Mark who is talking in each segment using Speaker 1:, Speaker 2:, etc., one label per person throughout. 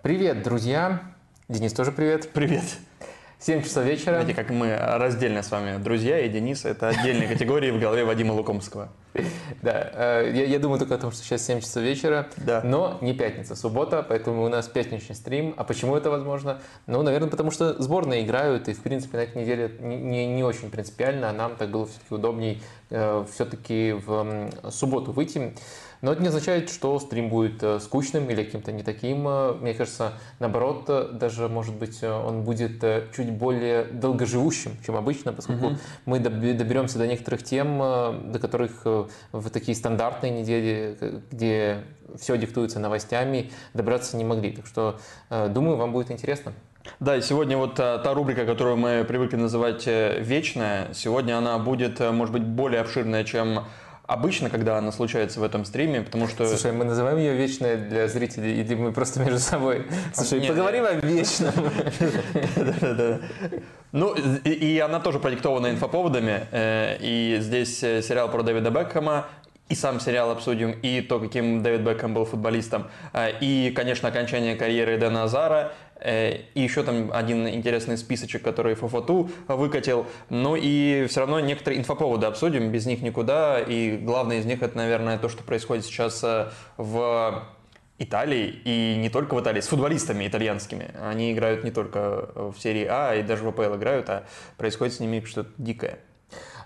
Speaker 1: Привет, друзья! Денис тоже привет.
Speaker 2: Привет.
Speaker 1: 7 часов вечера.
Speaker 2: Знаете, как мы раздельно с вами, друзья и Денис, это отдельные категории в голове Вадима Лукомского.
Speaker 1: Да, э, я, я думаю только о том, что сейчас 7 часов вечера,
Speaker 2: Да.
Speaker 1: но не пятница, суббота, поэтому у нас пятничный стрим. А почему это возможно? Ну, наверное, потому что сборные играют, и, в принципе, на этой неделе не, не, не очень принципиально, а нам так было все-таки удобней э, все-таки в м, субботу выйти. Но это не означает, что стрим будет э, скучным или каким-то не таким. Э, Мне кажется, наоборот, э, даже, может быть, э, он будет э, чуть более долгоживущим, чем обычно, поскольку мы доб- доберемся до некоторых тем, э, до которых э, в такие стандартные недели, э, где все диктуется новостями, добраться не могли. Так что, э, думаю, вам будет интересно.
Speaker 2: Да, и сегодня вот а, та рубрика, которую мы привыкли называть э, «Вечная», сегодня она будет, э, может быть, более обширная, чем обычно, когда она случается в этом стриме, потому что...
Speaker 1: Слушай, мы называем ее вечной для зрителей, или мы просто между собой? Слушай,
Speaker 2: Нет,
Speaker 1: поговорим о вечном.
Speaker 2: Ну, и, она тоже продиктована инфоповодами. э, И здесь э, сериал про Дэвида Бекхэма, и сам сериал обсудим, и то, каким Дэвид Бекхэм был футболистом, э, и, конечно, окончание карьеры Дэна Азара, и еще там один интересный списочек, который Фофоту выкатил. Ну и все равно некоторые инфоповоды обсудим, без них никуда. И главное из них это, наверное, то, что происходит сейчас э, в Италии, и не только в Италии, с футболистами итальянскими. Они играют не только в серии А, и даже в АПЛ играют, а происходит с ними что-то дикое.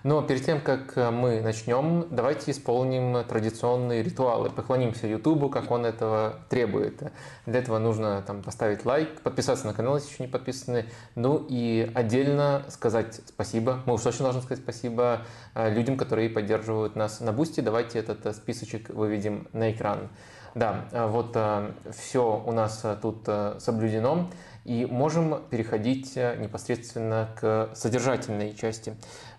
Speaker 1: Но перед тем, как э, мы начнем, давайте исполним традиционные ритуалы. Поклонимся Ютубу, как он этого требует. Для этого нужно там, поставить лайк, подписаться на канал, если еще не подписаны. Ну и отдельно сказать спасибо. Мы уж точно должны сказать спасибо э, людям, которые поддерживают нас на Boosty. Давайте этот э, списочек выведем на экран. Да, вот все у нас тут соблюдено. И можем переходить непосредственно к содержательной части.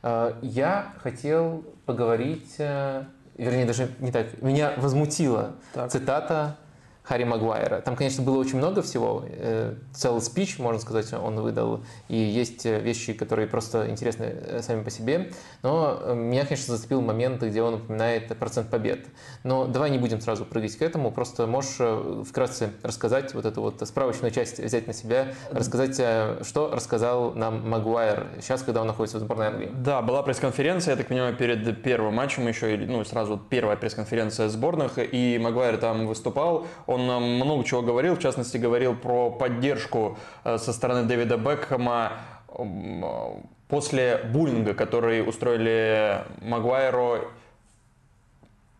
Speaker 1: Э, Я хотел поговорить, э, вернее, даже не так, меня возмутила
Speaker 2: Так.
Speaker 1: цитата Харри Магуайра. Там, конечно, было очень много всего. э, Целый спич, можно сказать, он выдал. И есть э, вещи, которые просто интересны э, сами по себе. Но меня, конечно, зацепил момент, где он упоминает процент побед. Но давай не будем сразу прыгать к этому. Просто можешь вкратце рассказать вот эту вот справочную часть взять на себя, рассказать, что рассказал нам Магуайр сейчас, когда он находится в сборной Англии.
Speaker 2: Да, была пресс-конференция, я так понимаю, перед первым матчем еще, ну, сразу первая пресс-конференция сборных, и Магуайр там выступал, он нам много чего говорил, в частности, говорил про поддержку э, со стороны Дэвида Бекхэма э, после буллинга, который устроили Магуайру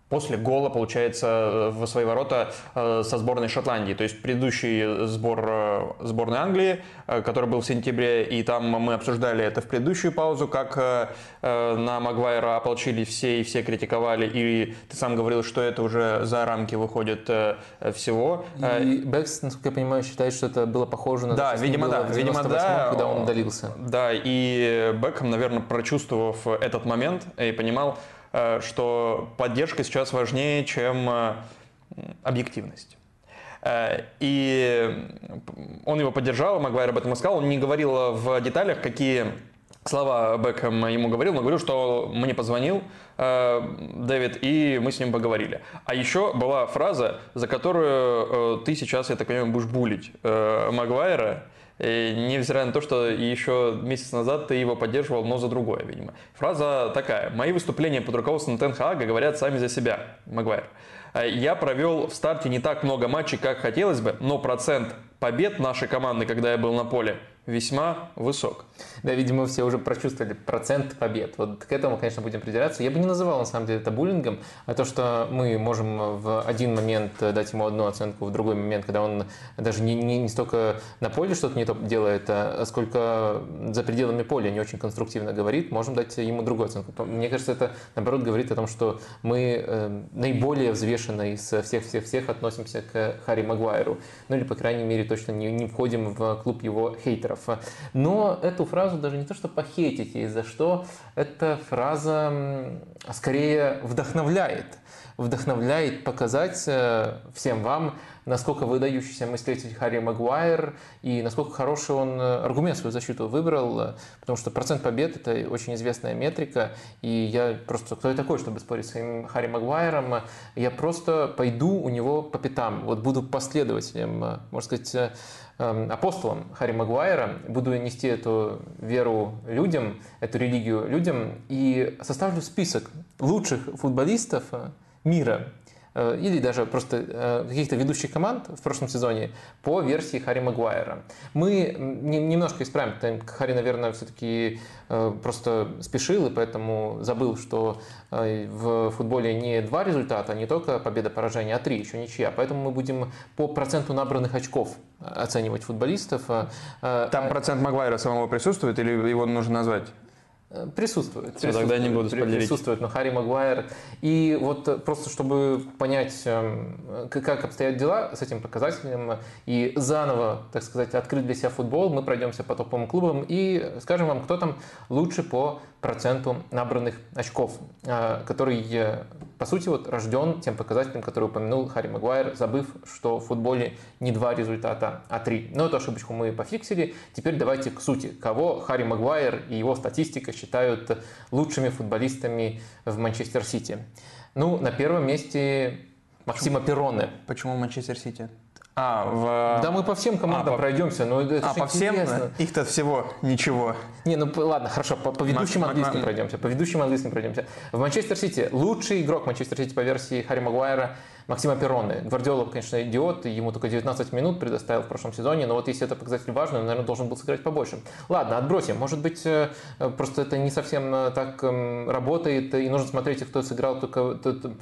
Speaker 2: после гола, получается, в свои ворота э, со сборной Шотландии. То есть предыдущий сбор э, сборной Англии, э, который был в сентябре, и там мы обсуждали это в предыдущую паузу, как э, э, на Магуайра ополчились все и все критиковали, и ты сам говорил, что это уже за рамки выходит э, всего. Э,
Speaker 1: И Бекс, насколько я понимаю, считает, что это было похоже на
Speaker 2: Да, видимо, да, видимо,
Speaker 1: 98-м,
Speaker 2: да.
Speaker 1: когда он удалился.
Speaker 2: Да, и Бекхэм, наверное, прочувствовав этот момент и понимал, э, что поддержка сейчас важнее, чем э, объективность. Э, И он его поддержал, Магуайр об этом и сказал. Он не говорил в деталях, какие слова Бекхэм ему говорил, но говорил, что мне позвонил э, Дэвид, и мы с ним поговорили. А еще была фраза, за которую э, ты сейчас, я так понимаю, будешь булить э, Магуайра, невзирая на то, что еще месяц назад ты его поддерживал, но за другое, видимо. Фраза такая. «Мои выступления под руководством Тенхага говорят сами за себя». Магуайр. «Э, Я провел в старте не так много матчей, как хотелось бы, но процент побед нашей команды, когда я был на поле, весьма высок.
Speaker 1: Да, видимо, все уже прочувствовали процент побед. Вот к этому, конечно, будем придираться. Я бы не называл, на самом деле, это буллингом, а то, что мы можем в один момент дать ему одну оценку, в другой момент, когда он даже не, не, не столько на поле что-то не то делает, а сколько за пределами поля не очень конструктивно говорит, можем дать ему другую оценку. Мне кажется, это, наоборот, говорит о том, что мы э, наиболее взвешенно из всех-всех-всех относимся к Харри Магуайру. Ну или, по крайней мере, точно не, не входим в клуб его хейтеров. Но эту фразу даже не то, что похейтите, из-за что эта фраза скорее вдохновляет. Вдохновляет показать э, всем вам, насколько выдающийся мыслитель Харри Магуайр и насколько хороший он аргумент в свою защиту выбрал, потому что процент побед – это очень известная метрика, и я просто, кто я такой, чтобы спорить с своим Харри Магуайром, я просто пойду у него по пятам, вот буду последователем, можно сказать, апостолом Харри Магуайра, буду нести эту веру людям, эту религию людям и составлю список лучших футболистов э, мира или даже просто э, каких-то ведущих команд в прошлом сезоне по версии Харри Магуайра. Мы немножко исправим, Харри, наверное, все-таки просто спешил и поэтому забыл, что в футболе не два результата, не только победа-поражение, а три, еще ничья. Поэтому мы будем по проценту набранных очков оценивать футболистов.
Speaker 2: Там процент Магуайра самого присутствует или его нужно назвать?
Speaker 1: Э, присутствует.
Speaker 2: Все, тогда не буду спойлерить.
Speaker 1: Присутствует, но Харри Магуайр. И вот э, просто чтобы понять, эм, как обстоят дела с этим показателем, и заново, так сказать, открыть для себя футбол, мы пройдемся по топовым клубам и скажем вам, кто там лучше по проценту набранных очков, э, который, по сути, вот рожден тем показателем, который упомянул Харри Магуайр, забыв, что в футболе не два результата, а три. Но эту ошибочку мы пофиксили. Теперь давайте к сути. Кого Харри Магуайр и его статистика считают лучшими футболистами в Манчестер Сити? Ну, на первом месте Максимо Перроне.
Speaker 2: Почему Манчестер Сити?
Speaker 1: А, в... Да мы по всем командам а,
Speaker 2: пройдемся, но это А, по всем? Их-то всего ничего.
Speaker 1: Не, ну ладно, хорошо, по, по ведущим Мак... английским Мак... пройдемся. По ведущим английским пройдемся. В Манчестер Сити лучший игрок Манчестер Сити по версии Харри Магуайра Максимо Перроне. Гвардиола, конечно, идиот, ему только 19 минут предоставил в прошлом сезоне, но вот если это показатель важный, он, наверное, должен был сыграть побольше. Ладно, отбросим. Может быть, э, просто это не совсем э, так эм, работает, и нужно смотреть, кто сыграл только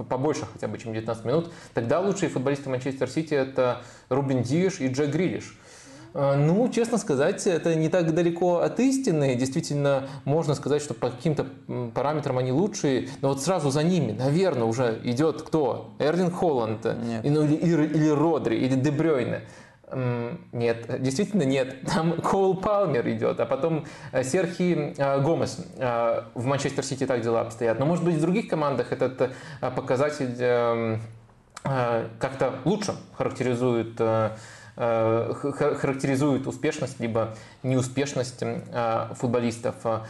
Speaker 1: побольше хотя бы, чем 19 минут. Тогда лучшие футболисты Манчестер Сити это Рубин Диш и Джек Грилиш. А, ну, честно сказать, это не так далеко от истины. Действительно, можно сказать, что по каким-то параметрам они лучшие. Но вот сразу за ними, наверное, уже идет кто? Эрлин Холланд, нет. Ну, или, или, или Родри, или Дебрёйне. Нет, действительно нет. Там Коул Палмер идет, а потом э, Серхи э, Гомес. Э, в Манчестер Сити так дела обстоят. Но, может быть, в других командах этот показатель эм, как-то лучше характеризует характеризует успешность либо неуспешность э, футболистов. Э,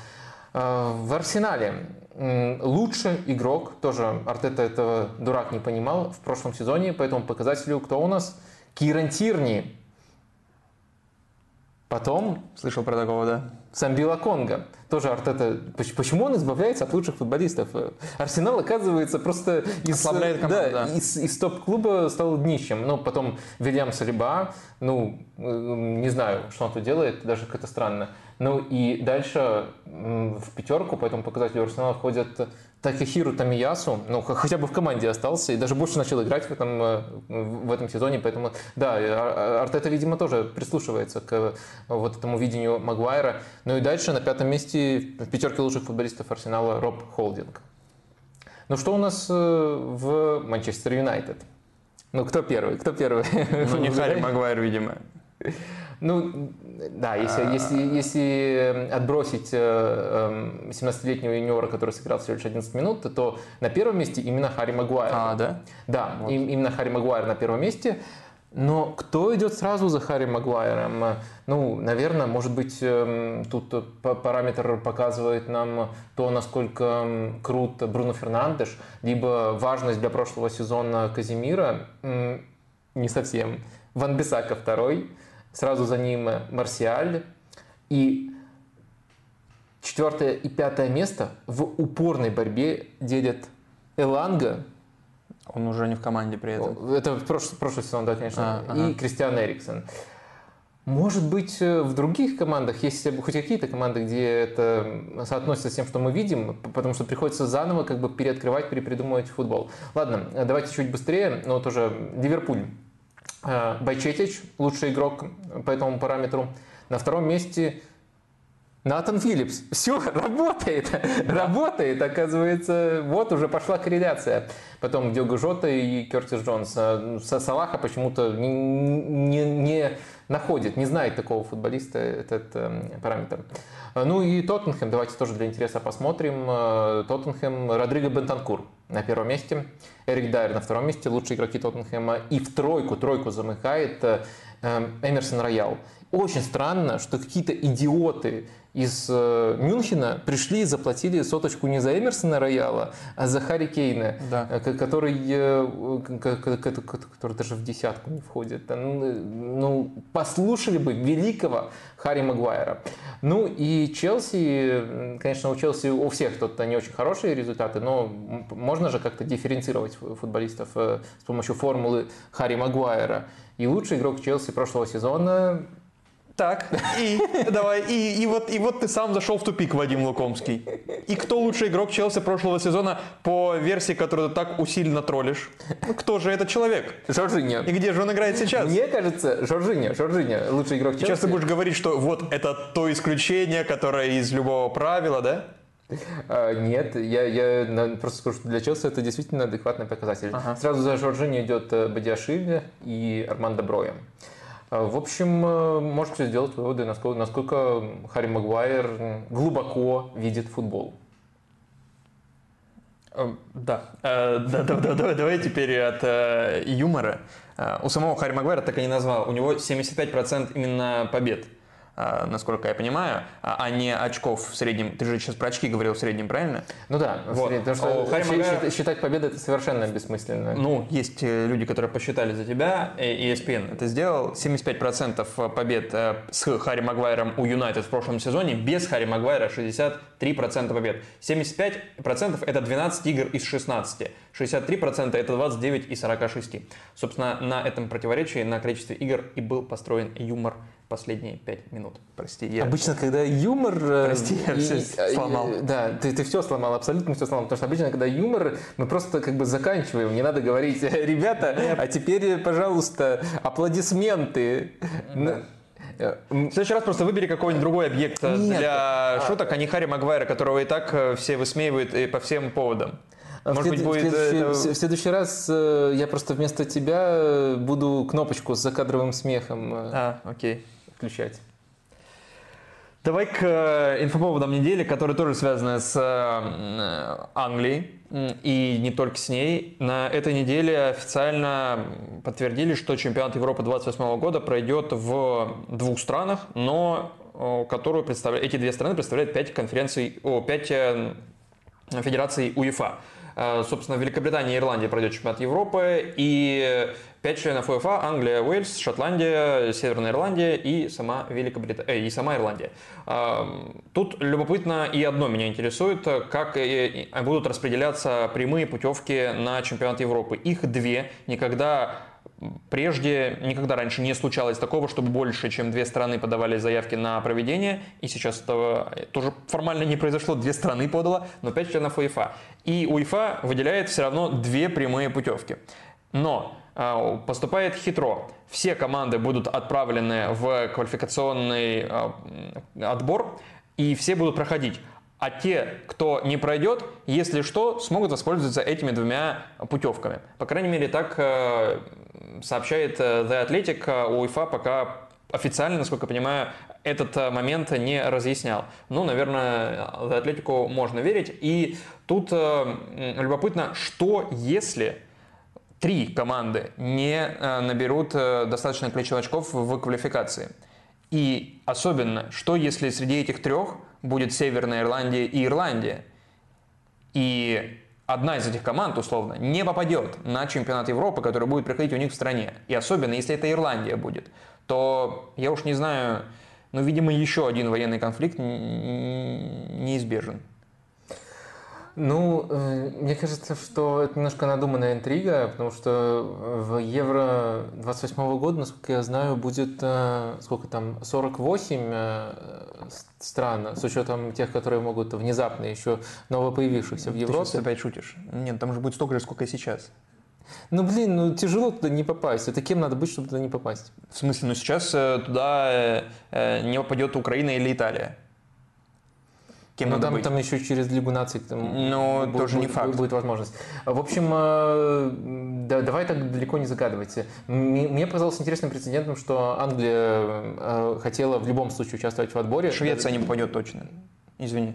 Speaker 1: в Арсенале лучший игрок, тоже Артета этого дурак не понимал в прошлом сезоне, по этому показателю кто у нас? Киран Тирни. Потом...
Speaker 2: Слышал про такого, да?
Speaker 1: Самбила Конга. Тоже Артета. Почему он избавляется от лучших футболистов? Арсенал, оказывается, просто из, команду, да, да. из, из топ-клуба стал днищем. Но потом Вильям Салиба, ну, не знаю, что он тут делает, даже как-то странно. Ну и дальше в пятерку по этому показателю Арсенала входят Такихиру Тамиясу, ну, хотя бы в команде остался и даже больше начал играть в этом, э, в этом сезоне, поэтому, да, Артета, видимо, тоже прислушивается к вот этому видению Магуайра. Ну и дальше на пятом месте в пятерке лучших футболистов Арсенала Роб Холдинг. Ну что у нас э, в Манчестер Юнайтед? Ну, кто первый? Кто первый?
Speaker 2: Ну, не Харри Магуайр, видимо.
Speaker 1: Ну, да, если, а... если, если отбросить 17-летнего э, эм, юниора, который сыграл всего лишь 11 минут, то на первом месте именно Харри Магуайр.
Speaker 2: А, да?
Speaker 1: Да, вот. именно Харри Магуайр на первом месте. Но кто идет сразу за Харри Магуайром? Ну, наверное, может быть, эм, тут параметр показывает нам то, насколько крут Бруно Фернандеш, либо важность для прошлого сезона Казимира. Не совсем. Ван Бисака второй, Сразу за ним Марсиаль. И четвертое и пятое место в упорной борьбе делят Эланга.
Speaker 2: Он уже не в команде при этом.
Speaker 1: Это прошлый, прошлый сезон, да, конечно. А, ага. И Кристиан Эриксон. Может быть, в других командах есть хоть какие-то команды, где это соотносится с тем, что мы видим, потому что приходится заново как бы переоткрывать, перепридумывать футбол. Ладно, давайте чуть быстрее, но тоже Ливерпуль Э, Байчетич, лучший игрок по этому параметру. На втором месте Натан Филлипс. Все, работает. работает, оказывается. Вот уже пошла корреляция. Потом Диого Жота и Кертис Джонс. А, со Салаха почему-то не, не, не находит, не знает такого футболиста этот э, параметр. Ну и Тоттенхэм, давайте тоже для интереса посмотрим. Э, Тоттенхэм, Родриго Бентанкур на первом месте, Эрик Дайер на втором месте, лучшие игроки Тоттенхэма. И в тройку, тройку замыкает э, Эмерсон Роял. Очень странно, что какие-то идиоты из э, Мюнхена пришли и заплатили соточку не за Эмерсона Рояла, а за Харри Кейна, да. Э, который, э, который даже в десятку не входит. Ну, ну, послушали бы великого Харри Магуайра. Ну и Челси, конечно, у Челси у всех тут не очень хорошие результаты, но можно же как-то дифференцировать футболистов с помощью формулы Харри Магуайра. И лучший игрок Челси прошлого сезона
Speaker 2: так, и давай, и, и, вот, и вот ты сам зашел в тупик, Вадим Лукомский. И кто лучший игрок Челси прошлого сезона по версии, которую ты так усиленно троллишь? Ну, кто же этот человек?
Speaker 1: Жоржиньо.
Speaker 2: И где же он играет сейчас?
Speaker 1: Мне кажется, Жоржиньо, Жоржиньо, лучший игрок Челси.
Speaker 2: Сейчас ты будешь говорить, что вот это то исключение, которое из любого правила, да?
Speaker 1: А, нет, я, я просто скажу, что для Челси это действительно адекватный показатель. Ага. Сразу за Жоржиньо идет э, Бадиашвили и Армандо Броя. А, в общем, э, можете сделать выводы, насколько, насколько Харри Магуайр глубоко видит футбол.
Speaker 2: Э, да. Э, да, да, да, давай, теперь от юмора. У самого Харри Магуайра так и не назвал. У него 75% именно побед. А, насколько я понимаю, а, а не очков в среднем. Ты же сейчас про очки говорил в среднем, правильно?
Speaker 1: Ну да, вот. среднем, потому что Харри Магуайр... считать победы это совершенно бессмысленно.
Speaker 2: Ну, есть э, люди, которые посчитали за тебя, и ESPN это сделал. 75% побед э, с Харри Магуайром у Юнайтед в прошлом сезоне, без Харри Магуайра 63% побед. 75% это 12 игр из 16. 63% это 29 из 46. Собственно, на этом противоречии, на количестве игр и был построен юмор последние пять минут. Прости,
Speaker 1: я... Обычно, когда юмор... Э,
Speaker 2: Прости, я и, все сломал.
Speaker 1: Да, ты, ты все сломал, абсолютно все сломал. Потому что обычно, когда юмор, мы просто как бы заканчиваем. Не надо говорить, ребята, а теперь, пожалуйста, аплодисменты. Да.
Speaker 2: В следующий раз просто выбери какой-нибудь другой объект Нет. для а... шуток, а не Харри Магуайра, которого и так э, все высмеивают и по всем поводам.
Speaker 1: Может в быть, будет... Следующий, это... В следующий раз э, я просто вместо тебя буду кнопочку с закадровым смехом.
Speaker 2: А, окей
Speaker 1: включать.
Speaker 2: Давай к э, инфоповодам недели, которые тоже связаны с э, Англией и не только с ней. На этой неделе официально подтвердили, что чемпионат Европы 28 года пройдет в двух странах, но которую представляют, эти две страны представляют пять конференций, о, пять э, федераций УЕФА. Собственно, Великобритания и Ирландия пройдет чемпионат Европы, и Пять членов УЕФА – Англия, Уэльс, Шотландия, Северная Ирландия и сама, Великобритания, э, и сама Ирландия. Тут любопытно и одно меня интересует, как будут распределяться прямые путевки на чемпионат Европы. Их две, никогда Прежде, никогда раньше не случалось такого, чтобы больше, чем две страны подавали заявки на проведение, и сейчас этого тоже формально не произошло, две страны подало, но пять членов УЕФА. И УЕФА выделяет все равно две прямые путевки. Но а, поступает хитро. Все команды будут отправлены в квалификационный а, отбор, и все будут проходить. А те, кто не пройдет, если что, смогут воспользоваться этими двумя путевками. По крайней мере, так э, сообщает э, The Athletic. УЕФА пока официально, насколько я понимаю, этот э, момент не разъяснял. Ну, наверное, The Athletic можно верить. И тут любопытно, что если три команды не э, наберут э, достаточное количество очков в квалификации. И особенно, что если среди этих трех будет Северная Ирландия и Ирландия, и одна из этих команд, условно, не попадет на чемпионат Европы, который будет проходить у них в стране. И особенно, если это Ирландия будет, то я уж не знаю, но, видимо, еще один военный конфликт неизбежен.
Speaker 1: Ну, э, мне кажется, что это немножко надуманная интрига, потому что в Евро 28 года, насколько я знаю, будет э, сколько там 48 э, стран, с учетом тех, которые могут внезапно еще новопоявившихся в Европе. Ты
Speaker 2: сейчас опять шутишь? Нет, там же будет столько же, сколько и сейчас.
Speaker 1: Ну, блин, ну тяжело туда не попасть. Это кем надо быть, чтобы туда не попасть?
Speaker 2: В смысле, ну сейчас туда не попадет Украина или Италия. Кем
Speaker 1: ну, там,
Speaker 2: быть.
Speaker 1: там еще через Лигу наций там
Speaker 2: Но
Speaker 1: бу-
Speaker 2: тоже не факт.
Speaker 1: будет возможность. В общем, э, да- давай так далеко не загадывать. Мне показалось интересным прецедентом, что Англия э, хотела в любом случае участвовать в отборе.
Speaker 2: Швеция не попадет точно. Извини.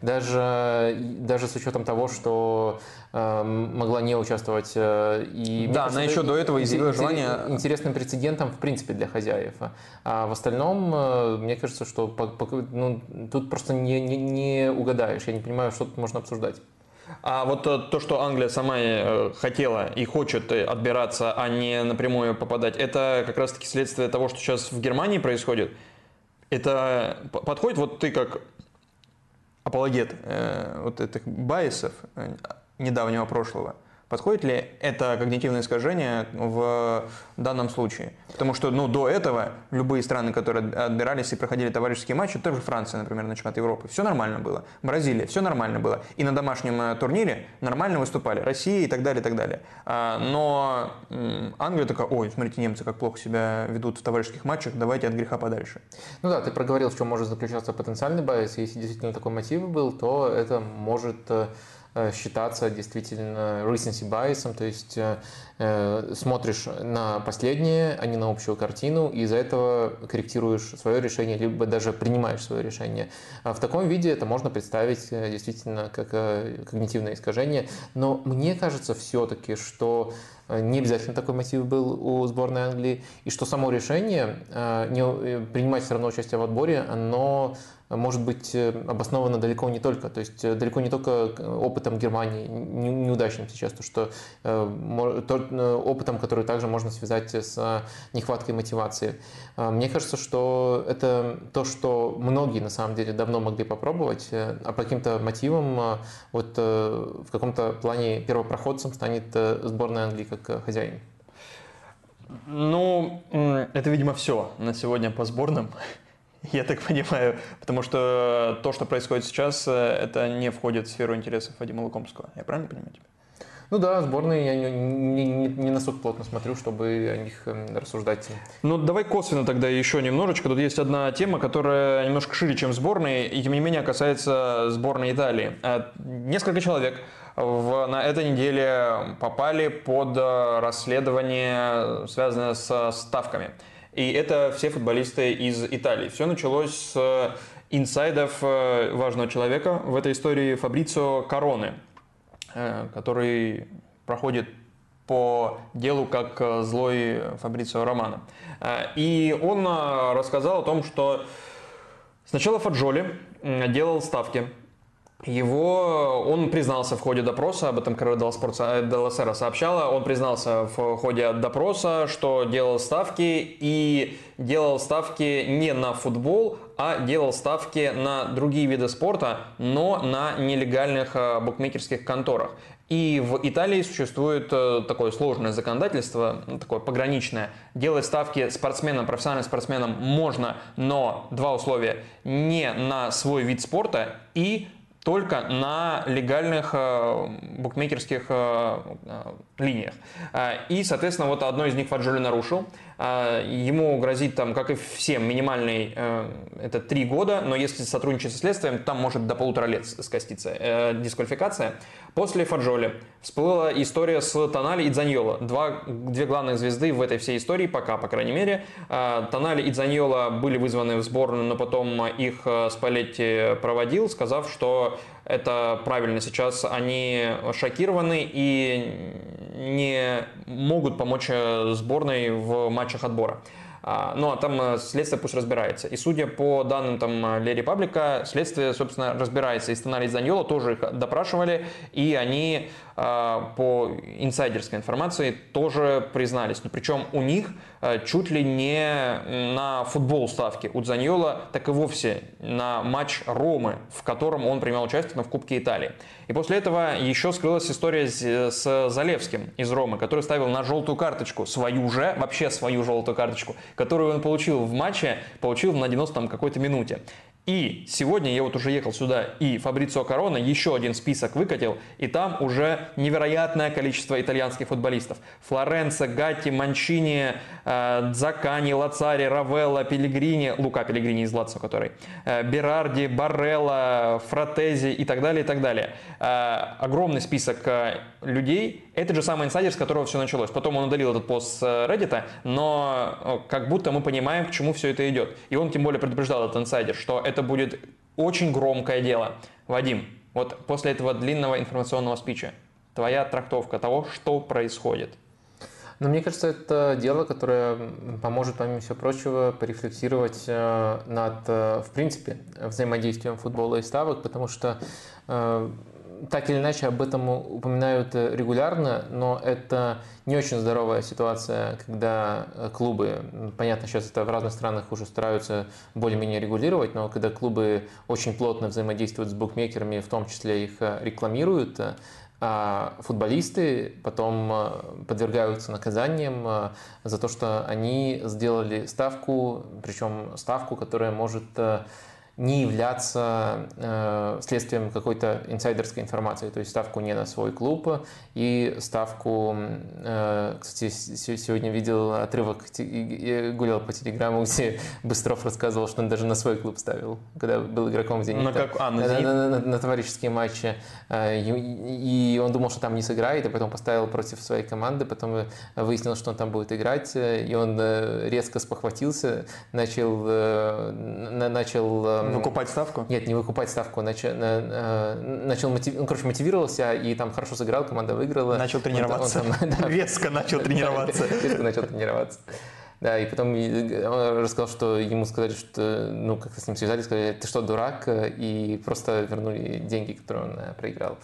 Speaker 1: Даже, даже с учетом того, что э, могла не участвовать. э, и,
Speaker 2: Да,
Speaker 1: кажется,
Speaker 2: она еще до этого изъявила желание-
Speaker 1: Интересным прецедентом, в принципе, для хозяев. А в остальном, э, мне кажется, что по- по- ну, тут просто не, не, не угадаешь. Я не понимаю, что тут можно обсуждать.
Speaker 2: А вот э, то, что Англия сама э, хотела и хочет э, отбираться, а не напрямую попадать, это как раз-таки следствие того, что сейчас в Германии происходит. Это подходит, вот ты как апологет э, вот этих байесов э, недавнего прошлого, подходит ли это когнитивное искажение в данном случае? Потому что ну, до этого любые страны, которые отбирались и проходили товарищеские матчи, тоже Франция, например, на чемпионат Европы, все нормально было. Бразилия, все нормально было. И на домашнем э, турнире нормально выступали. Россия и так далее, и так далее. А, Но Англия такая, ой, смотрите, немцы как плохо себя ведут в товарищеских матчах, давайте от греха подальше.
Speaker 1: Ну да, ты проговорил, в чем может заключаться потенциальный байс. Если действительно такой мотив был, то это может э, считаться действительно recency bias, то есть э, э, смотришь на последнее, а не на общую картину, и из-за этого корректируешь свое решение, либо даже принимаешь свое решение. А в таком виде это можно представить э, действительно как э, когнитивное искажение, но мне кажется все-таки, что э, не обязательно такой мотив был у сборной Англии, и что само решение э, не, э, принимать все равно участие в отборе, оно может быть э, обосновано далеко не только, то есть э, далеко не только э, опытом Германии, не- неудачным сейчас, то что опытом, который также можно связать с нехваткой мотивации. Мне кажется, что это то, что многие на самом деле давно могли попробовать, а по каким-то мотивам вот в каком-то плане первопроходцем станет сборная Англии как хозяин.
Speaker 2: Ну, это, видимо, все на сегодня по сборным. Я так понимаю, потому что то, что происходит сейчас, э, это не входит в сферу интересов Вадима Лукомского. Я правильно понимаю тебя?
Speaker 1: Ну да, сборные я не, не, не- не настолько плотно смотрю, чтобы о них э, рассуждать.
Speaker 2: Ну, давай косвенно тогда еще немножечко. Тут есть одна тема, которая немножко шире, чем сборные, и тем не менее касается сборной Италии. Э, Несколько человек в- на этой неделе попали под э, расследование, связанное со ставками. И это все футболисты из Италии. Все началось с инсайдов э, важного человека в этой истории Фабрицио Короны, э, который проходит по делу как э, злой Фабрицио Романо. Э, И он э, рассказал о том, что сначала Фаджоли делал ставки. Его, он признался в ходе допроса, об этом Король Делла Сера сообщала, он признался в ходе допроса, что делал ставки и делал ставки не на футбол, а делал ставки на другие виды спорта, но на нелегальных э, букмекерских конторах. И в Италии существует э, такое сложное законодательство, такое пограничное. Делать ставки спортсменам, профессиональным спортсменам можно, но два условия. Не на свой вид спорта и только на легальных э, букмекерских э, э, линиях. И, соответственно, вот одно из них Фаджоли нарушил. Э, Ему грозит, там, как и всем, минимальный, э, это три года, но если сотрудничать со следствием, там может до полутора лет скоститься э, дисквалификация. После Фаджоли всплыла история с Тонали и Дзаньоло. Два, две главных звезды в этой всей истории, пока, по крайней мере. Э, Тонали и Дзаньоло были вызваны в сборную, но потом их э, Спалетти проводил, сказав, что это правильно сейчас. Они шокированы и не могут помочь э, сборной в матчах отбора. А, Ну, а там э, следствие пусть разбирается. И судя по данным там э, Ле Репаблика, следствие, собственно, разбирается. И Станали и Заньола тоже их допрашивали, и они по инсайдерской информации тоже признались. Но причем у них э, чуть ли не на футбол ставки. У Дзаньола так и вовсе на матч Ромы, в котором он принимал участие в Кубке Италии. И после этого еще скрылась история с Залевским из Ромы, который ставил на желтую карточку, свою же, вообще свою желтую карточку, которую он получил в матче, получил на 90 там какой-то минуте. И сегодня я вот уже ехал сюда, и Фабрицио Корона еще один список выкатил, и там уже невероятное количество итальянских футболистов. Флоренцо, Гатти, Манчини, э, Дзакани, Лацари, Равелла, Пелигрини, Лука Пелигрини из Лацо, который, э, Берарди, Барелла, Фратези и так далее, и так далее. Э, огромный список людей. Это же самый инсайдер, с которого все началось. Потом он удалил этот пост с Reddit, но как будто мы понимаем, к чему все это идет. И он тем более предупреждал этот инсайдер, что это будет очень громкое дело. Вадим, вот после этого длинного информационного спича, твоя трактовка того, что происходит?
Speaker 1: Ну, мне кажется, это дело, которое поможет, помимо всего прочего, порефлексировать э, над, э, в принципе, взаимодействием футбола и ставок, потому что э, так или иначе об этом упоминают э, регулярно, но это не очень здоровая ситуация, когда э, клубы, понятно, сейчас это в разных странах уже стараются более-менее регулировать, но когда клубы очень плотно взаимодействуют с букмекерами, в том числе их э, рекламируют, а футболисты потом подвергаются наказаниям за то, что они сделали ставку, причем ставку, которая может не являться э, следствием какой-то инсайдерской информации, то есть ставку не на свой клуб и ставку, э, кстати, сегодня видел отрывок, гулял по телеграмму, где Быстров рассказывал, что он даже на свой клуб ставил, когда был игроком Зенита. На, как? А, на, на, на, на, на товарищеские матчи. Э, и он думал, что там не сыграет, и потом поставил против своей команды, потом выяснил, что он там будет играть, и он э, резко спохватился, начал, э, начал
Speaker 2: Выкупать ставку?
Speaker 1: Нет, не выкупать ставку. Начал, начал мотив... ну, короче, мотивировался и там хорошо сыграл, команда выиграла.
Speaker 2: Начал тренироваться. Он, он там, да, резко начал тренироваться.
Speaker 1: Резко начал тренироваться. Да, и потом он рассказал, что ему сказали, что, ну, как-то с ним связались, сказали, ты что, дурак, и просто вернули деньги, которые он э, проиграл.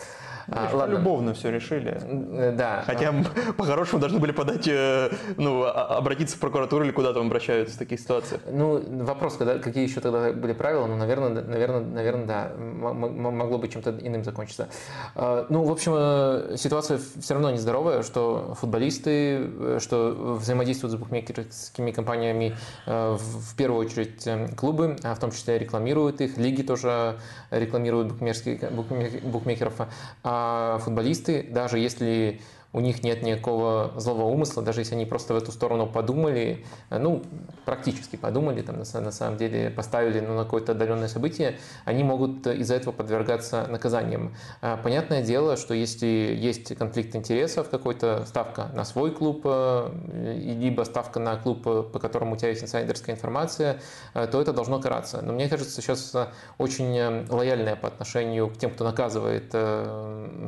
Speaker 2: А, ладно. Любовно все решили.
Speaker 1: Э, да.
Speaker 2: Хотя по-хорошему должны были подать, э, ну, обратиться в прокуратуру или куда там обращаются в таких ситуациях.
Speaker 1: Ну, вопрос, когда, какие еще тогда были правила, ну, наверное, наверное, наверное, да, могло бы чем-то иным закончиться. А, ну, в общем, э, ситуация все равно нездоровая, что футболисты, что взаимодействуют с букмекерскими компаниями в первую очередь клубы, а в том числе рекламируют их, лиги тоже рекламируют букмекеров. А а футболисты, даже если у них нет никакого злого умысла, даже если они просто в эту сторону подумали, э, ну, практически подумали, там, на, на самом деле поставили ну, на какое-то отдаленное событие, они могут из-за этого подвергаться наказаниям. А, понятное дело, что если есть конфликт интересов, какой-то ставка на свой клуб, э, либо ставка на клуб, по которому у тебя есть инсайдерская информация, э, то это должно караться. Но мне кажется, сейчас очень лояльная по отношению к тем, кто наказывает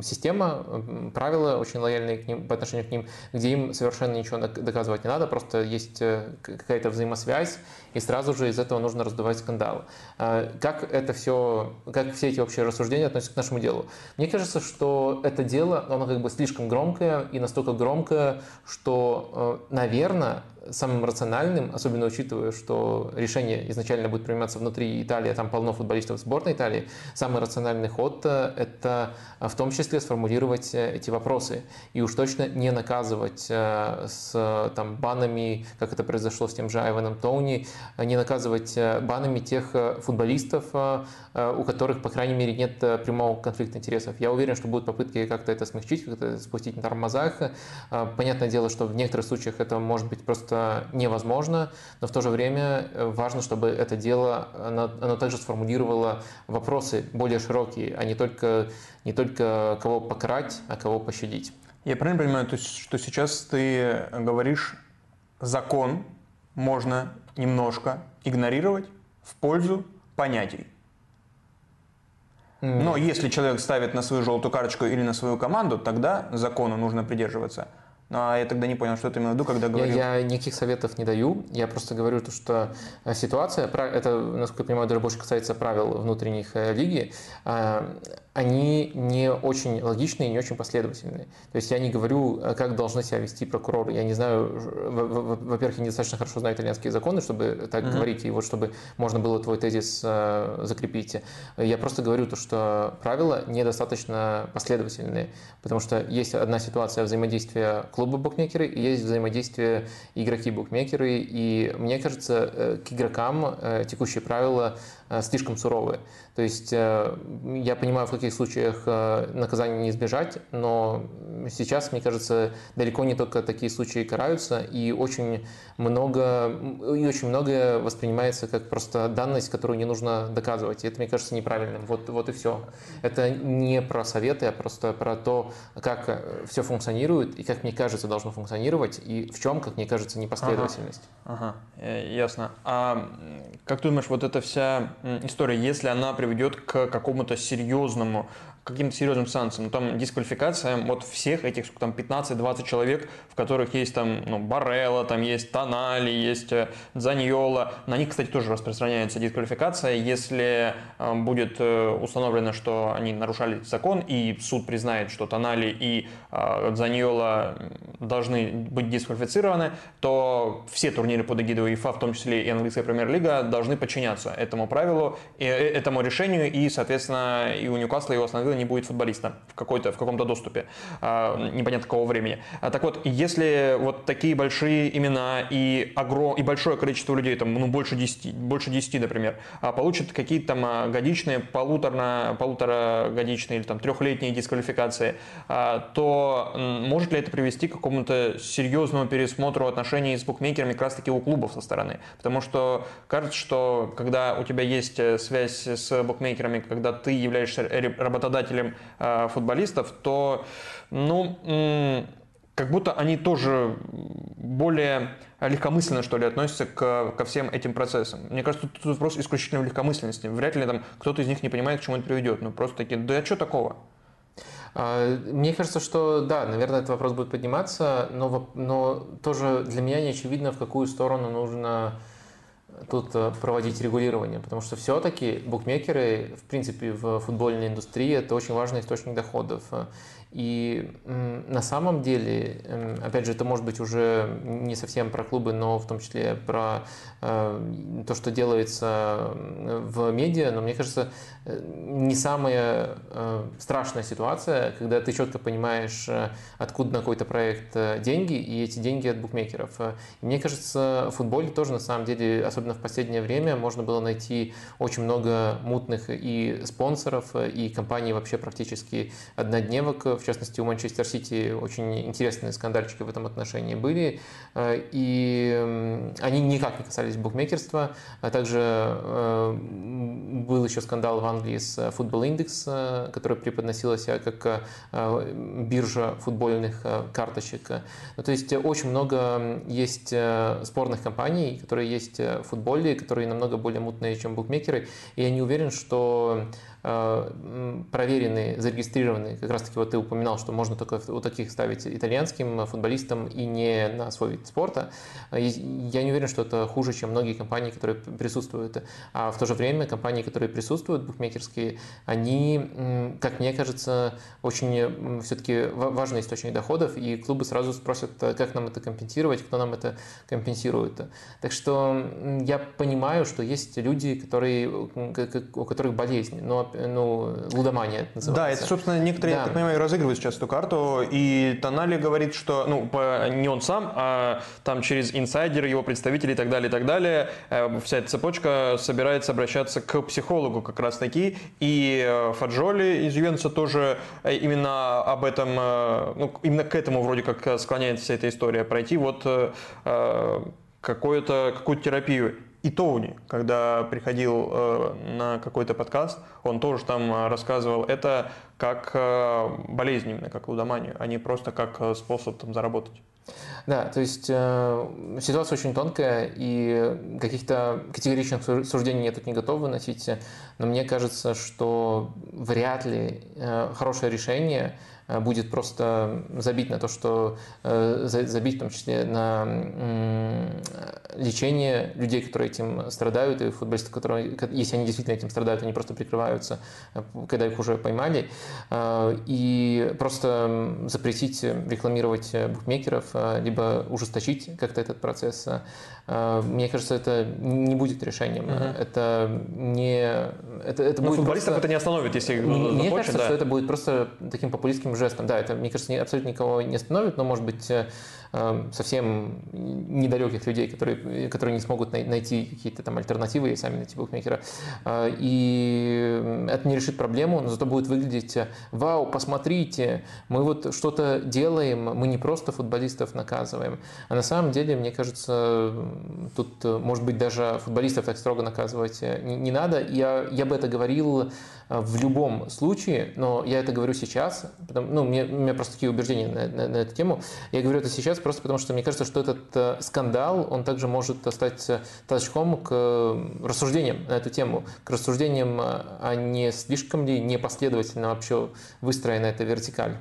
Speaker 1: система, правила очень лояльные к ним, по отношению к ним, где им совершенно ничего доказывать не надо, просто есть э, какая-то взаимосвязь, и сразу же из этого нужно раздувать скандал. А, как это все, как все эти общие рассуждения относятся к нашему делу? Мне кажется, что это дело, оно как бы слишком громкое и настолько громкое, что, э, наверное, самым рациональным, особенно учитывая, что решение изначально будет приниматься внутри Италии, а там полно футболистов сборной Италии, самый рациональный ход э, – это в том числе сформулировать э, эти вопросы и уж точно не наказывать с там, банами, как это произошло с тем же Айваном Тоуни, не наказывать банами тех футболистов, у которых, по крайней мере, нет прямого конфликта интересов. Я уверен, что будут попытки как-то это смягчить, как-то спустить на тормозах. Понятное дело, что в некоторых случаях это может быть просто невозможно, но в то же время важно, чтобы это дело, оно, оно также сформулировало вопросы более широкие, а не только, не только кого покарать, а кого пощадить.
Speaker 2: Я правильно понимаю, то есть, что сейчас ты говоришь, закон можно немножко игнорировать в пользу понятий. Но если человек ставит на свою желтую карточку или на свою команду, тогда закону нужно придерживаться. Ну, а я тогда не понял, что ты имел в виду, когда говорил.
Speaker 1: Я, я никаких советов не даю. Я просто говорю, то, что э, ситуация, это, насколько я понимаю, даже больше касается правил внутренних э, лиги, а, они не очень логичные и не очень последовательные. То есть я не говорю, э, как должны себя вести прокуроры. Я не знаю, во-первых, я недостаточно хорошо знаю итальянские законы, чтобы так mm-hmm. говорить, и вот чтобы можно было твой тезис закрепить. Я просто говорю то, что правила недостаточно последовательные, потому что есть одна ситуация взаимодействия клубы-букмекеры и есть взаимодействие игроки-букмекеры. И мне кажется, э, к игрокам э, текущие правила слишком суровые. То есть я понимаю, в каких случаях наказание не избежать, но сейчас, мне кажется, далеко не только такие случаи караются, и очень много, и очень многое воспринимается как просто данность, которую не нужно доказывать. И это, мне кажется, неправильным. Вот, вот и все. Это не про советы, а просто про то, как все функционирует и как, мне кажется, должно функционировать, и в чем, как мне кажется, непоследовательность.
Speaker 2: Ага, ага. ясно. А как ты думаешь, вот эта вся история, если она приведет к какому-то серьезному каким-то серьезным санкциям. Ну, там дисквалификация вот всех этих, там, 15-20 человек, в которых есть там, ну, Барелла, там есть Тонали, есть э, Заньола. На них, кстати, тоже распространяется дисквалификация, если э, будет э, установлено, что они нарушали закон, и суд признает, что Тонали и э, Заньола должны быть дисквалифицированы, то все турниры под эгидой УЕФА, в том числе и английская премьер-лига, должны подчиняться этому правилу, и, этому решению, и, соответственно, и у Ньюкасла его остановил не будет футболиста в, какой-то, в каком-то доступе, а, непонятно какого времени. А, так вот, если вот такие большие имена и, огром, и большое количество людей, там, ну, больше 10, больше 10 например, а, получат какие-то там годичные, полутора, полуторагодичные или там трехлетние дисквалификации, то может ли это привести к какому-то серьезному пересмотру отношений с букмекерами как раз-таки у клубов со стороны? Потому что кажется, что когда у тебя есть э, связь с букмекерами, когда ты являешься работодателем, показателям э, футболистов, то, ну, как будто они тоже более легкомысленно, что ли, относятся к, ко всем этим процессам. Мне кажется, тут вопрос исключительно в легкомысленности. Вряд ли там кто-то из них не понимает, к чему это приведет. Ну, просто такие, да что такого?
Speaker 1: А, мне кажется, что да, наверное, этот вопрос будет подниматься, но, но тоже для меня не очевидно, в какую сторону нужно тут э, проводить регулирование, потому что все-таки букмекеры, в принципе, в футбольной индустрии это очень важный источник доходов. И на самом деле, эм, опять же, это может быть уже не совсем про клубы, но в том числе про э, то, что делается в медиа, но мне кажется, э, не самая э, страшная ситуация, когда ты четко понимаешь, откуда на какой-то проект деньги, и эти деньги от букмекеров. И мне кажется, в футболе тоже на самом деле, особенно в последнее время, можно было найти очень много мутных и спонсоров, и компаний вообще практически однодневок в частности, у Манчестер Сити очень интересные скандальчики в этом отношении были, э, и они никак не касались букмекерства. А также э, был еще скандал в Англии с Football Index, который преподносила себя как э, биржа футбольных карточек. Ну, то есть очень много есть спорных компаний, которые есть в футболе, которые намного более мутные, чем букмекеры, и я не уверен, что Э, проверенные, зарегистрированные, как раз таки вот ты упоминал, что можно только у таких ставить итальянским футболистам и не на свой вид спорта. Я не уверен, что это хуже, чем многие компании, которые присутствуют. А в то же время компании, которые присутствуют, букмекерские, они, как мне кажется, очень все-таки важный источник доходов, и клубы сразу спросят, как нам это компенсировать, кто нам это компенсирует. Так что я понимаю, что есть люди, которые, у которых болезнь, но ну, лудомания это называется.
Speaker 2: Да, это, собственно, некоторые, да. я так понимаю, разыгрывают сейчас эту карту, и Тонали говорит, что, ну, не он сам, а там через инсайдеры, его представители и так далее, и так далее, э, вся эта цепочка собирается обращаться к психологу как раз таки, и э, Фаджоли из Ювентуса тоже э, именно об этом, ну, именно к этому вроде как склоняется вся эта история, пройти вот какую-то какую терапию и Тоуни, когда приходил э, на какой-то подкаст, он тоже там э, рассказывал это как э, болезнь именно, как лудоманию, а не просто как способ там заработать.
Speaker 1: Да, то есть э, ситуация очень тонкая, и каких-то категоричных суждений я тут не готов выносить, но мне кажется, что вряд ли э, хорошее решение будет просто забить на то, что э, забить в том числе на лечение людей, которые этим страдают, и футболисты, которые, если они действительно этим страдают, они просто прикрываются, э, когда их уже поймали, и просто запретить рекламировать букмекеров, либо ужесточить как-то этот процесс. Мне кажется, это не будет решением. Uh-huh. Это не... Это, это
Speaker 2: Но будет футболистов просто... это не остановит, если
Speaker 1: Мне захочет, кажется, да. что это будет просто таким популистским жестом. Да, это, мне кажется, абсолютно никого не остановит, но, может быть, э, совсем недалеких людей, которые, которые не смогут найти какие-то там альтернативы и сами найти букмекера. И это не решит проблему, но зато будет выглядеть, вау, посмотрите, мы вот что-то делаем, мы не просто футболистов наказываем, а на самом деле, мне кажется, тут, может быть, даже футболистов так строго наказывать не, не надо. Я, я бы это говорил Э, в любом случае, но я это говорю сейчас, потому, ну, мне, у меня просто такие убеждения на, на, на эту тему. Я говорю это сейчас просто потому, что мне кажется, что этот э, скандал, он также может стать э, толчком к рассуждениям на эту тему, к рассуждениям, а не слишком ли непоследовательно вообще выстроена эта вертикаль.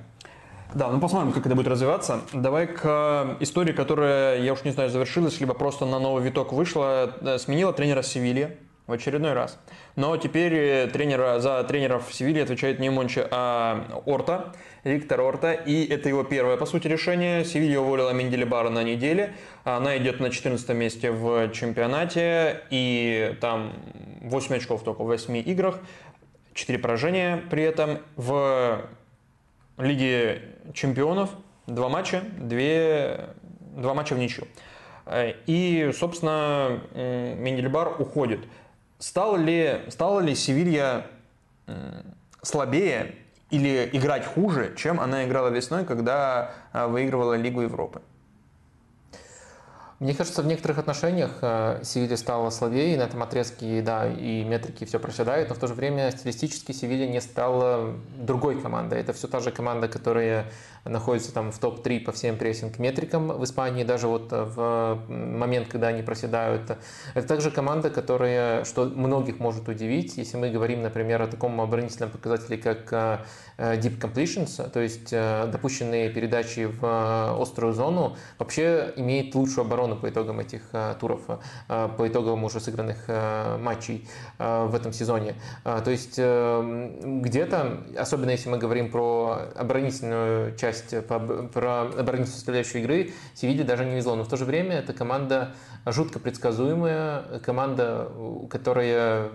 Speaker 2: Да, ну посмотрим, как это будет развиваться. Давай к истории, которая, я уж не знаю, завершилась, либо просто на новый виток вышла. Сменила тренера Севильи в очередной раз. Но теперь э, тренера, за тренеров в Севилье отвечает не Мончи, а Орта, Виктор Орта. И это его первое, по сути, решение. Севилья уволила Менделебара на неделе. Она идет на 14 месте в чемпионате. И там 8 очков только в 8 играх. 4 поражения при этом. В Лиге чемпионов 2 матча, 2, 2 матча в ничью. Э, и, собственно, Менделебар уходит. Стал ли, стала ли Севилья слабее или играть хуже, чем она играла весной, когда а, выигрывала Лигу Европы?
Speaker 1: Мне кажется, в некоторых отношениях э, Севилья стала слабее, и на этом отрезке, да, и метрики все проседают, но в то же время стилистически Севилья не стала другой командой. Это все та же команда, которая находится там в топ-3 по всем прессинг-метрикам в Испании, даже вот в момент, когда они проседают. Это также команда, которая, что многих может удивить, если мы говорим, например, о таком оборонительном показателе, как э, deep completions, то есть э, допущенные передачи в острую зону, вообще имеет лучшую оборону по итогам этих э, туров, по итогам уже сыгранных матчей в этом сезоне. То есть где-то, особенно если мы говорим про оборонительную часть часть по, про оборонительную составляющую игры Севилье даже не везло. Но в то же время это команда жутко предсказуемая, команда, которая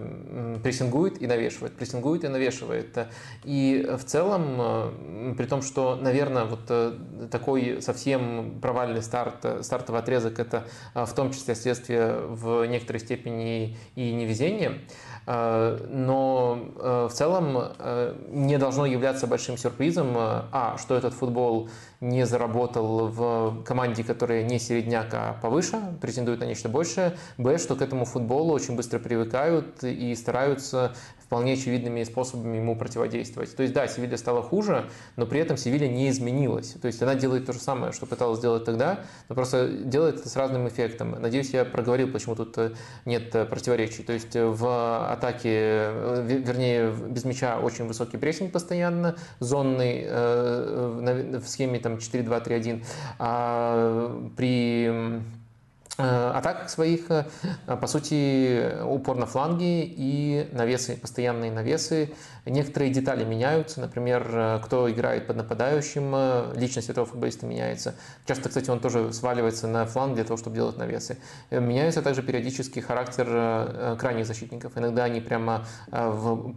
Speaker 1: прессингует и навешивает, прессингует и навешивает. И в целом, при том, что, наверное, вот э, такой совсем провальный старт, стартовый отрезок, это э, в том числе следствие в некоторой степени и невезения, Э, но э, в целом э, не должно являться большим сюрпризом, а, что этот футбол не заработал в команде, которая не середняк, а повыше, претендует на нечто большее, б, что к этому футболу очень быстро привыкают и стараются вполне очевидными способами ему противодействовать. То есть, да, Севилья стала хуже, но при этом Севилья не изменилась. То есть, она делает то же самое, что пыталась сделать тогда, но просто делает это с разным эффектом. Надеюсь, я проговорил, почему тут э, нет э, противоречий. То есть, в атаке, э, вернее, без мяча очень высокий прессинг постоянно, зонный в схеме там 4-2-3-1, а при Э, атаках своих, э, по сути, упор на фланги и навесы, постоянные навесы. Некоторые детали меняются, например, э, кто играет под нападающим, личность этого футболиста меняется. Часто, кстати, он тоже сваливается на фланг для того, чтобы делать навесы. Меняется также периодически характер крайних защитников. Иногда они прямо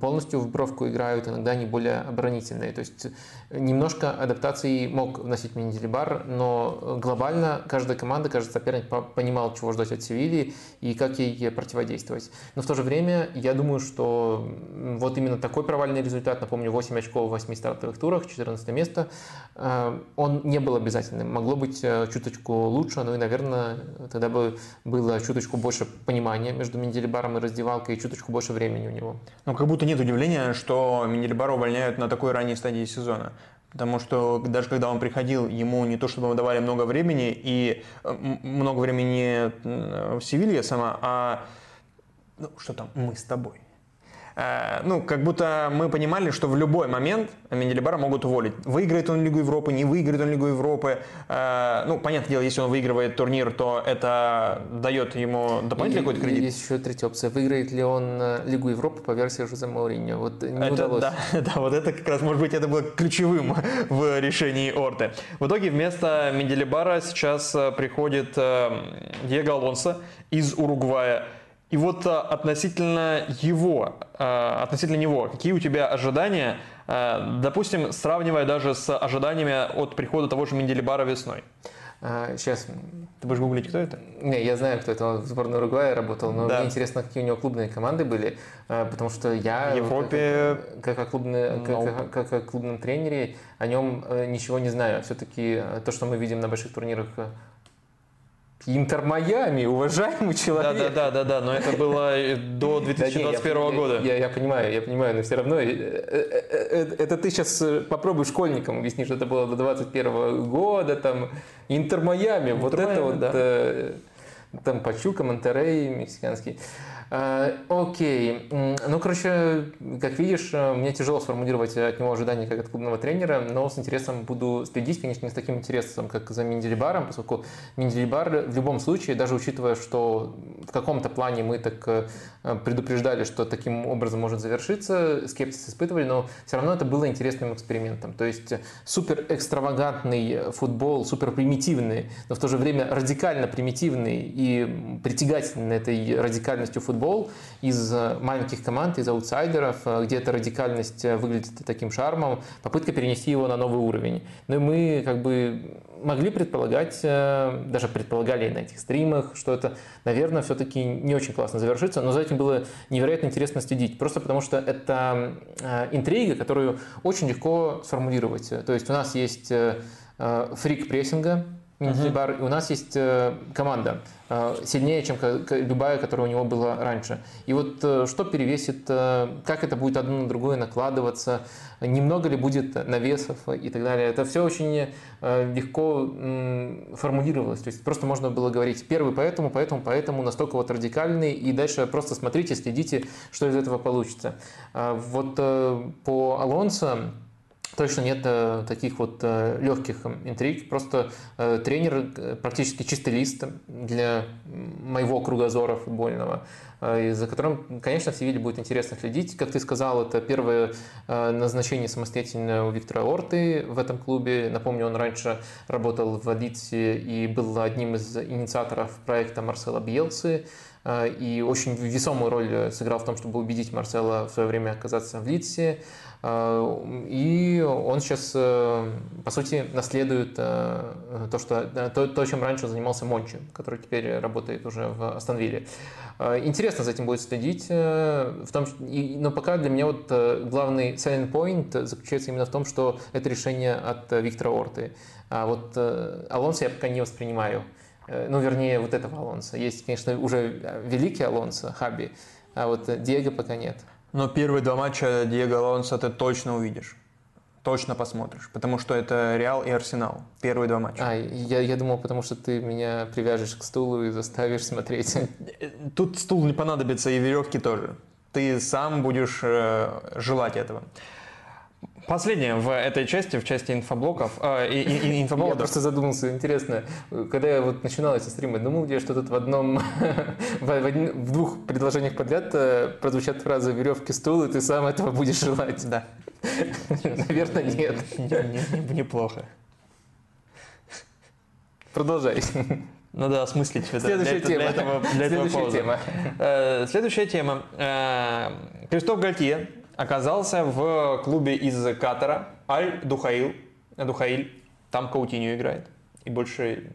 Speaker 1: полностью в бровку играют, иногда они более оборонительные. То есть немножко адаптации мог вносить Менделибар, но глобально каждая команда, каждый соперник понимал, чего ждать от Севильи и как ей противодействовать. Но в то же время я думаю, что вот именно такой провальный результат, напомню, 8 очков в 8 стартовых турах, 14 место, э, он не был обязательным. Могло быть э, чуточку лучше, ну и, наверное, тогда бы было чуточку больше понимания между Менделибаром и раздевалкой и чуточку больше времени у него.
Speaker 2: Ну, как будто нет удивления, что Менделибара увольняют на такой ранней стадии сезона. Потому что даже когда он приходил, ему не то чтобы давали много времени, и э, много времени в Севилье сама, а ну, что там, мы с тобой. Э, ну, как будто мы понимали, что в любой момент Менделебара могут уволить. Выиграет он Лигу Европы, не выиграет он Лигу Европы. Э, ну, понятное дело, если он выигрывает турнир, то это дает ему дополнительный какой-то кредит.
Speaker 1: Есть еще третья опция. Выиграет ли он э, Лигу Европы по версии Жозе Мауриньо? Вот не это, удалось.
Speaker 2: Да, да, вот это как раз, может быть, это было ключевым в решении Орты. В итоге вместо Менделебара сейчас приходит Диего Алонсо из Уругвая. И вот а, относительно его, а, относительно него, какие у тебя ожидания, а, допустим, сравнивая даже с ожиданиями от прихода того же Менделибара весной?
Speaker 1: Сейчас.
Speaker 2: Ты будешь гуглить, кто это?
Speaker 1: Не, я знаю, кто это. Он в сборной Уругвая работал, но да. мне интересно, какие у него клубные команды были, потому что я...
Speaker 2: В Европе...
Speaker 1: Как, как, о, клубный,
Speaker 2: no.
Speaker 1: как, как, как клубном тренере о нем ничего не знаю. Все-таки то, что мы видим на больших турнирах Интер Майами, уважаемый человек.
Speaker 2: Да, да, да, да, да, но это было до 2021 да, не, я, года.
Speaker 1: Я, я, понимаю, я понимаю, но все равно э, э, э, это ты сейчас попробуй школьникам объяснить, что это было до 2021 года, там Интер Майами, вот это вот да. там Пачука, Монтерей, мексиканский. Э, окей. Ну, короче, как видишь, э, мне тяжело сформулировать от него ожидания как от клубного тренера, но с интересом буду следить, конечно, не с таким интересом, как за Менделибаром, поскольку Менделибар в любом случае, даже учитывая, что в каком-то плане мы так э, предупреждали, что таким образом может завершиться, скепсис испытывали, но все равно это было интересным экспериментом. То есть супер экстравагантный футбол, супер примитивный, но в то же время радикально примитивный и притягательный этой радикальностью футбол из э, маленьких команд, из аутсайдеров, э, где эта радикальность э, выглядит таким шармом, попытка перенести его на новый уровень. Ну и мы как бы могли предполагать, даже предполагали на этих стримах, что это, наверное, все-таки не очень классно завершится, но за этим было невероятно интересно следить, просто потому что это интрига, которую очень легко сформулировать. То есть у нас есть фрик прессинга, Uh-huh. и у нас есть команда, Э, сильнее, чем любая, которая у него была раньше. И вот э, что перевесит, э, как это будет одно на другое накладываться, немного ли будет навесов и так далее. Это все очень легко формулировалось. То есть просто можно было говорить первый поэтому, поэтому, поэтому, настолько вот радикальный, и дальше просто смотрите, следите, что из этого получится. Вот по Алонсо Точно нет э, таких вот э, легких интриг. Просто э, тренер практически чистый лист для моего кругозора футбольного, за которым, конечно, в Севиле будет интересно следить. Как ты сказал, это первое назначение самостоятельно у Виктора Орты в этом клубе. Напомню, он раньше работал в Лидсе и был одним из инициаторов проекта Марсела Бьелсы и очень весомую роль сыграл в том, чтобы убедить Марсела в свое время оказаться в Лидсе. Э, и он сейчас, э, по сути, наследует э, то, что, то, то, чем раньше занимался Мончи, который теперь работает уже в Астонвилле. Интересно за этим будет следить. В том, но пока для меня вот главный selling point заключается именно в том, что это решение от Виктора Орты. А вот Алонсо я пока не воспринимаю. Ну, вернее, вот этого Алонса. Есть, конечно, уже великий Алонсо, Хаби, а вот Диего пока нет.
Speaker 2: Но первые два матча Диего Алонсо ты точно увидишь. Точно посмотришь, потому что это Реал и Арсенал. Первые два матча.
Speaker 1: А, я, я думал, потому что ты меня привяжешь к стулу и заставишь смотреть.
Speaker 2: Тут стул не понадобится и веревки тоже. Ты сам будешь э, желать этого. Последнее в этой части, в части инфоблоков, э, и, и,
Speaker 1: инфоблогов. Я просто задумался, интересно, когда я вот начинал эти стримы, думал, где что тут в одном, в, в, в двух предложениях подряд э, прозвучат фразы «веревки, стул», и ты сам этого будешь желать.
Speaker 2: Да.
Speaker 1: Наверное, нет.
Speaker 2: Неплохо.
Speaker 1: Продолжай.
Speaker 2: Надо осмыслить это.
Speaker 1: Следующая
Speaker 2: для,
Speaker 1: тема.
Speaker 2: Для этого, для
Speaker 1: Следующая
Speaker 2: этого
Speaker 1: тема.
Speaker 2: Э, следующая тема. Э, Кристоф Гальтье оказался в клубе из Катара Аль-Духаил. Духаиль. Там Каутинью играет. И больше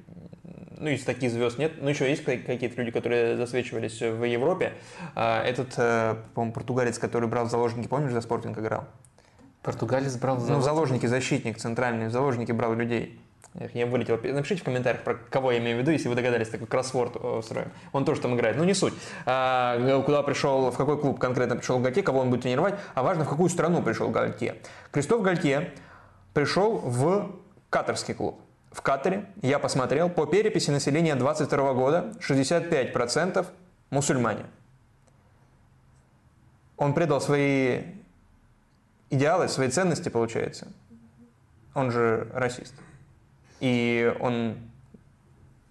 Speaker 2: ну, из таких звезд нет. Ну, еще есть какие-то люди, которые засвечивались в Европе. А, этот, э, по-моему, португалец, который брал в заложники, помнишь, за спортинг играл?
Speaker 1: Португалец брал в
Speaker 2: заложники? Ну, заложники, защитник центральный, в заложники брал людей. Я вылетел. Напишите в комментариях, про кого я имею в виду, если вы догадались, такой кроссворд э, устроим. Он тоже там играет. Ну, не суть. А, куда пришел, в какой клуб конкретно пришел Гальтье, кого он будет тренировать, а важно, в какую страну пришел Гальтье. Кристоф Гальтье пришел в катарский клуб. В Катаре, я посмотрел, по переписи населения 22 года 65% мусульмане. Он предал свои идеалы, свои ценности, получается. Он же расист. И он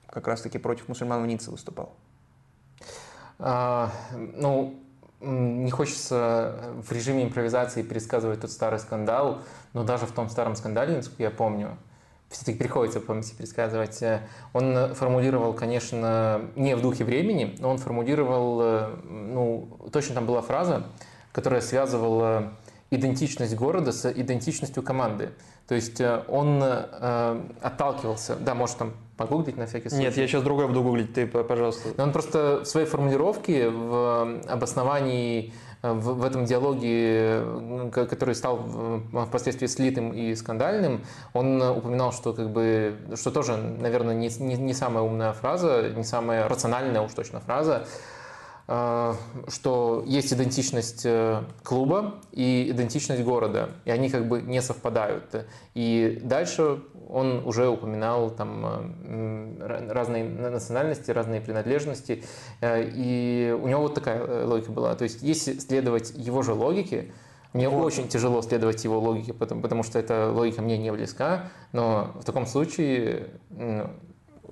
Speaker 2: как раз-таки против мусульман в Ницце выступал.
Speaker 1: А, ну, не хочется в режиме импровизации пересказывать тот старый скандал, но даже в том старом скандале, насколько я помню, все-таки приходится помните пересказывать, э, он формулировал, конечно, не в духе времени, но он формулировал, э, ну, точно там была фраза, которая связывала идентичность города с идентичностью команды. То есть э, он э, отталкивался, да, может там погуглить на всякий случай.
Speaker 2: Нет, я сейчас другое буду гуглить, ты, пожалуйста.
Speaker 1: Но он просто в своей формулировке, в обосновании Э, в, в этом диалоге, который стал впоследствии слитым и скандальным, он упоминал, что как бы, что тоже, наверное, не, не, не самая умная фраза, не самая рациональная уж точно фраза, э, что есть идентичность э, клуба и идентичность города, и они как бы не совпадают. И дальше он уже упоминал там э, разные национальности, разные принадлежности, э, и у него вот такая э, логика была. То есть если следовать его же логике, мне вот. очень тяжело следовать его логике, потому, потому что эта логика мне не близка, но в таком случае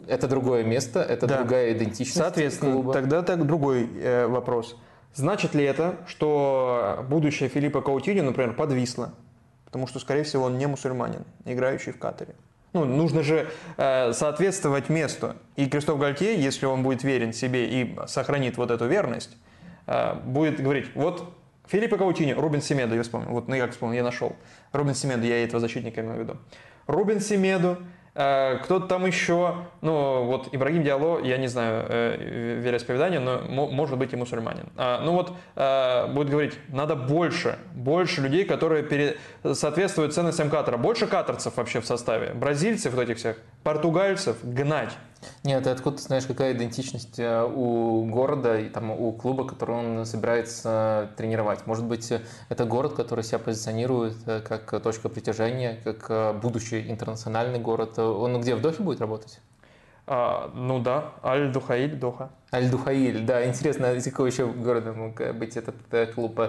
Speaker 1: это другое место, это да. другая идентичность.
Speaker 2: Соответственно, клуба. тогда так другой э, вопрос. Значит ли это, что будущее Филиппа Каутини, например, подвисло? Потому что, скорее всего, он не мусульманин, играющий в Катаре. Ну, нужно же э, соответствовать месту. И Кристоф Гальтье, если он будет верен себе и сохранит вот эту верность, э, будет говорить, вот Филиппо Каутини, Рубин Семеду, я вспомнил, вот, ну я вспомнил, я нашел. Рубин Семеду, я этого защитника имею в виду. Рубин Семеду, кто-то там еще, ну вот Ибрагим Диало, я не знаю э, вероисповедание, но может быть и мусульманин. А, ну вот э, будет говорить, надо больше, больше людей, которые пере... соответствуют ценностям Катара, больше катарцев вообще в составе, бразильцев вот этих всех, португальцев гнать.
Speaker 1: Нет, ты откуда знаешь, какая идентичность э, у города и там у клуба, который он собирается тренировать? Может быть, это город, который себя позиционирует э, как точка притяжения, как э, будущий интернациональный город. Он где, в Дохе будет работать?
Speaker 2: А, ну да, Аль-Духаиль, Доха.
Speaker 1: Аль-Духаиль, да, интересно, из какого еще города мог быть этот э, клуб.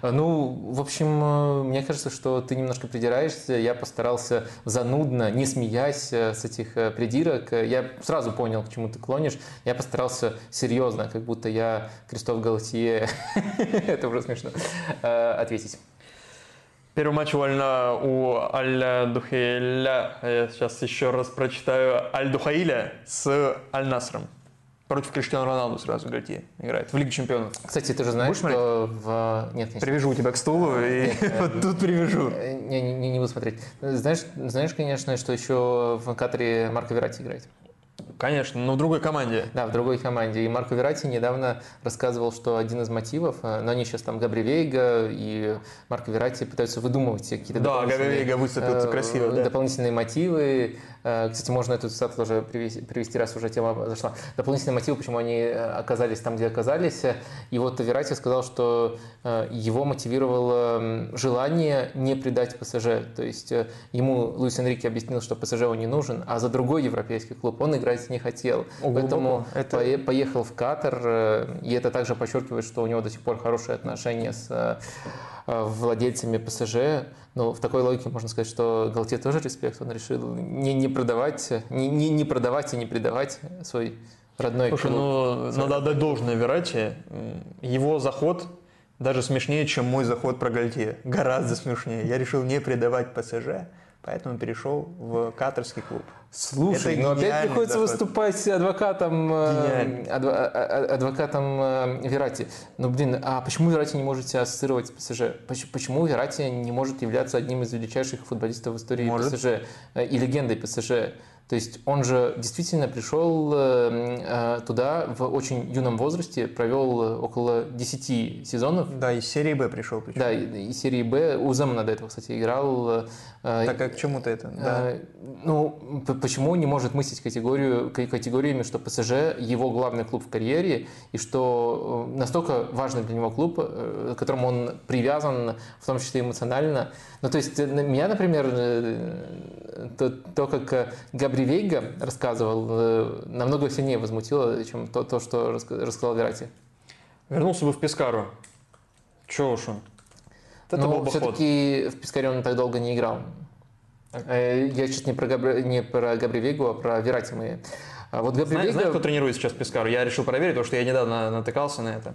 Speaker 1: Ну, в общем, э, мне кажется, что ты немножко придираешься. Я постарался занудно, не смеясь э, с этих придирок. Я сразу понял, к чему ты клонишь. Я постарался серьезно, как будто я Кристоф Галатье, это уже смешно, ответить.
Speaker 2: Первый матч вольно у Аль-Духаиля. Я сейчас еще раз прочитаю. Аль-Духаиля с Аль-Насром. Против Криштиану Роналду сразу Гальтье играет в Лиге Чемпионов.
Speaker 1: Кстати, ты же знаешь, Будешь что в...
Speaker 2: Нет, нет. Привяжу тебя к стулу и вот тут привяжу.
Speaker 1: Э, не, не, не буду смотреть. Знаешь, знаешь, конечно, что еще в Катаре Марко Верати играет?
Speaker 2: Конечно, но в другой команде.
Speaker 1: Да, в другой команде. И Марко Верати недавно рассказывал, что один из мотивов, э, но они сейчас там Габри Вейга и Марко Верати пытаются выдумывать какие-то
Speaker 2: да, дополнительные, выступил э, красиво, да.
Speaker 1: дополнительные мотивы. Э, кстати, можно эту цитату тоже привести, привести, раз уже тема зашла. Дополнительные мотивы, почему они оказались там, где оказались. И вот Верати сказал, что его мотивировало желание не предать ПСЖ. То есть ему Луис Энрике объяснил, что ПСЖ он не нужен, а за другой европейский клуб он играть не хотел. О, Поэтому это... поехал в Катар, э, и это также подчеркивает, что у него до сих пор хорошие отношения с э, владельцами ПСЖ. Но в такой логике можно сказать, что Галтье тоже респект. Он решил не, не продавать, не, не, не продавать и не предавать свой родной
Speaker 2: Слушай, клуб. ну, надо отдать должное Верати. Его заход даже смешнее, чем мой заход про Гальтье. Гораздо смешнее. Я решил не предавать ПСЖ, поэтому перешел в катарский клуб.
Speaker 1: Слушай, но опять приходится заход. выступать адвокатом, э, адва, а, а, адвокатом э, Верати. Ну, блин, а почему Верати не можете ассоциировать с ПСЖ? Почему Верати не может являться одним из величайших футболистов в истории может. ПСЖ э, и легендой ПСЖ? То есть он же действительно пришел э, туда в очень юном возрасте, провел около 10 сезонов.
Speaker 2: Да, из серии Б пришел.
Speaker 1: Причем. Да, из серии Б. У Земана до этого, кстати, играл.
Speaker 2: Э, так а к чему-то это? Да. Э,
Speaker 1: ну, почему не может мыслить категорию, категориями, что ПСЖ его главный клуб в карьере, и что настолько важный для него клуб, к которому он привязан, в том числе эмоционально. Ну, то есть меня, например, то, то как Габриэль Вейга рассказывал, э, намного сильнее возмутило, чем то, то что рассказал Верати.
Speaker 2: Вернулся бы в Пескару. Чего уж он?
Speaker 1: Это Но был все-таки в Пескаре он так долго не играл. Э, я сейчас не про, Габри... не про Габри Вейгу, а про Верати мы.
Speaker 2: А вот Габри Знаешь, Вейга... знаешь, кто тренирует сейчас Пескару? Я решил проверить, потому что я недавно натыкался на это.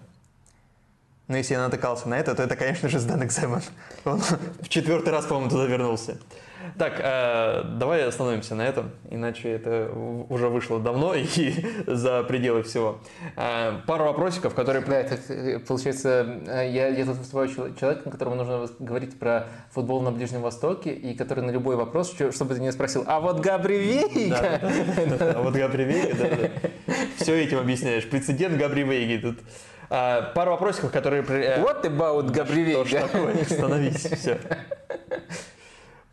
Speaker 2: Но если я натыкался на это, то это, конечно же, Сдан Экземен. Он в четвертый раз, по-моему, туда вернулся. Так, э, давай остановимся на этом, иначе это уже вышло давно и за пределы всего. Э, пару вопросиков, которые...
Speaker 1: Да, это, э, получается, э, я, я тут выступаю человеком, которому нужно говорить про футбол на Ближнем Востоке, и который на любой вопрос, чтобы ты не спросил, а вот Габри Вейга?
Speaker 2: А вот Габри Вейга, да. Все этим объясняешь. Прецедент Габри Вейги тут. А, пару вопросиков, которые...
Speaker 1: What about Габри Вейга?
Speaker 2: Остановись, все.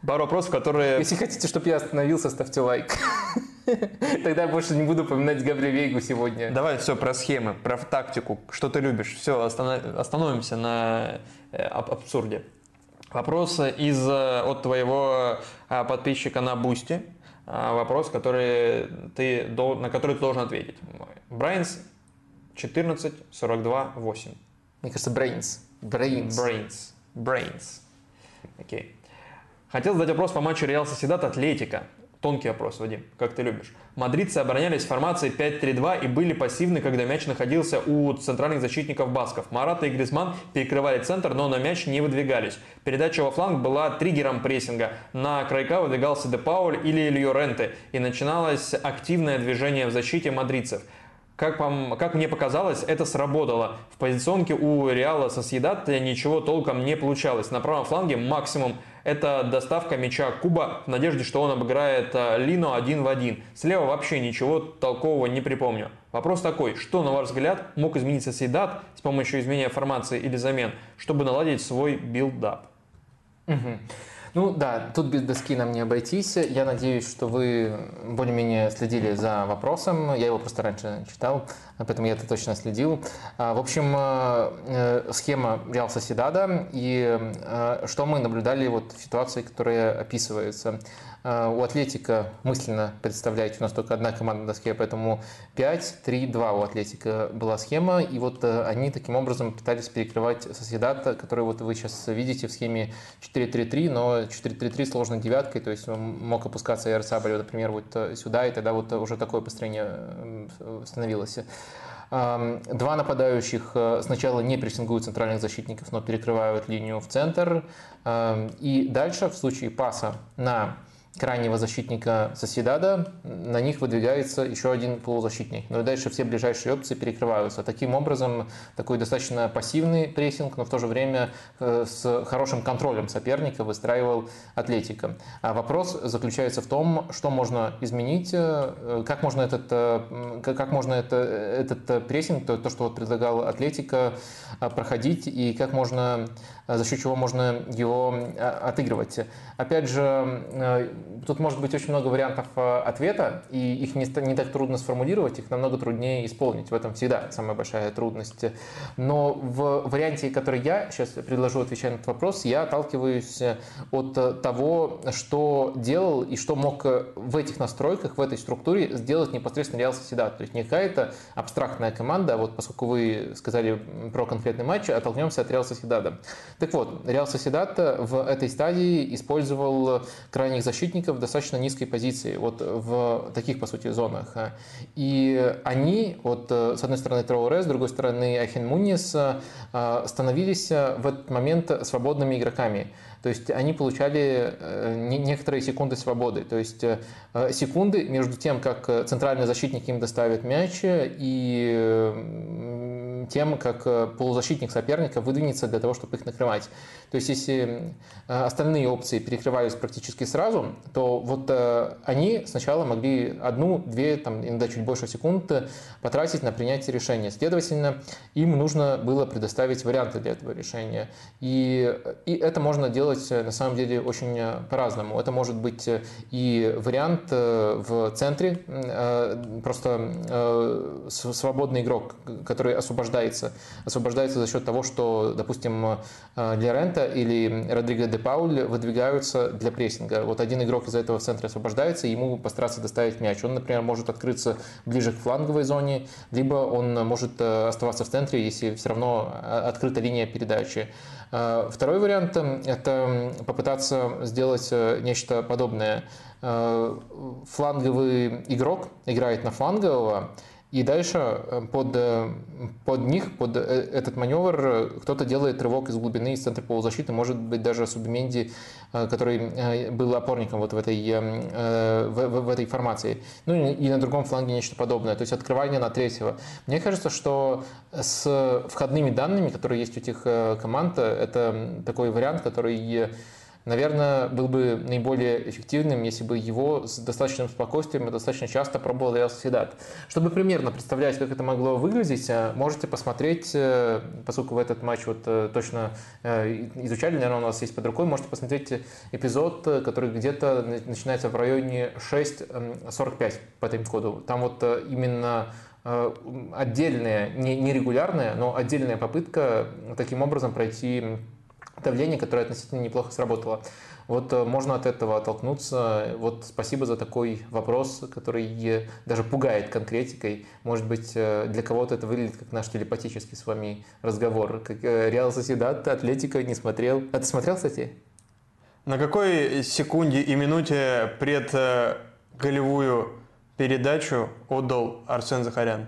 Speaker 2: Пару вопросов, которые...
Speaker 1: Если хотите, чтобы я остановился, ставьте лайк. Тогда я больше не буду упоминать Габри Вейгу сегодня.
Speaker 2: Давай все про схемы, про тактику, что ты любишь. Все, остановимся на э, абсурде. Вопрос из, э, от твоего а, подписчика на Boosty. Вопрос, который ты, на который ты должен ответить. Brains 14, 42, 8.
Speaker 1: Мне кажется, Brains. Brains.
Speaker 2: Brains. Brains. Окей. Хотел задать вопрос по матчу Реал Сосьедад Атлетико. Тонкий вопрос, Вадим, как ты любишь. Мадридцы оборонялись в формации 5-3-2 и были пассивны, когда мяч находился у центральных защитников басков. Мората и Гризманн перекрывали центр, но на мяч не выдвигались. Передача во фланг была триггером прессинга. На крайка выдвигался Де Пауль или Льоренте, и начиналось активное движение в защите мадридцев. Как, вам, как мне показалось, это сработало. В позиционке у Реала Сосьедад ничего толком не получалось. На правом фланге максимум это доставка мяча Кубо в надежде, что он обыграет э, Лино один в один. Слева вообще ничего толкового не припомню. Вопрос такой, что, на ваш взгляд, мог изменить Сосьедад с помощью изменения формации или замен, чтобы наладить свой build-up?
Speaker 1: Угу. Ну да, тут без доски нам не обойтись. Я надеюсь, что вы более-менее следили за вопросом. Я его просто раньше читал, поэтому я это точно следил. А, в общем, э, э, схема Реал Соседада и э, что мы наблюдали вот в ситуации, которая описывается. А, у Атлетика мысленно представляете, у нас только одна команда на доске, поэтому 5-3-2 у Атлетика была схема, и вот э, они таким образом пытались перекрывать Соседата, который вот вы сейчас видите в схеме 4-3-3, но 4-3-3 сложной девяткой, то есть мог опускаться Ярсабаль, например, вот э, сюда, и тогда вот уже такое построение становилось. Два нападающих э, сначала не прессингуют центральных защитников, но перекрывают линию в центр. И дальше в случае паса на крайнего защитника Соседада, на них выдвигается еще один полузащитник. Ну и дальше все ближайшие опции перекрываются. Таким образом, такой достаточно пассивный прессинг, но в то же время э, с хорошим контролем соперника выстраивал Атлетика. А вопрос заключается в том, что можно изменить, э, как можно этот, э, как можно это, этот прессинг, то, то, что вот предлагал Атлетика, проходить, и как можно, за счет чего можно его отыгрывать. Опять же, тут может быть очень много вариантов э, ответа, и их не, не так трудно сформулировать, их намного труднее исполнить. В этом всегда самая большая трудность. Но в варианте, который я сейчас предложу, отвечая на этот вопрос, я отталкиваюсь от того, что делал и что мог в этих настройках, в этой структуре сделать непосредственно Реал Соседат. То есть не какая-то абстрактная команда, а вот поскольку вы сказали про конкретный матч, оттолкнемся от Реал Соседада. Так вот, Реал Соседат в этой стадии использовал крайних защитников в достаточно низкой позиции, вот в таких, по сути, зонах. И они, вот с одной стороны Троуре, с другой стороны Ахен Мунис, становились в этот момент свободными игроками. То есть они получали э, некоторые секунды свободы. То есть э, секунды между тем, как центральный защитник им доставит мяч и тем, как полузащитник соперника выдвинется для того, чтобы их накрывать. То есть если остальные опции перекрывались практически сразу, то вот они сначала могли одну, две, там, иногда чуть больше секунд потратить на принятие решения. Следовательно, им нужно было предоставить варианты для этого решения. И, и это можно делать э, на самом деле очень э, по-разному. Это может быть э, и вариант в центре, просто свободный игрок, который освобождается. Освобождается за счет того, что, допустим, Лерента или Родриго де Пауль выдвигаются для прессинга. Вот один игрок из этого центра освобождается, ему постараться доставить мяч. Он, например, может открыться ближе к фланговой зоне, либо он может оставаться в центре, если все равно открыта линия передачи. Второй вариант – это попытаться сделать э, нечто подобное. Фланговый игрок играет на флангового, И дальше э, под, э, под них, под э, этот маневр кто-то делает рывок из глубины, из центра полузащиты, может быть даже Субменди, который был опорником вот в этой, в, в, в этой формации. Ну и на другом фланге нечто подобное, то есть открывание на третьего. Мне кажется, что с входными данными, которые есть у этих команд, это такой вариант, который наверное, был бы наиболее эффективным, если бы его с достаточным спокойствием и достаточно часто пробовал Реал Соседат. Чтобы примерно представлять, как это могло выглядеть, э, можете посмотреть, э, поскольку в этот матч вот э, точно изучали, наверное, у нас есть под рукой, можете посмотреть эпизод, который где-то начинается в районе 6.45 по тайм-коду. Там вот именно отдельная, не, не регулярная, но отдельная попытка таким образом пройти давление, которое относительно неплохо сработало. Вот э, можно от этого оттолкнуться. Вот спасибо за такой вопрос, который даже пугает конкретикой. Может быть, э, для кого-то это выглядит как наш телепатический с вами разговор. Как э, Реал Соседат, Атлетика не смотрел. А ты смотрел, кстати?
Speaker 2: На какой секунде и минуте пред голевую передачу отдал Арсен Захарян?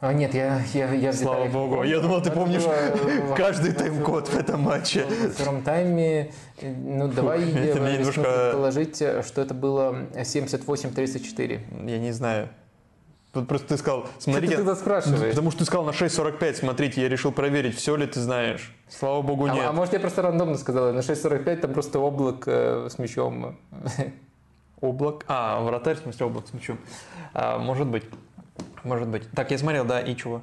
Speaker 1: А, нет, я, я, я
Speaker 2: Слава богу. Я думал, ты помнишь было, каждый тайм-код в этом матче.
Speaker 1: В втором тайме, ну давай это немножко... предположить, что это было 78-34.
Speaker 2: Я не знаю. Тут просто ты сказал, смотрите...
Speaker 1: Что ты тогда спрашиваешь?
Speaker 2: Потому что ты сказал на 6.45, смотрите, я решил проверить, все ли ты знаешь. Слава богу, а, нет.
Speaker 1: А, а может я просто рандомно сказал, на 6.45 там просто облак э, с мячом.
Speaker 2: Облак? А, вратарь, в смысле облак с мячом. А, может быть. Может быть. Так, я смотрел, да, и чего?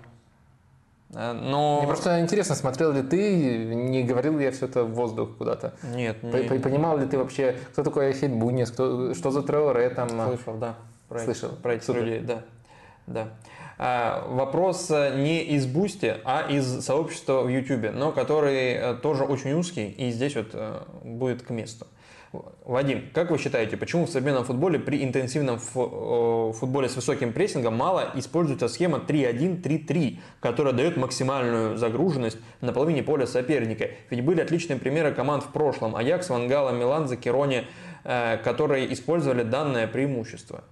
Speaker 1: Э, но... Мне просто интересно, смотрел ли ты, не говорил ли я все это в воздух куда-то?
Speaker 2: Нет,
Speaker 1: не... Понимал ли ты вообще, кто такой Ахид Бунис, кто, что за Треоре там?
Speaker 2: Слышал, да.
Speaker 1: Про Слышал.
Speaker 2: Про этих Супер. людей, да. да. А, вопрос э, не из Boosty, а из сообщества в Ютубе, но который э, тоже очень узкий, и здесь вот будет к месту. Вадим, как вы считаете, почему в современном футболе при интенсивном футболе с высоким прессингом мало используется схема 3-1-3-3, которая дает максимальную загруженность на половине поля соперника? Ведь были отличные примеры команд в прошлом. Аякс Ван Гала, Милан Дзаккерони, э, которые использовали данное преимущество.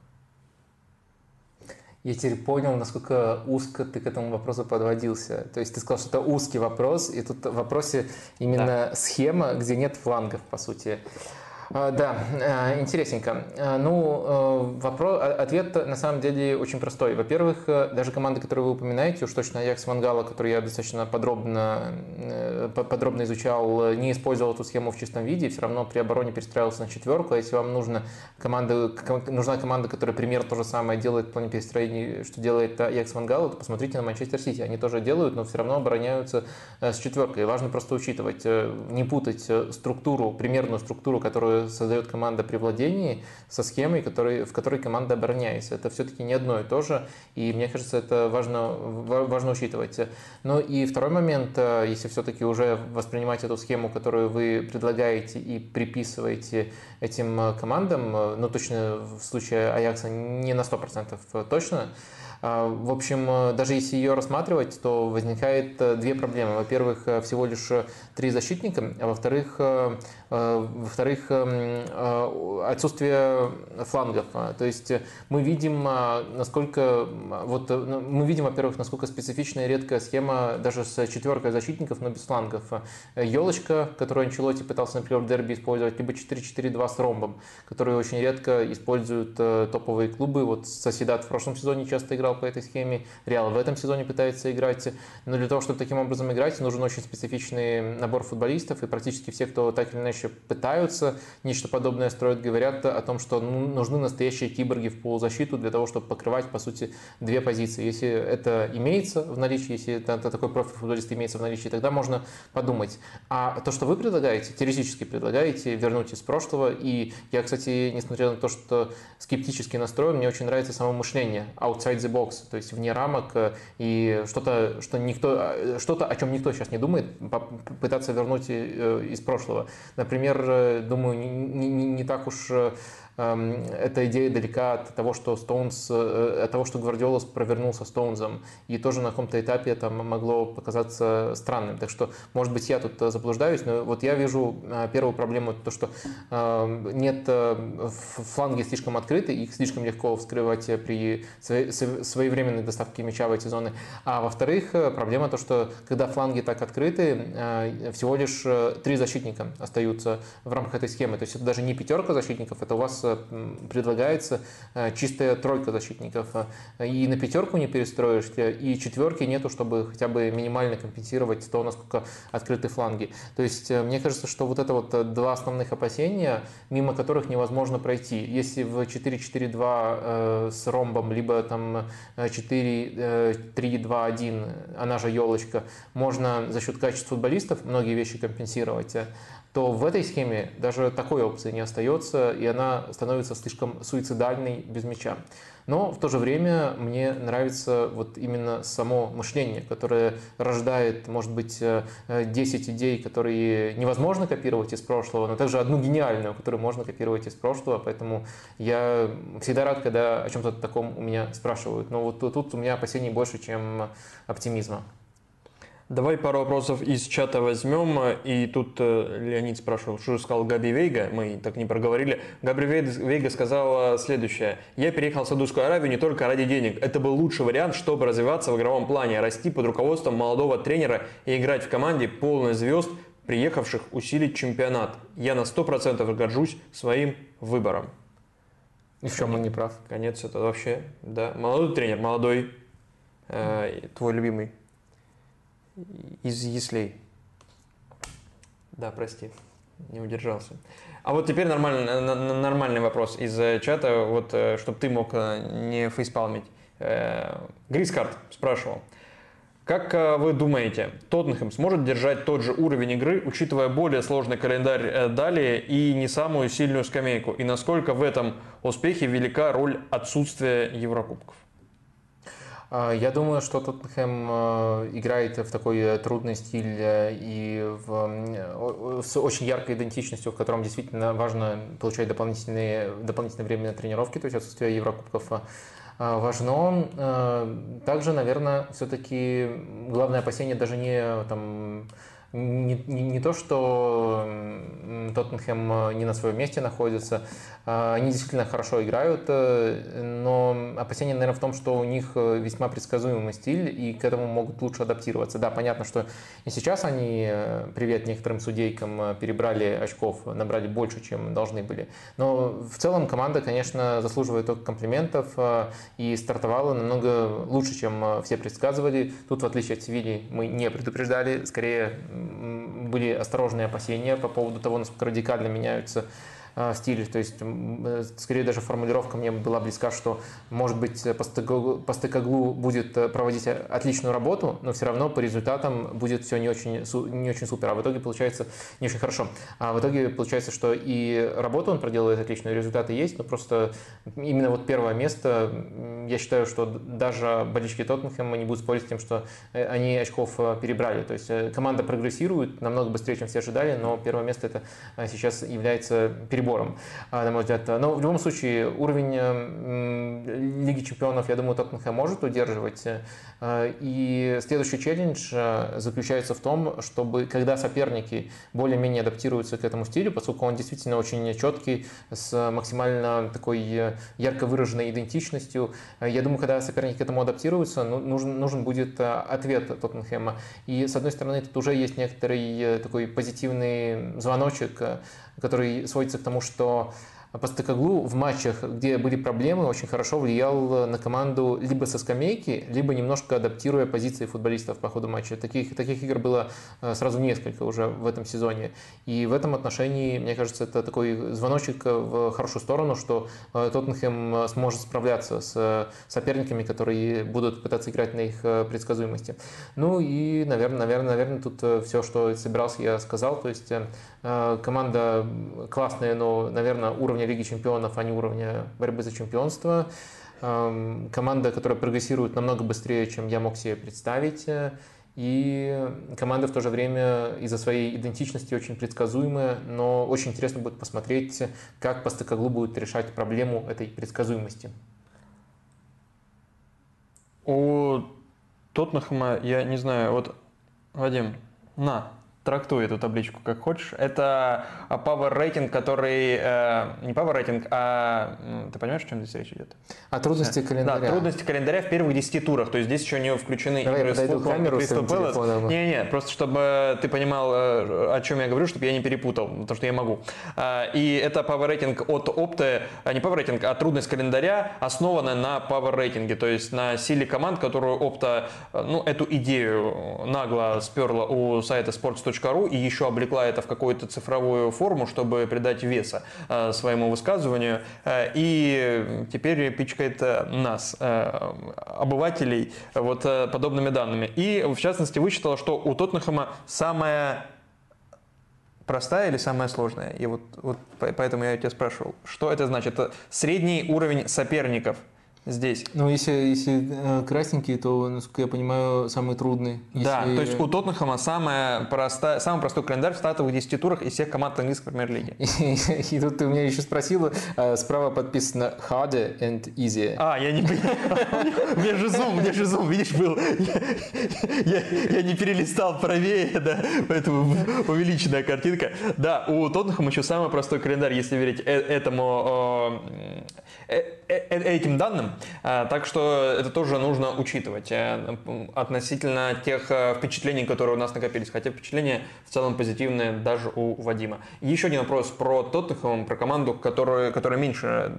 Speaker 1: Я теперь понял, насколько узко ты к этому вопросу подводился. То есть ты сказал, что это узкий вопрос, и тут в вопросе именно да. схема, где нет флангов, по сути. А, да, э, интересненько. Э, ну, э, вопрос, ответ на самом деле очень простой. Во-первых, даже команды, которые вы упоминаете, уж точно Аякс Мангала, который я достаточно подробно, подробно изучал, не использовал эту схему в чистом виде, все равно при обороне перестраивался на четверку. А если вам нужна команда, нужна команда, которая примерно то же самое делает в плане перестроения, что делает Аякс Мангала, то посмотрите на Манчестер Сити. Они тоже делают, но все равно обороняются с четверкой. Важно просто учитывать, не путать структуру, примерную структуру, которую создает команда при владении со схемой, который, в которой команда обороняется. Это все-таки не одно и то же, и мне кажется, это важно, важно учитывать. Но и второй момент, э, если все-таки уже воспринимать эту схему, которую вы предлагаете и приписываете этим э, командам, э, ну точно в случае Аякса не на 100% точно, а, в общем, даже если ее рассматривать, то возникает две проблемы. Во-первых, всего лишь три защитника, а во-вторых, во-вторых, отсутствие флангов. То есть мы видим, насколько вот ну, мы видим, во-первых, насколько специфичная и редкая схема даже с четверкой защитников, но без флангов. Елочка, которую Анчелоти пытался, например, в дерби использовать, либо 4-4-2 с ромбом, которые очень редко используют топовые клубы. Вот Соседат в прошлом сезоне часто играл по этой схеме, Реал в этом сезоне пытается играть. Но для того, чтобы таким образом играть, нужен очень специфичный набор футболистов, и практически все, кто так или иначе пытаются нечто подобное строить, говорят о том, что ну, нужны настоящие киборги в полузащиту для того, чтобы покрывать, по сути, две позиции. Если это имеется в наличии, если это, такой профиль футболиста имеется в наличии, тогда можно подумать. А то, что вы предлагаете, теоретически предлагаете вернуть из прошлого, и я, кстати, несмотря на то, что скептически настроен, мне очень нравится само мышление outside the box, то есть вне рамок э, и что-то, что никто, э, что-то, о чем никто сейчас не думает, пытаться вернуть э, из прошлого. Например, думаю, не, не, не так уж эм, эта идея далека от того, что Стоунс, от того, что Гвардиола провернулся Стоунзом, и тоже на каком-то этапе это могло показаться странным. Так что, может быть, я тут заблуждаюсь, но вот я вижу первую проблему, то, что эм, нет фланги слишком открыты, их слишком легко вскрывать при своевременной доставке мяча в эти зоны. А во-вторых, проблема то, что когда фланги так открыты, всего лишь три защитника остаются в рамках этой схемы. То есть это даже не пятерка защитников, это у вас э, предлагается э, чистая тройка защитников. И на пятерку не перестроишь, и четверки нету, чтобы хотя бы минимально компенсировать то, насколько открыты фланги. То есть э, мне кажется, что вот это вот два основных опасения, мимо которых невозможно пройти. Если в 4-4-2 с ромбом, либо там 4-3-2-1, она же елочка, можно за счет качества футболистов многие вещи компенсировать, то в этой схеме даже такой опции не остается, и она становится слишком суицидальной без мяча. Но в то же время мне нравится вот именно само мышление, которое рождает, может быть, 10 э, идей, которые невозможно копировать из прошлого, но также одну гениальную, которую можно копировать из прошлого. Поэтому я всегда рад, когда о чем-то таком у меня спрашивают. Но вот тут у меня опасений больше, чем оптимизма.
Speaker 2: Давай пару вопросов из чата возьмем. И тут э, Леонид спрашивал, что же сказал Габи Вейга. Мы так не проговорили. Габи Вейга сказал следующее. Я переехал в Саудовскую Аравию не только ради денег. Это был лучший вариант, чтобы развиваться в игровом плане, расти под руководством молодого тренера и играть в команде полной звезд, приехавших усилить чемпионат. Я на 100% горжусь своим выбором.
Speaker 1: И в чем он не прав?
Speaker 2: Конец это вообще, да. Молодой тренер, молодой, э, твой любимый из яслей. Да, прости, не удержался. А вот теперь нормальный, нормальный вопрос из э, чата, вот, э, чтобы ты мог э, не фейспалмить. Грискард спрашивал. Как вы думаете, Тоттенхэм сможет держать тот же уровень игры, учитывая более сложный календарь далее и не самую сильную скамейку? И насколько в этом успехе велика роль отсутствия Еврокубков?
Speaker 1: А, я думаю, что Тоттенхэм э, играет в такой э, трудный стиль э, и в, с очень яркой идентичностью, в котором действительно важно получать дополнительные, дополнительное время на тренировки, то есть отсутствие Еврокубков важно. Также, наверное, все-таки главное опасение даже не там, не, не, не то, что Тоттенхэм не на своем месте находится, а, они действительно хорошо играют, э, но опасение, наверное, в том, что у них э, весьма предсказуемый стиль, и к этому могут лучше адаптироваться. Да, понятно, что и сейчас они, э, привет некоторым судейкам, перебрали очков, набрали больше, чем должны были. Но в целом команда, конечно, заслуживает только комплиментов и стартовала намного лучше, чем все предсказывали. Тут, в отличие от Севильи, мы не предупреждали, скорее были осторожные опасения по поводу того, насколько радикально меняются Э, стиле. То есть, э, скорее даже формулировка мне была близка, что, может быть, Постекоглу будет э, проводить отличную работу, но все равно по результатам будет все не очень, не очень супер. А в итоге получается не очень хорошо. А в итоге получается, что и работу он проделывает отличную, результаты есть, но просто именно вот первое место, я считаю, что даже болельщики Тоттенхэма не будут спорить с тем, что они очков перебрали. То есть команда прогрессирует намного быстрее, чем все ожидали, но первое место это сейчас является перебором перебором, а, на мой взгляд. Но в любом случае уровень Лиги Чемпионов, я думаю, Тоттенхэм может удерживать. Э, и следующий челлендж э, заключается в том, чтобы когда соперники более-менее адаптируются к этому стилю, поскольку он действительно очень четкий, с максимально такой э, ярко выраженной идентичностью, я думаю, когда соперники к этому адаптируются, ну, нужен, нужен будет ответ Тоттенхэма. И с одной стороны, тут уже есть некоторый такой позитивный звоночек, который сводится к тому, что Постекоглу в матчах, где были проблемы, очень хорошо влиял на команду либо со скамейки, либо немножко адаптируя позиции футболистов по ходу матча. Таких, таких игр было э, сразу несколько уже в этом сезоне. И в этом отношении, мне кажется, это такой звоночек в хорошую сторону, что э, Тоттенхэм сможет справляться с соперниками, которые будут пытаться играть на их э, предсказуемости. Ну и, наверное, наверное, наверное, тут все, что собирался, я сказал. То есть команда классная, но, наверное, уровня Лиги Чемпионов, а не уровня борьбы за чемпионство. Команда, которая прогрессирует намного быстрее, чем я мог себе представить. И команда в то же время из-за своей идентичности очень предсказуемая, но очень интересно будет посмотреть, как Постекоглу будет решать проблему этой предсказуемости.
Speaker 2: У Тоттенхэма, я не знаю, вот, Вадим, на, трактуй эту табличку как хочешь. Это power рейтинг, который э, не power рейтинг, а ты понимаешь, о чем здесь речь идет?
Speaker 1: О трудности календаря.
Speaker 2: Да, трудности календаря в первых 10 турах. То есть здесь еще не включены
Speaker 1: Давай
Speaker 2: игры
Speaker 1: с камеру с
Speaker 2: Не, не, просто чтобы ты понимал, э, о чем я говорю, чтобы я не перепутал, потому что я могу. А, и это power рейтинг от опты, а не power рейтинг, а трудность календаря основана на power рейтинге, то есть на силе команд, которую опта, э, ну, эту идею нагло сперла у сайта sports sports.ru и еще облекла это в какую-то цифровую форму, чтобы придать веса э, своему высказыванию. Э, и теперь пичкает э, нас, обывателей, вот подобными данными. И, в частности, вычитала, что у Тоттенхэма самая простая или самая сложная? И вот, вот поэтому я тебя спрашивал, что это значит? Средний уровень соперников – здесь.
Speaker 1: Ну, если, если э, красненький, то, насколько я понимаю, самый трудный. Если...
Speaker 2: Да, то есть у Тоттенхэма самая простая, самый простой календарь в стартовых 10 турах из всех команд английской премьер-лиги.
Speaker 1: И, и тут ты меня еще спросила, а справа подписано harder and easier.
Speaker 2: А, я не понял. У меня же зум, у меня же зум, видишь, был. Я не перелистал правее, да, поэтому увеличенная картинка. Да, у Тоттенхэма еще самый простой календарь, если верить э, этому э, этим данным. А, так что это тоже нужно учитывать э, относительно тех э, впечатлений, которые у нас накопились. Хотя впечатления в целом позитивные даже у Вадима. Еще один вопрос про Тоттенхэм, про команду, которая, которая меньше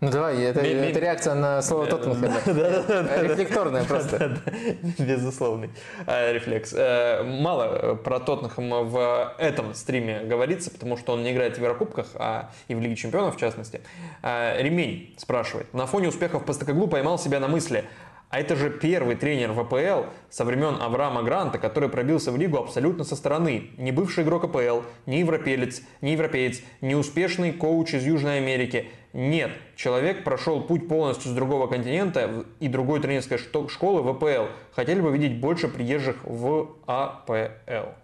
Speaker 1: ну давай, это, ми, это реакция на слово Тоттенхэма. Рефлекторная просто.
Speaker 2: Безусловный э, рефлекс. Э, мало э, про Тоттенхэма в этом стриме говорится, потому что он не играет в Еврокубках, а и в Лиге Чемпионов в частности. Ремень спрашивает. На фоне успехов Постакоглу поймал себя на мысли, а это же первый тренер ВПЛ со времен Авраама Гранта, который пробился в лигу абсолютно со стороны. Не бывший игрок АПЛ, не европеец, не европеец, не успешный коуч из Южной Америки. Нет, человек прошел путь полностью с другого континента и другой тренерской школы в АПЛ. Хотели бы видеть больше приезжих в АПЛ.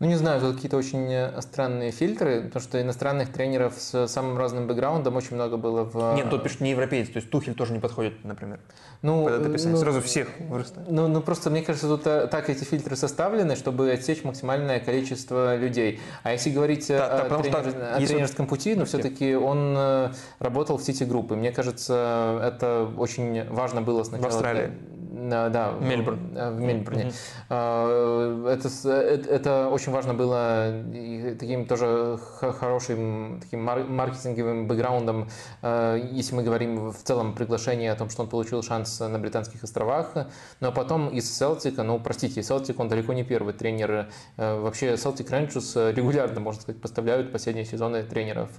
Speaker 1: Ну, не знаю, тут какие-то очень э, странные фильтры, потому что иностранных тренеров с самым разным бэкграундом очень много было в...
Speaker 2: Нет, тут пишет не европеец, то есть Тухель тоже не подходит, например. Ну, это ну, сразу всех
Speaker 1: вырастает. Ну, ну, просто мне кажется, тут э, так эти фильтры составлены, чтобы отсечь максимальное количество людей. А если говорить да, о, да, тренер, что, о тренерском пути, ну, все-таки он э, работал в Сити группы. Мне кажется, это очень важно было сначала.
Speaker 2: В Австралии.
Speaker 1: Да,
Speaker 2: Мельбурн.
Speaker 1: в Мельбурне. Mm-hmm. Это, это, это очень важно было таким тоже хорошим таким маркетинговым бэкграундом, э, если мы говорим в целом приглашение о том, что он получил шанс на Британских островах. Но потом из Селтика, ну, простите, Селтик, он далеко не первый тренер. Э, вообще Селтик Ренчус регулярно, можно сказать, поставляют последние сезоны тренеров.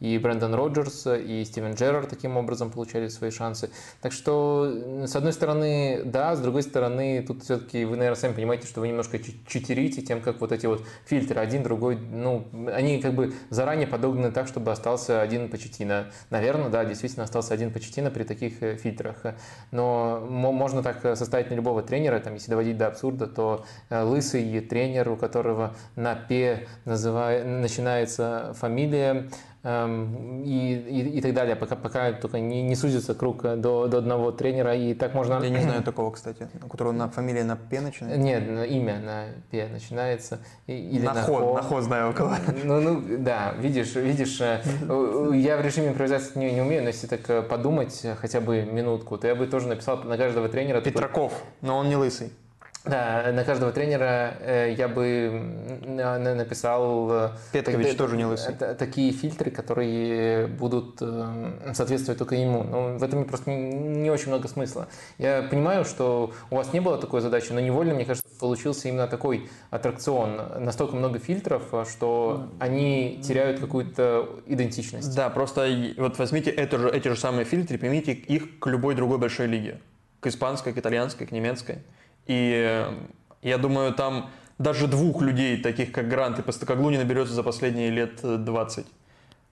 Speaker 1: И Брэндон Роджерс, и Стивен Джерард таким образом получали свои шансы. Так что, с одной стороны, да, с другой стороны, тут все-таки вы, наверное, сами понимаете, что вы немножко читерите тем, как вот эти вот фильтры, один, другой, ну, они как бы заранее подогнаны так, чтобы остался один Почетина. Наверное, да, действительно остался один Почетина при таких э, фильтрах. Но можно так составить на любого тренера, там, если доводить до абсурда, то э, лысый тренер, у которого на П называет, начинается фамилия, и, и, и так далее, пока, пока только не, не сузится круг до, до одного тренера, и так можно...
Speaker 2: Я не знаю такого, кстати, у которого на, фамилия на П начинается.
Speaker 1: Нет, имя на П начинается. Или
Speaker 2: на, на ход, на ход знаю у кого.
Speaker 1: Ну, ну, да, видишь, видишь, э, я в режиме импровизации не, не умею, но если так э, подумать хотя бы минутку, то я бы тоже написал на каждого тренера...
Speaker 2: Петраков, такой... но он не лысый.
Speaker 1: Да, на каждого тренера э, я бы написал... Э,
Speaker 2: Петкович так, тоже не лысый.
Speaker 1: Такие фильтры, которые будут э, соответствовать только ему. Но в этом просто не, не очень много смысла. Я понимаю, что у вас не было такой задачи, но невольно, мне кажется, получился именно такой аттракцион. Настолько много фильтров, что они теряют какую-то идентичность.
Speaker 2: Да, просто вот возьмите это же, эти же самые фильтры, примите их к любой другой большой лиге. К испанской, к итальянской, к немецкой. И я думаю, там даже двух людей, таких как Грант и Постакоглу, не наберется за последние лет 20.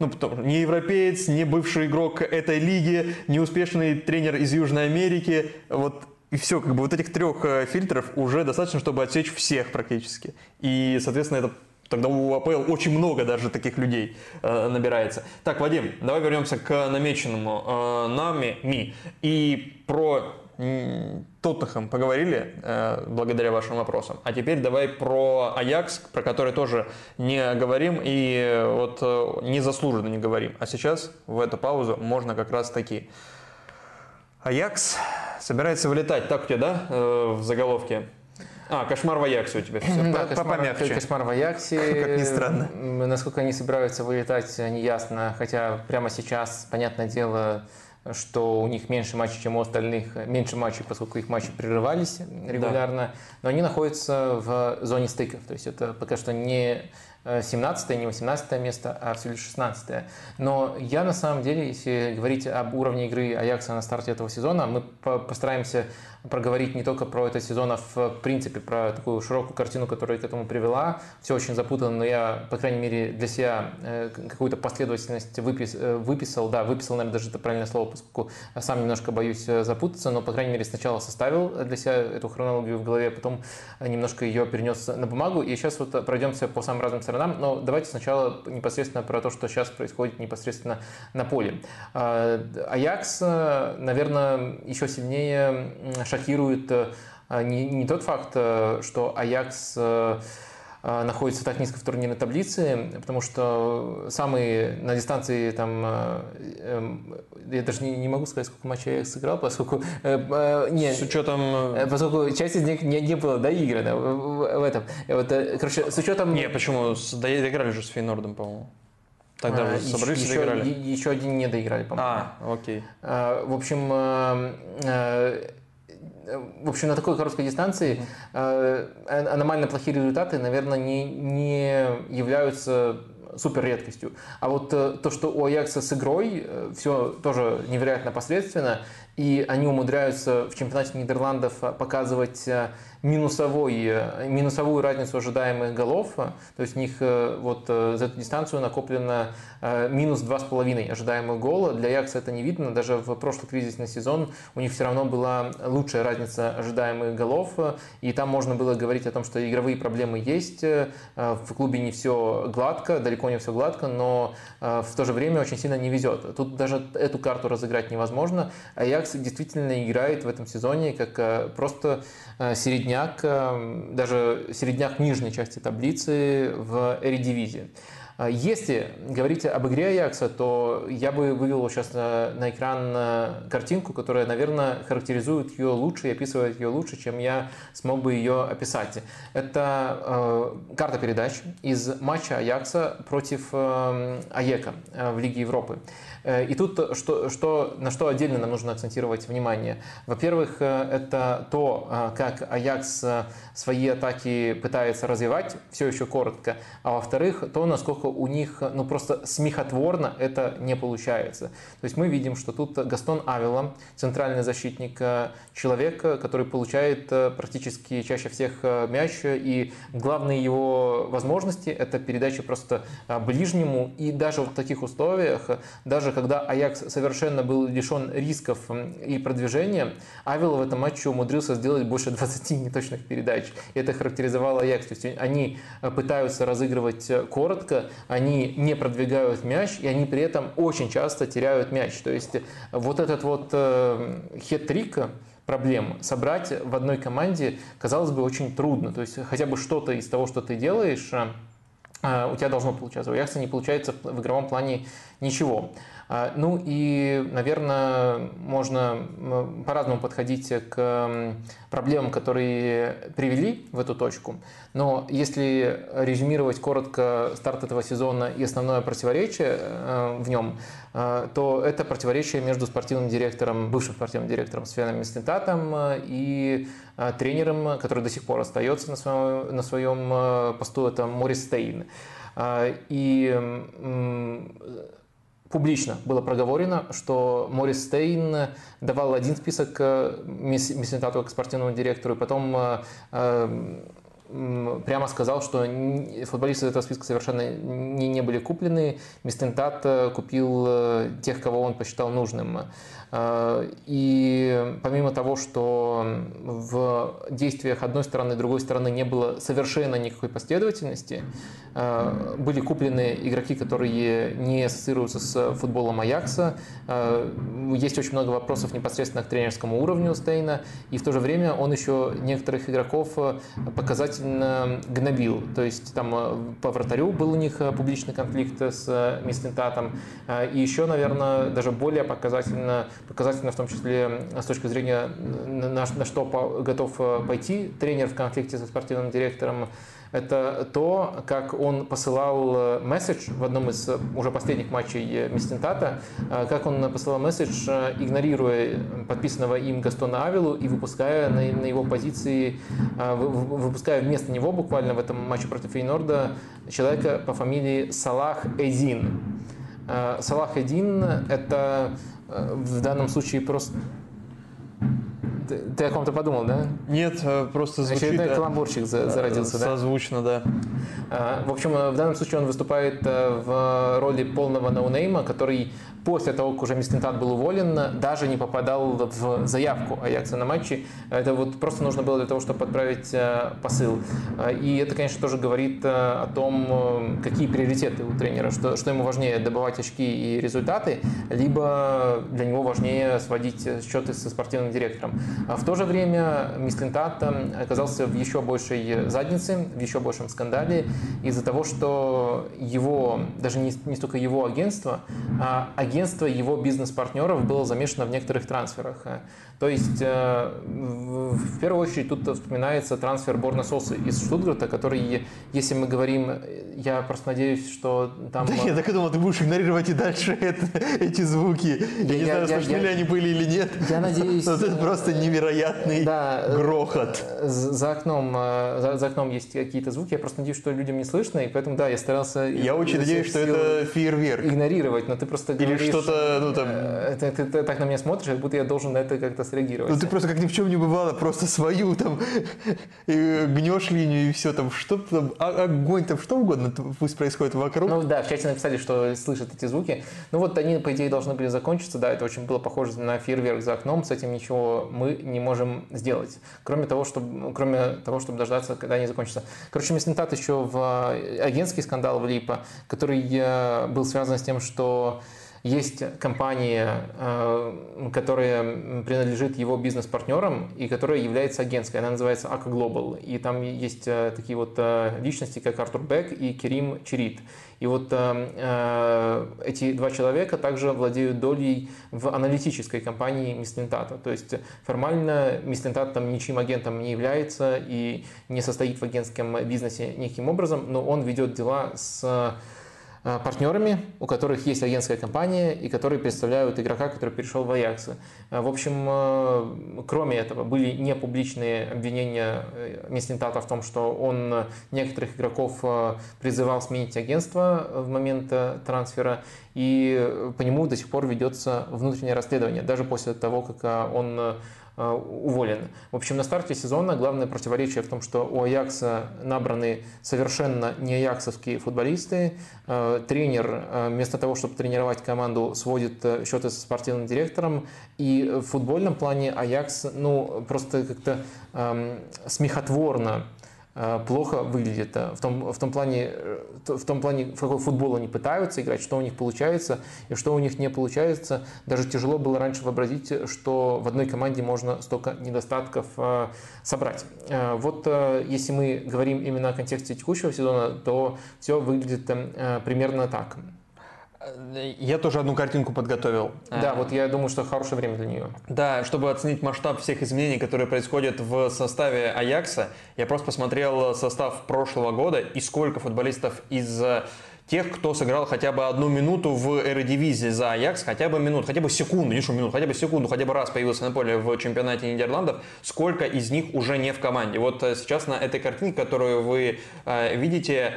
Speaker 2: Ну, потому что не европеец, не бывший игрок этой лиги, не успешный тренер из Южной Америки. Вот и все, как бы вот этих трех э, фильтров уже достаточно, чтобы отсечь всех практически. И, соответственно, это Тогда у АПЛ очень много даже таких людей э, набирается. Так, Вадим, давай вернемся к намеченному э, нами МИ. И про Тоттенхэм поговорили э, благодаря вашим вопросам. А теперь давай про Аякс, про который тоже не говорим и вот э, незаслуженно не говорим. А сейчас в эту паузу можно как раз таки. Аякс собирается вылетать. Так у тебя, да, э, в заголовке? А, кошмар в Аяксе у тебя все.
Speaker 1: Да, кошмар, помягче. Кошмар в Аяксе.
Speaker 2: Как ни странно.
Speaker 1: Насколько они собираются вылетать, не ясно. Хотя прямо сейчас, понятное дело, что у них меньше матчей, чем у остальных, меньше матчей, поскольку их матчи прерывались регулярно, да. но они находятся в зоне стыков, то есть это пока что не 17 не 18 место, а всего лишь 16 Но я на самом деле, если говорить об уровне игры Аякса на старте этого сезона, мы постараемся проговорить не только про этот сезон, а в принципе про такую широкую картину, которая к этому привела. Все очень запутано, но я, по крайней мере, для себя э, какую-то последовательность выпис, э, выписал. Да, выписал, наверное, даже это правильное слово, поскольку сам немножко боюсь э, запутаться, но, по крайней мере, сначала составил для себя эту хронологию в голове, потом немножко ее перенес на бумагу. И сейчас вот пройдемся по самым разным сторонам. Но давайте сначала непосредственно про то, что сейчас происходит непосредственно на поле. Аякс, наверное, еще сильнее шокирует э, не, не тот факт, э, что Аякс э, находится так низко в турнирной таблице, потому что самые на дистанции там, эм, я даже не, не могу сказать, сколько матчей я сыграл, поскольку
Speaker 2: не, с учетом,
Speaker 1: поскольку часть из них не, не было доиграна в, в этом. Вот, короче, с учетом.
Speaker 2: Не, почему? Доиграли же с Фейнордом, по-моему. Тогда а, собрались еще, доиграли.
Speaker 1: Еще один не доиграли, по-моему.
Speaker 2: А, окей.
Speaker 1: В общем, в общем, на такой короткой дистанции э, аномально плохие результаты, наверное, не, не являются супер редкостью. А вот э, то, что у Аякса с игрой э, все тоже невероятно посредственно, и они умудряются в чемпионате Нидерландов показывать минусовой, э, минусовую разницу ожидаемых голов. То есть у них э, вот э, за эту дистанцию накоплено минус 2,5 ожидаемых гола. Для Якса это не видно. Даже в прошлый кризисный сезон у них все равно была лучшая разница ожидаемых голов. И там можно было говорить о том, что игровые проблемы есть. В клубе не все гладко, далеко не все гладко, но в то же время очень сильно не везет. Тут даже эту карту разыграть невозможно. Аякс действительно играет в этом сезоне как просто середняк, эм, даже середняк нижней части таблицы в Эридивизии. А если говорить об игре Аякса, то я бы вывел сейчас на, на экран э, картинку, которая, наверное, характеризует ее лучше и описывает ее лучше, чем я смог бы ее описать. Это э, карта передач из матча Аякса против э, Аека в Лиге Европы. И тут что, что, на что отдельно нам нужно акцентировать внимание. Во-первых, э, это то, э, как Аякс свои атаки пытается развивать, все еще коротко. А во-вторых, то, насколько у них ну, просто смехотворно это не получается. То есть мы видим, что тут Гастон Авела, центральный защитник, человек, который получает практически чаще всех мяч, и главные его возможности – это передача просто ближнему, и даже в таких условиях, даже когда Аякс совершенно был лишен рисков и продвижения, Авел в этом матче умудрился сделать больше 20 неточных передач. Это характеризовало Аякс. То есть они э, пытаются разыгрывать э, коротко, они не продвигают мяч, и они при этом очень часто теряют мяч. То есть вот этот вот э, хет-трик, проблем собрать в одной команде, казалось бы, очень трудно. То есть хотя бы что-то из того, что ты делаешь, у тебя должно получаться. У Аякса не получается в игровом плане ничего. А, ну и, наверное, можно по-разному подходить к проблемам, которые привели в эту точку. Но если резюмировать коротко старт этого сезона и основное противоречие э, в нем, э, то это противоречие между спортивным директором, бывшим спортивным директором Свеном Местентатом и э, тренером, который до сих пор остается на своем, на своем посту, это Морис Стейн. И публично было проговорено, что Морис Стейн давал один список Мессентату как спортивному директору, и потом э, э, прямо сказал, что футболисты этого списка совершенно не, не были куплены. Мистентат э, купил э, тех, кого он посчитал нужным. Э, и помимо того, что в действиях одной стороны и другой стороны не было совершенно никакой последовательности, были куплены игроки, которые не ассоциируются с футболом Аякса. Есть очень много вопросов непосредственно к тренерскому уровню Стейна. И в то же время он еще некоторых игроков показательно гнобил. То есть там э, по вратарю был у них э, публичный конфликт с э, Мистентатом. И еще, наверное, даже более показательно, показательно в том числе с точки зрения на, на что готов пойти тренер в конфликте со спортивным директором, это то, как он посылал э, месседж в одном из э, уже последних матчей э, Местентата, как он посылал месседж, игнорируя подписанного им Гастона Авилу и выпуская на, на его позиции, выпуская вместо него буквально в этом матче против Фейнорда человека по фамилии Салах Эдин. Салах Эдин – это в данном случае просто ты, ты о ком-то подумал, да?
Speaker 2: Нет, э, просто звучит...
Speaker 1: Очередной да, каламбурчик зародился,
Speaker 2: да? Созвучно, да.
Speaker 1: В общем, в данном случае он выступает э, в роли полного ноунейма, который после того, как уже Мистентат был уволен, даже не попадал в заявку Аякса на матчи. Это вот просто нужно было для того, чтобы отправить э, посыл. И это, конечно, тоже говорит о том, какие приоритеты у тренера, что, что ему важнее добывать очки и результаты, либо для него важнее сводить счеты со спортивным директором. А в то же время Мислентат оказался в еще большей заднице, в еще большем скандале из-за того, что его, даже не столько его агентство, а агентство его бизнес-партнеров было замешано в некоторых трансферах. То есть, э, в первую очередь, тут вспоминается трансфер Борна Сосы из Штутгарта, который, если мы говорим, я просто надеюсь, что там...
Speaker 2: Да я так и думал, ты будешь игнорировать и дальше это, эти звуки. Я, я не знаю, смешны ли они были или нет.
Speaker 1: Я надеюсь...
Speaker 2: Но это просто невероятный да, грохот.
Speaker 1: За окном, э, за, за окном есть какие-то звуки, я просто надеюсь, что людям не слышно, и поэтому, да, я старался...
Speaker 2: Я очень надеюсь, что это фейерверк.
Speaker 1: Игнорировать, но ты просто
Speaker 2: Или говоришь... что-то, ну там...
Speaker 1: Э, ты, ты, ты так на меня смотришь, как будто я должен на это как-то среагировать.
Speaker 2: Ну ты просто как ни в чем не бывало, просто свою там гнешь линию и все там, что там, а, огонь там, что угодно пусть происходит вокруг.
Speaker 1: Ну да, в чате написали, что слышат эти звуки. Ну вот они, по идее, должны были закончиться, да, это очень было похоже на фейерверк за окном, с этим ничего мы не можем сделать, кроме того, чтобы, кроме того, чтобы дождаться, когда они закончатся. Короче, Меснитат еще в агентский скандал влип, который э, был связан с тем, что есть компания, э, которая принадлежит его бизнес-партнерам и которая является агентской. Она называется Ака Global. И там есть э, такие вот э, личности, как Артур Бек и Керим Чирит. И вот э, эти два человека также владеют долей в аналитической компании Мислентата. То есть формально Мислентат там ничьим агентом не является и не состоит в агентском бизнесе никаким образом, но он ведет дела с партнерами, у которых есть агентская компания и которые представляют игрока, который перешел в Аякс. Э, в общем, э, кроме этого, были непубличные обвинения Меснитата в том, что он некоторых игроков призывал сменить агентство в момент трансфера, и по нему до сих пор ведется внутреннее расследование, даже после того, как он Э, уволен. В общем, на старте сезона главное противоречие в том, что у Аякса набраны совершенно не аяксовские футболисты. Э, тренер э, вместо того, чтобы тренировать команду, сводит счеты со спортивным директором. И в футбольном плане Аякс ну, просто как-то эм, смехотворно Э, плохо выглядит. Э, в том, в, том плане, э, в том плане, в какой футбол они пытаются играть, что у них получается и что у них не получается. Даже тяжело было раньше вообразить, что в одной команде можно столько недостатков собрать. Вот если мы говорим именно о контексте текущего сезона, то все выглядит примерно так.
Speaker 2: Я тоже одну картинку подготовил.
Speaker 1: Да, а, вот я думаю, что хорошее время для нее.
Speaker 2: Да, чтобы оценить масштаб всех изменений, которые происходят в составе Аякса, я просто посмотрел состав прошлого года и сколько футболистов из тех, кто сыграл хотя бы одну минуту в Эредивизии за Аякс, хотя бы минуту, хотя бы секунду, не что минуту, хотя бы секунду, хотя бы раз появился на поле в чемпионате Нидерландов, сколько из них уже не в команде. Вот э, сейчас на этой картинке, которую вы э, видите,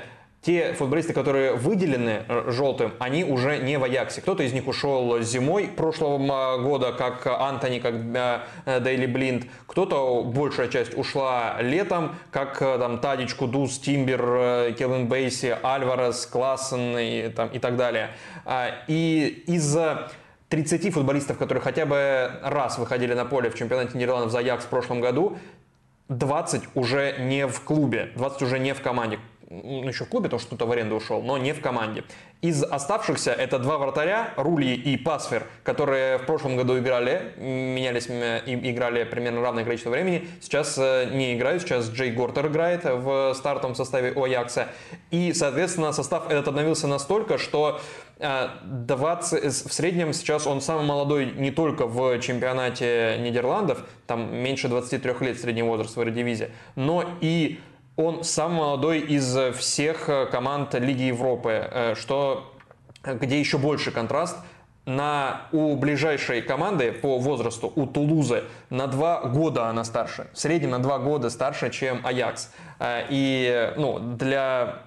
Speaker 2: те футболисты, которые выделены э, желтым, они уже не в Аяксе. Кто-то из них ушел зимой прошлого года, как Антони, как э, Дейли Блинд. Кто-то, большая часть, ушла летом, как там Тадич, Кудус, Тимбер, Келвин Бейси, Альварес, Классен и, там, и так далее. А, и из-за 30 футболистов, которые хотя бы раз выходили на поле в чемпионате Нидерландов за Аякс в прошлом году, 20 уже не в клубе, 20 уже не в команде. Ну, еще в клубе, что кто-то в аренду ушел, но не в команде. Из оставшихся это два вратаря, Рули и Пасфер, которые в прошлом году играли, менялись и играли примерно равное количество времени. Сейчас э, не играют, сейчас Джей Гортер играет в стартовом составе у Аякса. И, соответственно, состав этот обновился настолько, что 20, э, в среднем сейчас он самый молодой не только в чемпионате Нидерландов, там меньше 23 лет средний возраст в Эредивизии, но и он самый молодой из всех э, команд Лиги Европы, э, что, где еще больше контраст. На, у ближайшей команды по возрасту, у Тулузы, на два года она старше. В среднем на два года старше, чем Аякс. Э, и ну, для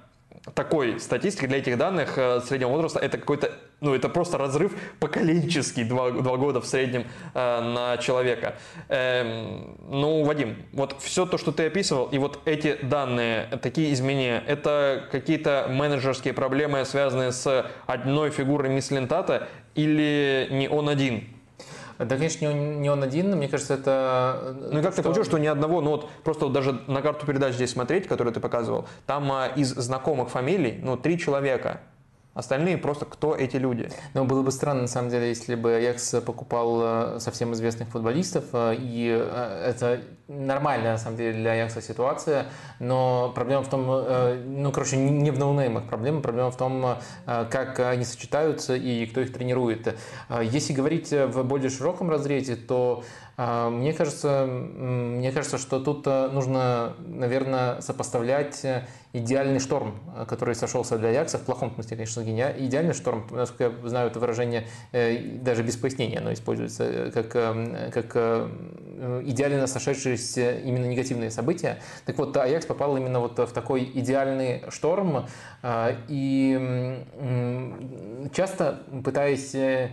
Speaker 2: такой статистики, для этих данных среднего возраста, это какой-то ну, это просто разрыв поколенческий, два, два года в среднем э, на человека. Эм, ну, Вадим, вот все то, что ты описывал, и вот эти данные, такие изменения, это какие-то менеджерские проблемы, связанные с одной фигурой мисс Лентата, или не он один?
Speaker 1: Да, конечно, не он, не он один, но мне кажется, это...
Speaker 2: Ну и как что... ты получил, что ни одного, ну вот просто вот даже на карту передач здесь смотреть, которую ты показывал, там а, из знакомых фамилий, ну, три человека. Остальные просто кто эти люди?
Speaker 1: Ну, было бы странно, на самом деле, если бы Аякс покупал э, совсем известных футболистов, э, и э, это нормальная, на самом деле, для Аякса ситуация, но проблема в том, ну, короче, не в ноунеймах проблема, проблема в том, как они сочетаются и кто их тренирует. Если говорить в более широком разрезе, то мне кажется, мне кажется, что тут нужно, наверное, сопоставлять идеальный шторм, э, который сошелся для Аякса, в плохом смысле, конечно, идеальный шторм, насколько я знаю, это выражение э, даже без пояснения, оно используется э, как, как идеально сошедшиеся именно негативные события. Так вот, Аякс попал именно вот в такой идеальный шторм, и часто пытаясь Э,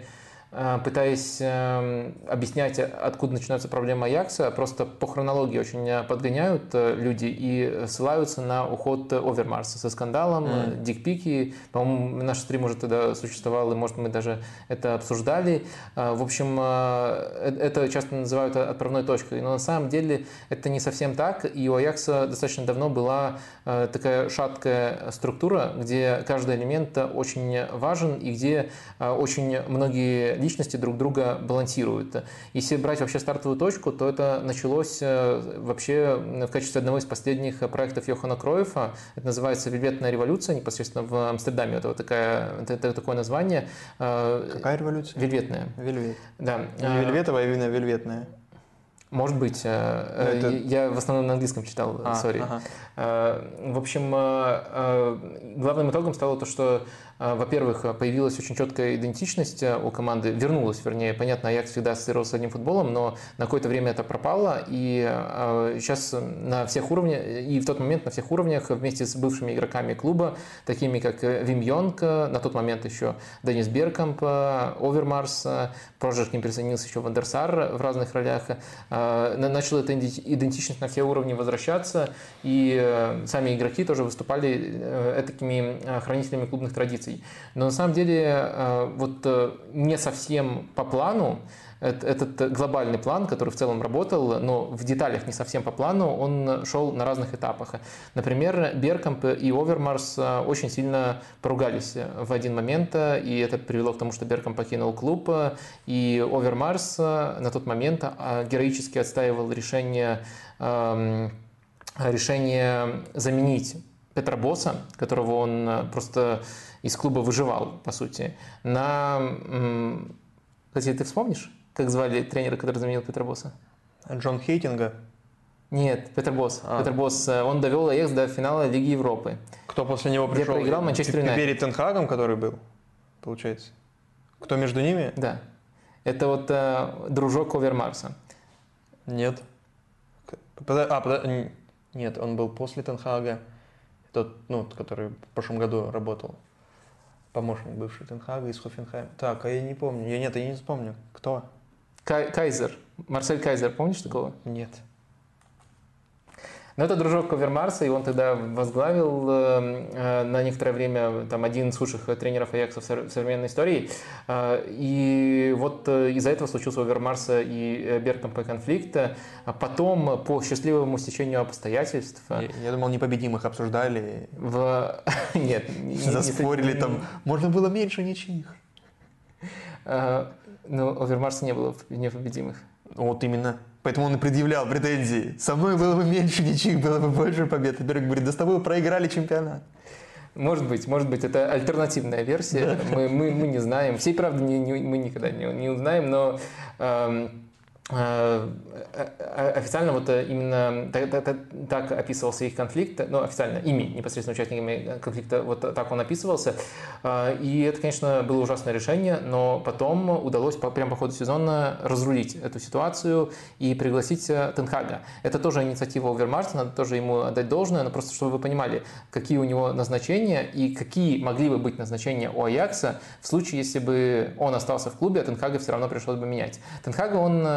Speaker 1: пытаясь эм, объяснять, откуда начинаются проблемы Аякса, просто по хронологии очень э, подгоняют э, люди и ссылаются на уход Овермарса со скандалом, mm. дикпики. По-моему, наш стрим уже тогда существовал, и, может, мы даже это обсуждали. В общем, это часто называют отправной точкой, но на самом деле это не совсем так, и у Аякса достаточно давно была такая шаткая структура, где каждый элемент очень важен, и где очень многие личности друг друга балансируют. Если брать вообще стартовую точку, то это началось э, вообще в качестве одного из последних проектов Йохана Кроева. Это называется «Вельветная революция», непосредственно в Амстердаме. Это вот такая, это такое название.
Speaker 2: Э, Какая революция?
Speaker 1: Вельветная.
Speaker 2: Вельвет.
Speaker 1: Да.
Speaker 2: Не вельветовая, а именно вельветная.
Speaker 1: Может быть. Э, ну, это... Я в основном на английском читал, сори. А, ага. В общем, главным итогом стало то, что а, во-первых, появилась очень четкая идентичность э, у команды, вернулась, вернее, понятно, Аякс всегда ассоциировался с одним футболом, но на какое-то время это пропало, и сейчас а, на всех уровнях, и в тот момент на всех уровнях вместе с бывшими игроками клуба, такими как э, Вим Йонг, э, на тот момент еще Денис Беркамп, Овермарс, позже к ним присоединился еще Вандерсар в разных ролях, начала эта идентичность на все уровни возвращаться, и сами игроки тоже выступали такими хранителями клубных традиций инвестиций. Но на самом деле э, вот э, не совсем по плану этот глобальный план, который в целом работал, но в деталях не совсем по плану, он шел на разных этапах. Например, Беркамп и Овермарс э, очень сильно поругались в один момент, и это привело к тому, что Беркамп покинул клуб, и Овермарс на тот момент героически отстаивал решение эм, решение заменить Петра Босса, которого он просто из клуба выживал, по сути, на... Кстати, ты вспомнишь, как звали тренера, который заменил Петра Босса?
Speaker 2: Джон Хейтинга?
Speaker 1: Нет, Петр Босс. А. Петр Босс, э, он довел Аякс до финала Лиги Европы.
Speaker 2: Кто после него пришел?
Speaker 1: Где проиграл Манчестер Юнайтед.
Speaker 2: Перед Тенхагом, который был, получается? Кто между ними?
Speaker 1: Да. Это вот э, дружок Овермарса.
Speaker 2: Нет. А, под... Нет, он был после Тенхага. Тот, ну, который в прошлом году работал. Помощник бывший Тенхага из Хофенхайма. Так, а я не помню. Я нет, я не вспомню. Кто?
Speaker 1: Кай- Кайзер. Марсель Кайзер, помнишь такого?
Speaker 2: Нет.
Speaker 1: Но это дружок Ковермарса, и он тогда возглавил э, э, на некоторое время там, один из лучших тренеров Аякса в современной истории. Э, и вот из-за этого случился у Овермарса и Беркомпа конфликт. А потом, по счастливому стечению обстоятельств...
Speaker 2: Я, я думал, непобедимых обсуждали.
Speaker 1: В... Нет.
Speaker 2: Заспорили не, там. Можно было меньше ничьих.
Speaker 1: Ну, у Овермарса не было непобедимых.
Speaker 2: Вот именно. Поэтому он и предъявлял претензии. Со мной было бы меньше ничьих, было бы больше побед. Берг говорит, да с тобой проиграли чемпионат.
Speaker 1: Может быть, может быть, это альтернативная версия. Да. Мы, мы, мы не знаем. Всей правды не, не, мы никогда не, не узнаем, но эм, официально вот э, именно так, так, так описывался их конфликт, ну, официально ими, непосредственно участниками конфликта, вот так он описывался. И это, конечно, было ужасное решение, но потом удалось прямо по ходу сезона разрулить эту ситуацию и пригласить Тенхага. Это тоже инициатива Овермарта, надо тоже ему отдать должное, но просто чтобы вы понимали, какие у него назначения и какие могли бы быть назначения у Аякса в случае, если бы он остался в клубе, а Тенхага все равно пришлось бы менять. Тенхага, он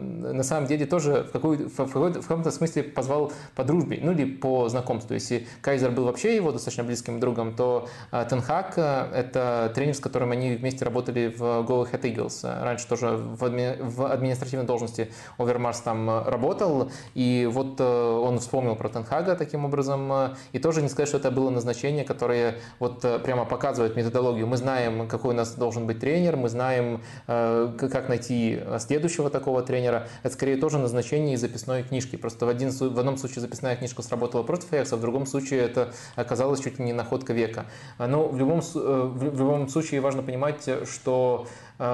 Speaker 1: на самом деле тоже в, какой, в, в, в каком-то смысле позвал по дружбе, ну или по знакомству. Если Кайзер был вообще его достаточно близким другом, то э, Тенхак э, – это тренер, с которым они вместе работали в Go Ahead Eagles. Раньше тоже в, адми, в административной должности Овермарс там работал, и вот э, он вспомнил про Тенхага таким образом, и тоже не сказать, что это было назначение, которое вот прямо показывает методологию. Мы знаем, какой у нас должен быть тренер, мы знаем, как найти следующего такого тренера, это скорее тоже назначение из записной книжки. Просто в, один, в одном случае записная книжка сработала против Аякса, в другом случае это оказалось чуть ли не находка века. Но в любом, э, в любом случае важно понимать, что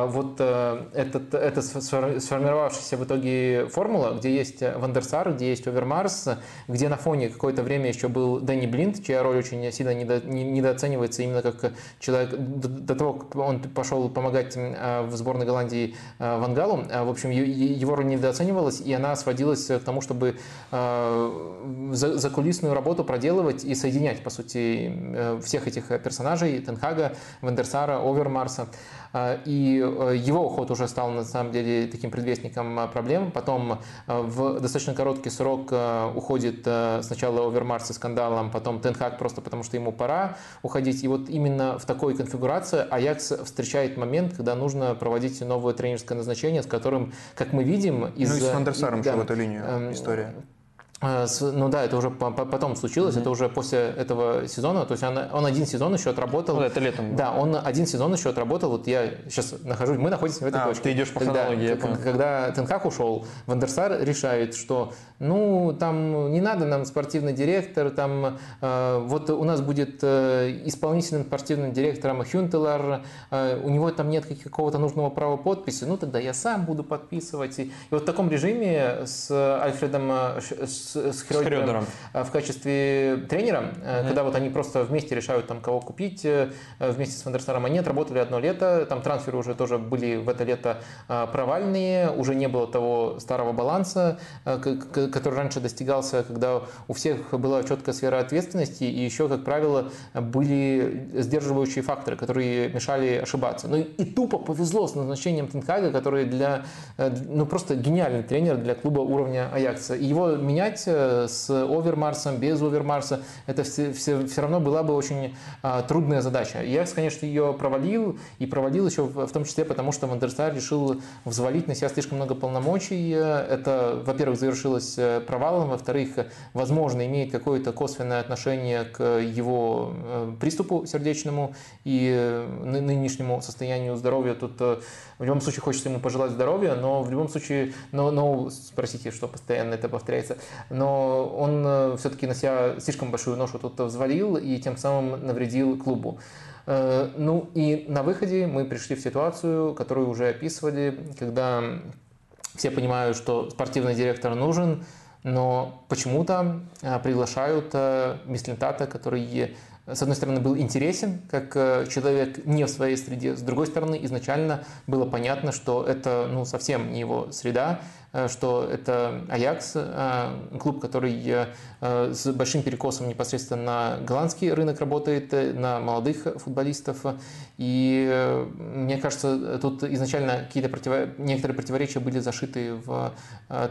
Speaker 1: вот э, этот, эта сформировавшаяся в итоге формула, где есть Вандерсар, где есть Овермарс, где на фоне какое-то время еще был Дэнни Блинд, чья роль очень сильно недо, недооценивается именно как человек, до того, как он пошел помогать в сборной Голландии Вангалу, в общем, его роль недооценивалась, и она сводилась к тому, чтобы закулисную работу проделывать и соединять, по сути, э, всех этих персонажей, Тенхага, Вандерсара, Овермарса. А, и э, его уход уже стал на самом деле таким предвестником а, проблем. Потом э, в достаточно короткий срок э, уходит сначала Овермарс со скандалом, потом Тенхак просто потому, что ему пора уходить. И вот именно в такой конфигурации Аякс встречает момент, когда нужно проводить новое тренерское назначение, с которым, как мы видим,
Speaker 2: из... Ну и с Фандерсаром да, еще в эту линию эм, история.
Speaker 1: А, ну да, это уже потом случилось, mm-hmm. это уже после этого сезона, то есть он, он один сезон еще отработал.
Speaker 2: Ну, это летом.
Speaker 1: Да, он один сезон еще отработал, вот я сейчас нахожусь, мы находимся в этой
Speaker 2: а,
Speaker 1: точке.
Speaker 2: ты идешь по
Speaker 1: когда,
Speaker 2: хронологии.
Speaker 1: Когда, когда Тенхак ушел, Вандерсар решает, что ну там не надо нам спортивный директор, там э, вот у нас будет э, исполнительным спортивным директором Хюнтелар, э, у него там нет какого-то нужного права подписи, ну тогда я сам буду подписывать. И, и вот в таком режиме с Альфредом, э, с с, Хрёдером э, в качестве тренера, mm-hmm. когда вот они просто вместе решают, там, кого купить, э, вместе с Вандерсаром. Они отработали одно лето, там трансферы уже тоже были в это лето провальные, уже не было того старого баланса, который раньше достигался, когда у всех была четкая сфера ответственности, и еще, как правило, были сдерживающие факторы, которые мешали ошибаться. Ну и тупо повезло с назначением Тенхага, который для, ну просто гениальный тренер для клуба уровня Аякса. И его менять менять с овермарсом, без овермарса, это все, все, все равно была бы очень а, трудная задача. Я, конечно, ее провалил, и провалил еще в, в том числе потому, что Вандерстар решил взвалить на себя слишком много полномочий. Это, во-первых, завершилось э, провалом, во-вторых, возможно, имеет какое-то косвенное отношение к его э, приступу сердечному и э, нынешнему состоянию здоровья. Тут в любом случае хочется ему пожелать здоровья, но в любом случае, но, но спросите, что постоянно это повторяется, но он э, все-таки на себя слишком большую ношу тут взвалил и тем самым навредил клубу. Э, ну и на выходе мы пришли в ситуацию, которую уже описывали, когда все понимают, что спортивный директор нужен, но почему-то э, приглашают Мислентата, который с одной стороны, был интересен, как человек не в своей среде, с другой стороны, изначально было понятно, что это ну, совсем не его среда, что это Аякс, клуб, который с большим перекосом непосредственно на голландский рынок работает, на молодых футболистов. И мне кажется, тут изначально какие-то против... некоторые противоречия были зашиты в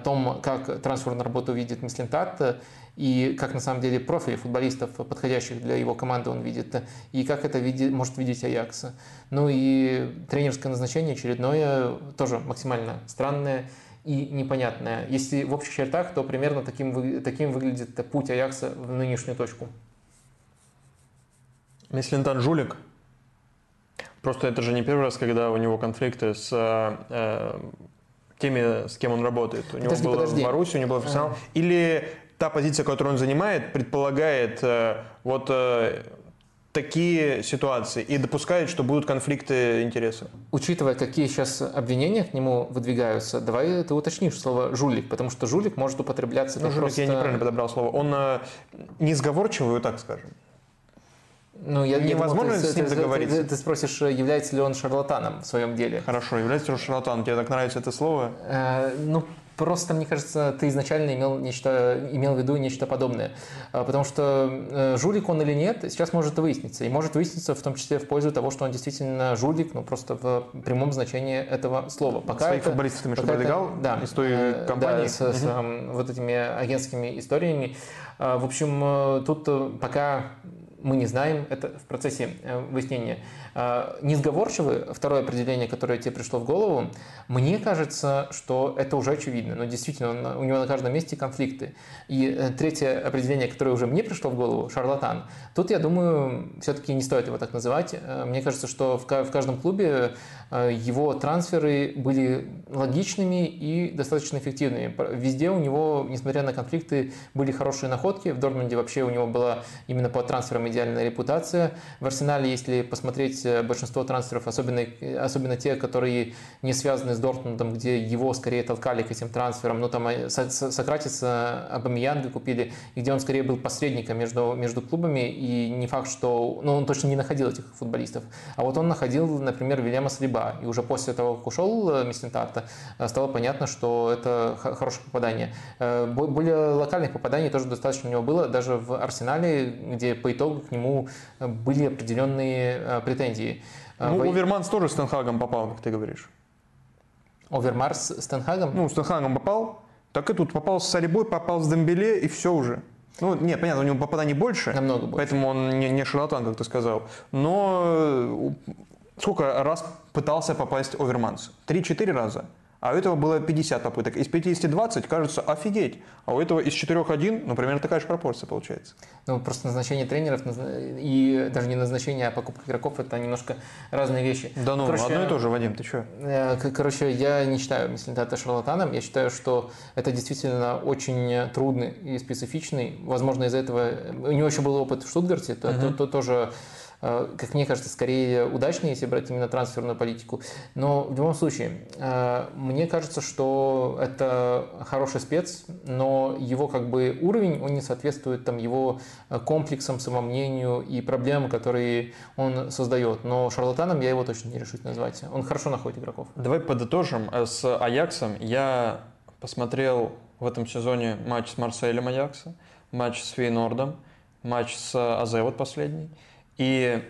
Speaker 1: том, как трансферную работу видит Мислентат и как на самом деле профили футболистов, подходящих для его команды, он видит, и как это видит, может видеть Аякс. Ну и тренерское назначение очередное, тоже максимально странное и непонятное. Если в общих чертах, то примерно таким, таким выглядит путь Аякса в нынешнюю точку.
Speaker 2: Меслинтан жулик. Просто это же не первый раз, когда у него конфликты с э, теми, с кем он работает. У него подожди, было подожди. в Маруси, у него был профессионал. А. Или та позиция, которую он занимает, предполагает э, вот э, такие ситуации и допускает, что будут конфликты интересов.
Speaker 1: Учитывая, какие сейчас обвинения к нему выдвигаются, давай ты уточнишь слово «жулик», потому что жулик может употребляться...
Speaker 2: Ну, жулик просто... я неправильно подобрал слово. Он э, несговорчивый, так скажем.
Speaker 1: Ну, я, Невозможно я думал, ты, с ним ты, договориться. Ты, ты, ты спросишь, является ли он шарлатаном в своем деле.
Speaker 2: Хорошо, является ли он шарлатаном? Тебе так нравится это слово?
Speaker 1: Э, ну, Просто, мне кажется, ты изначально имел, нечто, имел в виду нечто подобное. А, потому что э, жулик он или нет, сейчас может выясниться. И может выясниться в том числе в пользу того, что он действительно жулик, ну просто в прямом значении этого слова.
Speaker 2: Пока Своих это, футболистов ты имеешь это,
Speaker 1: да, из той э, компании? Да, с, угу. с вот этими агентскими историями. А, в общем, э, тут пока мы не знаем, это в процессе выяснения. А, несговорчивый, второе определение, которое тебе пришло в голову, мне кажется, что это уже очевидно. Но действительно, у него на каждом месте конфликты. И э, третье определение, которое уже мне пришло в голову, шарлатан. Тут, я думаю, все-таки не стоит его так называть. Э, мне кажется, что в каждом клубе э, его трансферы были логичными и достаточно эффективными. Везде у него, несмотря на конфликты, были хорошие находки. В Дортмунде вообще у него была именно по трансферам идеальная репутация. В Арсенале, если посмотреть Э, большинство трансферов, особенно, особенно те, которые не связаны с Дортмундом, где его скорее толкали к этим трансферам. Ну, там э, Сократиса, Абамиянга купили, где он скорее был посредником между, между клубами, и не факт, что... Ну, он точно не находил этих футболистов. А вот он находил, например, Вильяма Слиба, и уже после того, как ушел э, Мессентарта, стало понятно, что это хорошее попадание. Более локальных попаданий тоже достаточно у него было, даже в Арсенале, где по итогу к нему были определенные претензии Финляндии.
Speaker 2: А, ну, Во... Оверманс тоже с Тенхагом попал, как ты говоришь.
Speaker 1: Овермарс с Тенхагом?
Speaker 2: Ну, с Тенхагом попал, так и тут попал с Салибой, попал с Дембеле, и все уже. Ну, нет, понятно, у него попаданий больше.
Speaker 1: Намного больше.
Speaker 2: Поэтому он не, не шарлатан, как ты сказал. Но э, сколько раз пытался попасть Оверманс? Три-четыре раза а у этого было 50 попыток. Из 50 20, кажется, офигеть. А у этого из 4 1, ну, примерно такая же пропорция получается.
Speaker 1: Ну, просто назначение тренеров и даже не назначение, а покупка игроков – это немножко разные вещи.
Speaker 2: Да ну, короче, одно и то же, Вадим, ты что?
Speaker 1: Э, короче, я не считаю Меслентата шарлатаном. Я считаю, что это действительно очень трудный и специфичный. Возможно, из-за этого… У него еще был опыт в Штутгарте, то, uh-huh. то, то тоже Э, как мне кажется, скорее удачнее, если брать именно трансферную политику. Но в любом случае, э, мне кажется, что это хороший спец, но его как бы уровень, он не соответствует там его э, комплексам, самомнению и проблемам, которые он создает. Но шарлатаном я его точно не решусь назвать. Он хорошо находит игроков.
Speaker 2: Давай подытожим. С Аяксом я посмотрел в этом сезоне матч с Марселем Аякса, матч с Фейнордом, матч с Азе вот последний – и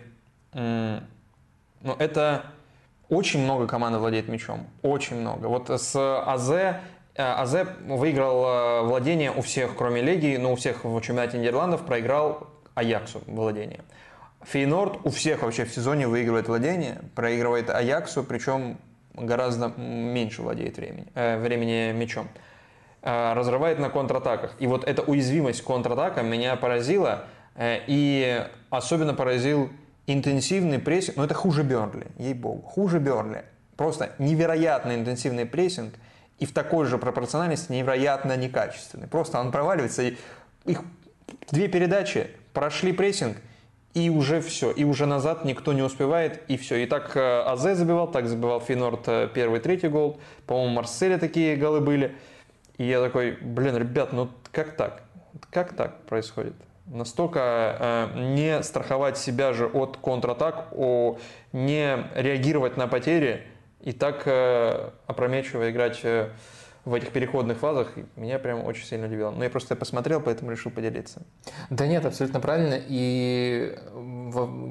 Speaker 2: ну, это очень много команд владеет мячом. Очень много. Вот с АЗ э, АЗ выиграл э, владение у всех, кроме Легии, но у всех в чемпионате Нидерландов проиграл Аяксу владение. Фейнорд у всех вообще в сезоне выигрывает владение, проигрывает Аяксу, причем гораздо меньше владеет времени, э, времени мячом. Э, разрывает на контратаках. И вот эта уязвимость контратака меня поразила – и особенно поразил интенсивный прессинг, но это хуже Бернли, ей-богу, хуже Бернли. Просто невероятно интенсивный прессинг и в такой же пропорциональности невероятно некачественный. Просто он проваливается, и их две передачи прошли прессинг, и уже все, и уже назад никто не успевает, и все. И так э, Азе забивал, так забивал Финорд э, первый, третий гол, по-моему, Марселе такие голы были. И я такой, блин, ребят, ну как так? Как так происходит? Настолько э, не страховать себя же от контратак, о, не реагировать на потери и так э, опрометчиво играть э, в этих переходных фазах меня прям очень сильно удивило. Но я просто посмотрел, поэтому решил поделиться.
Speaker 1: Да нет, абсолютно правильно. И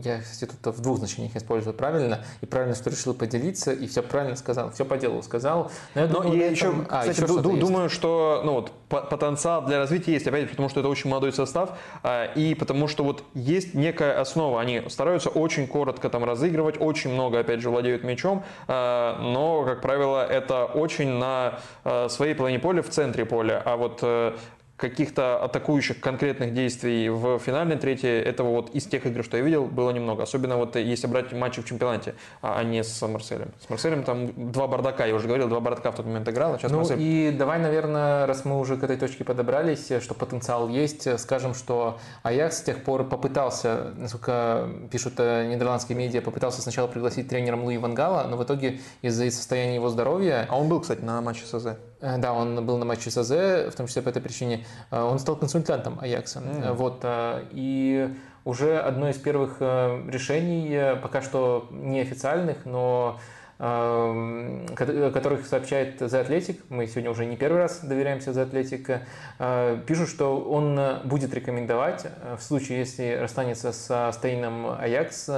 Speaker 1: я, кстати, тут в двух значениях использую правильно. И правильно, что решил поделиться, и все правильно сказал, все по делу сказал.
Speaker 2: Но я, думаю, я еще, а, кстати, еще ду- думаю, что ну, вот, потенциал для развития есть, опять потому что это очень молодой состав, а, и потому что вот есть некая основа. Они стараются очень коротко там разыгрывать, очень много, опять же, владеют мячом, а, но, как правило, это очень на а, своей половине поля, в центре поля. А вот э, каких-то атакующих конкретных действий в финальной трети, этого вот из тех игр, что я видел, было немного. Особенно вот если брать матчи в чемпионате, а не с Марселем. С Марселем там два бардака, я уже говорил, два бардака в тот момент играл, а сейчас
Speaker 1: Ну
Speaker 2: Марсель...
Speaker 1: и давай, наверное, раз мы уже к этой точке подобрались, что потенциал есть, скажем, что Аякс с тех пор попытался, насколько пишут э, нидерландские медиа, попытался сначала пригласить тренером Луи Вангала, но в итоге из-за состояния его здоровья...
Speaker 2: А он был, кстати, на матче СЗ.
Speaker 1: Э, да, он был на матче с АЗ, в том числе по этой причине. Э, он стал консультантом Аякса. Mm. Вот, и уже одно из первых решений, пока что неофициальных, но которых сообщает The Athletic, мы сегодня уже не первый раз доверяемся The Athletic, пишут, что он будет рекомендовать в случае, если расстанется со Стейном Аякс,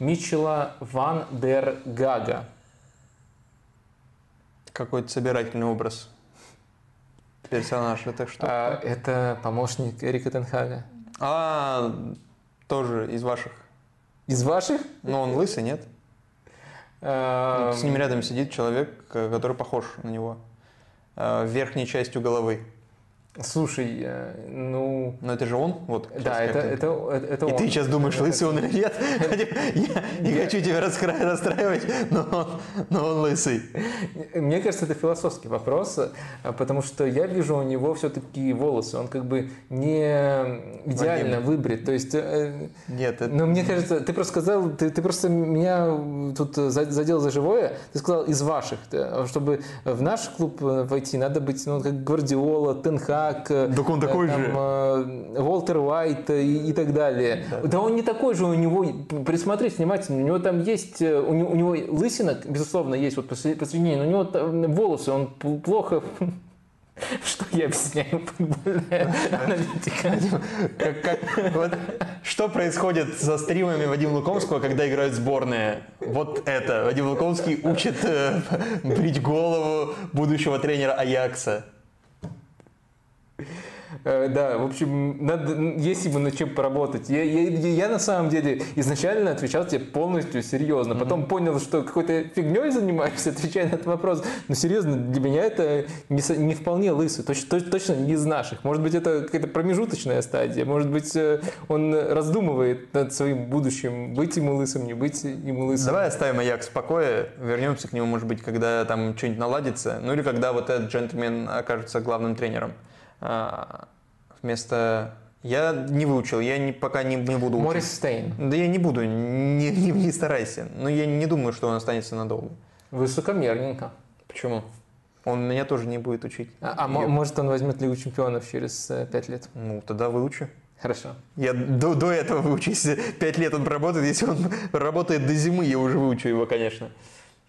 Speaker 1: Митчелла Ван дер Гага.
Speaker 2: Какой-то собирательный образ. Персонаж, это что?
Speaker 1: А, это помощник Эрика Тенхага.
Speaker 2: А, тоже из ваших.
Speaker 1: Из ваших?
Speaker 2: Но он лысый, нет? А... С ним рядом сидит человек, который похож на него. А, верхней частью головы.
Speaker 1: Слушай, э, ну...
Speaker 2: Но это же он? Вот,
Speaker 1: да, это, это, это, это
Speaker 2: И
Speaker 1: он.
Speaker 2: ты сейчас думаешь, лысый он или нет? Я не хочу тебя расстраивать, но он, но он лысый.
Speaker 1: Мне кажется, это философский вопрос, потому что я вижу у него все-таки волосы. Он как бы не идеально выбрит. То есть... Э,
Speaker 2: нет, это...
Speaker 1: Но мне кажется, ты просто сказал, ты, ты просто меня тут задел за живое. Ты сказал из ваших. Чтобы в наш клуб войти, надо быть, ну, как Гвардиола, Тенха, как
Speaker 2: так он такой там, же.
Speaker 1: Уолтер Уайт и, и так далее. Да. да он не такой же, у него, присмотрись внимательно, у него там есть, у него, у него лысина, безусловно, есть вот по сравнению, но у него там волосы, он плохо что я объясняю футбольная аналитика?
Speaker 2: Как, как, вот, что происходит со стримами Вадима Лукомского, когда играют сборные? Вот это. Вадим Лукомский учит э, брить голову будущего тренера Аякса.
Speaker 1: Э, да, в общем, надо, есть ему над чем поработать. Я, я, я на самом деле изначально отвечал тебе полностью серьезно. Потом mm-hmm. понял, что какой-то фигней занимаешься, отвечая на этот вопрос. Но серьезно, для меня это не, не вполне лысый. Точно, точно не из наших. Может быть, это какая-то промежуточная стадия. Может быть, э, он раздумывает над своим будущим. Быть ему лысым, не быть ему лысым.
Speaker 2: Давай оставим Аякс в покое. Вернемся к нему, может быть, когда там что-нибудь наладится. Ну или когда вот этот джентльмен окажется главным тренером. А, вместо... Я не выучил, я не, пока не, не буду учить.
Speaker 1: Морис Стейн.
Speaker 2: Да я не буду, не, не, не старайся. Но я не думаю, что он останется надолго.
Speaker 1: Высокомерненько.
Speaker 2: Почему? Он меня тоже не будет учить.
Speaker 1: А, а я... может он возьмет Лигу чемпионов через э, пять лет?
Speaker 2: Ну, тогда выучу.
Speaker 1: Хорошо.
Speaker 2: Я до, до этого выучусь. Пять лет он проработает. Если он работает до зимы, я уже выучу его, конечно.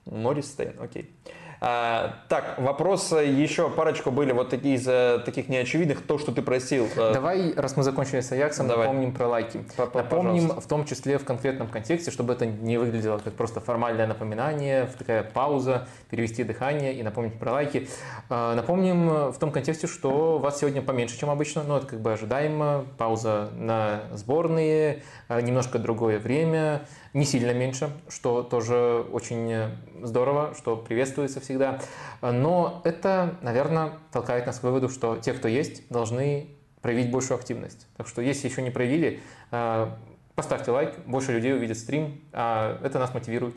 Speaker 2: Морис Стейн, окей. А, так, вопросы еще парочку были вот такие из таких неочевидных. То, что ты просил.
Speaker 1: Э, Давай, раз мы закончили с Аяксом, Давай. напомним про лайки. Напомним в том числе в конкретном контексте, чтобы это не выглядело как просто формальное напоминание, такая пауза, перевести дыхание и напомнить про лайки. А, напомним в том контексте, что вас сегодня поменьше, чем обычно, но это как бы ожидаемо. Пауза на сборные, а, немножко другое время не сильно меньше, что тоже очень здорово, что приветствуется всегда. Но это, наверное, толкает нас к выводу, что те, кто есть, должны проявить большую активность. Так что, если еще не проявили, э, поставьте лайк, больше людей увидят стрим, а это нас мотивирует.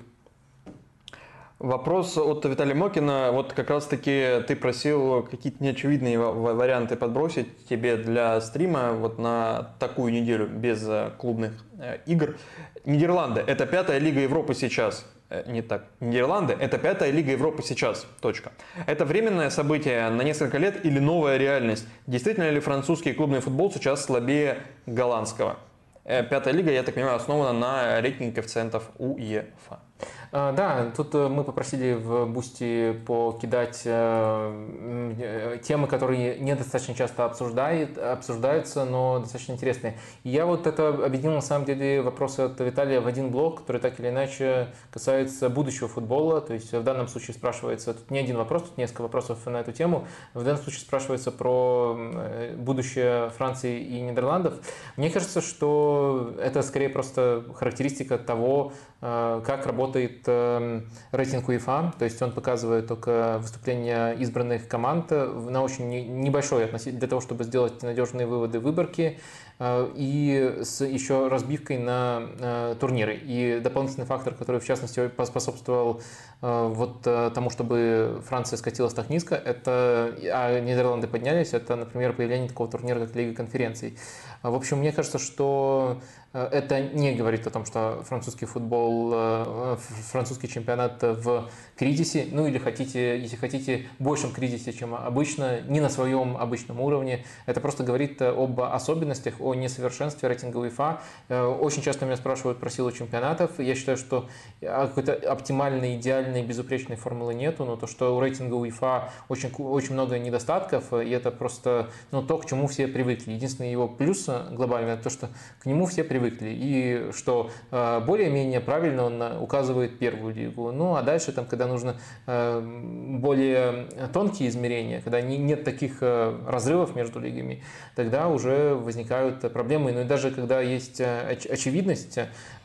Speaker 2: Вопрос от Виталия Мокина. Вот как раз-таки ты просил какие-то неочевидные варианты подбросить тебе для стрима вот на такую неделю без э, клубных э, игр. Нидерланды – это пятая лига Европы сейчас. Э, не так. Нидерланды – это пятая лига Европы сейчас. Точка. Это временное событие на несколько лет или новая реальность? Действительно ли французский клубный футбол сейчас слабее голландского? Пятая лига, я так понимаю, основана на рейтинге коэффициентов УЕФА.
Speaker 1: А, да, тут э, мы попросили в Boosty покидать э, темы, которые недостаточно часто обсуждают, обсуждаются, но достаточно интересные. Я вот это объединил на самом деле вопросы от Виталия в один блок, который так или иначе касается будущего футбола. То есть в данном случае спрашивается, тут не один вопрос, тут несколько вопросов на эту тему. В данном случае спрашивается про будущее Франции и Нидерландов. Мне кажется, что это скорее просто характеристика того, Э, как работает рейтинг УЕФА, то есть он показывает только выступления избранных команд на очень небольшой относительно для того, чтобы сделать надежные выводы выборки. э, и с еще разбивкой на э, турниры. И дополнительный фактор, который в частности поспособствовал вот тому, чтобы Франция скатилась так низко, это, а Нидерланды поднялись, это, например, появление такого турнира, как Лига конференций. В общем, мне кажется, что Э, это не говорит о том, что французский футбол, э, французский чемпионат в кризисе, ну или хотите, если хотите, большем кризисе, чем обычно, не на своем обычном уровне. Это просто говорит об особенностях, о несовершенстве рейтинга УЕФА. Э, очень часто меня спрашивают про силу чемпионатов. Я считаю, что какой-то оптимальной, идеальной, безупречной формулы нету, но то, что у рейтинга УЕФА очень, очень много недостатков, и это просто ну, то, к чему все привыкли. Единственный его плюс глобальный, это то, что к нему все привыкли и что э, более-менее правильно он указывает первую лигу. Ну, а дальше, там, когда нужно э, более тонкие измерения, когда нет таких э, разрывов между лигами, тогда уже возникают проблемы. Ну и даже когда есть очевидность,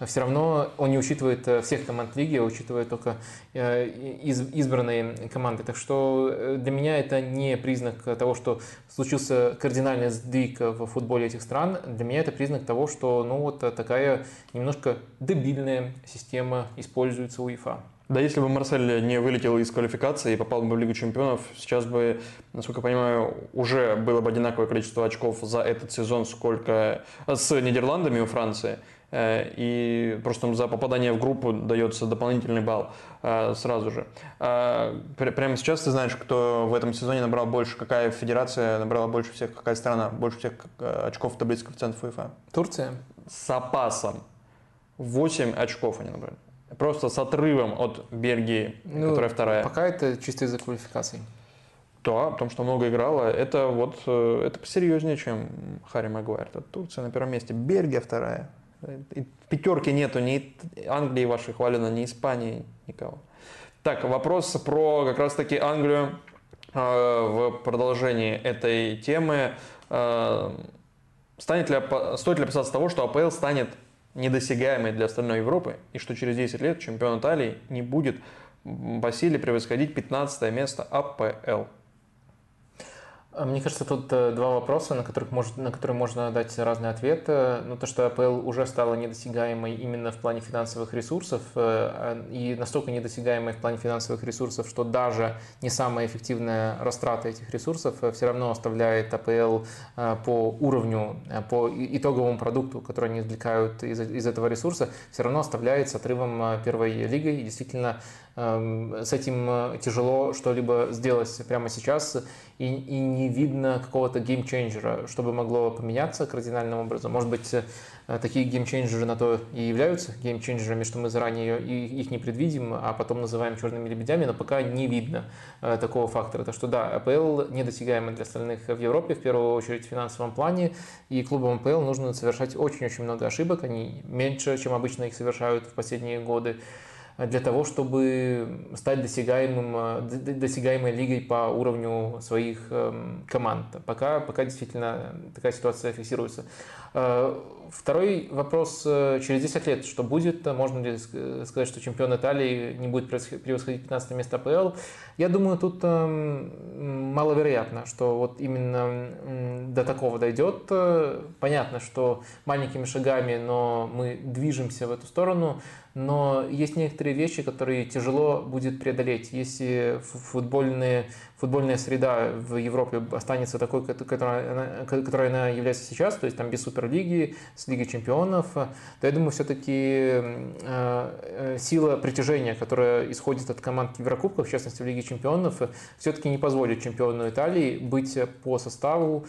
Speaker 1: все равно он не учитывает всех команд лиги, а учитывает только избранные команды. Так что для меня это не признак того, что случился кардинальный сдвиг в футболе этих стран. Для меня это признак того, что ну, вот такая немножко дебильная система используется у УЕФА.
Speaker 2: Да, если бы Марсель не вылетел из квалификации и попал бы в Лигу чемпионов, сейчас бы, насколько я понимаю, уже было бы одинаковое количество очков за этот сезон, сколько с Нидерландами у Франции. Э, и просто за попадание в группу дается дополнительный балл э, сразу же. Э, прямо сейчас ты знаешь, кто в этом сезоне набрал больше, какая федерация набрала больше всех, какая страна больше всех очков в таблице коэффициентов УЕФА?
Speaker 1: Турция.
Speaker 2: С запасом. 8 очков они набрали. Просто с отрывом от Бельгии, ну, которая вторая.
Speaker 1: Пока это чисто из-за квалификаций.
Speaker 2: Да, потому что много играла. Это вот это посерьезнее, чем Харри Магуайр. Это Турция на первом месте, Бельгия вторая. В пятерке нету ни Англии вашей хвалено, ни Испании, никого. Так, вопрос про как раз-таки Англию э, в продолжении этой темы. Э, станет ли, стоит ли опасаться того, что АПЛ станет недосягаемой для остальной Европы, и что через 10 лет чемпион Италии не будет по силе превосходить 15 место АПЛ?
Speaker 1: А мне кажется, тут э, два вопроса, на, которых может, на которые можно дать разные ответы. Ну, то, что APL уже стала недосягаемой именно в плане финансовых ресурсов, э, а, и настолько недосягаемой в плане финансовых ресурсов, что даже не самая эффективная растрата этих ресурсов э, все равно оставляет APL по уровню, по итоговому продукту, который они извлекают из, из этого ресурса, все равно остается с отрывом первой лигой. И действительно, Эм, с этим тяжело что-либо сделать прямо сейчас, и, и не видно какого-то game changer а, чтобы могло поменяться кардинальным образом. Может быть, э, такие game changer ы на то и являются game changer ами, что мы заранее их не предвидим, а потом называем черными лебедями, но пока не видно э, такого фактора. Так что да, АПЛ недосягаемый для остальных в Европе, в первую очередь в финансовом плане, и клубам АПЛ нужно совершать очень-очень много ошибок, они меньше, чем обычно их совершают в последние годы для того, чтобы стать досягаемым, э, досягаемой лигой по уровню своих эм, команд. Пока, пока действительно такая ситуация фиксируется. Э, второй вопрос. Э, через 10 лет что будет? Можно ли сказать, что чемпион Италии не будет превосходить 15 место АПЛ? Я думаю, тут маловероятно, что вот именно до такого дойдет. Понятно, что маленькими шагами, но мы движемся в эту сторону но есть некоторые вещи, которые тяжело будет преодолеть. Если футбольные, футбольная среда в Европе останется такой, которой она, которой она является сейчас, то есть там без Суперлиги, с Лигой Чемпионов, то я думаю, все-таки э, сила притяжения, которая исходит от команд Еврокубков, в частности в Лиге Чемпионов, все-таки не позволит чемпиону Италии быть по составу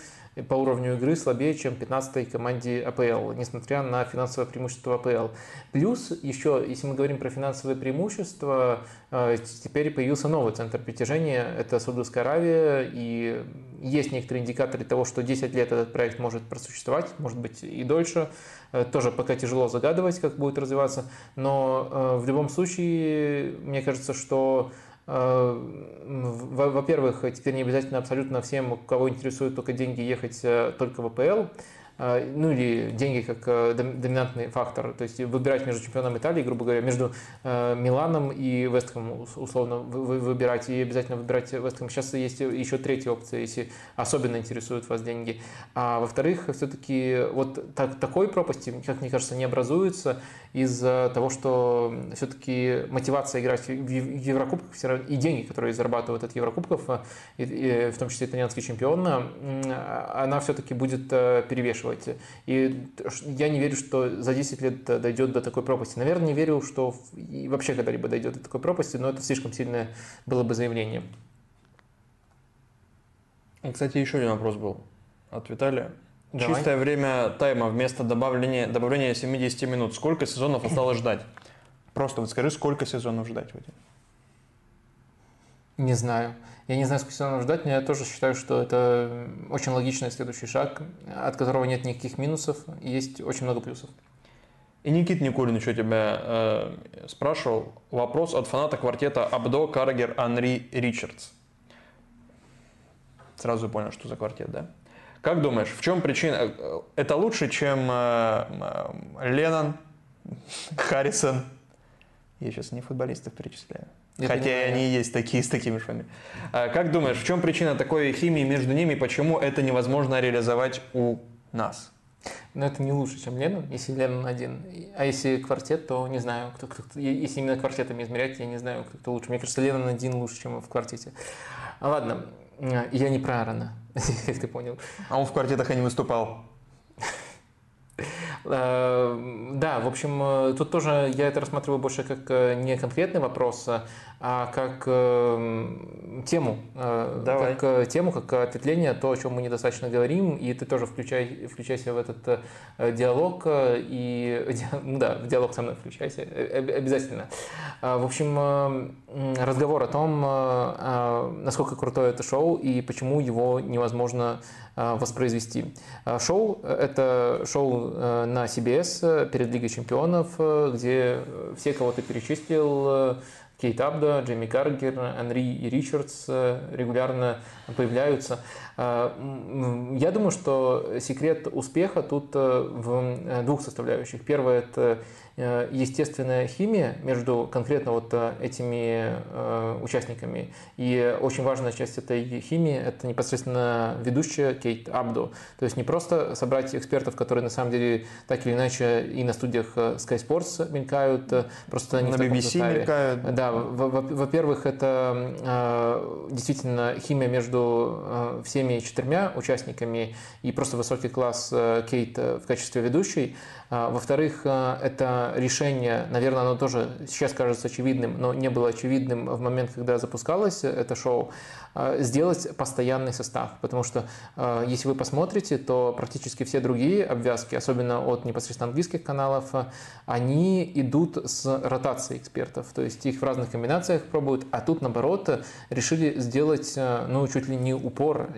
Speaker 1: по уровню игры слабее, чем 15-й команде АПЛ, несмотря на финансовое преимущество АПЛ. Плюс еще, если мы говорим про финансовое преимущество, э, теперь появился новый центр притяжения, это Саудовская Аравия, и есть некоторые индикаторы того, что 10 лет этот проект может просуществовать, может быть и дольше. Э, тоже пока тяжело загадывать, как будет развиваться, но э, в любом случае, мне кажется, что во-первых, теперь не обязательно абсолютно всем, кого интересуют только деньги, ехать только в АПЛ. А, ну или деньги как э, доминантный фактор, то есть выбирать между чемпионом Италии, грубо говоря, между э, Миланом и Вестхэмом условно выбирать, и обязательно выбирать Вестхэм. Сейчас есть еще третья опция, если особенно интересуют вас деньги. А во-вторых, все-таки вот так, такой пропасти, как мне кажется, не образуется из-за того, что все-таки мотивация играть в Еврокубках и деньги, которые зарабатывают от Еврокубков, э, и, и, в том числе итальянский чемпион, она все-таки будет перевешивать взвешивать. И я не верю, что за 10 лет дойдет до такой пропасти. Наверное, не верю, что вообще когда-либо дойдет до такой пропасти, но это слишком сильное было бы заявление.
Speaker 2: Кстати, еще один вопрос был от Виталия. Давай. Чистое время тайма вместо добавления, добавления 70 минут. Сколько сезонов осталось ждать? Просто вот скажи, сколько сезонов ждать, Вадим?
Speaker 1: Не знаю. Я не знаю, сколько сезонов ждать, но я тоже считаю, что это очень логичный следующий шаг, от которого нет никаких минусов, есть очень много плюсов.
Speaker 2: И Никит Никулин еще тебя э, спрашивал. Вопрос от фаната квартета Абдо, Каргер, Анри, Ричардс. Сразу понял, что за квартет, да? Как думаешь, в чем причина? Это лучше, чем э, э, Леннон, Харрисон? Я сейчас не футболистов перечисляю. Я Хотя понимаю. они и есть такие с такими фамилиями. А как думаешь, в чем причина такой химии между ними, почему это невозможно реализовать у нас?
Speaker 1: Но это не лучше, чем Леннон, если Леннон один. А если квартет, то не знаю, кто, кто, если именно квартетами измерять, я не знаю, кто, кто лучше. Мне кажется, Леннон один лучше, чем в квартете. А ладно, я не про Аарона, как ты понял.
Speaker 2: А он в квартетах и не выступал.
Speaker 1: Э, да, в общем, э, тут тоже я это рассматриваю больше как э, не конкретный вопрос, а как тему. Давай. Как тему, как ответвление, то, о чем мы недостаточно говорим, и ты тоже включай, включайся в этот диалог, и ну да, в диалог со мной включайся, обязательно. В общем, разговор о том, насколько крутое это шоу и почему его невозможно Э, воспроизвести. Э, шоу – это шоу э, на CBS перед Лигой чемпионов, где все, кого ты перечислил, Кейт Абда, Джейми Каргер, Анри и Ричардс регулярно появляются. Я думаю, что секрет успеха тут в двух составляющих. Первое – это Э, естественная химия между конкретно вот э, этими э, участниками. И очень важная часть этой химии – это непосредственно ведущая Кейт Абду. То есть не просто собрать экспертов, которые на самом деле так или иначе и на студиях Sky Sports мелькают, просто
Speaker 2: они на BBC мелькают.
Speaker 1: Да, во-первых, это действительно химия между всеми четырьмя участниками и просто высокий класс Кейт в качестве ведущей. А, во-вторых, э, это решение, наверное, оно тоже сейчас кажется очевидным, но не было очевидным в момент, когда запускалось это шоу. Э, сделать постоянный состав. Потому что если вы посмотрите, то практически все другие обвязки, особенно от непосредственно английских каналов, они идут с ротацией экспертов. То есть их в разных комбинациях пробуют, а тут наоборот решили сделать, ну, чуть ли не упор,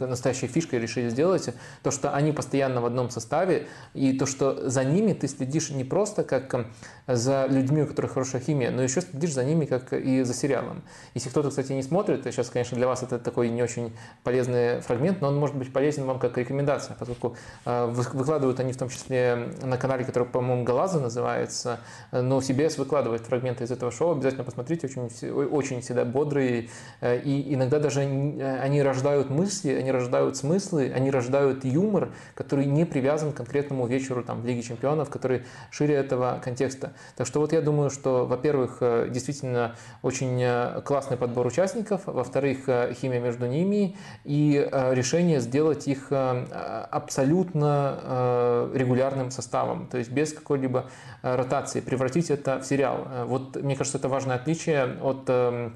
Speaker 1: настоящей фишкой решили сделать, то, что они постоянно в одном составе, и то, что за ними ты следишь не просто как за людьми, у которых хорошая химия, но еще следишь за ними как и за сериалом. Если кто-то, кстати, не смотрит, сейчас, конечно, для вас это такой не очень полезный фрагмент, но он может быть полезен вам как рекомендация, поскольку э, выкладывают они в том числе на канале, который, по-моему, Галаза называется, но CBS выкладывает фрагменты из этого шоу, обязательно посмотрите, очень, очень всегда бодрые, э, и иногда даже они рождают мысли, они рождают смыслы, они рождают юмор, который не привязан к конкретному вечеру там, в Лиге Чемпионов, который шире этого контекста. Так что вот я думаю, что, во-первых, э, действительно очень классный подбор участников, во-вторых, э, химия между ними и э, решение сделать их э, абсолютно регулярным составом, то есть без какой-либо ротации, превратить это в сериал. Вот мне кажется, это важное отличие от Э,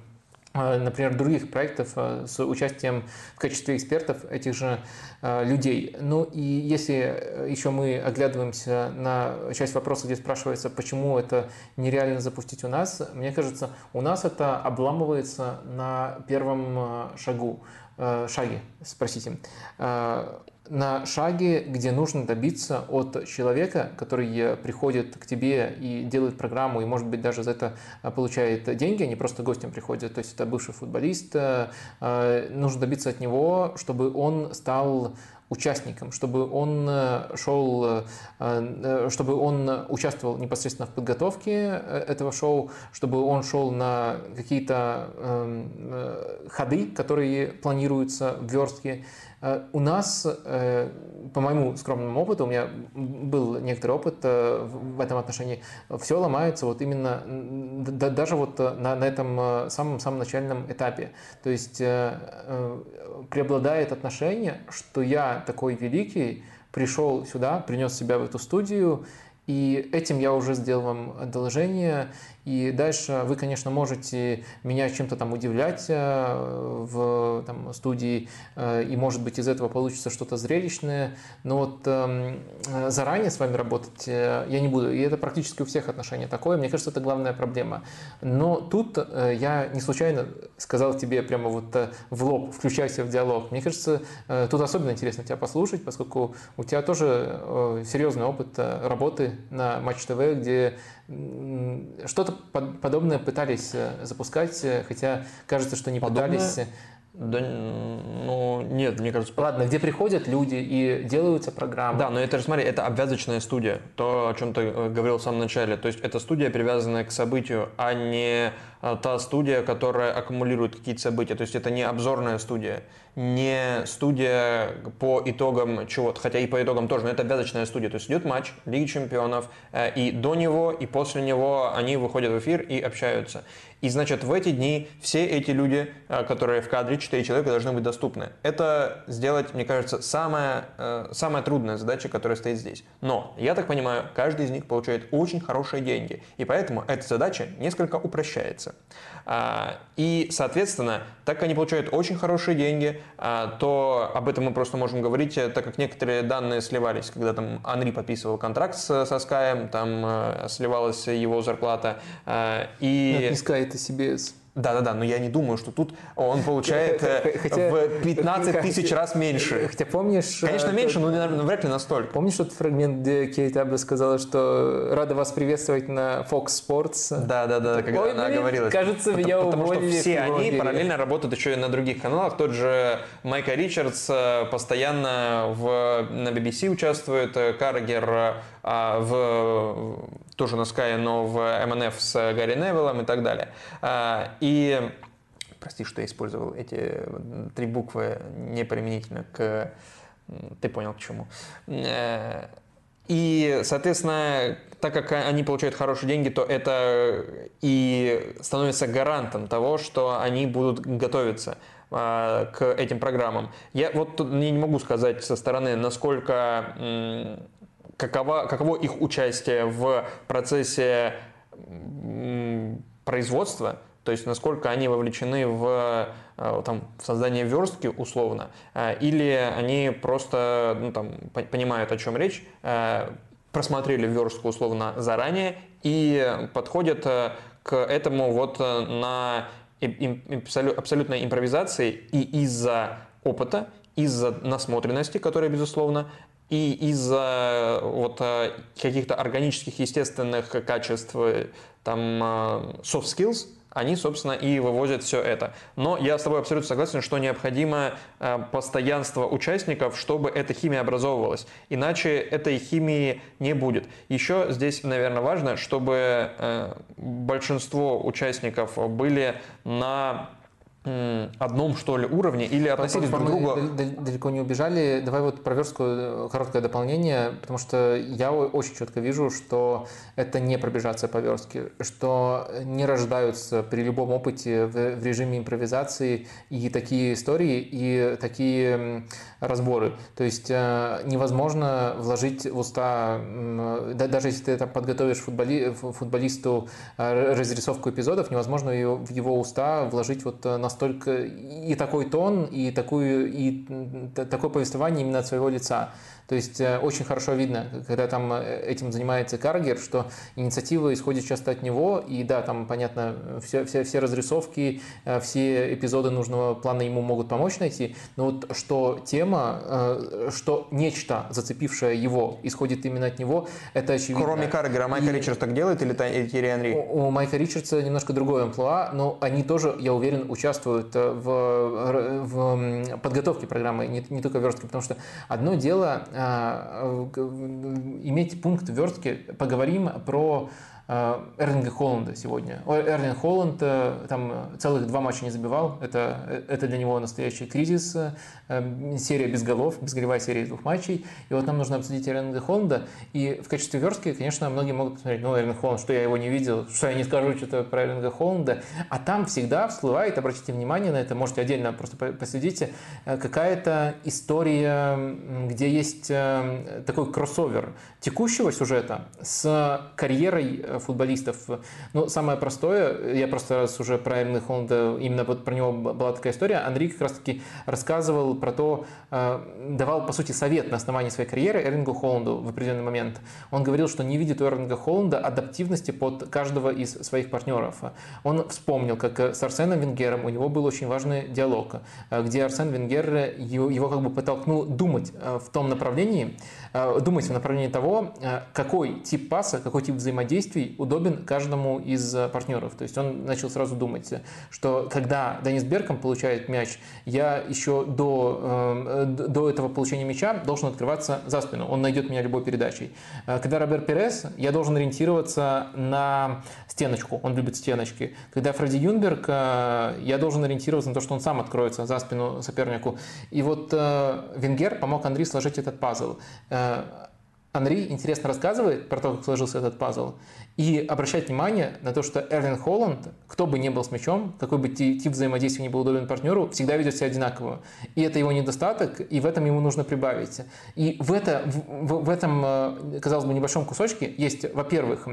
Speaker 1: например, других проектов э, с участием в качестве экспертов этих же э, людей. Ну и если еще мы оглядываемся на часть вопроса, где спрашивается, почему это нереально запустить у нас, мне кажется, у нас это обламывается на первом шагу, шаге, спросите на шаге, где нужно добиться от человека, который приходит к тебе и делает программу, и, может быть, даже за это а, получает деньги, они просто гостем приходят, то есть это бывший футболист, э, э, нужно добиться от него, чтобы он стал участником, чтобы он э, шел, чтобы он участвовал непосредственно в подготовке этого шоу, чтобы он шел на какие-то эм, ходы, которые планируются в верстке, Э, у нас, э, по моему скромному опыту, у меня был некоторый опыт э, в этом отношении, все ломается вот именно даже вот на, на этом самом-самом начальном этапе. То есть преобладает отношение, что я такой великий, пришел сюда, принес себя в эту студию, и этим я уже сделал вам одолжение, и дальше вы, конечно, можете меня чем-то там удивлять э, в там, студии, э, и, может быть, из этого получится что-то зрелищное, но вот эм, э, заранее с вами работать я не буду. И это практически у всех отношения такое. Мне кажется, это главная проблема. Но тут я не случайно сказал тебе прямо вот в лоб, включайся в диалог. Мне кажется, тут особенно интересно тебя послушать, поскольку у тебя тоже серьезный опыт работы на Матч ТВ, где что-то подобное пытались э, запускать, э, хотя кажется, что не подобное? пытались.
Speaker 2: Да, ну, нет, мне кажется...
Speaker 1: Ладно, где приходят люди и делаются программы.
Speaker 2: Да, но это же, смотри, это обвязочная студия, то, о чем ты э, говорил в самом начале. То есть это студия, привязанная к событию, а не та студия, которая аккумулирует какие-то события. То есть это не обзорная студия не студия по итогам чего-то, хотя и по итогам тоже, но это обвязочная студия. То есть идет матч Лиги Чемпионов, э, и до него, и после него они выходят в эфир и общаются. И, значит, в эти дни все эти люди, э, которые в кадре, 4 человека, должны быть доступны. Это сделать, мне кажется, самая, э, самая трудная задача, которая стоит здесь. Но, я так понимаю, каждый из них получает очень хорошие деньги, и поэтому эта задача несколько упрощается. А, и, соответственно, так как они получают очень хорошие деньги, а, то об этом мы просто можем говорить, э, так как некоторые данные сливались, когда там Анри подписывал контракт с, со Sky, там э, сливалась его зарплата.
Speaker 1: А, и... Sky, это CBS.
Speaker 2: Да-да-да, но я не думаю, что тут он получает э, хотя, в 15 тысяч раз меньше.
Speaker 1: Хотя помнишь...
Speaker 2: Конечно, э, меньше, но вряд ли настолько.
Speaker 1: Помнишь тот фрагмент, где Кейт Абла сказала, что рада вас приветствовать на Fox Sports?
Speaker 2: Да-да-да, когда она говорила.
Speaker 1: Кажется, меня
Speaker 2: Потому
Speaker 1: уволили.
Speaker 2: что все они параллельно работают еще и на других каналах. Тот же Майка Ричардс э, постоянно в, на BBC участвует, Каргер а, в, тоже на Sky, но в MNF с Гарри Невиллом и так далее. А, и прости, что я использовал эти три буквы неприменительно к... Ты понял к чему. Э, и, соответственно, так как они получают хорошие деньги, то это и становится гарантом того, что они будут готовиться а, к этим программам. Я вот не могу сказать со стороны, насколько каково, каково их участие в процессе производства, то есть насколько они вовлечены в, э, там, в создание верстки условно, э, или они просто ну, там, понимают, о чем речь, э, просмотрели верстку условно заранее и подходят к этому вот на абсолютной импровизации и из-за опыта, из-за насмотренности, которая, безусловно, и из-за вот э, каких-то органических, естественных качеств, э, там, э, soft skills, они, собственно, и вывозят все это. Но я с тобой абсолютно согласен, что необходимо постоянство участников, чтобы эта химия образовывалась. Иначе этой химии не будет. Еще здесь, наверное, важно, чтобы большинство участников были на одном, что ли, уровне или относились друг к другу?
Speaker 1: Далеко не убежали. Давай вот про верстку э, короткое дополнение, потому что я очень четко вижу, что это не пробежаться по верстке, что не рождаются при любом опыте в, в режиме импровизации и такие истории, и такие разборы. То есть невозможно вложить в уста, даже если ты там подготовишь футболи, футболисту разрисовку эпизодов, невозможно в его уста вложить вот настолько и такой тон, и, такую, и такое повествование именно от своего лица. То есть э, очень хорошо видно, когда там э, этим занимается Каргер, что инициатива исходит часто от него, и да, там, понятно, все, все, все разрисовки, э, все эпизоды нужного плана ему могут помочь найти, но вот что тема, что нечто, зацепившее его, исходит именно от него, это очевидно.
Speaker 2: Кроме Каргера, Майка и... Ричардс так делает или Терри Анри?
Speaker 1: У, у Майка Ричардса немножко другое амплуа, но они тоже, я уверен, участвуют в, в подготовке программы, не, не только верстки, потому что одно дело иметь пункт в поговорим про а, Эрлинга Холланда сегодня. Эрлинг Холланд э, там целых два матча не забивал. Это, это для него настоящий кризис. Э, серия без голов, безголевая серия из двух матчей. И вот нам нужно обсудить Эрлинга Холланда. И в качестве верстки, конечно, многие могут посмотреть, ну, Эрлинг Холланд, что я его не видел, что я не скажу что-то про Эрлинга Холланда. А там всегда всплывает, обратите внимание на это, можете отдельно просто последите, э, какая-то история, где есть такой кроссовер текущего сюжета с карьерой футболистов. Ну, самое простое, я просто раз уже про Эрна Холланда, именно вот про него была такая история, Андрей как раз-таки рассказывал про то, э, давал, по сути, совет на основании своей карьеры Эрлингу Холланду в определенный момент. Он говорил, что не видит у Эрлинга Холланда адаптивности под каждого из своих партнеров. Он вспомнил, как с Арсеном Венгером у него был очень важный диалог, э, где Арсен Венгер его, как бы подтолкнул думать э, в том направлении, думать в направлении того, какой тип паса, какой тип взаимодействий удобен каждому из э, партнеров. То есть он начал сразу думать, что когда Денис Берком получает мяч, я еще до, э, до этого получения мяча должен открываться за спину. Он найдет меня любой передачей. Э, когда Роберт Перес, я должен ориентироваться на стеночку. Он любит стеночки. Когда Фредди Юнберг, я должен ориентироваться на то, что он сам откроется за спину сопернику. И вот Венгер помог Андрей сложить этот пазл. Анри интересно рассказывает про то, как сложился этот пазл, и обращать внимание на то, что Эрлин Холланд, кто бы ни был с мячом, какой бы тип взаимодействия ни был удобен партнеру, всегда ведет себя одинаково. И это его недостаток, и в этом ему нужно прибавить. И в, это, в, в этом, э, казалось бы, небольшом кусочке есть, во-первых,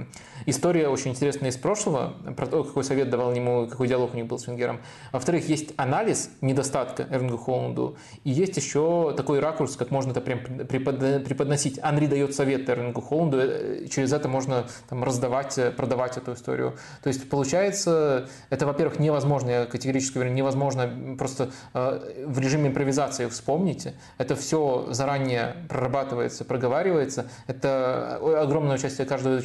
Speaker 1: история очень интересная из прошлого, про то, какой совет давал ему, какой диалог у них был с Венгером. Во-вторых, есть анализ недостатка Эрлингу Холланду, и есть еще такой ракурс, как можно это прям преподносить. Анри дает совет Эрлингу Холланду, э, через это можно там, раздавать продавать, э, продавать эту историю. То есть получается, это, во-первых, невозможно, я категорически говорю, невозможно просто э, в режиме импровизации вспомнить. Это все заранее прорабатывается, проговаривается. Это э, огромное участие каждого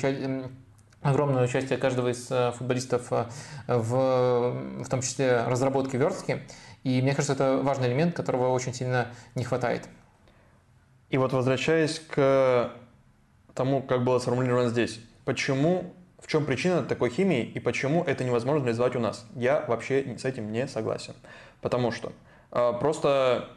Speaker 1: огромное участие каждого из футболистов в, в том числе разработке верстки. И мне кажется, это важный элемент, которого очень сильно не хватает.
Speaker 2: И вот возвращаясь к тому, как было сформулировано здесь, Почему, в чем причина такой химии и почему это невозможно реализовать у нас? Я вообще с этим не согласен. Потому что э, просто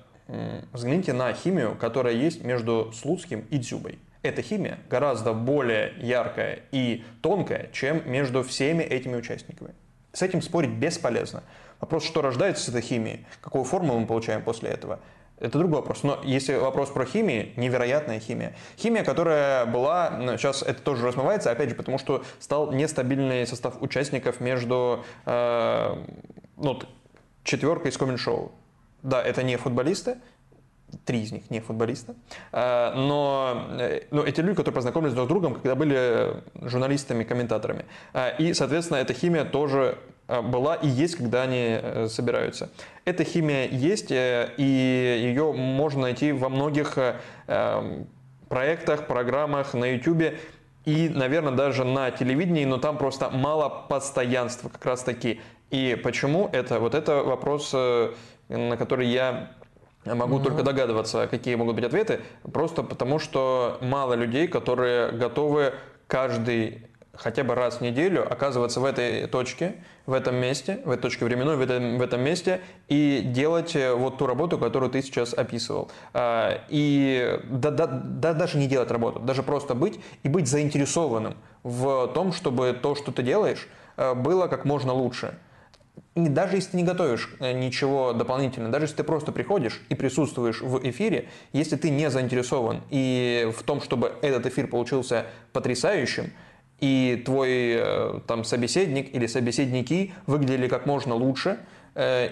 Speaker 2: взгляните на химию, которая есть между Слуцким и Дзюбой. Эта химия гораздо более яркая и тонкая, чем между всеми этими участниками. С этим спорить бесполезно. Вопрос, что рождается с этой химией, какую форму мы получаем после этого, это другой вопрос. Но если вопрос про химию, невероятная химия. Химия, которая была, сейчас это тоже размывается, опять же, потому что стал нестабильный состав участников между э, ну, четверкой из коммент-шоу. Да, это не футболисты, три из них не футболисты, э, но, э, но эти люди, которые познакомились друг с другом, когда были журналистами, комментаторами. Э, и, соответственно, эта химия тоже была и есть, когда они собираются. Эта химия есть, и ее можно найти во многих проектах, программах на YouTube и, наверное, даже на телевидении, но там просто мало постоянства как раз таки. И почему это? Вот это вопрос, на который я Могу mm-hmm. только догадываться, какие могут быть ответы, просто потому что мало людей, которые готовы каждый хотя бы раз в неделю оказываться в этой точке, в этом месте, в этой точке временной, в этом, в этом месте и делать э, вот ту работу, которую ты сейчас описывал. А, и да, да, да, даже не делать работу, даже просто быть и быть заинтересованным в том, чтобы то, что ты делаешь, э, было как можно лучше не, даже если ты не готовишь э, ничего дополнительного, даже если ты просто приходишь и присутствуешь в эфире, если ты не заинтересован и в том, чтобы этот эфир получился потрясающим, и твой э, там собеседник или собеседники выглядели как можно лучше, э,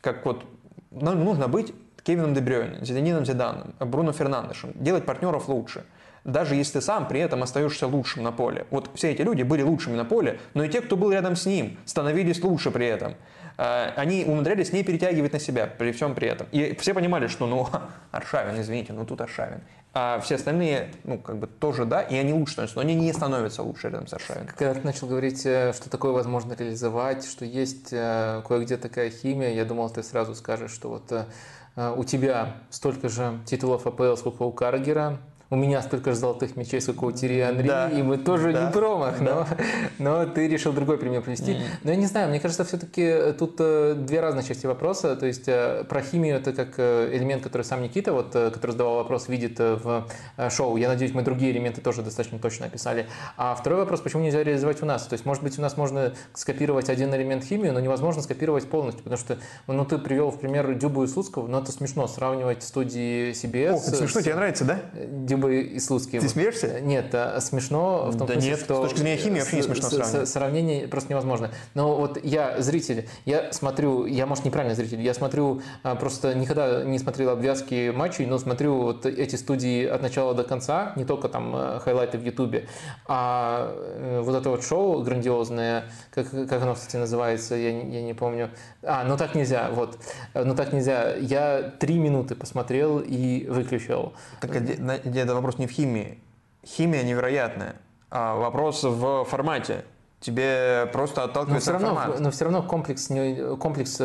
Speaker 2: как вот ну, нужно быть Кевином Дебрёйне, Зиданином Зиданом, Бруно Фернандешем, делать партнеров лучше – даже если ты сам при этом остаешься лучшим на поле. Вот все эти люди были лучшими на поле, но и те, кто был рядом с ним, становились лучше при этом. А, они умудрялись не перетягивать на себя при всем при этом. И все понимали, что, ну, Аршавин, извините, ну тут Аршавин. А все остальные, ну, как бы тоже да, и они лучше становятся, но они не становятся лучше рядом с Аршавиным.
Speaker 1: Когда ты начал говорить, э, что такое возможно реализовать, что есть э, кое-где такая химия, я думал, ты сразу скажешь, что вот э, у тебя столько же титулов АПЛ, сколько у Каргера, у меня столько же золотых мячей, сколько у Тири Анри, да. и мы тоже да. не промах, да. но, но ты решил другой пример привести. Mm. Но я не знаю, мне кажется, все-таки тут э, две разные части вопроса. То есть э, про химию это как э, элемент, который сам Никита, вот, который задавал вопрос, видит в шоу. Я надеюсь, мы другие элементы тоже достаточно точно описали. А второй вопрос, почему нельзя реализовать у нас? То есть, может быть, у нас можно скопировать один элемент химии, но невозможно скопировать полностью, потому что, ну, ты привел в пример Дюбу и Слуцкого, но это смешно сравнивать студии CBS. О,
Speaker 2: это смешно, тебе нравится, да?
Speaker 1: Дюбы и Слуцкий.
Speaker 2: Ты смеешься?
Speaker 1: Нет, а смешно в том
Speaker 2: да
Speaker 1: смысле,
Speaker 2: нет,
Speaker 1: что...
Speaker 2: с точки зрения химии вообще не смешно сравнивать.
Speaker 1: Сравнение просто невозможно. Но вот я зритель, я смотрю, я, может, неправильный зритель, я смотрю, а, просто никогда не смотрел обвязки матчей, но смотрю вот эти студии от начала до конца, не только там э, хайлайты в Ютубе, а э, вот это вот шоу грандиозное, как, как оно, кстати, называется, я, я не помню. А, ну так нельзя, вот. Ну так нельзя. Я три минуты посмотрел и выключил.
Speaker 2: Так это вопрос не в химии. Химия невероятная. А вопрос в формате тебе просто отталкивается
Speaker 1: но все равно,
Speaker 2: формат.
Speaker 1: Но все равно комплекс, комплекс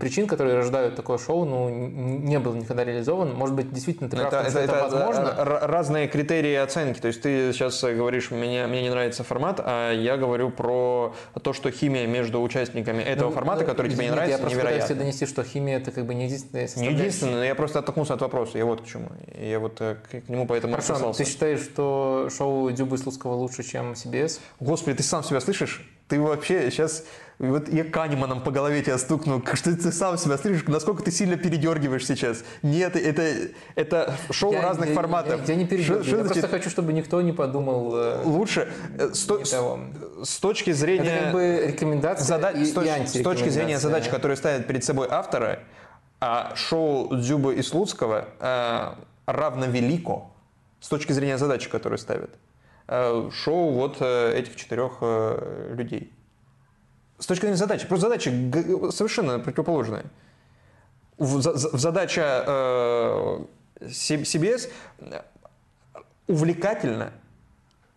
Speaker 1: причин, которые рождают такое шоу, ну, не был никогда реализован. Может быть, действительно, ты прав, это,
Speaker 2: это,
Speaker 1: это возможно.
Speaker 2: Разные критерии оценки. То есть ты сейчас говоришь, мне, мне не нравится формат, а я говорю про то, что химия между участниками этого ну, формата, который тебе не нравится,
Speaker 1: я просто
Speaker 2: невероятно.
Speaker 1: Я донести, что химия это как бы не единственная
Speaker 2: Не единственная, но я просто оттолкнулся от вопроса. Я вот к чему. Я вот э, к, к нему поэтому
Speaker 1: Хорошо, ты считаешь, что шоу Дюбы Слуцкого лучше, чем CBS?
Speaker 2: Господи, ты сам себя слышишь? Ты вообще сейчас... Вот я Канеманом по голове тебя стукну, что ты сам себя слышишь, насколько ты сильно передергиваешь сейчас. Нет, это, это шоу я, разных
Speaker 1: я,
Speaker 2: форматов.
Speaker 1: Я, я не передергиваю, я значит, просто хочу, чтобы никто не подумал...
Speaker 2: Э, Лучше э, с, с, точки зрения...
Speaker 1: Это как бы рекомендация зада... и,
Speaker 2: с, точ... с точки зрения задач, которые ставят перед собой авторы, а шоу Дзюба и Слуцкого э, равно велико с точки зрения задачи, которые ставят. Э, шоу вот э, этих четырех э, людей. С точки зрения задачи. Просто задача совершенно противоположная. Задача CBS увлекательно,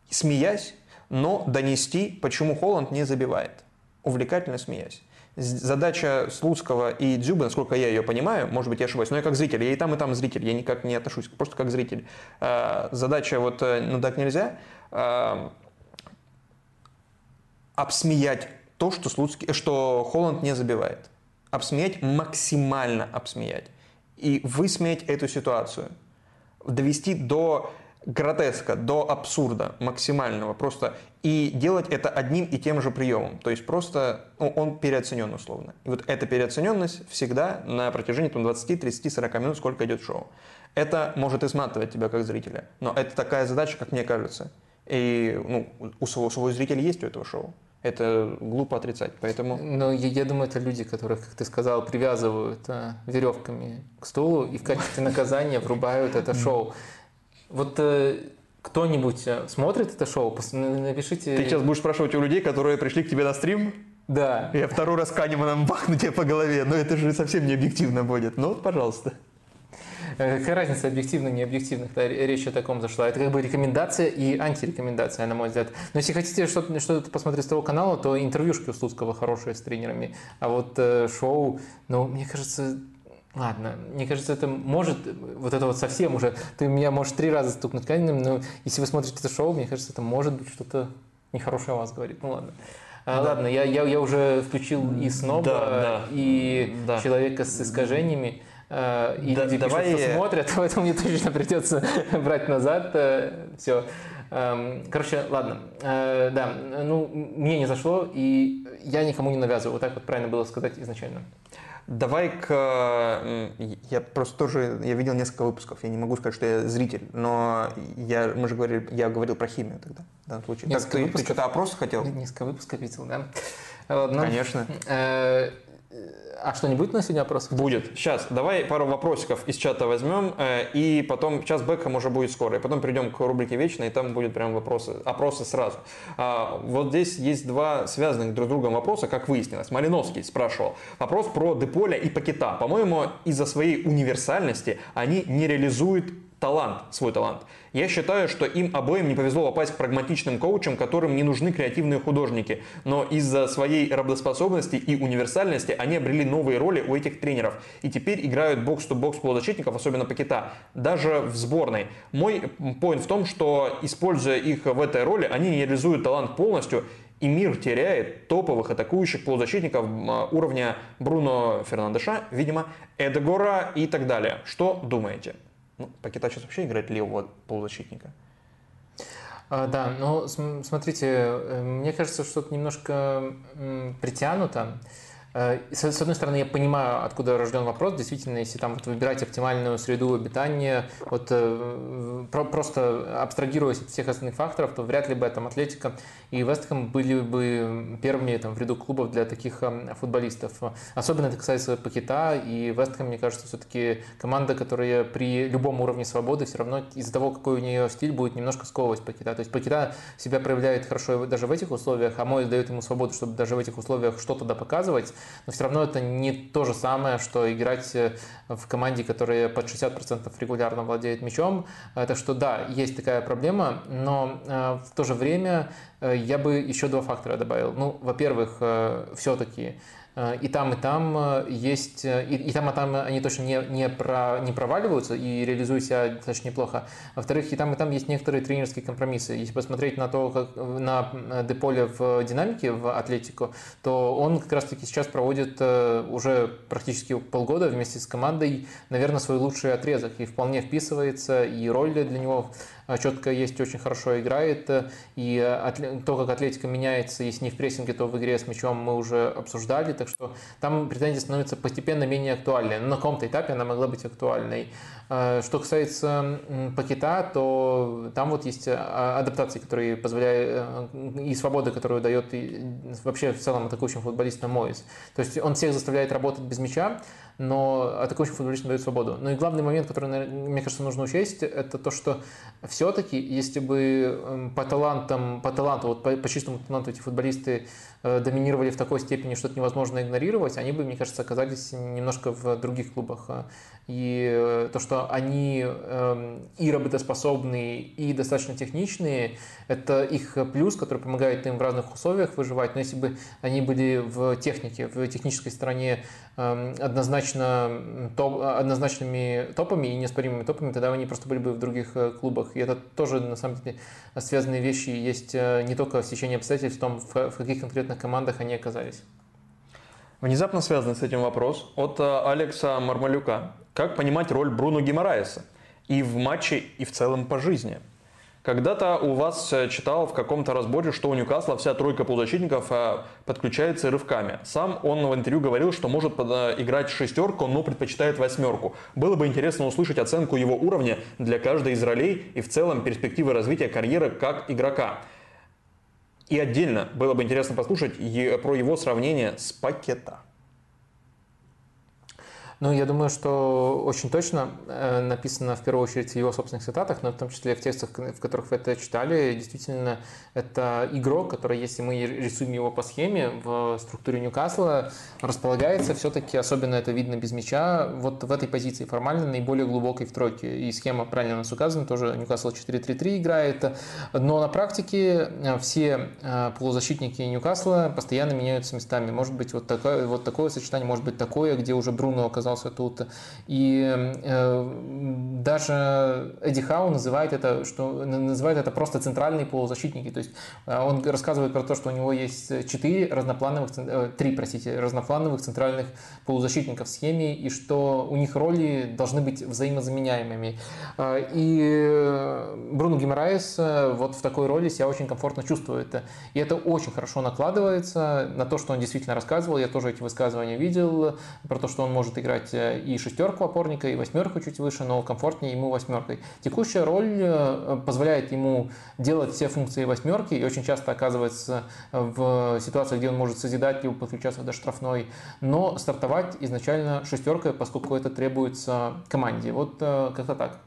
Speaker 2: смеясь, но донести, почему Холланд не забивает. Увлекательно смеясь. Задача Слуцкого и Дзюбы, насколько я ее понимаю, может быть, я ошибаюсь, но я как зритель, я и там, и там зритель, я никак не отношусь, просто как зритель. Задача вот «ну так нельзя» э, обсмеять то, что, Слуцкий, что Холланд не забивает. Обсмеять, максимально обсмеять. И высмеять эту ситуацию. Довести до гротеска, до абсурда максимального просто. И делать это одним и тем же приемом. То есть просто ну, он переоценен условно. И вот эта переоцененность всегда на протяжении там, 20, 30, 40 минут, сколько идет шоу. Это может изматывать тебя как зрителя. Но это такая задача, как мне кажется. И ну, у своего, своего зрителя есть у этого шоу. Это глупо отрицать, поэтому...
Speaker 1: Но я, я думаю, это люди, которых, как ты сказал, привязывают а, веревками к стулу и в качестве наказания врубают это шоу. Вот э, кто-нибудь э, смотрит это шоу? Напишите...
Speaker 2: Ты сейчас будешь спрашивать у людей, которые пришли к тебе на стрим?
Speaker 1: Да.
Speaker 2: Я второй раз Канеманом бахну тебе по голове, но это же совсем не объективно будет. Ну, пожалуйста.
Speaker 1: Э, какая разница объективных, не объективных? Да, речь о таком зашла. Это как бы рекомендация и антирекомендация, на мой взгляд. Но если хотите что-то что посмотреть с того канала, то интервьюшки у Слуцкого хорошие с тренерами. А вот э, шоу, ну, мне кажется, Ладно, мне кажется, это может, вот это вот совсем уже, ты меня можешь три раза стукнуть камнем, но если вы смотрите это шоу, мне кажется, это может быть что-то нехорошее о вас говорит. Ну ладно. А, да. Ладно, я, я, я уже включил и сноба, да, да, и да. человека с искажениями. И да, люди давай... пишут, что смотрят, поэтому мне точно придется брать назад все. Эм, короче, ладно. Да, ну, мне не зашло, и я никому не навязываю. Вот так вот правильно было сказать изначально.
Speaker 2: Давай к... Я просто тоже... Я видел несколько выпусков. Я не могу сказать, что я зритель, но я, мы же говорили, я говорил про химию тогда, в данном случае.
Speaker 1: Несколько
Speaker 2: как,
Speaker 1: выпусков?
Speaker 2: Ты, ты что-то опрос хотел?
Speaker 1: Несколько выпусков видел, да.
Speaker 2: Ладно. Конечно.
Speaker 1: А что, не будет на сегодня вопросов?
Speaker 2: Будет. Сейчас, давай пару вопросиков из чата возьмем, э, и потом, час Бекхэм уже будет скоро, и потом перейдем к рубрике «Вечно», и там будет прям вопросы, опросы сразу. А, вот здесь есть два связанных друг с другом вопроса, как выяснилось. Малиновский спрашивал. Вопрос про Деполя и Пакета. По-моему, из-за своей универсальности они не реализуют талант, свой талант. Я считаю, что им обоим не повезло попасть к прагматичным коучам, которым не нужны креативные художники. Но из-за своей работоспособности и универсальности они обрели новые роли у этих тренеров. И теперь играют бокс-то-бокс полузащитников, особенно Пакета, даже в сборной. Мой поинт в том, что используя их в этой роли, они не реализуют талант полностью и мир теряет топовых атакующих полузащитников а, уровня Бруно Фернандеша, видимо, Эдегора и так далее. Что думаете? Ну, Пакета сейчас вообще играет левого полузащитника.
Speaker 1: А, да, ну смотрите, э, мне кажется, что это немножко притянуто. Э, с одной стороны, я понимаю, откуда рожден вопрос. Действительно, если там вот выбирать оптимальную среду обитания, вот э, просто абстрагируясь от всех остальных факторов, то вряд ли бы там Атлетика и Вестхэм были бы первыми там, в ряду клубов для таких эм, футболистов. Особенно это касается Пакета, и Вестхэм, мне кажется, все-таки команда, которая при любом уровне свободы все равно из-за того, какой у нее стиль, будет немножко сковывать Пакета. То есть Пакета себя проявляет хорошо даже в этих условиях, а Мой дает ему свободу, чтобы даже в этих условиях что-то показывать, но все равно это не то же самое, что играть э, в команде, которая под 60% регулярно владеет мячом. Э, так что да, есть такая проблема, но э, в то же время я бы еще два фактора добавил. Ну, во-первых, все-таки Э, и там, и там э, есть, э, и, и там, и там они точно не, не, про, не проваливаются и реализуют себя достаточно неплохо. Во-вторых, и там, и там есть некоторые тренерские компромиссы. Если посмотреть на то, как на Деполе в динамике в Атлетику, то он как раз-таки сейчас проводит уже практически полгода вместе с командой, наверное, свой лучший отрезок и вполне вписывается, и роль для него а, четко есть, очень хорошо играет. И то, как Атлетика меняется, если не в прессинге, то в игре с мячом мы уже обсуждали. Так что там претензия становится постепенно менее актуальной. Но на каком-то этапе она могла быть актуальной. А, что касается пакета, то там вот есть а, адаптации, которые позволяют, э, и свобода, которую дает вообще в целом атакующим футболистам Моис. То есть он всех заставляет работать без мяча, но атакующим футболистам дает свободу. Ну и главный момент, который, мне кажется, нужно учесть, это то, что все-таки, если бы по талантам, по таланту, вот по, по чистому таланту эти футболисты доминировали в такой степени, что это невозможно игнорировать, они бы, мне кажется, оказались немножко в других клубах. И э, то, что они эм, и работоспособные, и достаточно техничные, это их плюс, который помогает им в разных условиях выживать. Но если бы они были в технике, в технической стороне эм, однозначно топ, однозначными топами и неоспоримыми топами, тогда они просто были бы в других э, клубах. И это тоже, на самом деле, связанные вещи есть э, не только в течение обстоятельств, в том, в каких конкретных командах они оказались.
Speaker 2: Внезапно связанный с этим вопрос от Алекса Мармалюка. Как понимать роль Бруно Гимараеса и в матче, и в целом по жизни? Когда-то у вас э, читал в каком-то разборе, что у Ньюкасла вся тройка полузащитников э, подключается рывками. Сам он в интервью говорил, что может э, играть шестерку, но предпочитает восьмерку. Было бы интересно услышать оценку его уровня для каждой из ролей и в целом перспективы развития карьеры как игрока. И отдельно было бы интересно послушать про его сравнение с Пакета.
Speaker 1: Ну, я думаю, что очень точно э, написано в первую очередь в его собственных цитатах, но в том числе в текстах, в которых вы это читали. Действительно, это игрок, который, если мы рисуем его по схеме в структуре Ньюкасла, располагается все-таки, особенно это видно без мяча, вот в этой позиции формально наиболее глубокой в тройке. И схема правильно у нас указана, тоже Ньюкасл 4-3-3 играет. Но на практике э, все э, полузащитники Ньюкасла постоянно меняются местами. Может быть, вот такое, вот такое сочетание, может быть такое, где уже Бруно оказался оказался тут. И э, даже Эдди Хау называет это, что называет это просто центральные полузащитники. То есть он рассказывает про то, что у него есть четыре разноплановых, три, простите, разноплановых центральных полузащитников в схеме, и что у них роли должны быть взаимозаменяемыми. И Бруно Гимараес вот в такой роли себя очень комфортно чувствует. И это очень хорошо накладывается на то, что он действительно рассказывал. Я тоже эти высказывания видел про то, что он может играть и шестерку опорника, и восьмерку чуть выше, но комфортнее ему восьмеркой. Текущая роль э, позволяет ему делать все функции восьмерки и очень часто оказывается в ситуациях, где он может созидать либо подключаться до штрафной, но стартовать изначально шестеркой, поскольку это требуется команде. Вот э, как-то так.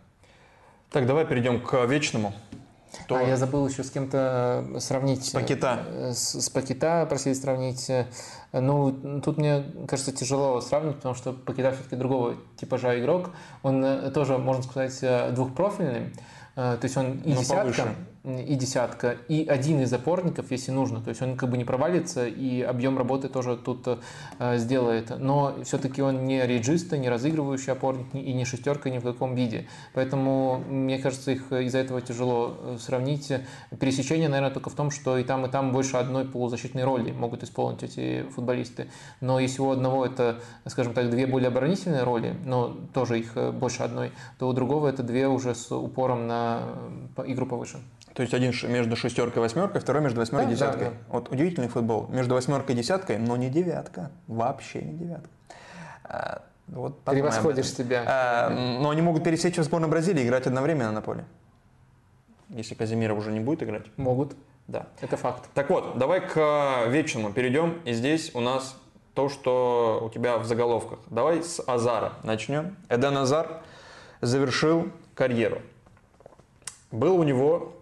Speaker 2: Так, давай перейдем к вечному.
Speaker 1: То... А я забыл еще с кем-то сравнить. С
Speaker 2: Пакета.
Speaker 1: Э, с, с Пакета просили сравнить. Ну, тут мне кажется тяжело сравнивать, потому что Пакета все-таки другого типажа игрок. Он э, тоже, можно сказать, э, двухпрофильный. То есть он и ну, десятка, повыше и десятка, и один из опорников, если нужно. То есть он как бы не провалится, и объем работы тоже тут э, сделает. Но все-таки он не реджиста, не разыгрывающий опорник, и не шестерка ни в каком виде. Поэтому, мне кажется, их из-за этого тяжело э, сравнить. Пересечение, наверное, только в том, что и там, и там больше одной полузащитной роли могут исполнить эти футболисты. Но если у одного это, скажем так, две более оборонительные роли, но тоже их э, больше одной, то у другого это две уже с упором на э, игру повыше.
Speaker 2: То есть один между шестеркой и восьмеркой, второй между восьмеркой и десяткой. Да, да. Вот удивительный футбол. Между восьмеркой и десяткой, но не девятка. Вообще не девятка.
Speaker 1: А, вот Превосходишь себя.
Speaker 2: А, но они могут пересечь в сборной Бразилии и играть одновременно на поле. Если Казимиров уже не будет играть.
Speaker 1: Могут.
Speaker 2: Да.
Speaker 1: Это факт.
Speaker 2: Так вот, давай к вечному перейдем. И здесь у нас то, что у тебя в заголовках. Давай с Азара начнем. Эден Азар завершил карьеру. Был у него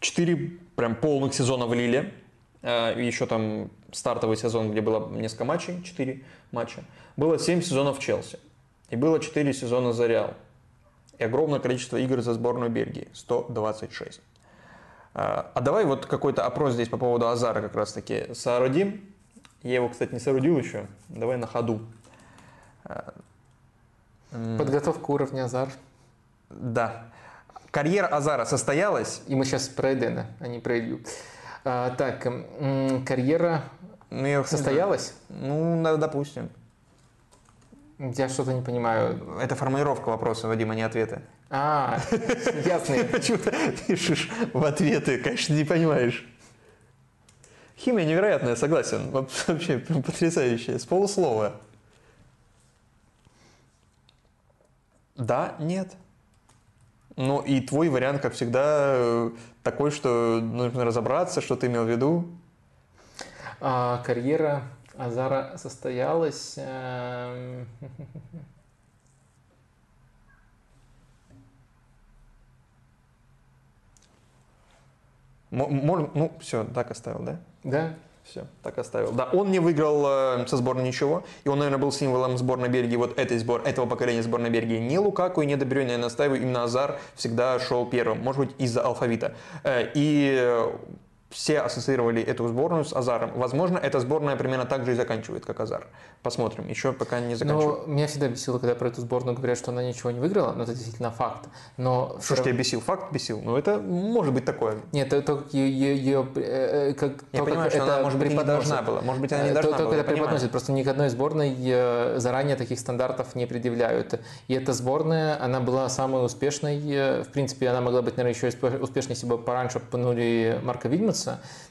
Speaker 2: Четыре прям полных сезона в Лиле. Э, Еще там стартовый сезон, где было несколько матчей, четыре матча. Было семь сезонов в Челси. И было четыре сезона за Реал. И огромное количество игр за сборную Бельгии. 126. Э, а давай вот какой-то опрос здесь по поводу Азара как раз таки соорудим. Я его, кстати, не соорудил еще. Давай на ходу. Э,
Speaker 1: Подготовка уровня Азар.
Speaker 2: Да. Карьера Азара состоялась?
Speaker 1: И мы сейчас про Эдена, а не про Илью. А, так, карьера ну, состоялась?
Speaker 2: Ну, допустим.
Speaker 1: Я что-то не понимаю.
Speaker 2: Это формулировка вопроса, Вадима, не ответы.
Speaker 1: А, ясно.
Speaker 2: Почему ты пишешь в ответы, конечно, не понимаешь. Химия невероятная, согласен. Вообще потрясающая. С полуслова. Да, нет. Ну и твой вариант, как всегда, э, такой, что нужно разобраться, что ты имел в виду.
Speaker 1: А, карьера Азара состоялась. Эм,
Speaker 2: ну, все, так оставил, да?
Speaker 1: Да.
Speaker 2: Все, так оставил. Да, он не выиграл э, со сборной ничего, и он, наверное, был символом сборной Бельгии, вот этой сбор, этого поколения сборной Бельгии. Не Лукаку и не Дебрюйне, я настаиваю, именно Азар всегда шел первым, может быть, из-за алфавита. Э, и все ассоциировали эту сборную с Азаром. Возможно, эта сборная примерно так же и заканчивает, как Азар. Посмотрим, еще пока не заканчивает.
Speaker 1: Но меня всегда бесило, когда про эту сборную говорят, что она ничего не выиграла, но это действительно факт. Но
Speaker 2: что ж тебя бесил? Факт бесил? Ну, это может быть такое.
Speaker 1: Нет, то, как ее, ее э, как,
Speaker 2: Я
Speaker 1: то,
Speaker 2: понимаю,
Speaker 1: как
Speaker 2: что она, может быть, не должна была. Может быть, она не
Speaker 1: э,
Speaker 2: должна
Speaker 1: то,
Speaker 2: была.
Speaker 1: Только это преподносит. Просто ни к одной сборной э, заранее таких стандартов не предъявляют. И эта сборная, она была самой успешной. В принципе, она могла быть, наверное, еще успешнее, если бы пораньше пнули Марка Вильмутса.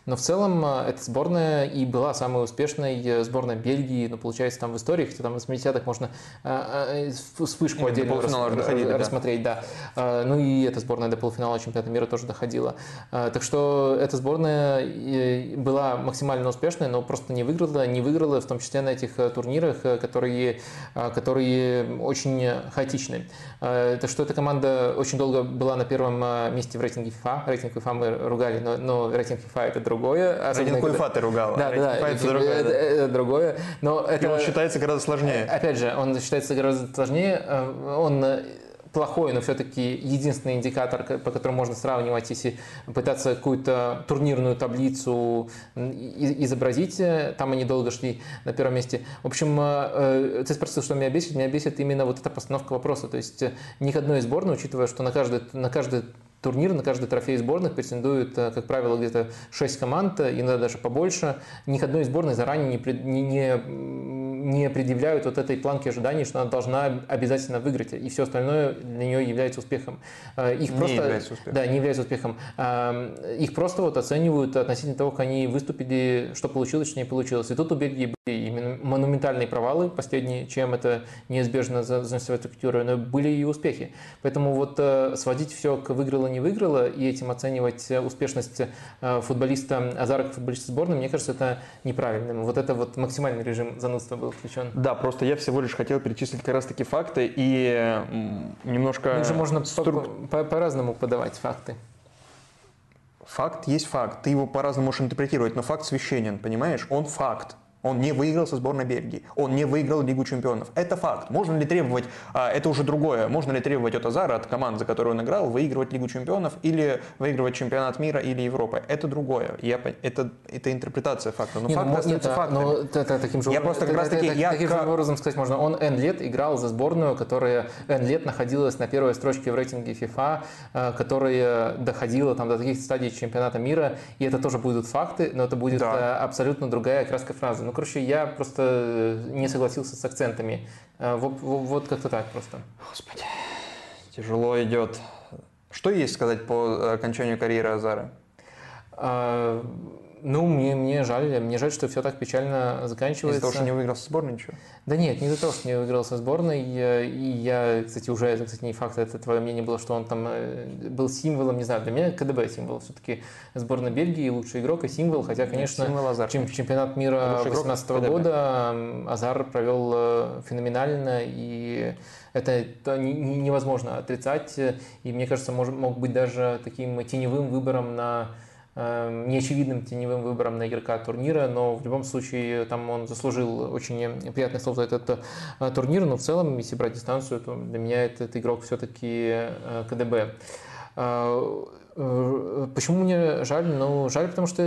Speaker 1: Но в целом э, эта сборная и была самой успешной э, сборной Бельгии, ну, получается, там в истории, хотя там в 80-х можно э, вспышку Именно отдельно рас, доходили, рассмотреть, да. да. Ну и эта сборная до полуфинала чемпионата мира тоже доходила. Так что эта сборная была максимально успешной, но просто не выиграла, не выиграла, в том числе на этих турнирах, которые, которые очень хаотичны. Так что эта команда очень долго была на первом месте в рейтинге FIFA. Рейтинг FIFA мы ругали, но, но рейтинг FIFA это другое.
Speaker 2: Особенно, Один когда... ты ругал,
Speaker 1: да, да, это, другое, это, это другое. Но это...
Speaker 2: И он считается гораздо сложнее.
Speaker 1: Опять же, он считается гораздо сложнее. Э, он плохой, но все-таки единственный индикатор, по которому можно сравнивать, если пытаться какую-то турнирную таблицу изобразить. Там они долго шли на первом месте. В общем, э, ты спросил, что меня бесит. Меня бесит именно вот эта постановка вопроса. То есть ни к одной сборной, учитывая, что на каждый, на каждый турнир, на каждый трофей сборных претендуют, э, как правило, где-то 6 команд, иногда даже побольше. Ни к одной сборной заранее не, не, не предъявляют вот этой планки ожиданий, что она должна обязательно выиграть, и все остальное для нее является успехом.
Speaker 2: Э, их не просто, является успехом.
Speaker 1: Да, не является успехом. Э, их просто вот оценивают относительно того, как они выступили, что получилось, что не получилось. И тут у Бельгии были именно монументальные провалы последние, чем это неизбежно за, за но были и успехи. Поэтому вот сводить все к выиграла не выиграла, и этим оценивать успешность футболиста Азара как футболиста сборной, мне кажется, это неправильным. Вот это вот максимальный режим занудства был включен.
Speaker 2: Да, просто я всего лишь хотел перечислить как раз-таки факты и немножко...
Speaker 1: Их же можно струк... по-разному по подавать факты.
Speaker 2: Факт есть факт, ты его по-разному можешь интерпретировать, но факт священен, понимаешь? Он факт. Он не выиграл со сборной Бельгии. Он не выиграл Лигу чемпионов. Это факт. Можно ли требовать, а, это уже другое, можно ли требовать от Азара, от команд, за которую он играл, выигрывать Лигу чемпионов или выигрывать чемпионат мира или Европы? Это другое. Я, это, это интерпретация факта.
Speaker 1: Но не, факт ну, остается фактом. Но это, таким же, я просто как раз таки... Я, таким же образом сказать можно. Он N лет играл за сборную, которая N лет находилась на первой строчке в рейтинге FIFA, э, которая доходила там, до таких стадий чемпионата мира. И это тоже будут факты, но это будет да. Э, абсолютно другая окраска фразы. Ну, короче, я просто э, не согласился с акцентами. Э, вот, вот как-то так просто.
Speaker 2: Господи, тяжело идет. Что есть сказать по окончанию карьеры Азара?
Speaker 1: Ну, мне, мне жаль, мне жаль, что все так печально заканчивается.
Speaker 2: Из-за того, что не выиграл со сборной ничего?
Speaker 1: Да нет, не из-за того, что не выиграл со сборной. И я, кстати, уже, это, кстати, не факт, это твое мнение было, что он там э, был символом, не знаю, для меня КДБ символ. Все-таки сборная Бельгии лучший игрок и символ, хотя, конечно, символ Азар. чем, чемпионат мира 2018 года Азар провел э, феноменально, и это невозможно отрицать. И мне кажется, мог, мог быть даже таким теневым выбором на неочевидным теневым выбором на игрока турнира, но в любом случае там он заслужил очень приятный слов за этот э, турнир, но в целом, если брать дистанцию, то для меня этот игрок все-таки э, КДБ. Э, Э, почему мне жаль? Ну, жаль, потому что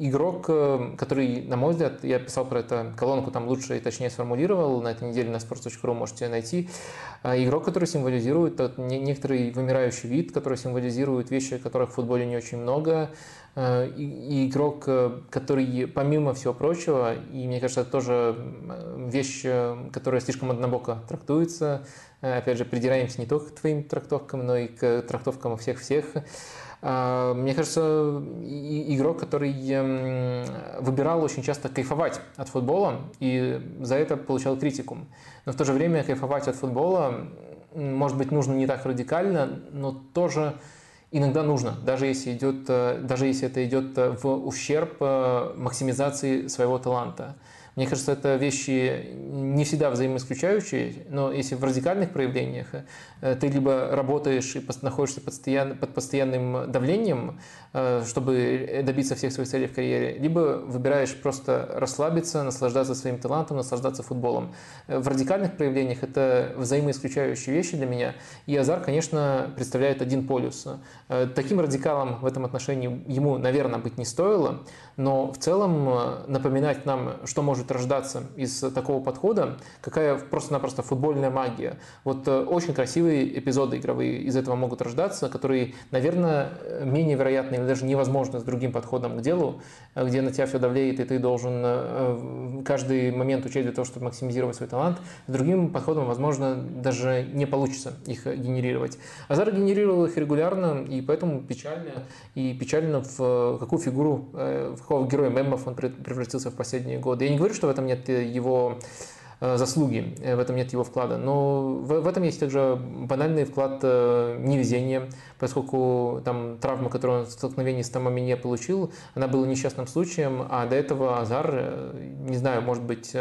Speaker 1: игрок, э, который, на мой взгляд, я писал про это колонку, там лучше и точнее сформулировал, на этой неделе на sports.ru можете найти, э, игрок, который символизирует некоторый вымирающий вид, который символизирует вещи, которых в футболе не очень много, и игрок, который, помимо всего прочего, и мне кажется, это тоже вещь, которая слишком однобоко трактуется, Э, опять же, придираемся не только к твоим трактовкам, но и к трактовкам всех-всех. А, мне кажется, игрок, который эм, выбирал очень часто кайфовать от футбола и за это получал критику. Но в то же время кайфовать от футбола, может быть, нужно не так радикально, но тоже иногда нужно, даже если, идет, э, даже если это идет в ущерб э, максимизации своего таланта. Мне кажется, это вещи не всегда взаимоисключающие, но если в радикальных проявлениях э, ты либо работаешь и находишься под постоянным давлением, э, чтобы добиться всех своих целей в карьере, либо выбираешь просто расслабиться, наслаждаться своим талантом, наслаждаться футболом. Э, в радикальных проявлениях это взаимоисключающие вещи для меня, и Азар, конечно, представляет один полюс. Таким радикалом в этом отношении ему, наверное, быть не стоило, но в целом напоминать нам, что может рождаться из такого подхода, какая просто-напросто футбольная магия. Вот э, очень красивые эпизоды игровые из этого могут рождаться, которые, наверное, менее вероятны или даже невозможны с другим подходом к делу, э, где на тебя все давлеет, и ты должен э, каждый момент учесть для того, чтобы максимизировать свой талант. С другим подходом, возможно, даже не получится их генерировать. Азар генерировал их регулярно, и поэтому печально, и печально в какую фигуру, в какого героя мемов он превратился в последние годы. Я не говорю, что в этом нет его э, заслуги, э, в этом нет его вклада. Но в, в этом есть также банальный вклад э, невезения, поскольку там травма, которую он в столкновении с Томами не получил, она была несчастным случаем, а до этого Азар, не знаю, может быть,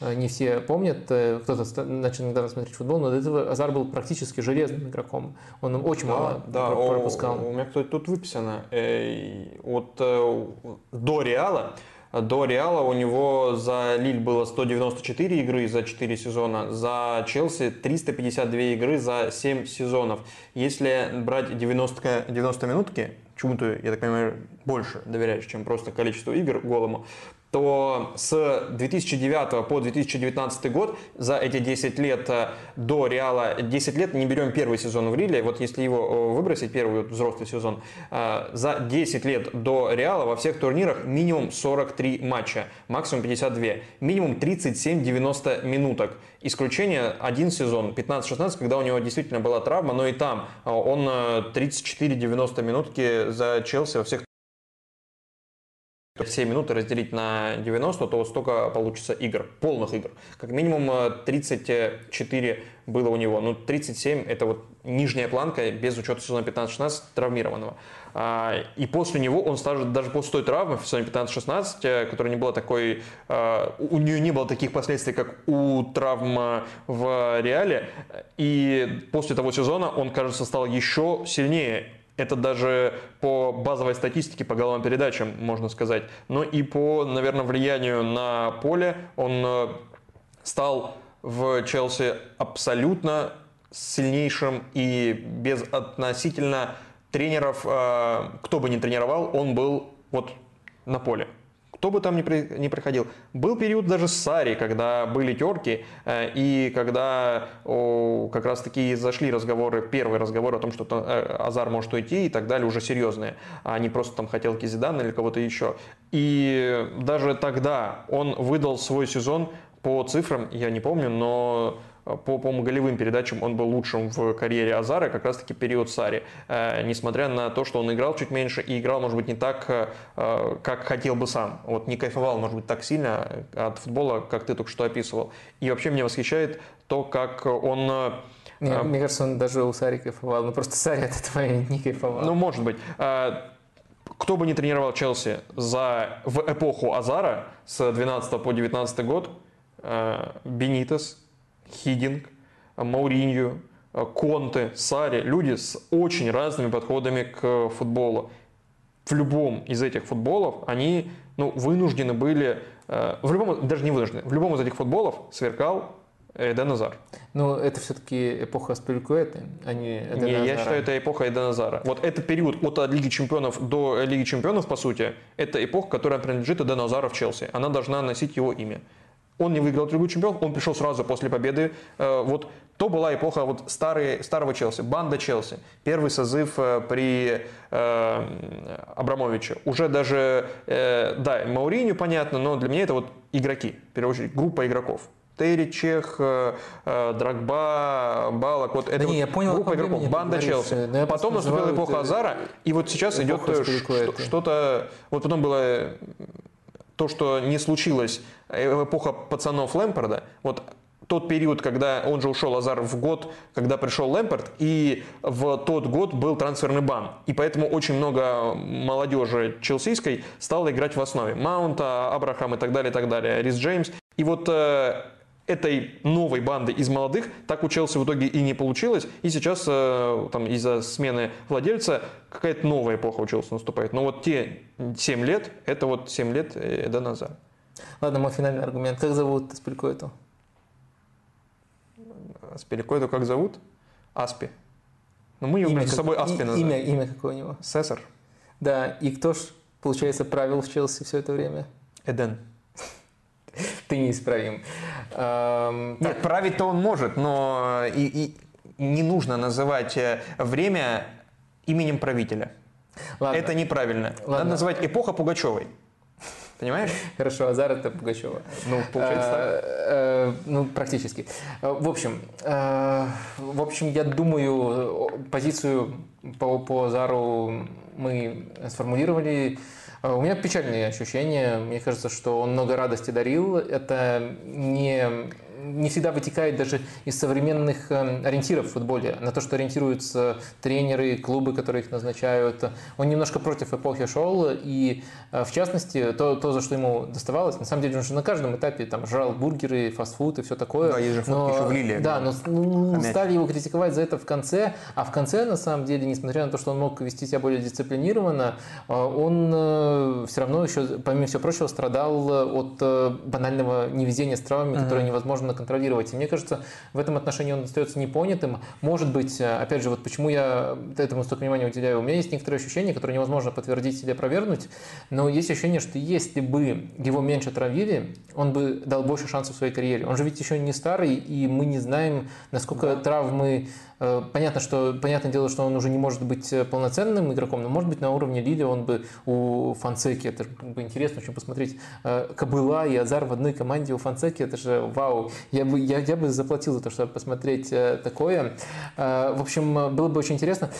Speaker 1: не все помнят, кто-то начал недавно смотреть футбол, но до этого Азар был практически железным игроком. Он очень да, мало
Speaker 2: да, пропускал. У, у меня, кстати, тут выписано, э, вот э, до Реала До Реала у него за Лиль было 194 игры за 4 сезона, за Челси 352 игры за 7 сезонов. Если брать 90, 90 минутки, чему-то, я так понимаю, больше доверяешь, чем просто количество игр голому, то с 2009 по 2019 год, за эти 10 лет э, до Реала, 10 лет, не берем первый сезон в Риле, вот если его э, выбросить, первый взрослый сезон, э, за 10 лет до Реала во всех турнирах минимум 43 матча, максимум 52, минимум 37-90 минуток. Исключение один сезон, 15-16, когда у него действительно была травма, но и там он 34-90 минутки за Челси во всех все минуты разделить на 90, то вот столько получится игр, полных игр. Как минимум 34 э, было у него. Ну, 37 это вот нижняя планка без учета сезона 15-16 травмированного. А, и после него он даже после той травмы в сезоне 15-16, э, которая не была такой, э, у нее не было таких последствий, как у травм в Реале. И после того сезона он, кажется, стал еще сильнее это даже по базовой статистике, по головам передачам, можно сказать. Но и по, наверное, влиянию на поле он э, стал в Челси абсолютно сильнейшим и без относительно тренеров, э, кто бы ни тренировал, он был вот на поле кто бы там ни, при, ни приходил. Был период даже с Сари, когда были терки, э, и когда о, как раз таки зашли разговоры, первые разговоры о том, что э, Азар может уйти и так далее, уже серьезные, а не просто там хотелки Зидана или кого-то еще. И даже тогда он выдал свой сезон по цифрам, я не помню, но по, по голевым передачам он был лучшим в карьере Азара, как раз-таки период Сари. Э, несмотря на то, что он играл чуть меньше и играл, может быть, не так, э, как хотел бы сам. Вот не кайфовал, может быть, так сильно от футбола, как ты только что описывал. И вообще меня восхищает то, как он... Э,
Speaker 1: мне, э, мне кажется, он даже у Сари кайфовал, но просто Сари от этого не кайфовал.
Speaker 2: Ну, может быть. Э, кто бы ни тренировал Челси за, в эпоху Азара с 12 по 19 год, э, Бенитес, Хидинг, Мауринью, Конте, Сари, люди с очень разными подходами к футболу. В любом из этих футболов они ну, вынуждены были, э, в любом, даже не вынуждены, в любом из этих футболов сверкал Эден Азар.
Speaker 1: Ну, это все-таки эпоха Спилькуэты, а не
Speaker 2: Эден Не, я считаю, это эпоха Эден Азара. Вот этот период от Лиги Чемпионов до Лиги Чемпионов, по сути, это эпоха, которая принадлежит Эден Азару в Челси. Она должна носить его имя. Он не выиграл Лигу чемпионов, он пришел сразу после победы. Э, вот то была эпоха вот старые, старого Челси, банда Челси. Первый созыв э, при э, Абрамовиче. Уже даже, э, да, Мауриню понятно, но для меня это вот игроки, в первую очередь, группа игроков. Терри, Чех, э, э, Драгба, Балок. Вот это да вот не, я понял, группа игроков, банда Челси. Да потом наступила эпоха Азара, и вот сейчас идет что-то... Вот потом было то, что не случилось э, эпоха пацанов Лэмпорда, вот тот период, когда он же ушел, Азар, в год, когда пришел Лэмпорт, и в тот год был трансферный бан. И поэтому очень много молодежи челсийской стало играть в основе. Маунта, Абрахам и так далее, и так далее, Рис Джеймс. И вот э, этой новой банды из молодых так у Челси в итоге и не получилось. И сейчас э, там из-за смены владельца какая-то новая эпоха у Челси наступает. Но вот те 7 лет, это вот 7 лет до назад.
Speaker 1: Ладно, мой финальный аргумент. Как зовут Аспилькоэту?
Speaker 2: Аспилькоэту как зовут? Аспи. Но ну, мы ее между собой Аспи
Speaker 1: называем. Имя, имя какое у него?
Speaker 2: Сесар.
Speaker 1: Да, и кто ж, получается, правил в Челси все это время?
Speaker 2: Эден.
Speaker 1: Ты неисправим.
Speaker 2: Эм, Нет, править-то он может, но и, и не нужно называть э, время именем правителя. Ладно. Это неправильно. Ладно. Надо называть эпоха Пугачевой. Понимаешь?
Speaker 1: Хорошо, Азар это Пугачева.
Speaker 2: Ну, получается так. Э,
Speaker 1: э, ну, практически. В общем, в общем, я думаю, позицию по, по Азару мы сформулировали. А, у меня печальные ощущения. Мне кажется, что он много радости дарил. Это не не всегда вытекает даже из современных эм, ориентиров в футболе, на то, что ориентируются тренеры, клубы, которые их назначают. Он немножко против эпохи шел, и э, в частности, то, то, за что ему доставалось, на самом деле он же на каждом этапе там жрал бургеры, фастфуд и все такое.
Speaker 2: Да, есть фотки еще в Лиле.
Speaker 1: Да, но ну, стали его критиковать за это в конце, а в конце, на самом деле, несмотря на то, что он мог вести себя более дисциплинированно, э, он э, все равно еще, помимо всего прочего, страдал от банального невезения с травмами, mm-hmm. которое невозможно контролировать. И мне кажется, в этом отношении он остается непонятым. Может быть, опять же, вот почему я этому столько внимания уделяю, у меня есть некоторые ощущения, которые невозможно подтвердить или опровергнуть, но есть ощущение, что если бы его меньше травили, он бы дал больше шансов в своей карьере. Он же ведь еще не старый, и мы не знаем, насколько да. травмы Э, понятно, что, понятное дело, что он уже не может быть э, полноценным игроком, но может быть на уровне Лили он бы у Фанцеки, это бы интересно очень посмотреть, э, Кобыла и Азар в одной команде у Фанцеки, это же вау, я бы, я, я бы заплатил за то, чтобы посмотреть такое. В общем, было бы очень интересно.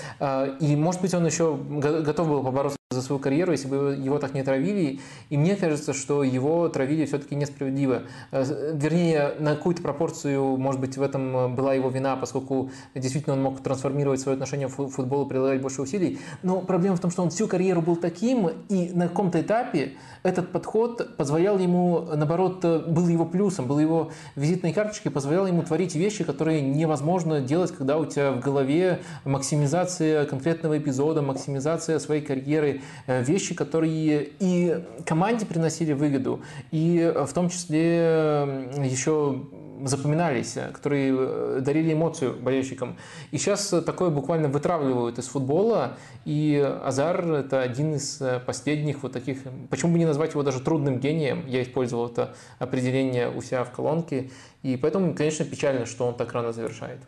Speaker 1: И может быть он еще готов был побороться за свою карьеру, если бы его так не травили. И мне кажется, что его травили все-таки несправедливо. Вернее, на какую-то пропорцию, может быть, в этом была его вина, поскольку действительно он мог трансформировать свое отношение к футболу, прилагать больше усилий. Но проблема в том, что он всю карьеру был таким, и на каком-то этапе этот подход позволял ему, наоборот, был его плюсом, был его визитной карточкой, позволял ему творить вещи, которые невозможно делать, когда у тебя в голове максимизация конкретного эпизода, максимизация своей карьеры, э, вещи, которые и команде приносили выгоду, и в том числе еще запоминались, э, которые э, дарили эмоцию болельщикам. И сейчас такое буквально вытравливают из футбола, и Азар – это один из э, последних вот таких, почему бы не назвать его даже трудным гением, я использовал это определение у себя в колонке, и поэтому, конечно, печально, что он так рано завершает.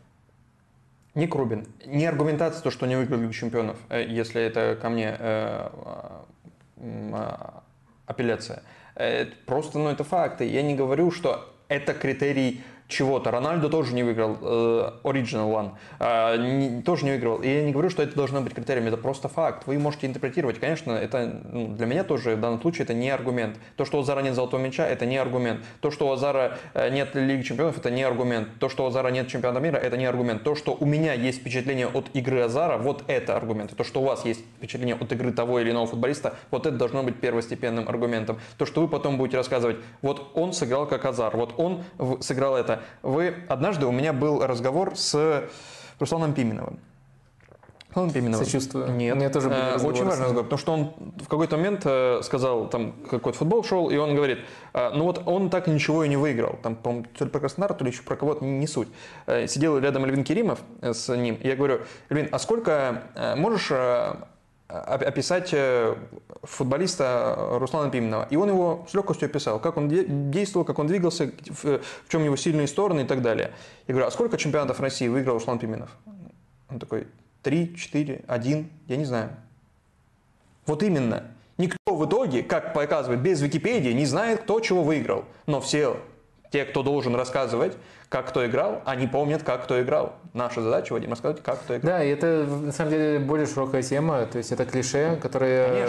Speaker 2: Ник Рубин. Не аргументация то, что не выиграл Лигу чемпионов, если это ко мне э, э, апелляция. Просто, ну, это факты. Я не говорю, что это критерий чего-то. Рональдо тоже не выиграл э, Original One, э, не, тоже не выиграл. И я не говорю, что это должно быть критерием, это просто факт. Вы можете интерпретировать. Конечно, это ну, для меня тоже в данном случае это не аргумент. То, что у Азара нет золотого мяча, это не аргумент. То, что у Азара э, нет Лиги Чемпионов, это не аргумент. То, что у Азара нет чемпионата мира, это не аргумент. То, что у меня есть впечатление от игры Азара, вот это аргумент. То, что у вас есть впечатление от игры того или иного футболиста, вот это должно быть первостепенным аргументом. То, что вы потом будете рассказывать, вот он сыграл как Азар, вот он сыграл это. Вы однажды у меня был разговор с Русланом Пименовым.
Speaker 1: Руслан Пименов. Сочувствую.
Speaker 2: Нет. Меня тоже был э, Очень важный разговор, потому что он в какой-то момент э, сказал, там какой-то футбол шел, и он говорит, э, ну вот он так ничего и не выиграл. Там, по то ли про Краснодар, то ли еще про кого-то, не, суть. Сидел рядом Эльвин Керимов с ним, и я говорю, Эльвин, а сколько можешь описать э, футболиста Руслана Пименова. И он его с легкостью описал, как он действовал, как он двигался, в чем его сильные стороны и так далее. Я говорю, а сколько чемпионатов России выиграл Руслан Пименов? Он такой, три, четыре, один, я не знаю. Вот именно. Никто в итоге, как показывает без Википедии, не знает, кто чего выиграл. Но все те, кто должен рассказывать, как кто играл, они помнят, как кто играл. Наша задача, Вадим, рассказать, как кто играл.
Speaker 1: Да, и это на самом деле более широкая тема, то есть это клише, которое,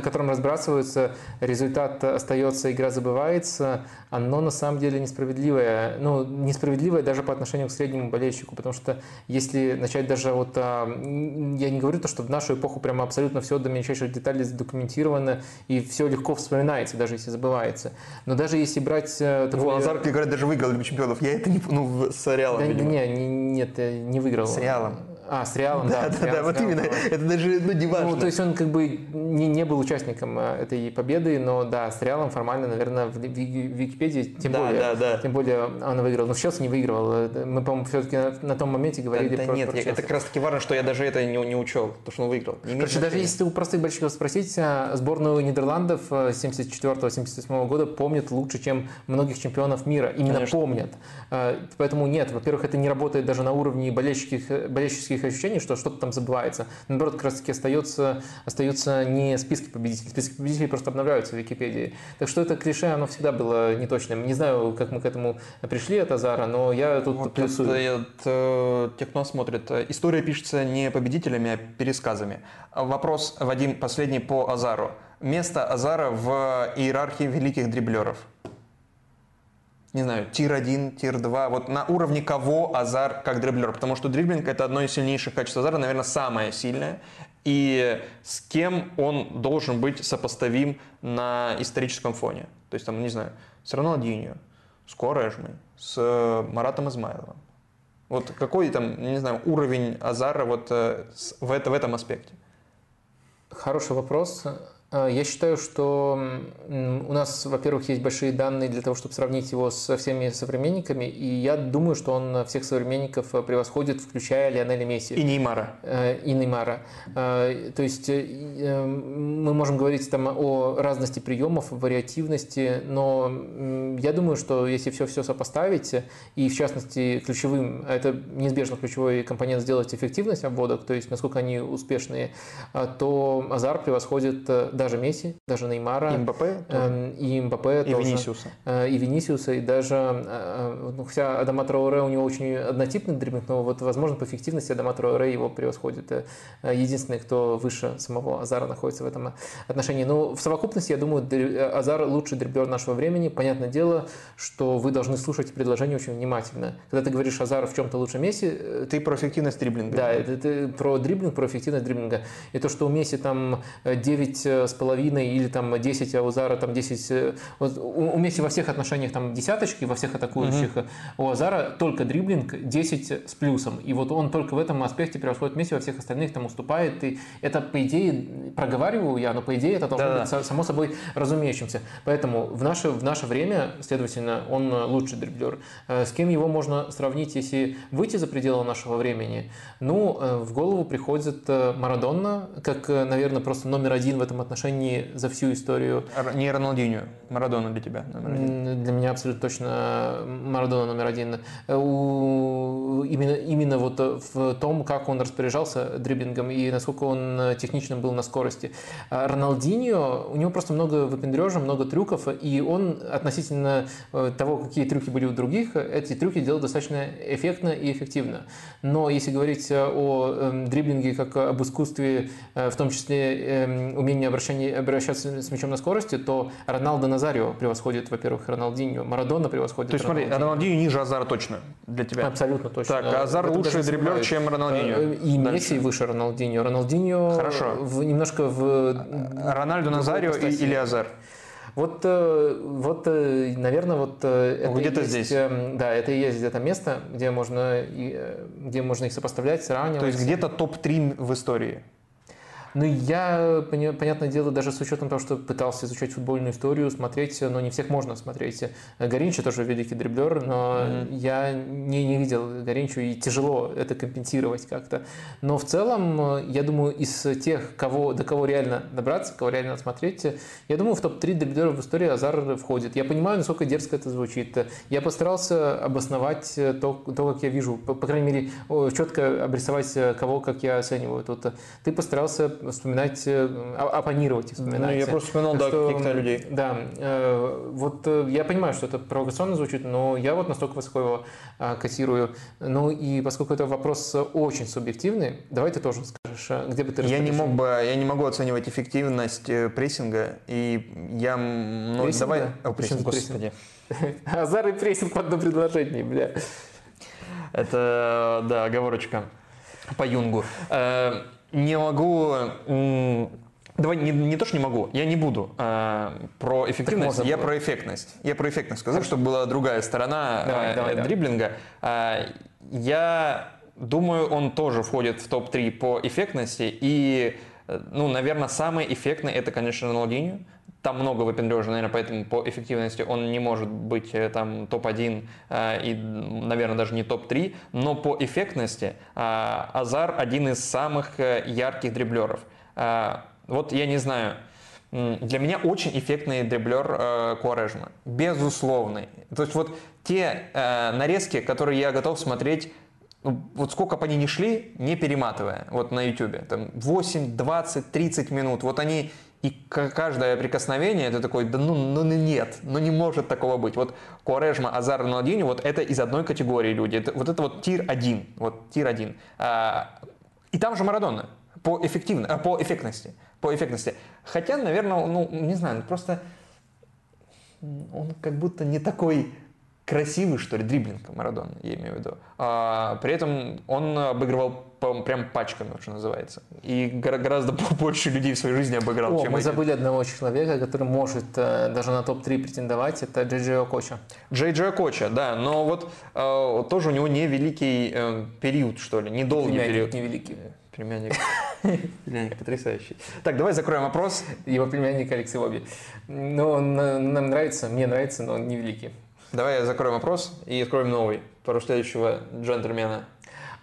Speaker 1: которым разбрасываются, результат остается, игра забывается, оно на самом деле несправедливое. Ну, несправедливое даже по отношению к среднему болельщику, потому что если начать даже вот, а, я не говорю то, что в нашу эпоху прямо абсолютно все до мельчайших деталей задокументировано, и все легко вспоминается, даже если забывается. Но даже если брать...
Speaker 2: Э, такой... Ну, Азар, говорят, даже выиграл Лигу чемпионов. Я это не ну, с Реалом,
Speaker 1: да,
Speaker 2: видимо.
Speaker 1: Не, не, нет, не выиграл.
Speaker 2: С Реалом.
Speaker 1: А, с Реалом, да.
Speaker 2: Да, да, да, вот именно. Это даже ну, не важно.
Speaker 1: Ну, то есть он как бы не, не был участником э, этой победы, но да, с Реалом формально, наверное, в Википедии тем да, более, да, да. тем более он выиграл. Но в Челси не выиграл. Э, мы, по-моему, все-таки на, на том моменте говорили
Speaker 2: да,
Speaker 1: про,
Speaker 2: нет,
Speaker 1: про
Speaker 2: это как раз таки важно, что я даже это не, не учел, то, что он выиграл.
Speaker 1: Не Короче, даже если у простых болельщиков спросить, э, сборную Нидерландов 74-78 года помнят лучше, чем многих чемпионов мира. Именно Конечно. помнят. Поэтому нет, во-первых, это не работает даже на уровне болельщических, болельщических ощущений, что что-то там забывается. Наоборот, как раз таки остается, остаются не списки победителей. Списки победителей просто обновляются в Википедии. Так что это клише, оно всегда было неточным. Не знаю, как мы к этому пришли от Азара, но я тут вот плюсую.
Speaker 2: Это, это, те, кто смотрит, история пишется не победителями, а пересказами. Вопрос, Вадим, последний по Азару. Место Азара в иерархии великих дриблеров – не знаю, tier-1, tier-2, вот на уровне кого Азар как дриблер, потому что дриблинг это одно из сильнейших качеств Азара, наверное, самое сильное, и с кем он должен быть сопоставим на историческом фоне. То есть, там, не знаю, с Роналдиньо, с Куарежмой, с Маратом Измайловым. Вот какой там, не знаю, уровень Азара вот э, в, это, в этом аспекте?
Speaker 1: Хороший вопрос. А, я считаю, что у нас, во-первых, есть большие данные для того, чтобы сравнить его со всеми современниками, и я думаю, что он всех современников э, превосходит, включая Лионеля Месси.
Speaker 2: И Неймара.
Speaker 1: Э, и Неймара. А, то есть э, мы можем говорить там о разности приемов, вариативности, но я думаю, что если все-все сопоставить, и в частности ключевым, это неизбежно ключевой компонент сделать эффективность обводок, то есть насколько они успешные, то Азар превосходит даже Месси, даже Неймара.
Speaker 2: И Мбаппе?
Speaker 1: Э, и Мбаппе
Speaker 2: И
Speaker 1: тоже.
Speaker 2: Винисиуса.
Speaker 1: Э, и Винисиуса, и даже, э, э, ну, хотя Адама Трауре у него очень однотипный дриблинг, но вот, возможно, по эффективности Адама Трауре его превосходит. Э, Единственный, кто выше самого Азара находится в этом отношении. Но в совокупности, я думаю, Азар лучший дриблер нашего времени. Понятное дело, что вы должны слушать предложение очень внимательно. Когда ты говоришь Азар в чем-то лучше Месси...
Speaker 2: э, Ты про эффективность дриблинга.
Speaker 1: Да, это ты про дриблинг, про эффективность дриблинга. И то, что у Месси там 9 с половиной или там 10, а у Зара там 10. Э, вот у Месси во всех отношениях там десяточки, во всех атакующих. Угу. У Азара только дриблинг 10 с плюсом. И вот он только в этом аспекте превосходит Месси, во всех остальных там уступает. И это, по идее, проговариваю я, но по идее это должно да, быть само собой разумеющимся. Поэтому в наше, в наше время, следовательно, он лучший дриблер. Э, с кем его можно сравнить, если выйти за пределы нашего времени? Ну, э, в голову приходит Марадонна, как, наверное, просто номер один в этом отношении отношении за всю историю.
Speaker 2: Не Роналдинho, Марадона для тебя
Speaker 1: номер один. Для меня абсолютно точно Марадона номер один. У... Именно, именно вот в том, как он распоряжался дриблингом и насколько он техничным был на скорости. А Роналдинho, у него просто много выпендрежа, много трюков, и он относительно э, того, какие трюки были у других, эти трюки делал достаточно эффектно и эффективно. Но если говорить о эм, дриблинге как об искусстве, э, в том числе эм, умении обращаться обращении, обращаться с мячом на скорости, то Роналдо Назарио превосходит, во-первых, Роналдинho, Марадона превосходит
Speaker 2: То есть, смотри, Роналдинho ниже Азара точно для тебя?
Speaker 1: Абсолютно точно.
Speaker 2: Так, Азар лучший дриблер, чем.
Speaker 1: Э, и Дальше. Месси выше Роналдинho. Роналдинho
Speaker 2: Хорошо.
Speaker 1: В, немножко в...
Speaker 2: Рональдо Назарио или Азар?
Speaker 1: Вот, э, вот, э, наверное, вот это
Speaker 2: где-то есть, здесь.
Speaker 1: Да, это и есть где-то место, где можно, где можно их сопоставлять, сравнивать.
Speaker 2: То есть где-то топ-3 в истории.
Speaker 1: Ну, я, понятное дело, даже с учетом того, что пытался изучать футбольную историю, смотреть, но не всех можно смотреть. Горинчо тоже великий дриблер, но mm-hmm. я не, не видел Горинчо, и тяжело это компенсировать как-то. Но в целом, я думаю, из тех, кого, до кого реально добраться, кого реально смотреть, я думаю, в топ-3 дриблеров в истории Азар входит. Я понимаю, насколько дерзко это звучит. Я постарался обосновать то, то как я вижу, по, по крайней мере, четко обрисовать, кого как я оцениваю. Тут ты постарался вспоминать, э, оппонировать и вспоминать. Ну,
Speaker 2: я просто вспоминал, да, каких-то людей.
Speaker 1: Да, э, вот э, я понимаю, что это провокационно звучит, но я вот настолько высоко его котирую. Ну и поскольку это вопрос очень субъективный, давай ты тоже скажешь, где бы ты
Speaker 2: я не мог бы, Я не могу оценивать эффективность прессинга, и я...
Speaker 1: Ну, прессинга? давай...
Speaker 2: О, прессинг, господи.
Speaker 1: Азар и прессинг в одном предложении, бля.
Speaker 2: Это, да, оговорочка по Юнгу. Не могу Давай не, не то, что не могу, я не буду э, про эффективность, я про эффектность. Я про эффектность сказал, чтобы была другая сторона давай, э, давай, дриблинга. Э, я думаю, он тоже входит в топ-3 по эффектности. И, ну, наверное, самый эффектный это, конечно, Роналдинho. Там много выпендрежа, наверное, поэтому по эффективности он не может быть э, там топ-1 э, и, наверное, даже не топ-3. Но по эффектности э, Азар один из самых ярких дриблеров. Вот я не знаю, для меня очень эффектный дриблер э, Куарежма. Безусловный. То есть вот те нарезки, которые я готов смотреть ну, вот сколько бы они ни шли, не перематывая, вот на YouTube, там 8, 20, 30 минут, вот они и каждое прикосновение, это такой, да ну, ну нет, ну не может такого быть. Вот Куарежма, Азар, Роналдинho, вот это из одной категории люди. Это, вот это вот тир один, вот тир один. А, и там же Марадона по, эффективно, а, по эффектности. По эффектности. Хотя, наверное, ну, не знаю, просто он как будто не такой красивый, что ли, дриблинг Марадон, я имею в виду. А, при этом он обыгрывал прям пачками, что называется. И гораздо больше людей в своей жизни обыграл,
Speaker 1: О,
Speaker 2: чем
Speaker 1: мы
Speaker 2: эти.
Speaker 1: забыли одного человека, который может э, даже на топ-3 претендовать, это Джей Джей Окоча.
Speaker 2: Джей Джей Окоча, да, но вот э, тоже у него невеликий э, период, что ли, недолгий
Speaker 1: Племянник
Speaker 2: период.
Speaker 1: невеликий.
Speaker 2: Племянник. Племянник потрясающий. Так, давай закроем вопрос.
Speaker 1: Его племянник Алексей Лоби. Ну, э, нам нравится, мне нравится, но он невеликий.
Speaker 2: Давай закроем вопрос и откроем новый про следующего джентльмена.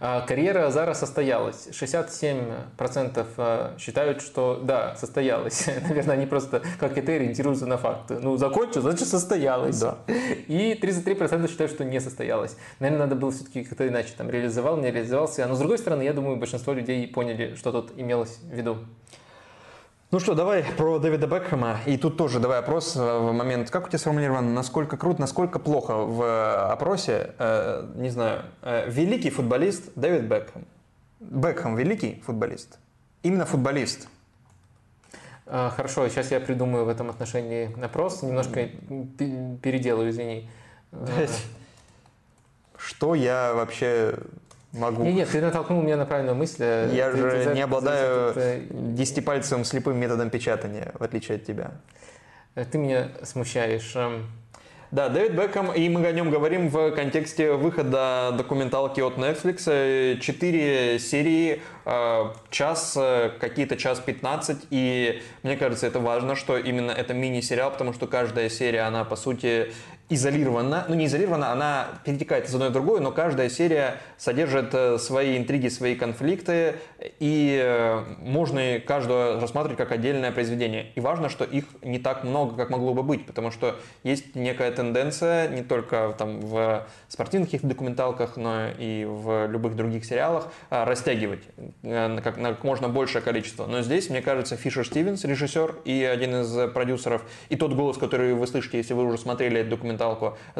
Speaker 1: А, Карьера Азара состоялась. 67% э, считают, что да, состоялась. Наверное, они просто, как и ты, ориентируются на факты. Ну, закончил, значит, состоялась.
Speaker 2: Да.
Speaker 1: И 33% считают, что не состоялась. Наверное, надо было все-таки как-то иначе. Там реализовал, не реализовался. Но, с другой стороны, я думаю, большинство людей поняли, что тут имелось в виду.
Speaker 2: Ну что, давай про Дэвида Бекхэма. И тут тоже давай опрос в момент. Как у тебя сформулировано, насколько круто, насколько плохо в опросе, э, не знаю, э, великий футболист Дэвид Бекхэм. Бекхэм великий футболист? Именно футболист.
Speaker 1: А, Хорошо, сейчас я придумаю в этом отношении опрос. Немножко пе- переделаю, извини. А,
Speaker 2: Что я вообще могу?
Speaker 1: Нет, нет, ты натолкнул меня на правильную мысль.
Speaker 2: Я
Speaker 1: Ты-
Speaker 2: же
Speaker 1: ты за-
Speaker 2: не обладаю
Speaker 1: это-
Speaker 2: десятипальцевым слепым методом печатания, в отличие от тебя.
Speaker 1: Ты меня смущаешь. Эм,
Speaker 2: Да, Дэвид Бекхэм, и мы о нем говорим в контексте выхода документалки от Netflix. Э, Четыре серии, э, час, э, какие-то час 15, и мне кажется, это важно, что именно это мини-сериал, потому что каждая серия, она, по сути, изолирована, ну не изолирована, она перетекает из одной в другую, но каждая серия содержит э, свои интриги, свои конфликты, и э, можно каждую рассматривать как отдельное произведение. И важно, что их не так много, как могло бы быть, потому что есть некая тенденция не только там, в спортивных документалках, но и в любых других сериалах э, растягивать э, на как, можно большее количество. Но здесь, мне кажется, Фишер Стивенс, режиссер и один из продюсеров, и тот голос, который вы слышите, если вы уже смотрели эту документалку,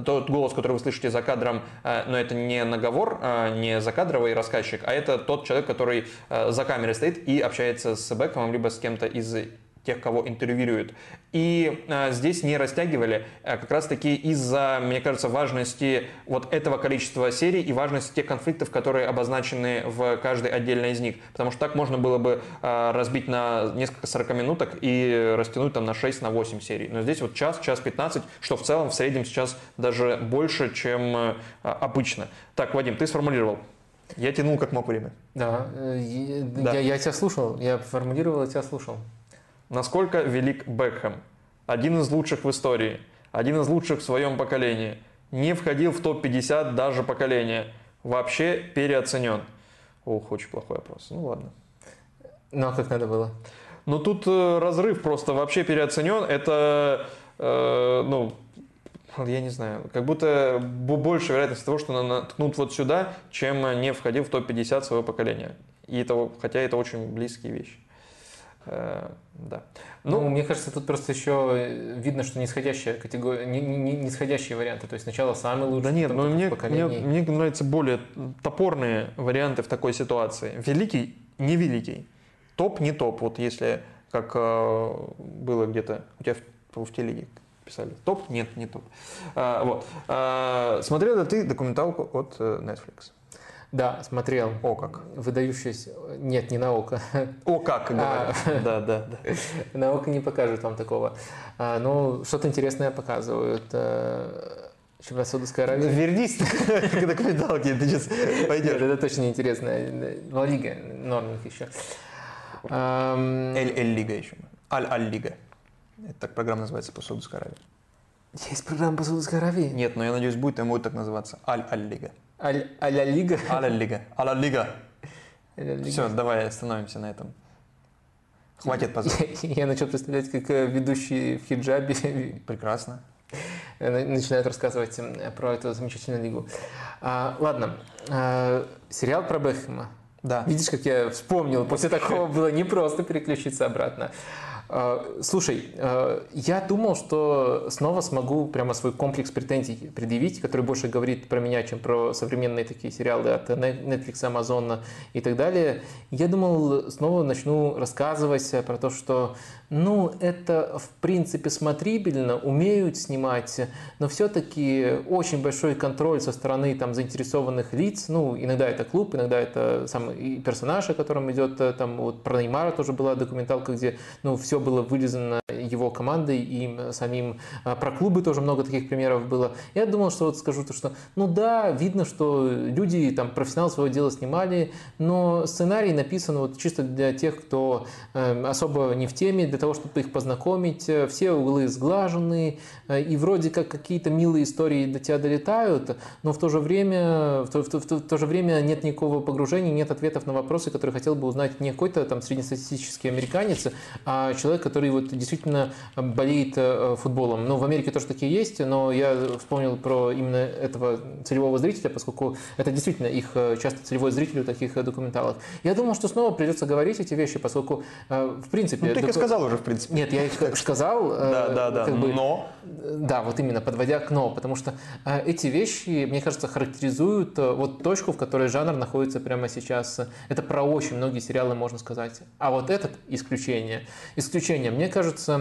Speaker 2: тот голос, который вы слышите за кадром, э, но это не наговор, э, не закадровый рассказчик, а это тот человек, который э, за камерой стоит и общается с Бекомом, либо с кем-то из тех, кого интервьюируют. И э, здесь не растягивали, э, как раз таки из-за, мне кажется, важности вот этого количества серий и важности тех конфликтов, которые обозначены в каждой отдельной из них. Потому что так можно было бы э, разбить на несколько 40 минуток и растянуть там на 6, на 8 серий. Но здесь вот час, час 15, что в целом в среднем сейчас даже больше, чем э, обычно. Так, Вадим, ты сформулировал. Я тянул как мог время.
Speaker 1: Да, э, и-
Speaker 2: Да.
Speaker 1: Я, я тебя слушал, я формулировал, я тебя слушал.
Speaker 2: Насколько велик Бекхэм? Один из лучших в истории, один из лучших в своем поколении. Не входил в топ-50 даже поколения. Вообще переоценен. Ох, очень плохой вопрос. Ну ладно.
Speaker 1: Ну, а как надо было?
Speaker 2: Но тут э, разрыв просто вообще переоценен. Это, э, ну, я не знаю, как будто бо- больше вероятность того, что на- наткнут вот сюда, чем не входил в топ-50 своего поколения. И это, хотя это очень близкие вещи. Э, да.
Speaker 1: Ну,
Speaker 2: Ну,
Speaker 1: мне кажется, тут просто еще э, видно, что нисходящая категория, не, не- нисходящие варианты. То есть сначала самый лучший,
Speaker 2: Да нет,
Speaker 1: потом
Speaker 2: но
Speaker 1: таких
Speaker 2: мне, мне, мне нравятся более топорные варианты в такой ситуации. Великий, не великий. Топ, не топ. Вот если, как э, было где-то у тебя в, в телеге писали. Топ, нет, не топ. А, вот. А, смотрел ли ты документалку от Netflix?
Speaker 1: Да, смотрел.
Speaker 2: О как.
Speaker 1: Выдающийся... Нет, не на око.
Speaker 2: О как, говорят. Да, да, да.
Speaker 1: на око не покажут вам такого. А, ну, что-то интересное показывают. э, Чемпионат Саудовской Аравии.
Speaker 2: Вернись к документалке, ты сейчас пойдешь.
Speaker 1: это точно интересно. Ла Лига, норминг еще.
Speaker 2: Эль-Эль-Лига еще. Аль-Аль-Лига. Это так программа называется по Саудовской Аравии.
Speaker 1: Есть программа по Саудовской Аравии?
Speaker 2: Нет, но я надеюсь, будет, и будет так называться. Аль-Аль-Лига.
Speaker 1: Аля Лига?
Speaker 2: Аль-Аль-Лига. Аль-Аль-Лига.
Speaker 1: Аля Лига.
Speaker 2: Все, давай остановимся на этом. Хватит позор.
Speaker 1: Я, я начал представлять, как э, ведущий в хиджабе
Speaker 2: Прекрасно.
Speaker 1: э, начинают рассказывать про эту замечательную лигу. А, ладно, а, сериал про Бекхэма.
Speaker 2: Да.
Speaker 1: Видишь, как я вспомнил, после такого было непросто переключиться обратно. А, Слушай, а, я думал, что снова смогу прямо свой комплекс претензий предъявить, который больше говорит про меня, чем про современные такие сериалы от Netflix, Amazon и так далее. Я думал, снова начну рассказывать про то, что ну, это в принципе смотрибельно, умеют снимать, но все-таки очень большой контроль со стороны там заинтересованных лиц, ну, иногда это клуб, иногда это сам персонаж, о котором идет, э, там вот про Неймара тоже была документалка, где, ну, все было вылезано его командой и самим, а, про клубы тоже много таких примеров было. Я думал, что вот скажу то, что, ну да, видно, что люди, там, профессионалы своего дела снимали, но сценарий написан вот чисто для тех, кто э, особо не в теме, для того, чтобы их познакомить, все углы сглажены, э, и вроде как какие-то милые истории до тебя долетают, но в то же время, в то, в, то, в, то, в то же время нет никакого погружения, нет ответов на вопросы, которые хотел бы узнать не какой-то там среднестатистический американец, а человек, который вот действительно болеет э, футболом. Ну, в Америке тоже такие есть, но я вспомнил про именно этого целевого зрителя, поскольку это действительно их э, часто целевой зритель у таких документалок. Я думал, что снова придется говорить эти вещи, поскольку, в принципе...
Speaker 2: Ну, ты их сказал уже, в принципе.
Speaker 1: Нет, я их сказал.
Speaker 2: Да, да, да, но...
Speaker 1: Да, вот именно, подводя к «но», потому что эти вещи, мне кажется, характеризуют вот точку, в которой жанр находится прямо сейчас. Это про очень многие сериалы можно сказать. А вот этот исключение. Исключение. Мне кажется,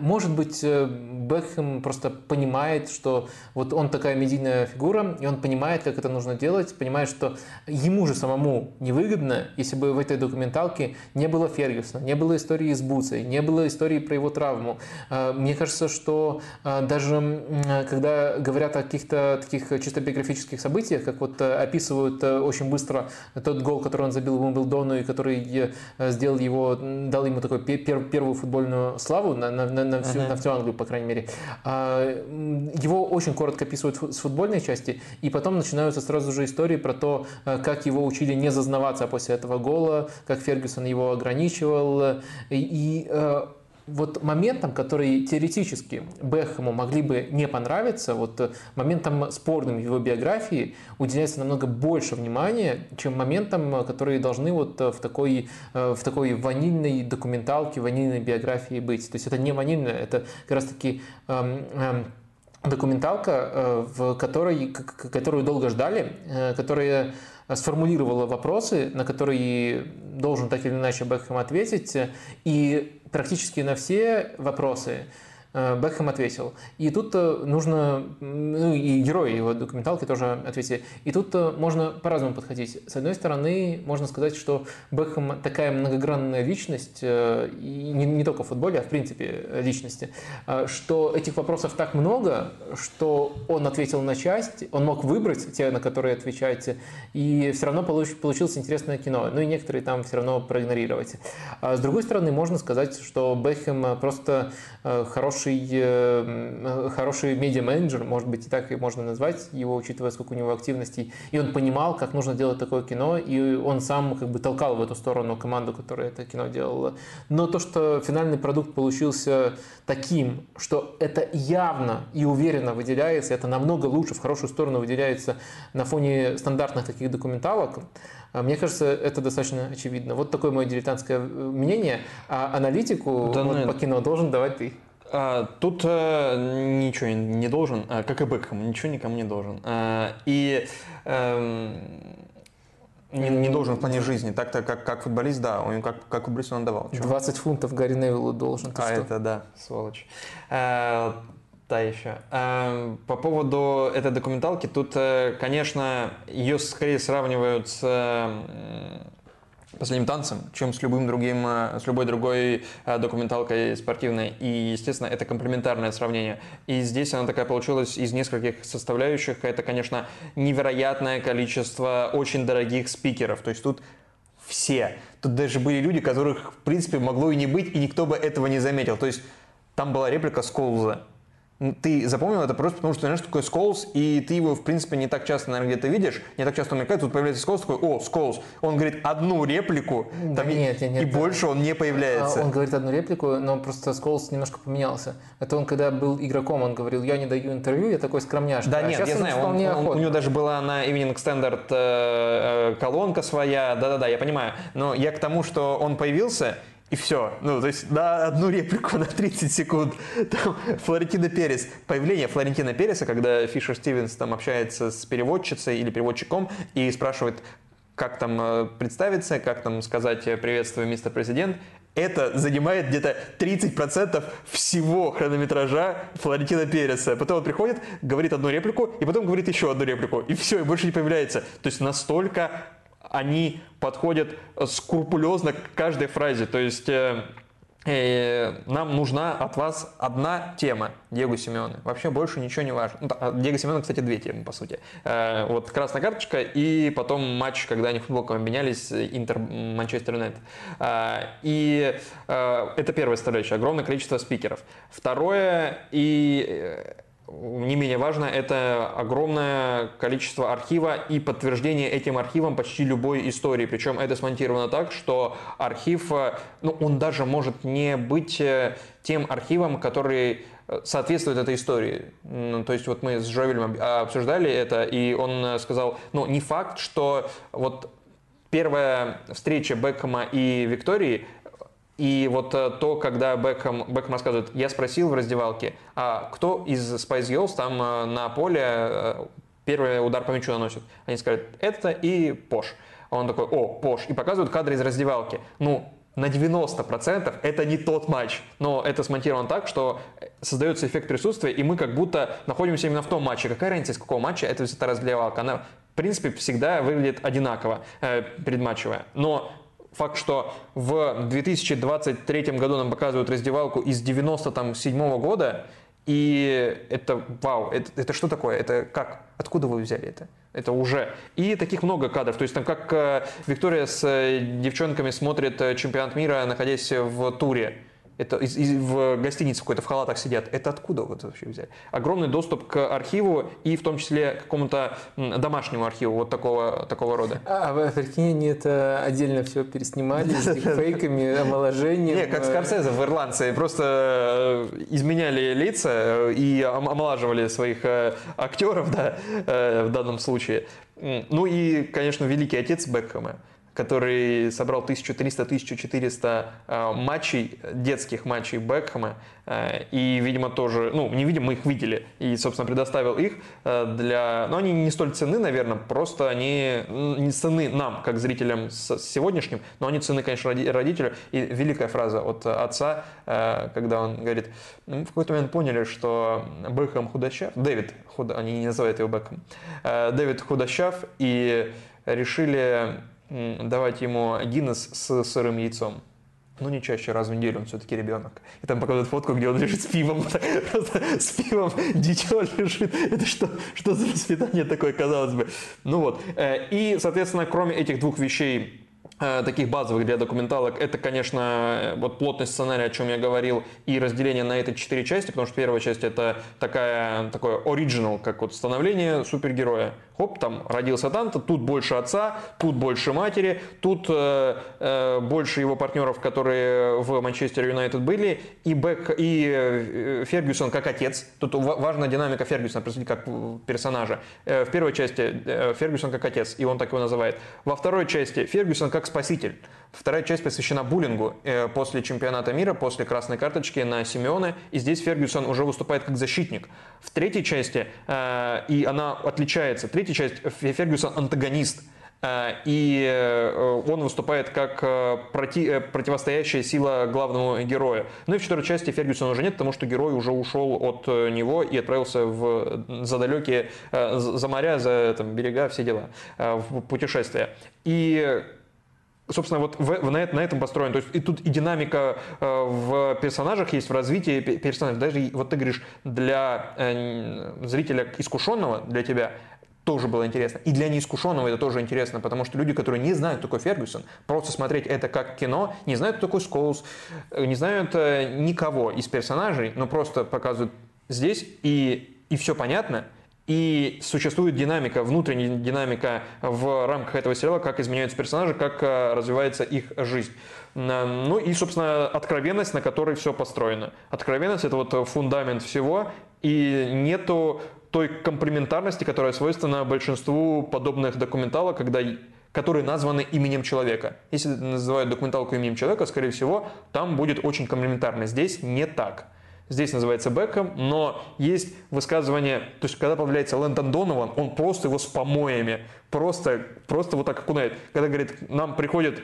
Speaker 1: может быть, э, Бекхэм просто понимает, что вот он такая медийная фигура, и он понимает, как это нужно делать, понимает, что ему же самому невыгодно, если бы в этой документалке не было Фергюсона, не было истории с Буцей, не было истории про его травму. Э, мне кажется, что э, даже когда говорят о каких-то таких чисто биографических событиях, как вот описывают очень быстро тот гол, который он забил в Уимблдону и который сделал его, дал ему такую первую футбольную славу на, на, на, всю, uh-huh. на всю Англию, по крайней мере. А, его очень коротко описывают с футбольной части, и потом начинаются сразу же истории про то, э, как его учили не зазнаваться после этого гола, как Фергюсон его ограничивал. И, и э, вот моментом, который теоретически Бэхэму могли бы не понравиться, вот э, моментом спорным его биографии уделяется намного больше внимания, чем моментам, которые должны вот э, в такой, э, в такой ванильной документалке, ванильной биографии быть. То есть это не ванильная, это как раз таки эм, эм, документалка, в которой, которую долго ждали, которая сформулировала вопросы, на которые должен так или иначе Бекхэм ответить, и практически на все вопросы Бекхэм ответил. И тут э, нужно, ну и герои его документалки тоже ответили. И тут э, можно по-разному подходить. С одной стороны, можно сказать, что Бекхэм такая многогранная личность, и не, не только в футболе, а в принципе личности, что этих вопросов так много, что он ответил на часть, он мог выбрать те, на которые отвечать, и все равно получ, получилось интересное кино. Ну и некоторые там все равно проигнорировать. А с другой стороны, можно сказать, что Бекхэм просто хороший хороший, э, хороший медиа-менеджер, может быть, и так и можно назвать его, учитывая, сколько у него активностей. И он понимал, как нужно делать такое кино, и он сам как бы толкал в эту сторону команду, которая это кино делала. Но то, что финальный продукт получился таким, что это явно и уверенно выделяется, это намного лучше, в хорошую сторону выделяется на фоне стандартных таких документалок, а мне кажется, это достаточно очевидно. Вот такое мое дилетантское мнение. А аналитику да, вот, по кино должен давать ты.
Speaker 2: А, тут а, ничего не должен, а, как и Бекхэм, ничего никому не должен. А, и а, не, не должен в плане жизни. Так-то, как, как футболист, да, он как, как футболист он давал.
Speaker 1: Чего? 20 фунтов Гарри Невиллу должен.
Speaker 2: Ты а, что? это да, сволочь. А, да, еще. А, по поводу этой документалки, тут, э, конечно, ее скорее сравнивают с последним танцем, чем с любым другим, э, с любой другой э, документалкой спортивной. И, естественно, это комплементарное сравнение. И здесь она такая получилась из нескольких составляющих. Это, конечно, невероятное количество очень дорогих спикеров. То есть тут все. Тут даже были люди, которых, в принципе, могло и не быть, и никто бы этого не заметил. То есть там была реплика Сколза ты запомнил это просто потому, что знаешь, такой Сколс, и ты его, в принципе, не так часто, наверное, где-то видишь, не так часто он мелькает, тут появляется Сколс, такой, о, Сколс. Он говорит одну реплику, да там нет, нет, нет, и да. больше он не появляется.
Speaker 1: А, он говорит одну реплику, но просто Сколс немножко поменялся. Это он, когда был игроком, он говорил, я не даю интервью, я такой скромняшка.
Speaker 2: Да а нет, я знаю, он, он, у него даже была на Evening Standard э, э, колонка своя, да-да-да, я понимаю. Но я к тому, что он появился, и все. Ну, то есть на одну реплику на 30 секунд. Там Флорентина Перес. Появление Флорентина Переса, когда Фишер Стивенс там общается с переводчицей или переводчиком и спрашивает, как там э, представиться, как там сказать «приветствую, мистер президент», это занимает где-то 30% всего хронометража Флорентина Переса. Потом он приходит, говорит одну реплику, и потом говорит еще одну реплику. И все, и больше не появляется. То есть настолько они подходят скрупулезно к каждой фразе. То есть э, э, нам нужна от вас одна тема Диего Симеоне. Вообще больше ничего не важно. Ну, а Диего Симеоне, кстати, две темы, по сути. Э, вот красная карточка и потом матч, когда они футболком обменялись, Интер Манчестер Юнайтед. И это первая составляющая. Огромное количество спикеров. Второе, и не менее важно, это огромное количество архива и подтверждение этим архивом почти любой истории. Причем это смонтировано так, что архив, э, ну, он даже может не быть э, тем архивом, который э, соответствует этой истории. То есть вот мы с Жовелем обсуждали это, и он сказал, ну, не факт, что вот первая встреча Бекхэма и Виктории и вот э, то, когда Бекхэм, Бекхэм рассказывает, я спросил в раздевалке, а кто из Spice Girls там э, на поле э, первый удар по мячу наносит? Они сказали, это и Пош. Он такой, о, Пош. И показывают кадры из раздевалки. Ну, на 90% это не тот матч, но это смонтировано так, что создается эффект присутствия, и мы как будто находимся именно в том матче. Какая разница, из какого матча эта раздевалка? Она, в принципе, всегда выглядит одинаково э, предматчевая. Но факт, что в 2023 году нам показывают раздевалку из 97 года, и это, вау, это, это что такое? Это как? Откуда вы взяли это? Это уже. И таких много кадров. То есть там как э, Виктория с э, девчонками смотрит э, чемпионат мира, находясь в туре это из, из, в гостинице какой-то в халатах сидят. Это откуда вот вообще взяли? Огромный доступ к архиву и в том числе к какому-то домашнему архиву вот такого, такого рода.
Speaker 1: А, в Архине это отдельно все переснимали с фейками, омоложением?
Speaker 2: Не, как Скорсезе в «Ирландце». Просто э, изменяли лица э, и омолаживали своих э, актеров, да, в данном случае. Ну и, конечно, великий отец Бекхэма который собрал 1300-1400 э, матчей, детских матчей Бекхэма, э, и, видимо, тоже, ну, не видим, мы их видели, и, собственно, предоставил их э, для, но они не столь цены, наверное, просто они не цены нам, как зрителям с сегодняшним, но они цены, конечно, родителю, и великая фраза от отца, когда он говорит, в какой-то момент поняли, что Бекхэм худощав, Дэвид, худо, они не называют его Бекхэм, Дэвид худощав, и решили давать ему Гиннес с сырым яйцом. Ну, не чаще, раз в неделю, он все-таки ребенок. И там показывают фотку, где он лежит с пивом. Просто с пивом дитё лежит. Это что, что за воспитание такое, казалось бы. Ну вот. Э, и, соответственно, кроме этих двух вещей, Э, таких базовых для документалок, это, конечно, вот плотность сценария, о чем я говорил, и разделение на эти четыре части, потому что первая часть это такая, такое оригинал, как вот становление супергероя. Хоп, там родился там-то, тут больше отца, тут больше матери, тут э, э, больше его партнеров, которые в Манчестер Юнайтед были, и, Бек, и э, Фергюсон как отец. Тут важна динамика Фергюсона, как персонажа. Э, в первой части э, Фергюсон как отец, и он так его называет. Во второй части Фергюсон как спаситель. Вторая часть посвящена буллингу. Э, после чемпионата мира, после красной карточки на Симеоне, и здесь Фергюсон уже выступает как защитник. В третьей части, э, и она отличается, третья часть, Фергюсон антагонист. Э, и он выступает как проти, противостоящая сила главному герою. Ну и в четвертой части Фергюсона уже нет, потому что герой уже ушел от него и отправился в, за далекие, за моря, за там, берега, все дела, в путешествие. И собственно, вот в, на, на этом построен. То есть и тут и динамика э, в персонажах есть, в развитии персонажей. Даже вот ты говоришь, для э, зрителя искушенного, для тебя, тоже было интересно. И для неискушенного это тоже интересно, потому что люди, которые не знают, кто такой Фергюсон, просто смотреть это как кино, не знают, кто такой Скоулс, э, не знают э, никого из персонажей, но просто показывают здесь, и, и все понятно – и существует динамика, внутренняя динамика в рамках этого сериала, как изменяются персонажи, как э, развивается их жизнь. Ну и, собственно, откровенность, на которой все построено. Откровенность – это вот фундамент всего, и нету той комплементарности, которая свойственна большинству подобных документалок, когда которые названы именем человека. Если называют документалку именем человека, скорее всего, там будет очень комплементарно. Здесь не так здесь называется Бекхэм, но есть высказывание, то есть когда появляется Лэндон Донован, он просто его с помоями, просто, просто вот так окунает. Когда говорит, нам приходит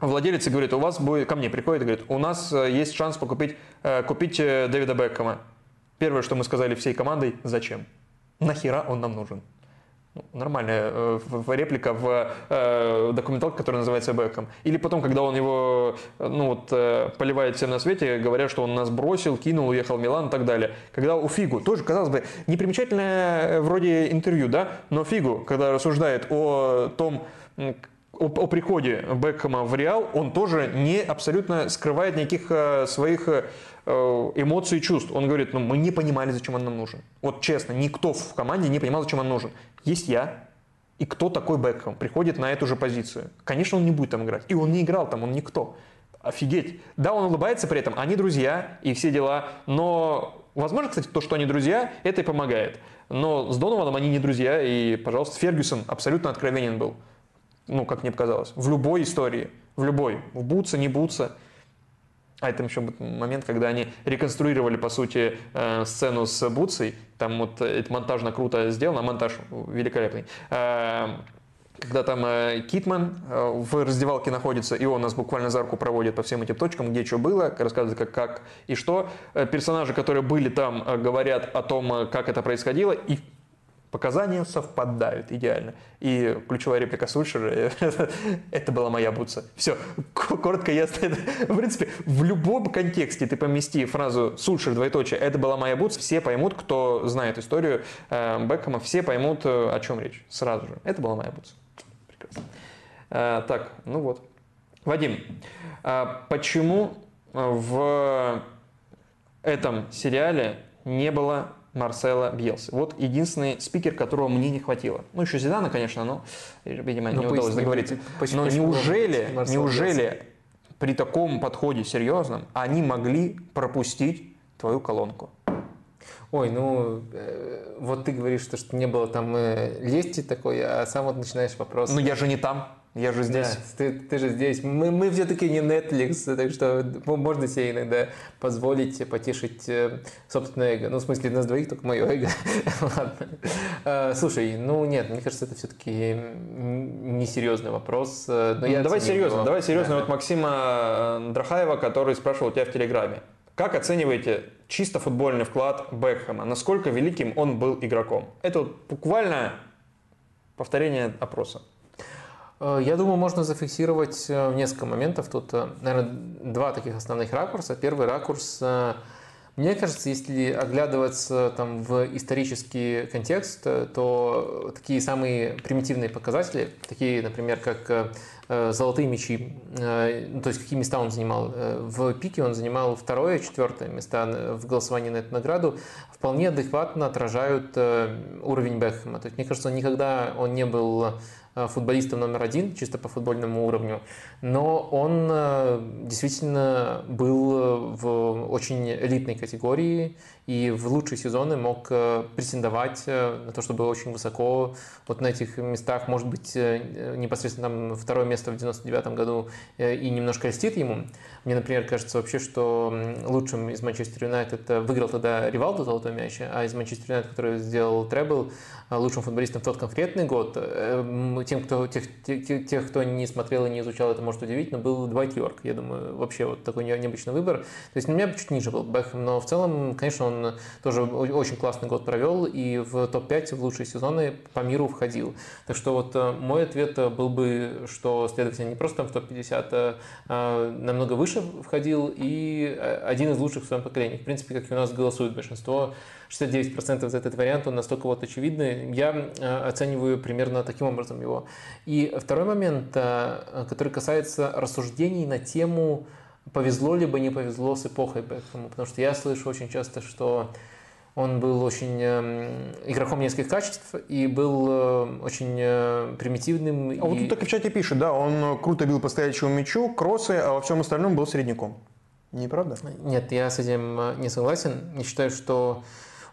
Speaker 2: владелец и говорит, у вас будет, ко мне приходит говорит, у нас э, есть шанс покупить, э, купить э, Дэвида Бекхэма. Первое, что мы сказали всей командой, зачем? Нахера он нам нужен? Нормальная э, реплика в э, документалке, которая называется Бэком. Или потом, когда он его ну, вот, э, поливает всем на свете, говорят, что он нас бросил, кинул, уехал в Милан и так далее. Когда у Фигу, тоже, казалось бы, непримечательное вроде интервью, да, но Фигу, когда рассуждает о том, о, о приходе Бекхэма в Реал, он тоже не абсолютно скрывает никаких своих Э, эмоций и чувств. Он говорит, ну мы не понимали, зачем он нам нужен. Вот честно, никто в команде не понимал, зачем он нужен. Есть я, и кто такой Бекхэм приходит на эту же позицию. Конечно, он не будет там играть. И он не играл там, он никто. Офигеть. Да, он улыбается при этом, они друзья и все дела, но, возможно, кстати, то, что они друзья, это и помогает. Но с Донованом они не друзья, и, пожалуйста, Фергюсон абсолютно откровенен был. Ну, как мне показалось. В любой истории. В любой. В Бутса, не Бутса. А это еще момент, когда они реконструировали, по сути, э, сцену с Буцей. Там вот это монтажно круто сделано, монтаж великолепный. Э, когда там э, Китман в раздевалке находится, и он нас буквально за руку проводит по всем этим точкам, где что было, рассказывает, как, как и что. Персонажи, которые были там, говорят о том, как это происходило, и показания совпадают идеально. И ключевая реплика Сульшера – это была моя бутса. Все, коротко, ясно. В принципе, в любом контексте ты помести фразу Сульшер, двоеточие, это была моя бутса, все поймут, кто знает историю э, Бекхэма, все поймут, э, о чем речь сразу же. Это была моя бутса. Прекрасно. Э, так, ну вот. Вадим, почему в этом сериале не было Марсела Бьелса. Вот единственный спикер, которого мне не хватило. Ну, еще Зидана, конечно, но, видимо, но не удалось договориться. Почему, но неужели, неужели при таком подходе серьезном они могли пропустить твою колонку?
Speaker 1: Ой, ну, э, вот ты говоришь, что, что не было там э, лести такой, а сам вот начинаешь вопрос.
Speaker 2: Ну, я же не там. Я же здесь. Да,
Speaker 1: ты, ты же здесь. Мы, мы все-таки не Netflix, так что можно себе иногда позволить потешить э, собственное эго. Ну, в смысле, нас двоих, только мое эго. Ладно. А, слушай, ну нет, мне кажется, это все-таки несерьезный вопрос.
Speaker 2: Э, но я давай серьезно, его. давай серьезно. Да. Вот Максима э, Драхаева, который спрашивал тебя в Телеграме. Как оцениваете чисто футбольный вклад Бекхэма? Насколько великим он был игроком? Это вот буквально повторение опроса.
Speaker 1: Э, я думаю, можно зафиксировать э, несколько моментов. Тут, э, наверное, два таких основных ракурса. Первый ракурс, мне кажется, если оглядываться там, в исторический контекст, то такие самые примитивные показатели, такие, например, как золотые мячи, ну, то есть какие места он занимал. В пике он занимал второе, четвертое места в голосовании на эту награду, вполне адекватно отражают уровень Бекхэма. То есть, мне кажется, он никогда он не был футболистом номер один, чисто по футбольному уровню, но он э, действительно был э, в очень элитной категории и в лучшие сезоны мог претендовать на то, чтобы очень высоко вот на этих местах, может быть, непосредственно там второе место в 99 году и немножко льстит ему. Мне, например, кажется вообще, что лучшим из Манчестер Юнайтед выиграл тогда Ривалду золотой мяч, а из Манчестер Юнайтед, который сделал требл, лучшим футболистом в тот конкретный год, тем, кто, тех, тех, тех, кто не смотрел и не изучал, это может удивить, но был Двайт Йорк. Я думаю, вообще вот такой необычный выбор. То есть у меня чуть ниже был Бэхэм, но в целом, конечно, он тоже очень классный год провел и в топ-5 в лучшие сезоны по миру входил. Так что вот э, мой ответ был бы, что, следовательно, не просто там в топ-50, а, а намного выше входил и э, один из лучших в своем поколении. В принципе, как и у нас голосует большинство 69% за этот вариант, он настолько вот очевидный. Я э, оцениваю примерно таким образом его. И второй момент, э, который касается рассуждений на тему, повезло либо не повезло с эпохой Бекхэма. Потому что я слышу очень часто, что он был очень э, игроком нескольких качеств и был э, очень э, примитивным.
Speaker 2: А
Speaker 1: и...
Speaker 2: вот тут так и в чате пишет, да, он круто бил по стоячему мячу, кроссы, а во всем остальном был средняком. Не правда?
Speaker 1: Нет, я с этим не согласен. Я считаю, что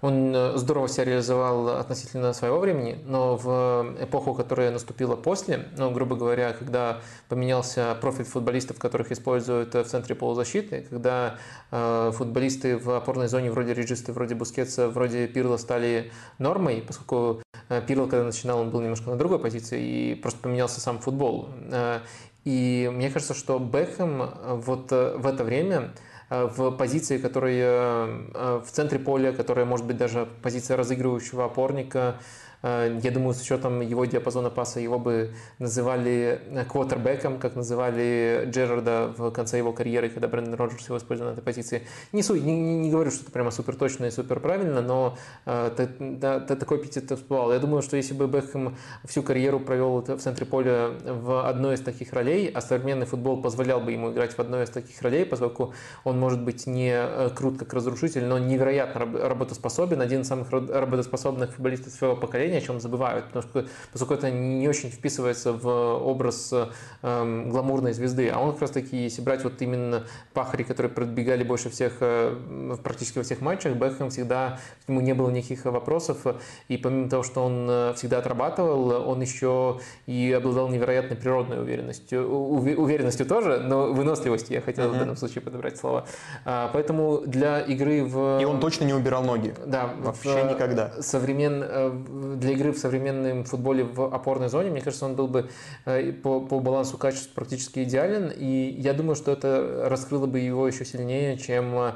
Speaker 1: он э, здорово себя реализовал относительно своего времени, но в эпоху, которая наступила после, ну, грубо говоря, когда поменялся профиль футболистов, которых используют в центре полузащиты, когда э, футболисты в опорной зоне вроде Реджисты, вроде Бускетса, вроде Пирла стали нормой, поскольку э, Пирл, когда начинал, он был немножко на другой позиции, и просто поменялся сам футбол. Э, И мне кажется, что Бекхэм вот в это время в позиции, которая в центре поля, которая может быть даже позиция разыгрывающего опорника, Э, я думаю, с учетом его диапазона паса его бы называли э, квотербеком, как называли Джерарда в конце его карьеры, когда Брэндон Роджерс его использовал на этой позиции. Не, суть, не, не, говорю, что это прямо супер точно и супер правильно, но э, да, такой эпитет всплывал. Я думаю, что если бы Бекхэм всю карьеру провел в центре поля в одной из таких ролей, а современный футбол позволял бы ему играть в одной из таких ролей, поскольку он может быть не э, крут как разрушитель, но невероятно работоспособен, один из самых работоспособных футболистов своего поколения, о чем забывают, потому что, поскольку это не очень вписывается в образ э, гламурной звезды. А он как раз таки, если брать вот именно пахари, которые пробегали больше всех э, практически во всех матчах, Бекхэм всегда, к нему не было никаких вопросов. И помимо того, что он э, всегда отрабатывал, он еще и обладал невероятной природной уверенностью. Уверенностью тоже, но выносливостью я хотел uh-huh. в данном случае подобрать слово. А, поэтому для игры в...
Speaker 2: И он точно не убирал ноги.
Speaker 1: Да.
Speaker 2: Вообще
Speaker 1: в...
Speaker 2: никогда.
Speaker 1: Современ... Для игры в современном футболе в опорной зоне, мне кажется, он был бы э, по, по балансу качеств практически идеален. И я думаю, что это раскрыло бы его еще сильнее, чем Э,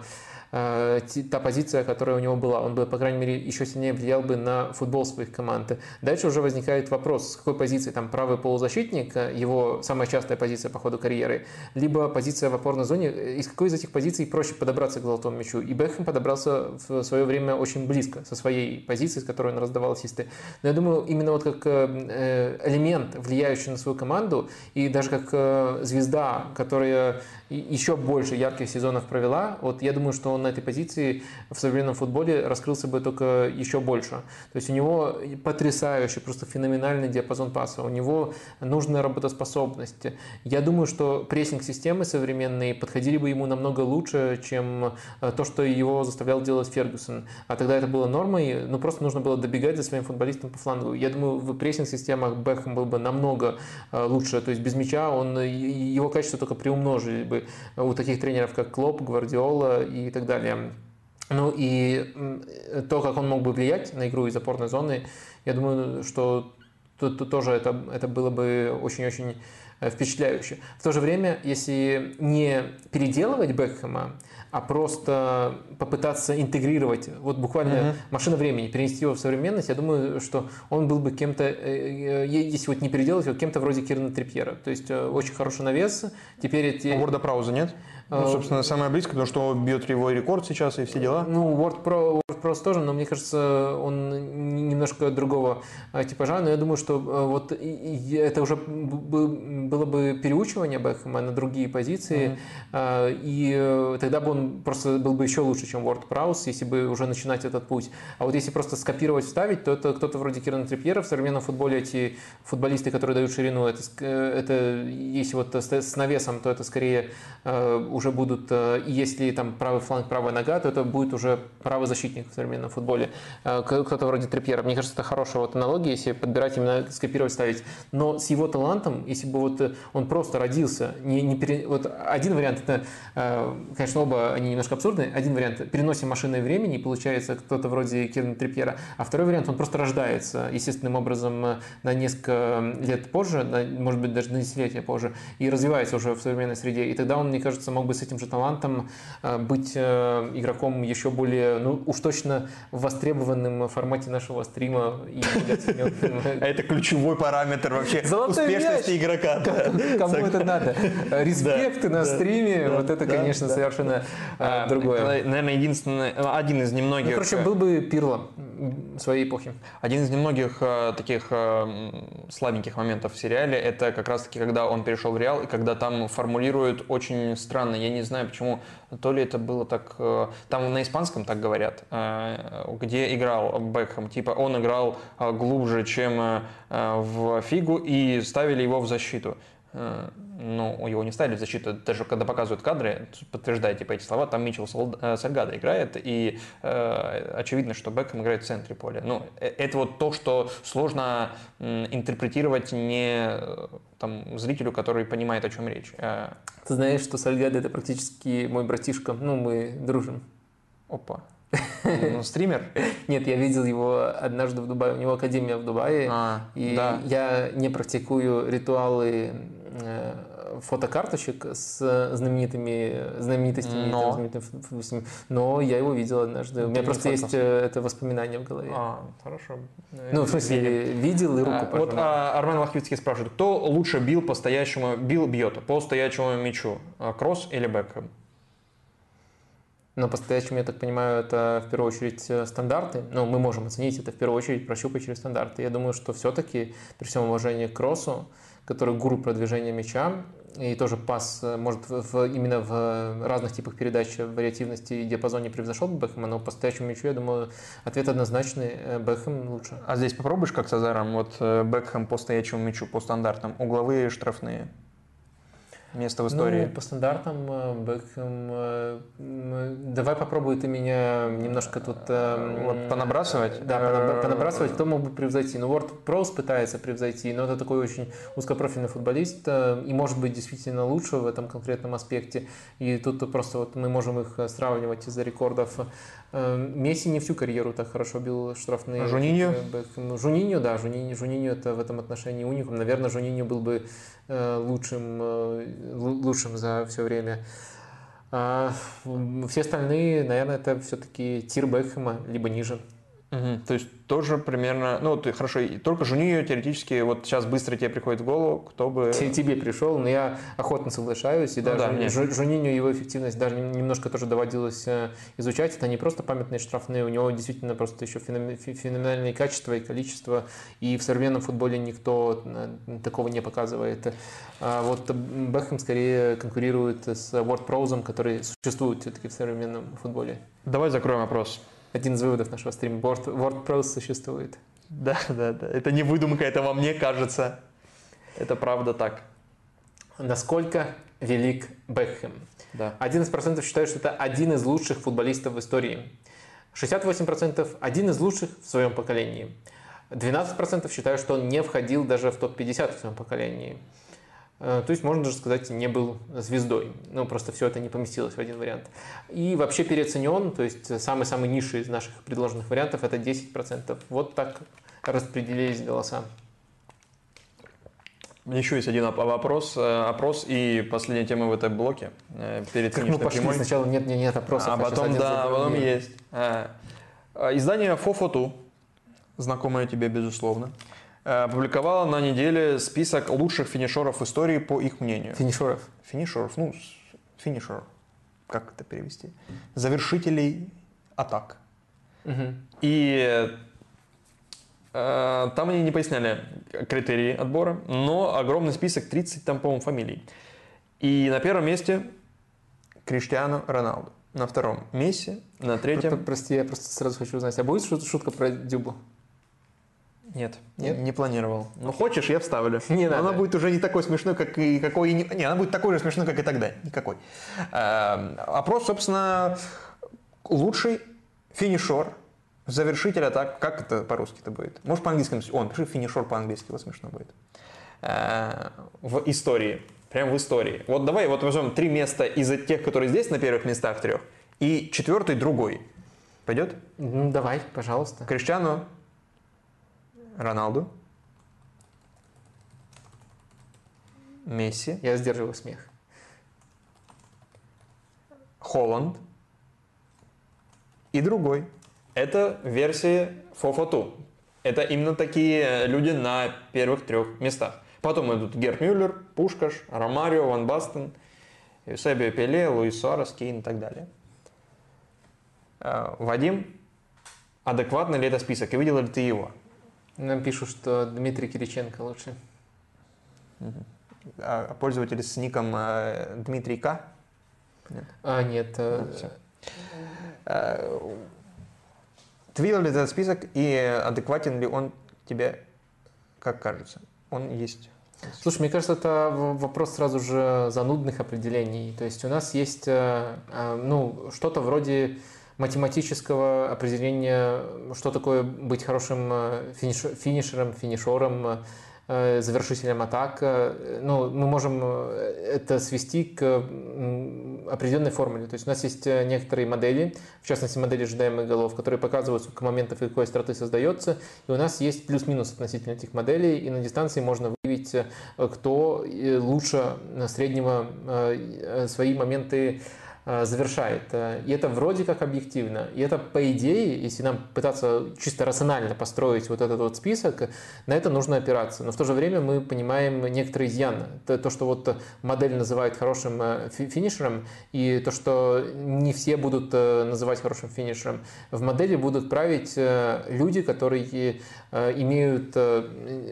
Speaker 1: та позиция, которая у него была. Он бы, по крайней мере, еще сильнее влиял бы на футбол своих команд. Дальше уже возникает вопрос, с какой позиции там правый полузащитник, э, его самая частая позиция по ходу карьеры, либо позиция в опорной зоне, из какой из этих позиций проще подобраться к золотому мячу. И Бекхэм подобрался в свое время очень близко со своей позиции, с которой он раздавал ассисты. Но я думаю, именно вот как э, элемент, влияющий на свою команду, и даже как звезда, которая еще больше ярких сезонов провела, вот я думаю, что он на этой позиции в современном футболе раскрылся бы только еще больше. То есть у него потрясающий, просто феноменальный диапазон паса, у него нужная работоспособность. Я думаю, что прессинг-системы современные подходили бы ему намного лучше, чем э, то, что его заставлял делать Фергюсон. А тогда это было нормой, ну просто нужно было добегать за своим футболистом по флангу. Я думаю, в прессинг-системах Бэхэм был бы намного э, лучше, то есть без мяча он, его качество только приумножили бы бы у таких тренеров, как Клоп, Гвардиола и так далее. Ну и то, как он мог бы влиять на игру из опорной зоны, я думаю, что тут, тоже это, это было бы очень-очень э, впечатляюще. В то же время, если не переделывать Бекхэма, а просто попытаться интегрировать, вот буквально uh-huh. машина времени, перенести его в современность, я думаю, что он был бы кем-то, э, э, если вот не переделать, вот кем-то вроде Кирна Трипьера. То есть э, очень хороший навес. Теперь эти...
Speaker 2: А Ворда Прауза нет? Ну, а, собственно, самое близкое, потому что он бьет его рекорд сейчас и все дела.
Speaker 1: Ну, WordPro, WordPress тоже, но мне кажется, он немножко другого а, типажа. Но я думаю, что а, вот это уже было бы переучивание Бэхэма на другие позиции, mm-hmm. и э, тогда бы он просто был бы еще лучше, чем WordPress, если бы уже начинать этот путь. А вот если просто скопировать, вставить, то это кто-то вроде Кирана Трипьера. В современном футболе эти футболисты, которые дают ширину, это, э, это если вот с навесом, то это скорее э, уже будут, э, если там правый фланг, правая нога, то это будет уже правый защитник в современном футболе. Э, кто-то вроде Трипьера. Мне кажется, это хорошая вот аналогия, если подбирать именно, скопировать, ставить. Но с его талантом, если бы вот он просто родился, не, не пере... вот один вариант, это, э, конечно, оба они немножко абсурдны. Один вариант, переносим машиной времени, получается кто-то вроде Кирна Трипьера. А второй вариант, он просто рождается естественным образом на несколько лет позже, на, может быть, даже на десятилетия позже, и развивается уже в современной среде. И тогда он, мне кажется, мог бы с этим же талантом э, быть э, игроком еще более, ну уж точно востребованным в формате нашего стрима.
Speaker 2: А это ключевой параметр вообще успешности игрока.
Speaker 1: Кому это надо? Респекты на стриме, вот это, конечно, совершенно э, другое.
Speaker 2: Наверное, единственный, один из немногих... Ну,
Speaker 1: короче, был бы Пирло своей эпохи.
Speaker 2: Один из немногих таких слабеньких моментов в сериале, это как раз-таки, когда он перешел в Реал, и когда там формулируют очень странно, я не знаю почему, то ли это было так, э, там на испанском так говорят, э, где играл Бекхэм, типа он играл э, глубже, чем в Фигу и ставили его в защиту ну, его не ставили в защиту, даже когда показывают кадры, подтверждает типа эти слова, там Митчелл Сальгада играет, и э, очевидно, что Бекхэм играет в центре поля. Ну, это вот то, что сложно интерпретировать не там, зрителю, который понимает, о чем речь.
Speaker 1: Ты знаешь, что Сальгада это практически мой братишка, ну, мы дружим.
Speaker 2: Опа. Ну, стример?
Speaker 1: Нет, я видел его однажды в Дубае. У него академия в Дубае. А, и да. я не практикую ритуалы э, фотокарточек с знаменитыми знаменитостями,
Speaker 2: Но.
Speaker 1: там, знаменитыми футболистами, но я его видел однажды. У меня просто есть э, это воспоминание в голове.
Speaker 2: А, хорошо.
Speaker 1: Ну, в смысле, видел и руку
Speaker 2: А, вот а, Армен Лохвицкий спрашивает, кто лучше бил по стоящему, бил, бьет по стоячему мячу, А, Кросс или Бекхэм?
Speaker 1: Но по-настоящему, я так понимаю, это в первую очередь э, стандарты. Ну, мы можем оценить это в первую очередь, прощупать через стандарты. Я думаю, что все-таки, при всем уважении к Кроссу, который гуру продвижения мяча, и тоже пас, э, может, в, именно в разных типах передач вариативности и диапазоне превзошел бы Бэхэма, но по стоячему мячу, я думаю, ответ однозначный, э, Бэхэм лучше.
Speaker 2: А здесь попробуешь как с Азаром, вот э, Бекхэм по стоячему мячу, по стандартам, угловые, штрафные. Место в истории.
Speaker 1: Ну, по стандартам Бэхэм... э, Давай попробуй ты меня немножко тут... э,
Speaker 2: Вот понабрасывать?
Speaker 1: Да,
Speaker 2: Э,
Speaker 1: понабрасывать. Кто мог бы превзойти? Ну, Word Pros пытается превзойти, но это такой очень узкопрофильный футболист и может быть действительно лучше в этом конкретном аспекте. И тут просто вот мы можем их сравнивать из-за рекордов. Э, Месси не всю карьеру так хорошо бил штрафные.
Speaker 2: Жуниньо?
Speaker 1: как, э. Ну, Жуниньо, да, Жуниньо, Жуниньо это в этом отношении уникум. Наверное, Жуниньо был бы э, лучшим, лу- лучшим за все время. А все остальные, наверное, это все-таки тир Бэкхэма, либо ниже.
Speaker 2: Мгм. То есть тоже примерно, ну ты хорошо, только Жунию теоретически, вот сейчас быстро тебе приходит в голову, кто бы...
Speaker 1: Те- Тебе пришел, но я охотно соглашаюсь, и
Speaker 2: Ну
Speaker 1: даже
Speaker 2: да, мне.
Speaker 1: Жу- Жуниню его эффективность даже нем- немножко тоже доводилось э, изучать. Это не просто памятные штрафные, у него действительно просто еще феномен- фе- феноменальные качества и количество, и в современном футболе никто э, такого не показывает. А вот Бэхэм скорее конкурирует с WordProse, который существует все-таки в современном футболе.
Speaker 2: Давай закроем вопрос.
Speaker 1: Один из выводов нашего стрима. Word, WordProse существует.
Speaker 2: Да, да, да. Это не выдумка, это во мне кажется. Это правда так.
Speaker 1: Насколько велик Бэкхэм?
Speaker 2: Да.
Speaker 1: 11% считают, что это один из лучших футболистов в истории. 68% один из лучших в своем поколении. 12% считают, что он не входил даже в топ-50 в своем поколении. Э, То есть, можно даже сказать, не был звездой. Ну, просто все это не поместилось в один вариант. И вообще переоценен, то есть самый-самый низший из наших предложенных вариантов это 10%. Вот так распределились голоса.
Speaker 2: Еще есть один оп- вопрос, э, опрос и последняя тема в этой блоке э, перед
Speaker 1: Как мы пошли,
Speaker 2: прямой.
Speaker 1: сначала нет, нет, нет опросов.
Speaker 2: А
Speaker 1: сейчас
Speaker 2: потом, да,
Speaker 1: за
Speaker 2: потом есть. А, а, Издание Фофоту, знакомое тебе, безусловно, э, опубликовало на неделе список лучших финишеров истории по их мнению.
Speaker 1: Финишеров.
Speaker 2: Финишеров, ну, финишер, как это перевести? Завершителей атак.
Speaker 1: Мгм.
Speaker 2: И э, там они не поясняли критерии отбора, но огромный список, 30 там, по-моему, фамилий. И на первом месте Криштиану Роналду. На втором Месси, на третьем...
Speaker 1: Прости, я просто сразу хочу узнать. А будет шут- шутка про Дюбу?
Speaker 2: Нет,
Speaker 1: Нет?
Speaker 2: не, планировал. Ну, хочешь, я вставлю.
Speaker 1: Не
Speaker 2: Но
Speaker 1: надо.
Speaker 2: Она будет уже не такой смешной, как и какой... Не, не, она будет такой же смешной, как и тогда. Никакой. Э, Опрос, собственно, лучший финишер, завершитель атак. Как это по-русски это будет? Может, по-английски? Он, пиши финишер по-английски, вот смешно будет. Э, В истории. Прям в истории. Вот давай вот возьмем три места из тех, которые здесь на первых местах трех, и четвертый другой. Пойдет?
Speaker 1: Ну, давай, пожалуйста.
Speaker 2: Криштиану Роналду, Месси,
Speaker 1: Я сдерживаю смех.
Speaker 2: Холланд и другой. Это версия Фофоту. Это именно такие люди на первых трех местах. Потом идут Герт Мюллер, Пушкаш, Ромарио, Ван Бастен, Эусебио Пеле, Луис Суарес, Кейн и так далее. Э, Вадим, адекватный ли это список? И видел ли ты его?
Speaker 1: Нам пишут, что Дмитрий Кириченко лучше.
Speaker 2: А пользователь с ником э, Дмитрий К.
Speaker 1: А, нет. э,
Speaker 2: всё. Э, Ты видел ли этот список и адекватен ли он тебе, как кажется? Он есть.
Speaker 1: Слушай, мне кажется, это вопрос сразу же занудных определений. То есть у нас есть э, ну, что-то вроде математического определения, что такое быть хорошим э, финиш- финишером, финишером, э, завершителем атак. Э, Ну, мы можем это свести к определенной формуле. То есть у нас есть некоторые модели, в частности модели ожидаемых голов, которые показывают, сколько моментов и какой остроты создается. И у нас есть плюс-минус относительно этих моделей, и на дистанции можно выявить, кто лучше среднего свои моменты завершает. Э, и это вроде как объективно. И это, по идее, если нам пытаться чисто рационально построить вот этот вот список, на это нужно опираться. Но в то же время мы понимаем некоторые изъяны. То, что вот модель называет хорошим э, финишером, и то, что не все будут называть хорошим финишером. В модели будут править люди, которые имеют,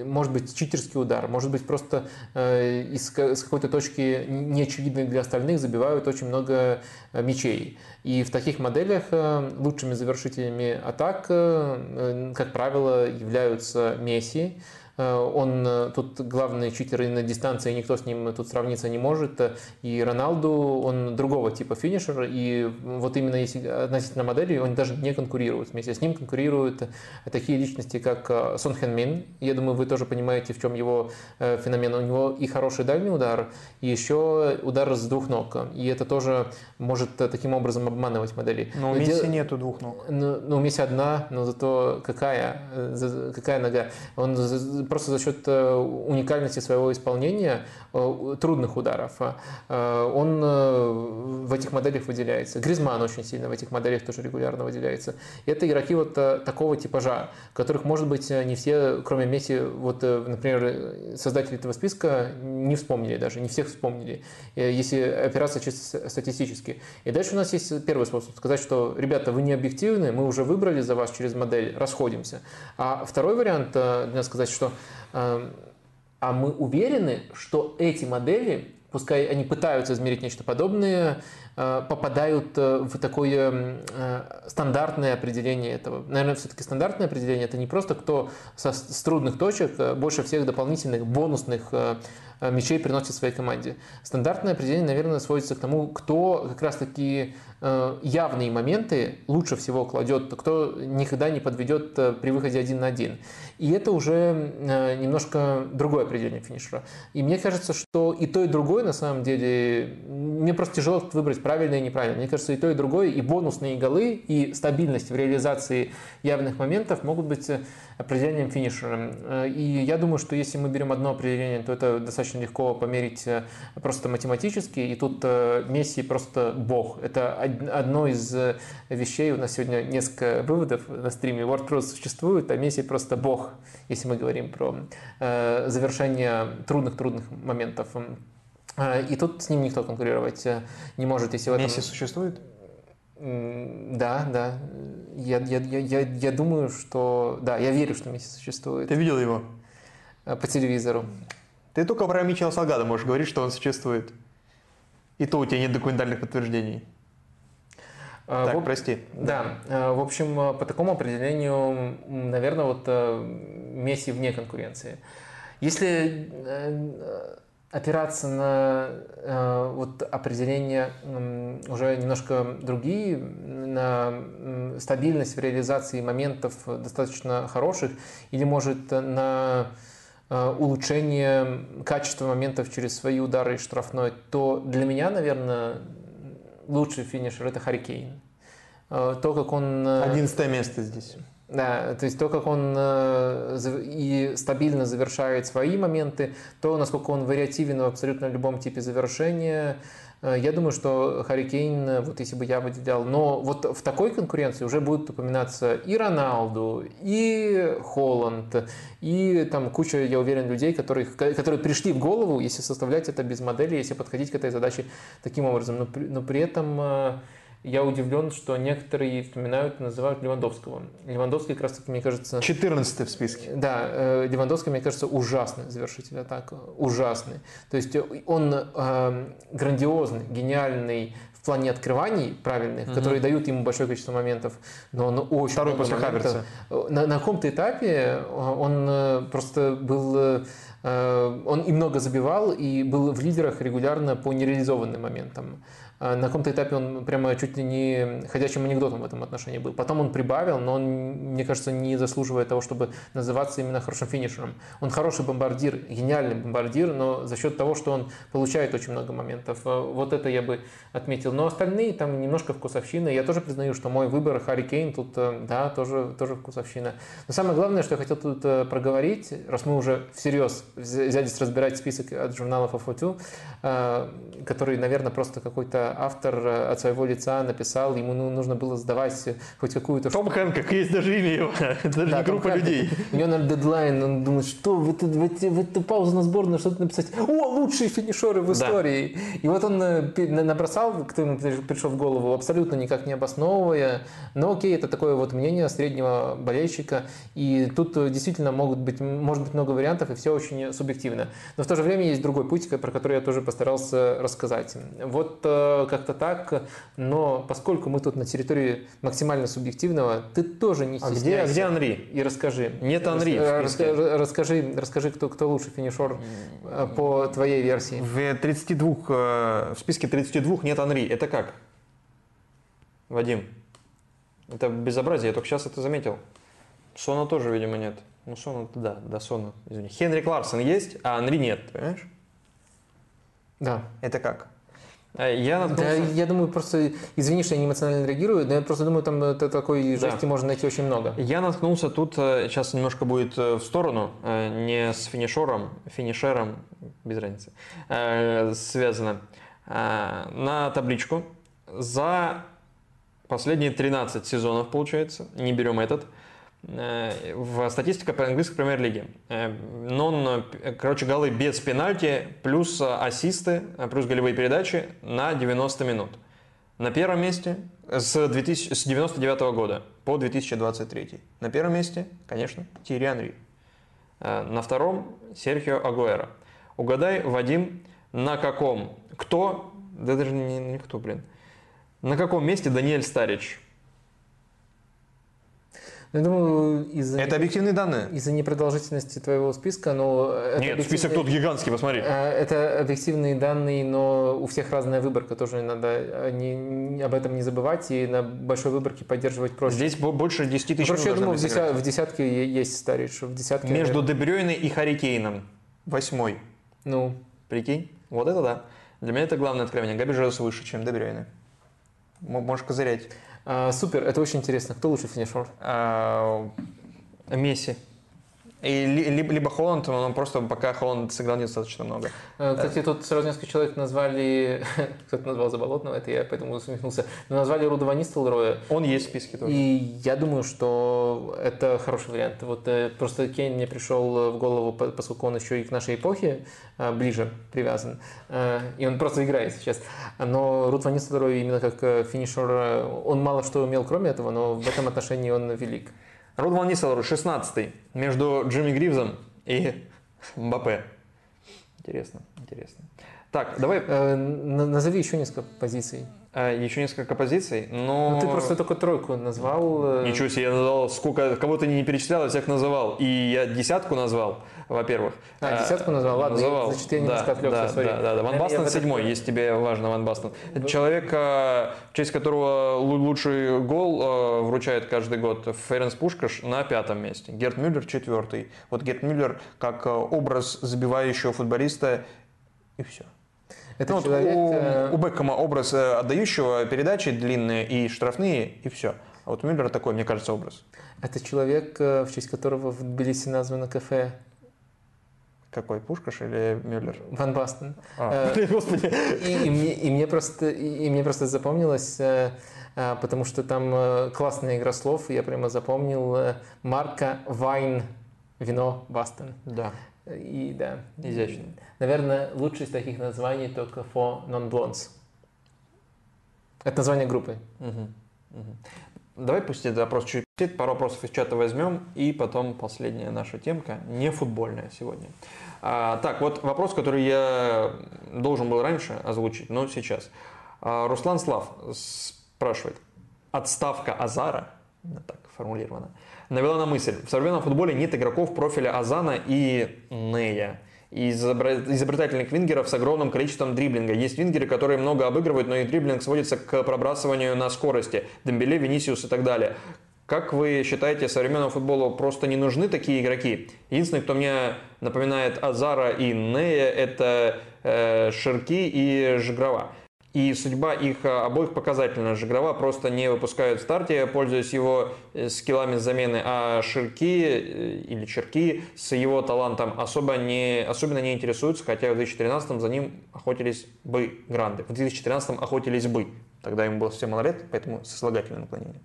Speaker 1: может быть, читерский удар, может быть, просто из какой-то точки неочевидной для остальных забивают очень много Э, мечей. И в таких моделях э, лучшими завершителями атак, э, как правило, являются Месси, Э, он э, тут главный читер и на дистанции, никто с ним тут сравниться не может. И Роналду, он другого типа финишер, и вот именно если относительно модели, он даже не конкурирует вместе с ним, конкурируют такие личности, как э, Сон Хэн Мин. Я думаю, вы тоже понимаете, в чем его феномен. У него и хороший дальний удар, и еще удар с двух ног. И это тоже может таким образом обманывать модели.
Speaker 2: Но у Месси Дел... нету двух ног.
Speaker 1: Ну, у Месси одна, но зато какая? Какая нога? Он просто за счет э, уникальности своего исполнения э, трудных ударов, э, он в этих моделях выделяется. Гризман очень сильно в этих моделях тоже регулярно выделяется. И это игроки вот такого типажа, которых, может быть, не все, кроме Месси, вот, например, создатели этого списка не вспомнили даже, не всех вспомнили, если опираться чисто статистически. И дальше у нас есть первый способ сказать, что, ребята, вы не объективны, мы уже выбрали за вас через модель, расходимся. А второй вариант, для сказать, что а мы уверены, что эти модели, пускай они пытаются измерить нечто подобное, э, попадают э, в такое э, стандартное определение этого. Наверное, все-таки стандартное определение – это не просто кто со, с трудных точек больше всех дополнительных бонусных мячей приносит своей команде. Стандартное определение, наверное, сводится к тому, кто как раз-таки явные моменты лучше всего кладет, кто никогда не подведет при выходе один на один. И это уже э, немножко другое определение финишера. И мне кажется, что и то, и другое, на самом деле, мне просто тяжело выбрать правильное и неправильное. Мне кажется, и то, и другое, и бонусные голы, и стабильность в реализации явных моментов могут быть э, определением финишера. Э, и я думаю, что если мы берем одно определение, то это достаточно легко померить просто математически. И тут Месси просто бог. Это одно из вещей. У нас сегодня несколько выводов на стриме. WordPress существует, а Месси просто бог если мы говорим про э, завершение трудных-трудных моментов. Э, и тут с ним никто конкурировать э, не может, если в
Speaker 2: этом... Месси существует?
Speaker 1: Да, да. Я, я, я, я думаю, что... Да, я верю, что Месси существует.
Speaker 2: Ты видел его?
Speaker 1: По телевизору.
Speaker 2: Ты только про Мичела Салгада можешь говорить, что он существует. И то у тебя нет документальных подтверждений.
Speaker 1: А, так, в, прости. Да. да. В общем, э, по такому определению, наверное, вот э, Месси вне конкуренции. Если э, опираться на вот определения уже немножко другие, на стабильность в реализации моментов достаточно хороших, или, может, на улучшение качества моментов через свои удары и штрафной, то для меня, наверное, лучший финишер – это Харикейн. Э, то, как он…
Speaker 2: Э, Одиннадцатое место здесь.
Speaker 1: Да, то есть то, как он э, и стабильно завершает свои моменты, то, насколько он вариативен в абсолютно любом типе завершения, я думаю, что Харри Кейн, вот если бы я выделял, но вот в такой конкуренции уже будут упоминаться и Роналду, и Холланд, и там куча, я уверен, людей, которые, которые пришли в голову, если составлять это без модели, если подходить к этой задаче таким образом. Но, но при этом я удивлен, что некоторые вспоминают, называют Левандовского. Левандовский, как раз таки, мне кажется...
Speaker 2: 14 в списке.
Speaker 1: Да, э, Левандовский, мне кажется, ужасный завершитель атак. Ужасный. То есть он э, грандиозный, гениальный в плане открываний правильных, угу. которые дают ему большое количество моментов, но он очень
Speaker 2: Второй после Хаверца.
Speaker 1: На, на каком-то этапе он э, просто был Он и много забивал, и был в лидерах регулярно по нереализованным моментам. А, на каком-то этапе он прямо чуть ли не ходячим анекдотом в этом отношении был. Потом он прибавил, но он, мне кажется, не заслуживает того, чтобы называться именно хорошим финишером. Он хороший бомбардир, гениальный бомбардир, но за счет того, что он получает очень много моментов. А, вот это я бы отметил. Но остальные там немножко вкусовщина. Я тоже признаю, что мой выбор Харри Кейн тут, э, да, тоже, тоже вкусовщина. Но самое главное, что я хотел тут э, проговорить, раз мы уже всерьез взялись разбирать список от журнала Фафотю, э, который, наверное, просто какой-то автор э, от своего лица написал, ему ну, нужно было сдавать хоть какую-то...
Speaker 2: Том Хэнкок, есть даже имя его, даже да, не группа Том людей.
Speaker 1: У него, наверное, дедлайн, он думает, что в эту, в эту, в эту паузу на сборную что-то написать. О, лучшие финишеры в истории! Да. И вот он э, набросал, кто ему пришел в голову, абсолютно никак не обосновывая. Но окей, это такое вот мнение среднего болельщика. И тут э, действительно могут быть, может быть много вариантов, и все очень субъективно. Но в то же время есть другой путь, про который я тоже постарался рассказать. Вот как-то так, но поскольку мы тут на территории максимально субъективного, ты тоже не
Speaker 2: стесняйся. А где, а где Анри?
Speaker 1: И расскажи.
Speaker 2: Нет Анри
Speaker 1: Расскажи, расскажи, расскажи кто, кто лучший финишер э, по твоей версии.
Speaker 2: В 32, э, в списке 32 нет Анри. Это как? Вадим. Это безобразие, я только сейчас это заметил. Сона тоже, видимо, нет. Ну, Сона, да, да, Сона, извини. Хенри Кларсон есть, а Анри нет, понимаешь?
Speaker 1: Да.
Speaker 2: Это как?
Speaker 1: А я наткнулся... Да, я думаю, просто, извини, что я не эмоционально реагирую, но я просто думаю, там это такой жести да. можно найти очень много.
Speaker 2: Я наткнулся тут, э, сейчас немножко будет э, в сторону, э, не с финишером, финишером, без разницы, связано, на табличку за последние 13 сезонов, получается, не берем этот, Э, в статистика по английской премьер-лиге. Э, нон, короче, голы без пенальти, плюс ассисты, плюс голевые передачи на 90 минут. На первом месте с, 2000, с 99 года по 2023. На первом месте, конечно, Тири Анри. Э, на втором Серхио Агуэра. Угадай, Вадим, на каком? Кто? Да даже не, не кто, блин. На каком месте Даниэль Старич?
Speaker 1: Я думаю, из-за...
Speaker 2: Это объективные данные?
Speaker 1: Из-за непродолжительности твоего списка, но...
Speaker 2: Нет, список тут гигантский, посмотри.
Speaker 1: Э, это объективные данные, но у всех разная выборка, тоже надо не, об этом не забывать и на большой выборке поддерживать проще.
Speaker 2: Здесь больше 10 тысяч
Speaker 1: Короче, я думаю, в, деся... в десятке есть Старич, в десятке...
Speaker 2: Между Дебрёйной и Харикейном. Восьмой.
Speaker 1: Ну?
Speaker 2: Прикинь? Вот это да. Для меня это главное откровение. Габи Жезус выше, чем Дебрёйна. Можешь козырять.
Speaker 1: А, супер, это очень интересно. Кто лучший финишер? А,
Speaker 2: Месси. И либо, либо Холланд, но просто пока Холланд сыграл недостаточно много.
Speaker 1: А, кстати, тут сразу несколько человек назвали, кто-то назвал Заболотного, это я поэтому усмехнулся, но назвали Руда Ван Нистелрooя.
Speaker 2: Он есть в списке тоже.
Speaker 1: И я думаю, что это хороший вариант. Вот э, просто Кейн мне пришел в голову, поскольку он еще и к нашей эпохе э, ближе привязан, э, и он просто играет сейчас. Но Руд Ван именно как финишер, он мало что умел кроме этого, но в этом отношении он велик.
Speaker 2: Род Ван Нисселрой 16 между Джимми Гривзом и Мбаппе. Интересно, интересно. Так, давай...
Speaker 1: Э, назови еще несколько позиций.
Speaker 2: А, еще несколько позиций, но...
Speaker 1: Ну, ты просто только тройку назвал.
Speaker 2: Э. Ничего себе, я назвал, сколько, кого ты не перечислял, я всех называл. И я десятку назвал, во-первых.
Speaker 1: А, десятку назвал? Ладно,
Speaker 2: называл.
Speaker 1: значит, я немножко да, отвлекся,
Speaker 2: да, да, да, да. Ван Бастон седьмой, если тебе важно, Ван Бастон. Это человек, э, в честь которого лучший гол э, вручает каждый год Ференс Пушкаш на пятом месте. Герт Мюллер четвертый. Вот Герт Мюллер как образ забивающего футболиста, и все. Это ну, человек... у, э, у Бекхэма образ э, отдающего передачи длинные и штрафные, и все. А вот у Мюллера такой, мне кажется, образ.
Speaker 1: Это человек, э, в честь которого в Тбилиси названо кафе.
Speaker 2: Какой, Пушкаш или Мюллер?
Speaker 1: Ван Бастен. А, э, господи. И, и, мне, и, мне просто, и, и мне просто запомнилось, э, потому что там классная игра слов, я прямо запомнил марка Вайн, вино Бастен.
Speaker 2: Да.
Speaker 1: И да.
Speaker 2: Изящно.
Speaker 1: Наверное, лучшее из таких названий только For Non-Blondes. Это название группы.
Speaker 2: Угу. Угу. Давай пусть этот вопрос чуть чуть пару вопросов из чата возьмем, и потом последняя наша темка, не футбольная сегодня. А, так, вот вопрос, который я должен был раньше озвучить, но сейчас. А, Руслан Слав спрашивает, отставка Азара, так формулировано, навела на мысль. В современном футболе нет игроков профиля Азана и Нея. из изобретательных вингеров с огромным количеством дриблинга. Есть вингеры, которые много обыгрывают, но их дриблинг сводится к пробрасыванию на скорости. Дембеле, Венисиус и так далее. Как вы считаете, современному футболу просто не нужны такие игроки? Единственный, кто мне напоминает Азара и Нея, это э, Ширки и Жигрова. И судьба их э, обоих показательна. Жигрова просто не выпускают в старте, пользуясь его э, скиллами замены, а Ширки э, или Черки с его талантом особо не, особенно не интересуются, хотя в 2013 за ним охотились бы гранды. В 2013 охотились бы. Тогда ему было совсем мало поэтому сослагательное наклонение.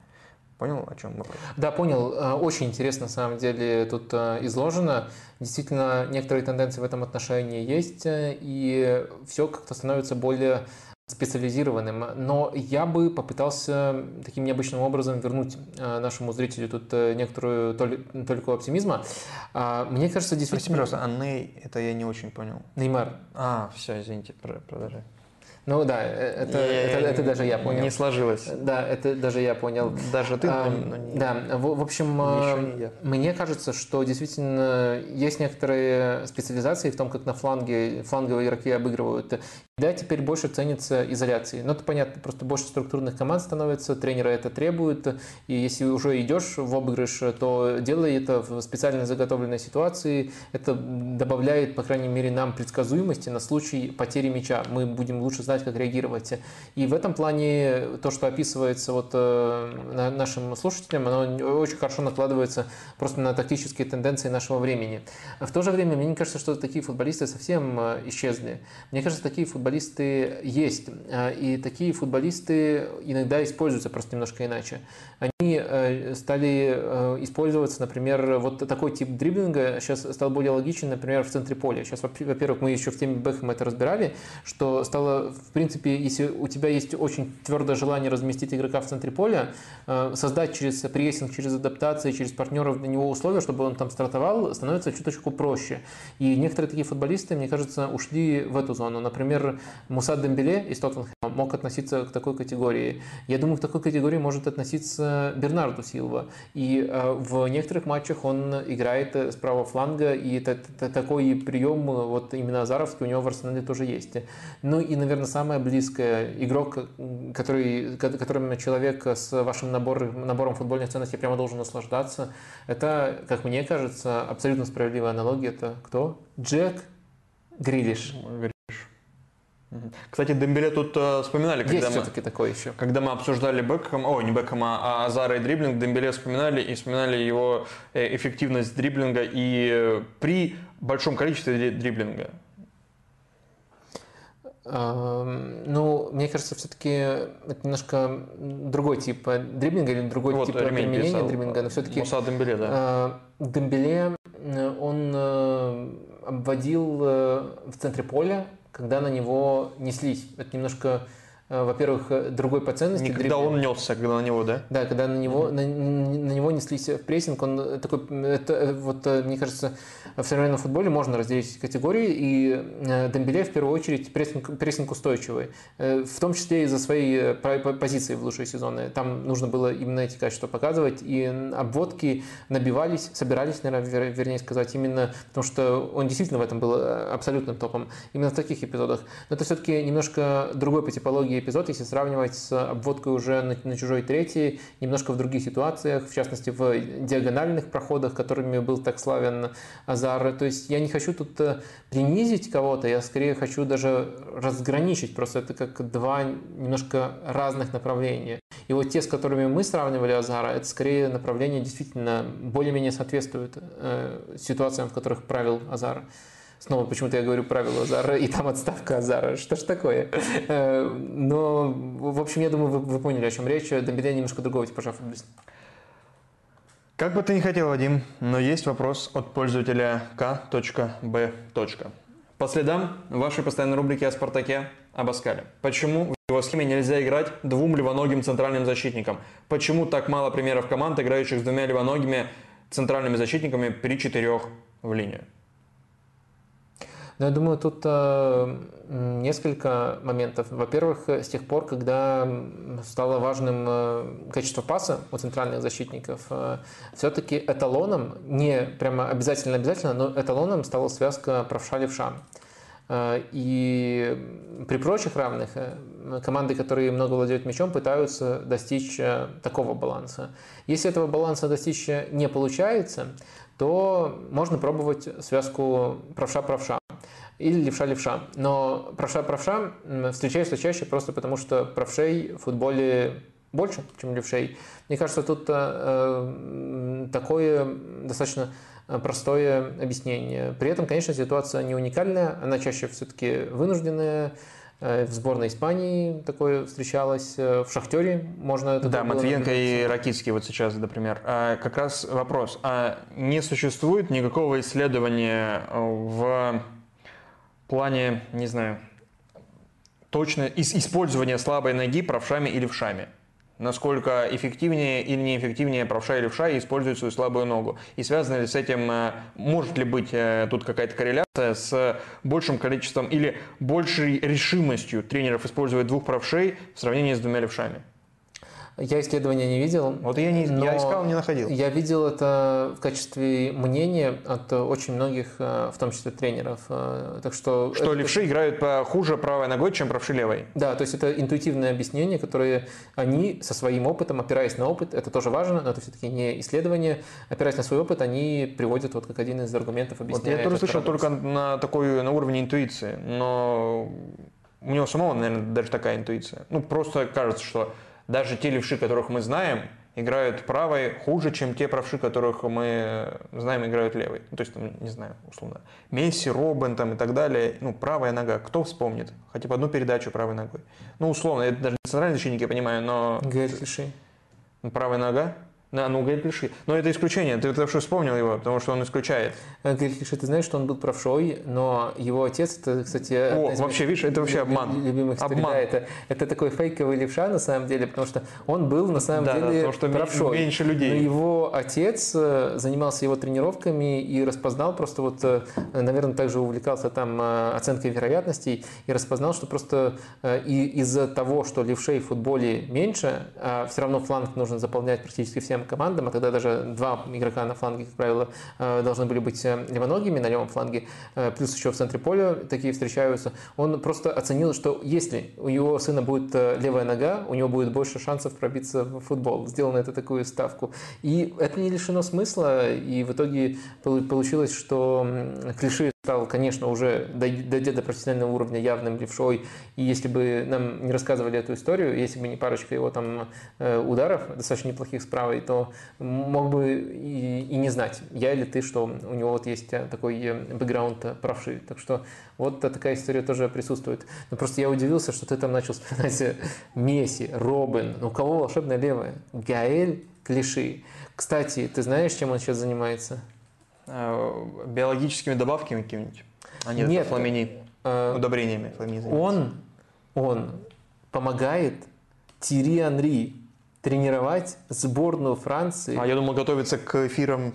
Speaker 2: Понял, о чем мы?
Speaker 1: Да, понял. Очень интересно, на самом деле, тут изложено. Действительно, некоторые тенденции в этом отношении есть, и все как-то становится более специализированным, но я бы попытался таким необычным образом вернуть э, нашему зрителю тут э, некоторую только оптимизма. А, мне кажется, действительно...
Speaker 2: Прости, пожалуйста, а Ней, это я не очень понял.
Speaker 1: Неймар.
Speaker 2: А, все, извините, продолжай.
Speaker 1: Ну да, э, это, это, это даже я понял.
Speaker 2: Не сложилось.
Speaker 1: Да, это даже я понял.
Speaker 2: Даже ты,
Speaker 1: а, но не, Да, в, в общем, не я. мне кажется, что действительно есть некоторые специализации в том, как на фланге фланговые игроки обыгрывают. Да, теперь больше ценится изоляции. Но это понятно, просто больше структурных команд становится, тренеры это требуют, и если уже идешь в обыгрыш, то делай это в специально заготовленной ситуации. Это добавляет, по крайней мере, нам предсказуемости на случай потери мяча. Мы будем лучше знать, как реагировать. И в этом плане то, что описывается вот э, нашим слушателям, оно очень хорошо накладывается просто на тактические тенденции нашего времени. В то же время мне не кажется, что такие футболисты совсем э, исчезли. Мне кажется, такие футболисты есть. А, и такие футболисты иногда используются просто немножко иначе. Они э, стали э, использоваться, например, вот такой тип дриблинга сейчас стал более логичен, например, в центре поля. Сейчас, во-первых, мы еще в теме Бэхэма это разбирали, что стало, в принципе, если у тебя есть очень твердое желание разместить игрока в центре поля, э, создать через прессинг, через адаптации, через партнеров для него условия, чтобы он там стартовал, становится чуточку проще. И некоторые такие футболисты, мне кажется, ушли в эту зону. Например, Муса Дембеле из Тоттенхэма мог относиться к такой категории. Я думаю, к такой категории может относиться Бернарду Силва. И э, в некоторых матчах он играет с правого фланга, и это такой прием, вот именно Азаровский, у него в Арсенале тоже есть. Ну и, наверное, самое близкое, игрок, который, которым человек с вашим набором, набором футбольных ценностей прямо должен наслаждаться, это, как мне кажется, абсолютно справедливая аналогия. Это кто? Джек Грилиш.
Speaker 2: Кстати, Дембеле тут э, вспоминали,
Speaker 1: когда Есть мы, все-таки такое еще.
Speaker 2: когда мы обсуждали Бекхэм, о, не Бекхэма, а Азара и дриблинг, Дембеле вспоминали и вспоминали его э, эффективность дриблинга и э, при большом количестве дриблинга.
Speaker 1: Ну, мне кажется, все-таки это немножко другой тип э, дриблинга или другой вот, тип применения писал. дриблинга, но все-таки...
Speaker 2: Муса Дембеле, да.
Speaker 1: А, Дембеле, он обводил в центре поля когда на него неслись. Это немножко во-первых, э, другой по ценности.
Speaker 2: Не когда он несся, когда на него, да?
Speaker 1: Да, когда на него, mm-hmm. на, на него неслись в прессинг, он такой, это, э, вот, мне кажется, в современном футболе можно разделить категории, и Дембеле в первую очередь прессинг, прессинг устойчивый, в том числе из-за своей позиции в лучшие сезоны. Там нужно было именно эти качества показывать, и обводки набивались, собирались, наверное, вернее сказать, именно потому что он действительно в этом был абсолютным топом, именно в таких эпизодах. Но это все-таки немножко другой по типологии эпизод, если сравнивать с обводкой уже на, на чужой третьей, немножко в других ситуациях, в частности в диагональных проходах, которыми был так славен Азар. То есть я не хочу тут э, принизить кого-то, я скорее хочу даже разграничить, просто это как два немножко разных направления. И вот те, с которыми мы сравнивали Азара, это скорее направление действительно более-менее соответствует э, ситуациям, в которых правил Азар. Снова почему-то я говорю правила Азара, и там отставка Азара. Что ж такое? Э, но, в общем, я думаю, вы, вы поняли, о чем речь. Дембеле немножко другого типажа футболиста.
Speaker 2: Как бы ты ни хотел, Вадим, но есть вопрос от пользователя К.Б. По следам вашей постоянной рубрики о «Спартаке» об Аскале. Почему в его схеме нельзя играть двум левоногим центральным защитникам? Почему так мало примеров команд, играющих с двумя левоногими центральными защитниками при четырех в линию?
Speaker 1: Ну, я думаю, тут э, несколько моментов. Во-первых, с тех пор, когда стало важным э, качество паса у центральных защитников, э, все-таки эталоном, не прямо обязательно-обязательно, но эталоном стала связка правша-левша. Э, и при прочих равных э, команды, которые много владеют мячом, пытаются достичь э, такого баланса. Если этого баланса достичь не получается, то можно пробовать связку правша-правша или левша-левша. Но правша-правша встречается чаще просто потому, что правшей в футболе больше, чем левшей. Мне кажется, тут э, такое достаточно простое объяснение. При этом, конечно, ситуация не уникальная, она чаще все-таки вынужденная. Э, в сборной Испании такое встречалось, э, в Шахтере можно это
Speaker 2: Да, Матвиенко и Ракитский вот сейчас, например. А как раз вопрос, а не существует никакого исследования в плане, не знаю, точно использования слабой ноги правшами или вшами? насколько эффективнее или неэффективнее правша или левша используют свою слабую ногу. И связано ли с этим, э, может ли быть э, тут какая-то корреляция с большим количеством или большей решимостью тренеров использовать двух правшей в сравнении с двумя левшами?
Speaker 1: Я исследования не видел.
Speaker 2: Вот я, не, я искал, не находил.
Speaker 1: Я видел это в качестве мнения от очень многих, э, в том числе тренеров. Э, так что
Speaker 2: что
Speaker 1: это...
Speaker 2: левши играют по хуже правой ногой, чем правши левой.
Speaker 1: Да, то есть это интуитивное объяснение, которое они со своим опытом, опираясь на опыт, это тоже важно, но это все-таки не исследование, опираясь на свой опыт, они приводят вот как один из аргументов объяснения.
Speaker 2: Вот я тоже слышал только на такой на уровне интуиции, но у него самого, наверное, даже такая интуиция. Ну, просто кажется, что даже те левши, которых мы знаем, играют правой хуже, чем те правши, которых мы знаем, играют левой. Ну, то есть, там, не знаю, условно, Месси, Робин там и так далее. Ну, правая нога, кто вспомнит? Хотя бы одну передачу правой ногой. Ну, условно, это даже центральный защитник, я понимаю, но...
Speaker 1: Гэрфиши.
Speaker 2: Правая нога? Да, ну Гаэль Клиши. Но это исключение. Ты хорошо вспомнил его, потому что он исключает.
Speaker 1: Гаэль Клиши, ты знаешь, что он был правшой, но его отец, это, кстати...
Speaker 2: О, вообще, видишь, это вообще обман.
Speaker 1: Любимых обман. Да, это, это такой фейковый левша, на самом деле, потому что он был, на самом
Speaker 2: да,
Speaker 1: деле, да,
Speaker 2: потому что правшой. меньше людей.
Speaker 1: Но его отец э, занимался его тренировками и распознал просто вот, э, наверное, также увлекался там э, оценкой вероятностей и распознал, что просто и из-за того, что левшей в футболе меньше, а все равно фланг нужно заполнять практически всем всем командам, а тогда даже два игрока на фланге, как правило, э, должны были быть э, левоногими на левом фланге, э, плюс еще в центре поля такие встречаются. Он просто оценил, что если у его сына будет левая нога, у него будет больше шансов пробиться в футбол. Сделал на это такую ставку. И это не лишено смысла, и в итоге получилось, что клиши стал, конечно, уже дойдя до профессионального уровня явным левшой. И если бы нам не рассказывали эту историю, если бы не парочка его там ударов, достаточно неплохих с то мог бы и, и не знать, я или ты, что у него вот есть э, такой э, бэкграунд э, правши. Так что вот такая история тоже присутствует. Но просто я удивился, что ты там начал вспоминать Месси, Робин. Ну, у кого волшебная левая? Гаэль Клиши. Кстати, ты знаешь, чем он сейчас занимается?
Speaker 2: Биологическими добавками какими-нибудь? А нет, нет фламини. Э, удобрениями фламини
Speaker 1: Он, он помогает Тири Анри тренировать сборную Франции.
Speaker 2: А я думал, готовиться к эфирам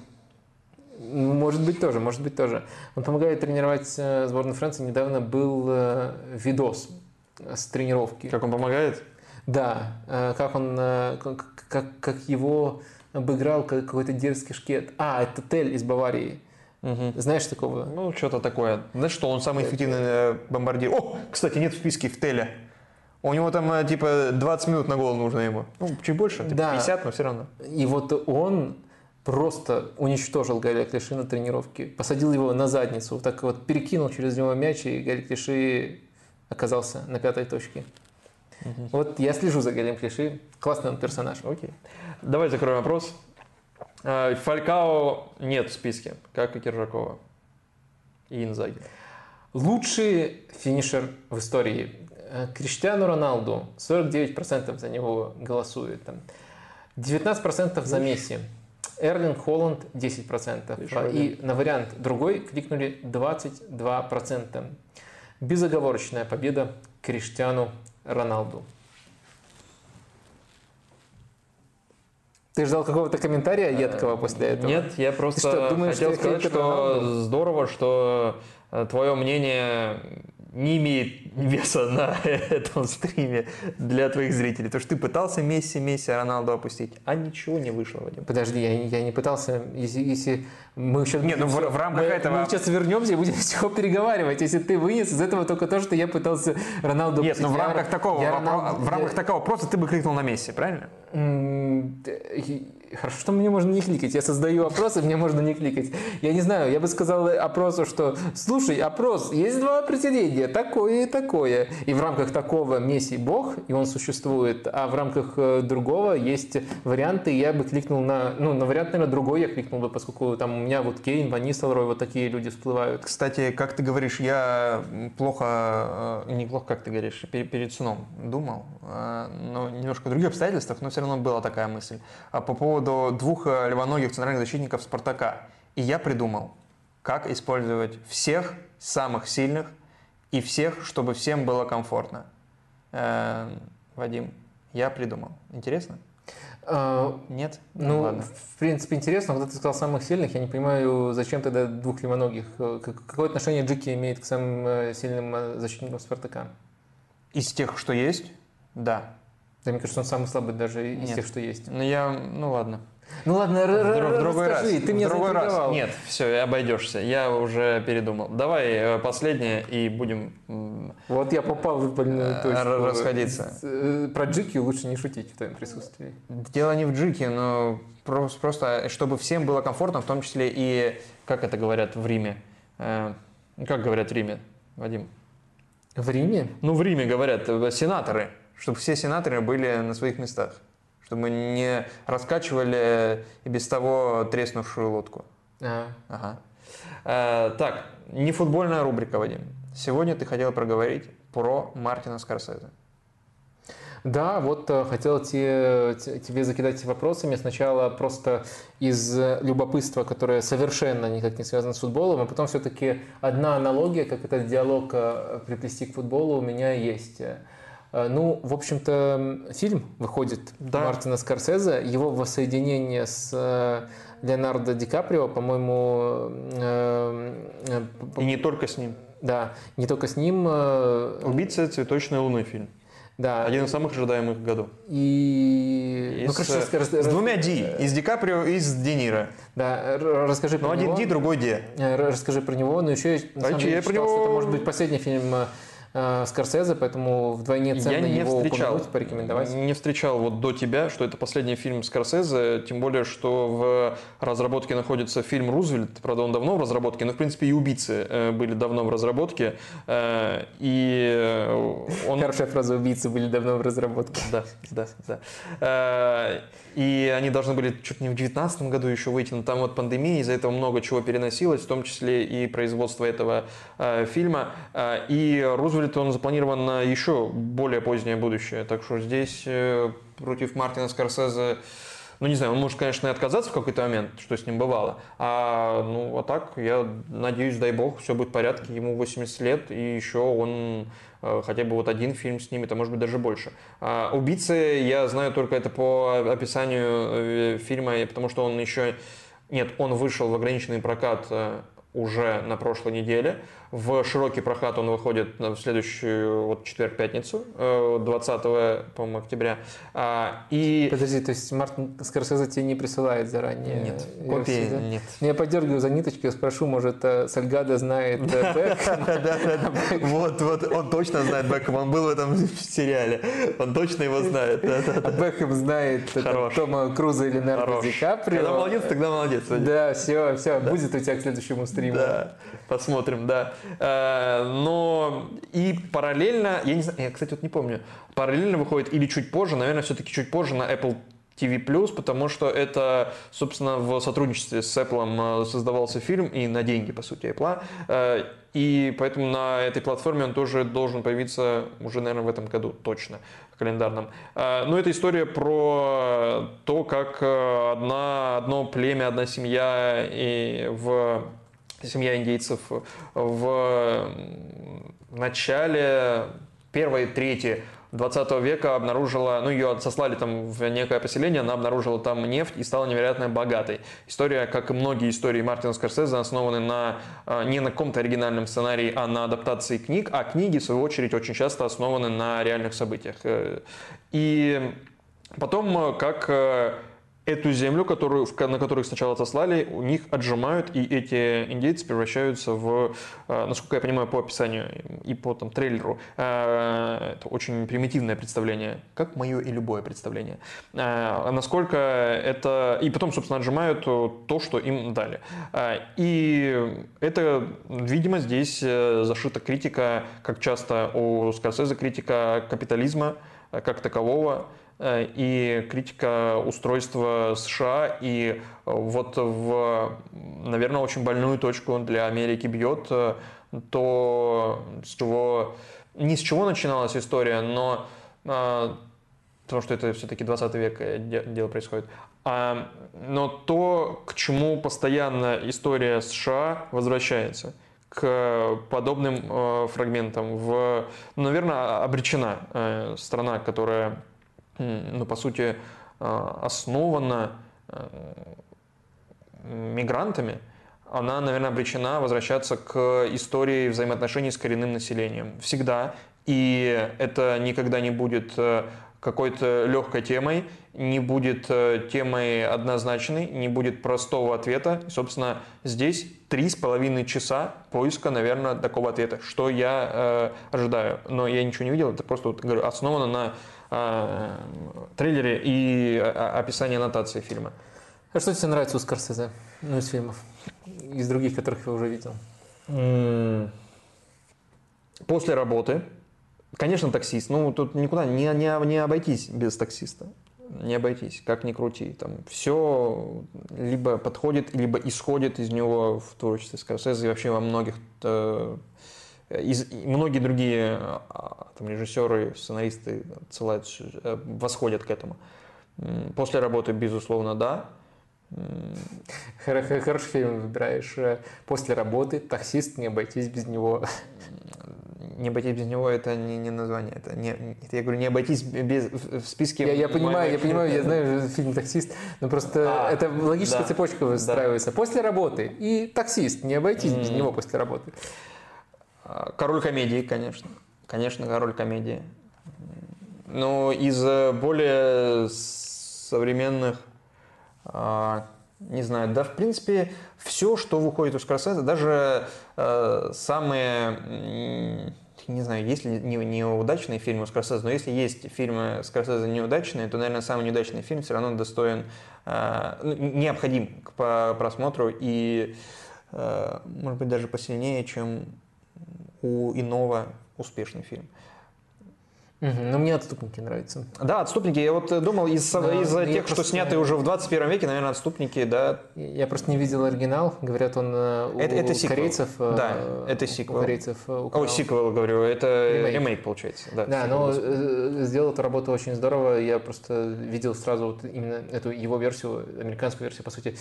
Speaker 1: может быть тоже, может быть тоже. Он помогает тренировать э, сборную Франции. Недавно был э, видос с тренировки.
Speaker 2: Как он помогает?
Speaker 1: Да, э, как он, как, как его обыграл какой-то дерзкий шкет. А, это Тель из Баварии. Угу. Знаешь такого?
Speaker 2: Ну, что-то такое. Знаешь, что он самый эффективный бомбардир. О, кстати, нет в списке в Теля. У него там э, типа 20 минут на гол нужно ему. Ну, чуть больше, типа да. 50, но все равно.
Speaker 1: И вот он просто уничтожил Галя Клиши на тренировке. Посадил его на задницу, вот так вот перекинул через него мяч, и Галя Клиши оказался на пятой точке. Угу. Вот я слежу за Галем Клиши. Классный он персонаж.
Speaker 2: Окей. Давай закроем вопрос. Э, Фалькао нет в списке, как и Киржакова и Инзаги.
Speaker 1: Лучший финишер в истории Э, Криштиану Роналду 49% за него голосует. 19% за Месси. Эрлинг Холланд 10%. Еще и на вариант другой кликнули 22%. Безоговорочная победа Криштиану Роналду. Ты ждал какого-то комментария едкого после этого?
Speaker 2: Нет, я просто что, думаешь, хотел сказать, что здорово, что твое мнение не имеет веса на этом стриме для твоих зрителей. То, что ты пытался Месси, Месси, Роналду опустить, а ничего не вышло, Вадим.
Speaker 1: Подожди, я, я не пытался, если, если мы сейчас...
Speaker 2: Нет, ну в, в рамках
Speaker 1: мы,
Speaker 2: этого...
Speaker 1: Мы сейчас вернемся и будем всего переговаривать, если ты вынес из этого только то, что я пытался Роналду
Speaker 2: Нет,
Speaker 1: опустить.
Speaker 2: ну в
Speaker 1: Я-
Speaker 2: рамках такого,
Speaker 1: я
Speaker 2: вопро-
Speaker 1: Роналду-
Speaker 2: в рамках
Speaker 1: я-
Speaker 2: такого просто ты бы кликнул на Месси, правильно?
Speaker 1: Хорошо, что мне можно не кликать. Я создаю опрос, и мне можно не кликать. Я не знаю, я бы сказал опросу, что слушай, опрос, есть два определения, такое и такое. И в рамках такого Месси бог, и он существует, а в рамках э, другого есть варианты, я бы кликнул на, ну, на вариант, наверное, другой я кликнул бы, поскольку там у меня вот Кейн, Ван Нистелрой, вот такие люди всплывают.
Speaker 2: Кстати, как ты говоришь, я плохо, э, не плохо, как ты говоришь, пер- перед сном думал, э, но немножко других обстоятельствах, но все равно была такая мысль. А по поводу двух э, левоногих центральных защитников Спартака. И я придумал, как использовать всех самых сильных и всех, чтобы всем было комфортно. Э, Вадим, я придумал. Интересно?
Speaker 1: А,
Speaker 2: Нет?
Speaker 1: Ну,
Speaker 2: ладно.
Speaker 1: в принципе, интересно, когда ты сказал самых сильных, я не понимаю, зачем тогда двух левоногих. Э, как- Какое отношение Джики имеет к самым сильным защитникам Спартака?
Speaker 2: Из тех, что есть, да.
Speaker 1: Да, мне кажется, он самый слабый даже из
Speaker 2: Нет.
Speaker 1: тех, что есть.
Speaker 2: Но я, ну ладно.
Speaker 1: Ну ладно,
Speaker 2: В, друг- другой раз.
Speaker 1: расскажи, ты
Speaker 2: В
Speaker 1: меня
Speaker 2: другой раз. Нет, все, обойдешься. Я уже передумал. Давай э, последнее и будем.
Speaker 1: Вот я попал в больную
Speaker 2: Э,
Speaker 1: точку.
Speaker 2: р- расходиться.
Speaker 1: Э, Про Джики лучше не шутить в твоем присутствии.
Speaker 2: Дело не в джике, но просто, просто чтобы всем было комфортно, в том числе и, как это говорят в Риме. Э, ну, как говорят в Риме, Вадим?
Speaker 1: В Риме?
Speaker 2: Ну, в Риме говорят э, сенаторы, чтобы все сенаторы были на своих местах. Чтобы мы не раскачивали и без того треснувшую лодку.
Speaker 1: А,
Speaker 2: Ага. Э, так, не футбольная рубрика, Вадим. Сегодня ты хотел проговорить про Мартина Скорсезе.
Speaker 1: Да, вот э, хотел те- те- тебе закидать вопросами. Сначала просто из любопытства, которое совершенно никак не связано с футболом, а потом все-таки одна аналогия, как этот диалог э, приплести к футболу у меня есть. Э, Ну, в общем-то, фильм выходит
Speaker 2: Да.
Speaker 1: Мартина Скорсезе. Его воссоединение с э, Леонардо Ди Каприо, по-моему, э,
Speaker 2: И не только с ним.
Speaker 1: да, не только с ним, э,
Speaker 2: «Убийца цветочной луны» фильм.
Speaker 1: да,
Speaker 2: Один из самых ожидаемых годов.
Speaker 1: и...
Speaker 2: И
Speaker 1: ну,
Speaker 2: с,
Speaker 1: короче, расскажи-
Speaker 2: с двумя Ди. И с Ди Каприо, и с Де Ниро.
Speaker 1: Да, расскажи про
Speaker 2: Ну, один
Speaker 1: него.
Speaker 2: Ди, другой
Speaker 1: р- Расскажи про него. Но еще на самом
Speaker 2: А
Speaker 1: деле,
Speaker 2: я про
Speaker 1: читал, что
Speaker 2: него-
Speaker 1: это может быть последний фильм э, Скорсезе, поэтому вдвойне ценно
Speaker 2: Я не
Speaker 1: его
Speaker 2: встречал,
Speaker 1: упомянуть, порекомендовать.
Speaker 2: не встречал вот до тебя, что это последний фильм Скорсезе, тем более, что в разработке находится фильм «Рузвельт», правда, он давно в разработке, но, в принципе, и «Убийцы» э, были давно в разработке, э, и э, он...
Speaker 1: Хорошая фраза «убийцы были давно в разработке».
Speaker 2: Да, да, да. И они должны были чуть не в 2019 году еще выйти, но там вот пандемия, из-за этого много чего переносилось, в том числе и производство этого фильма. И Рузвельт, он запланирован на еще более позднее будущее, так что здесь э, против Мартина Скорсезе ну, не знаю, он может, конечно, и отказаться в какой-то момент, что с ним бывало. А, ну, а так, я надеюсь, дай бог, все будет в порядке. Ему 80 лет, и еще он э, хотя бы вот один фильм снимет, а может быть даже больше. А, «Убийцы» я знаю только это по описанию э, фильма, потому что он еще... Нет, он вышел в ограниченный прокат уже на прошлой неделе. В широкий прокат он выходит в следующую вот, четверг-пятницу, э, 20 по-моему, октября. А, И
Speaker 1: Подожди, то есть Мартин Скорсезе тебе не присылает заранее?
Speaker 2: нет, копии
Speaker 1: да?
Speaker 2: нет.
Speaker 1: Ну, Я подергиваю за ниточки, спрошу, может, э, Сальгадо знает э, Бекхэма?
Speaker 2: Вот, вот, он точно знает Бекхэма, он был в этом сериале, он точно его знает.
Speaker 1: А. Бекхэм знает э. Тома Круза и Леонардо. Ди Каприо.
Speaker 2: Когда молодец, тогда молодец.
Speaker 1: Да, все, все, будет у тебя к следующему стриму.
Speaker 2: Да, посмотрим, да. Э, Но и параллельно, я не знаю, я, кстати, вот не помню, параллельно выходит или чуть позже, наверное, все-таки чуть позже на Apple TV+, потому что это, собственно, в сотрудничестве с Apple э, создавался фильм и на деньги, по сути, Apple. Э, И поэтому на этой платформе он тоже должен появиться уже, наверное, в этом году, точно, календарном. Но это история про то, как одна, одно племя, одна семья и в семья индейцев в начале первой трети 20 века обнаружила, ну ее сослали там в некое поселение, она обнаружила там нефть и стала невероятно богатой. История, как и многие истории Мартина Скорсезе, основаны на, э, не на каком-то оригинальном сценарии, а на адаптации книг, а книги, в свою очередь, очень часто основаны на реальных событиях. Э, и потом, как эту землю, которую, на которую их сначала отослали, у них отжимают, и эти индейцы превращаются в, э, насколько я понимаю по описанию и по там, трейлеру, э, это очень примитивное представление, как мое и любое представление, э, насколько это... И потом, собственно, отжимают то, что им дали. И это, видимо, здесь зашита критика, как часто у Скорсезе, критика капитализма как такового, и критика устройства США. И э, вот в, наверное, очень больную точку для Америки бьет э, то, с чего, не с чего начиналась история, но потому что это все-таки 20 век дело происходит, а, но то, к чему постоянно история США возвращается к подобным э, фрагментам. В, наверное, обречена э, страна, которая ну, по сути, э, основана э, мигрантами, она, наверное, обречена возвращаться к истории взаимоотношений с коренным населением. Всегда. И это никогда не будет э, какой-то легкой темой, не будет темой однозначной, не будет простого ответа. И, собственно, здесь три с половиной часа поиска, наверное, такого ответа, что я э, ожидаю. Но я ничего не видел, это просто вот, говорю, основано на э, трейлере и описании аннотации фильма.
Speaker 1: А что тебе нравится у Скорсезе? Ну, из фильмов. Из других, которых я уже видел.
Speaker 2: После работы. Конечно, таксист. Ну, тут никуда не, не, не обойтись без таксиста. Не обойтись, как ни крути. Там все либо подходит, либо исходит из него в творчестве Скорсезе и вообще во многих из, многие другие а, там, режиссеры, сценаристы отсылают, э, восходят к этому. После работы, безусловно, да.
Speaker 1: Хороший фильм выбираешь. Э, после работы таксист, не обойтись без него.
Speaker 2: Не обойтись без него это не, не название. Это не, это, я говорю, не обойтись без, в списке.
Speaker 1: Я, я понимаю, я понимаю, я знаю фильм таксист, но просто а, это логическая да, цепочка выстраивается. Да. После работы и таксист, не обойтись mm. без него после работы.
Speaker 2: А, король комедии, конечно. Конечно, король комедии. Но из э, более современных, а, не знаю, да, в принципе, все, что выходит у Скорсезе, даже э, самые, не знаю, есть ли неудачные фильмы у Скорсезе, но если есть фильмы Скорсезе неудачные, то, наверное, самый неудачный фильм все равно достоин, э, ну, необходим к просмотру и, может быть, даже посильнее, чем у иного успешный фильм.
Speaker 1: Угу, ну, мне «Отступники» нравятся.
Speaker 2: Да, «Отступники». Я вот думал, из, да, из тех, что сняты уже в 21 веке, наверное, «Отступники», да.
Speaker 1: Я просто не видел оригинал. Говорят, он э, у, это, это у корейцев...
Speaker 2: Э, да, это сиквел.
Speaker 1: У корейцев
Speaker 2: э, украл. О, сиквел, говорю. Это ремейк, ремейк получается. Да,
Speaker 1: да но сделал эту работу очень здорово. Я просто видел сразу вот именно эту его версию, американскую версию, по сути.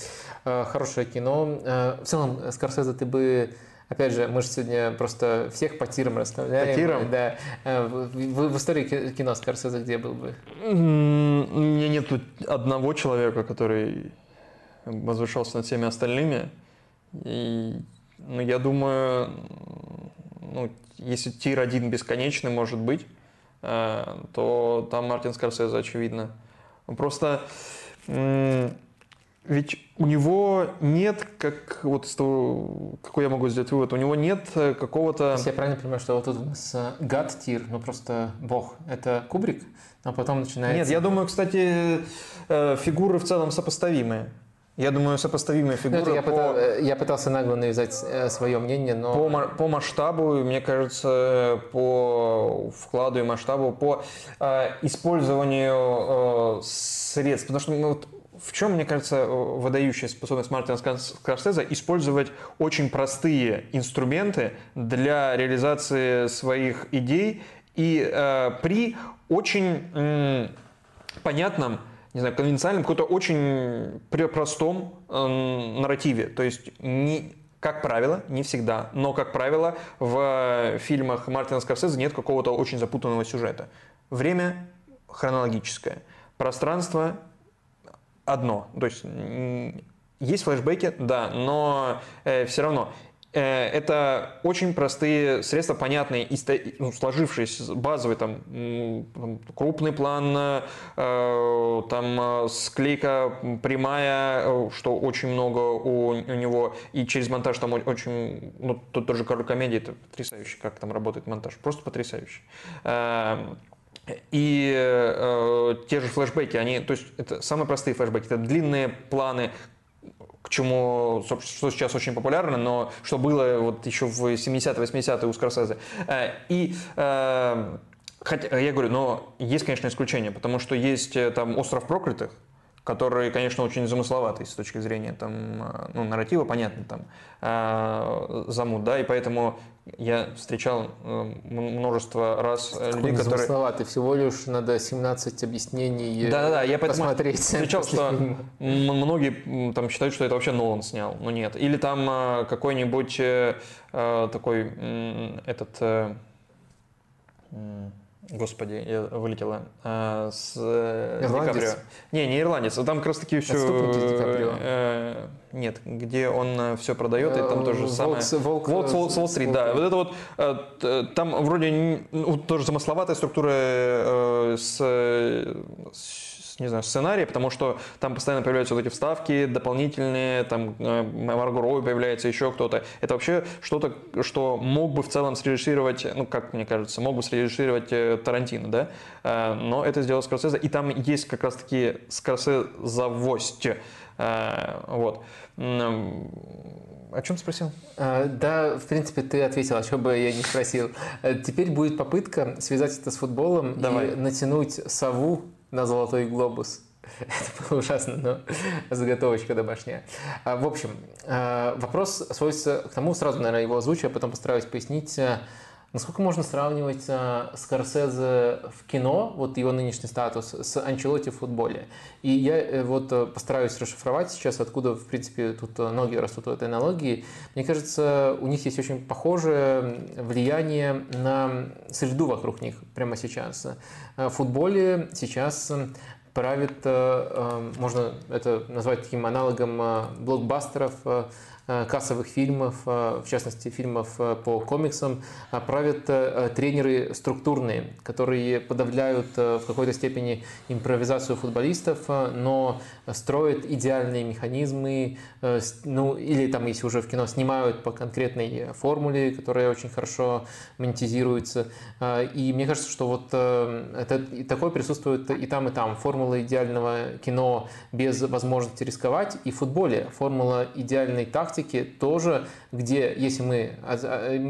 Speaker 1: Хорошее кино. В целом, Скорсезе, ты бы Опять же, мы же сегодня просто всех по тирам расставляем.
Speaker 2: По тирам?
Speaker 1: Да. Э, в, в, в истории кино Скорсезе где был бы?
Speaker 2: У меня нет одного человека, который возвышался над всеми остальными. И, ну, я думаю, ну, если тир один бесконечный может быть, э, то там Мартин Скорсезе, очевидно. Просто ведь у него нет, как вот из того, какой я могу сделать вывод, у него нет э, какого-то...
Speaker 1: Если я правильно понимаю, что вот тут у нас э, гад тир, ну просто бог, это Кубрик, а потом начинается...
Speaker 2: Нет, я думаю, кстати, э, фигуры в целом сопоставимые. Я думаю, сопоставимые ну, фигуры.
Speaker 1: я, по... пытал, я пытался нагло навязать свое мнение, но...
Speaker 2: По, по масштабу, мне кажется, по вкладу и масштабу, по э, использованию э, средств. Потому что ну, вот, в чем, мне кажется, выдающая способность Мартина Скорсезе использовать очень простые инструменты для реализации своих идей и э, при очень э, понятном, не знаю, конвенциальном, каком-то очень простом э, нарративе. То есть не, как правило, не всегда, но, как правило, в фильмах Мартина Скорсезе нет какого-то очень запутанного сюжета. время хронологическое, пространство одно. То есть есть флешбеки, да, но э, все равно Э, это очень простые средства, понятные, ну, сложившиеся, базовый там крупный план, э, там э, склейка прямая, что очень много у, у него, и через монтаж там очень, ну, тот, тот же король комедии, это потрясающе, как там работает монтаж, просто потрясающе. И э, те же флешбеки, они, то есть это самые простые флешбеки, это длинные планы, к чему, что сейчас очень популярно, но что было вот еще в 70-80-е у Скорсезе. Э, и э, Хотя, я говорю, но есть, конечно, исключения, потому что есть э, там «Остров проклятых», который, конечно, очень замысловатый с точки зрения там, ну, нарратива, понятно, там, э, замут, да, и поэтому я встречал э, множество раз
Speaker 1: э, людей, которые... Замысловатый, всего лишь надо 17 объяснений
Speaker 2: да, да, да, я
Speaker 1: посмотреть.
Speaker 2: встречал, что фильма. многие там считают, что это вообще Нолан снял, но нет. Или там э, какой-нибудь такой этот Господи, я вылетела. А, с
Speaker 1: э, Ирландец? Ди Каприо.
Speaker 2: Не, не ирландец. Там как раз таки все... Э, нет, где он э, все продает, и там э, тоже самое...
Speaker 1: Волк,
Speaker 2: Волк с Уолл-стрит, да. Вот это вот, э, там вроде ну, тоже замысловатая структура с не знаю, сценарий, потому что там постоянно появляются вот эти вставки дополнительные, там э, Марго Роуи появляется, еще кто-то. Это вообще что-то, что мог бы в целом срежиссировать, ну, как мне кажется, мог бы срежиссировать э, Тарантино, да? Э, но это сделал Скорсезе, и там есть как раз-таки Скорсезовость. Вот. О чем спросил?
Speaker 1: Да, в принципе, ты ответил, о чем бы я не спросил. Теперь будет попытка связать это с футболом
Speaker 2: Давай.
Speaker 1: и натянуть сову на золотой глобус. Это было ужасно, но заготовочка домашняя. А, в общем, а, вопрос сводится к тому, сразу, наверное, его озвучу, а потом постараюсь пояснить, а, Насколько можно сравнивать Скорсезе в кино, вот его нынешний статус, с Анчелотти в футболе? И я э, вот э, постараюсь расшифровать сейчас, откуда, в принципе, тут э, ноги растут в этой аналогии. Мне кажется, у них есть очень похожее влияние на среду вокруг них прямо сейчас. В футболе сейчас правит, можно это назвать таким аналогом блокбастеров, кассовых фильмов, э, в частности фильмов э, по комиксам, правят тренеры структурные, которые подавляют в какой-то степени импровизацию футболистов, но строят идеальные механизмы, ну или там, если уже в кино снимают по конкретной формуле, которая очень хорошо монетизируется. И мне кажется, что вот это, такое присутствует и там, и там. Формула идеального кино без возможности рисковать, и в футболе формула идеальной тактики практике тоже, где, если мы,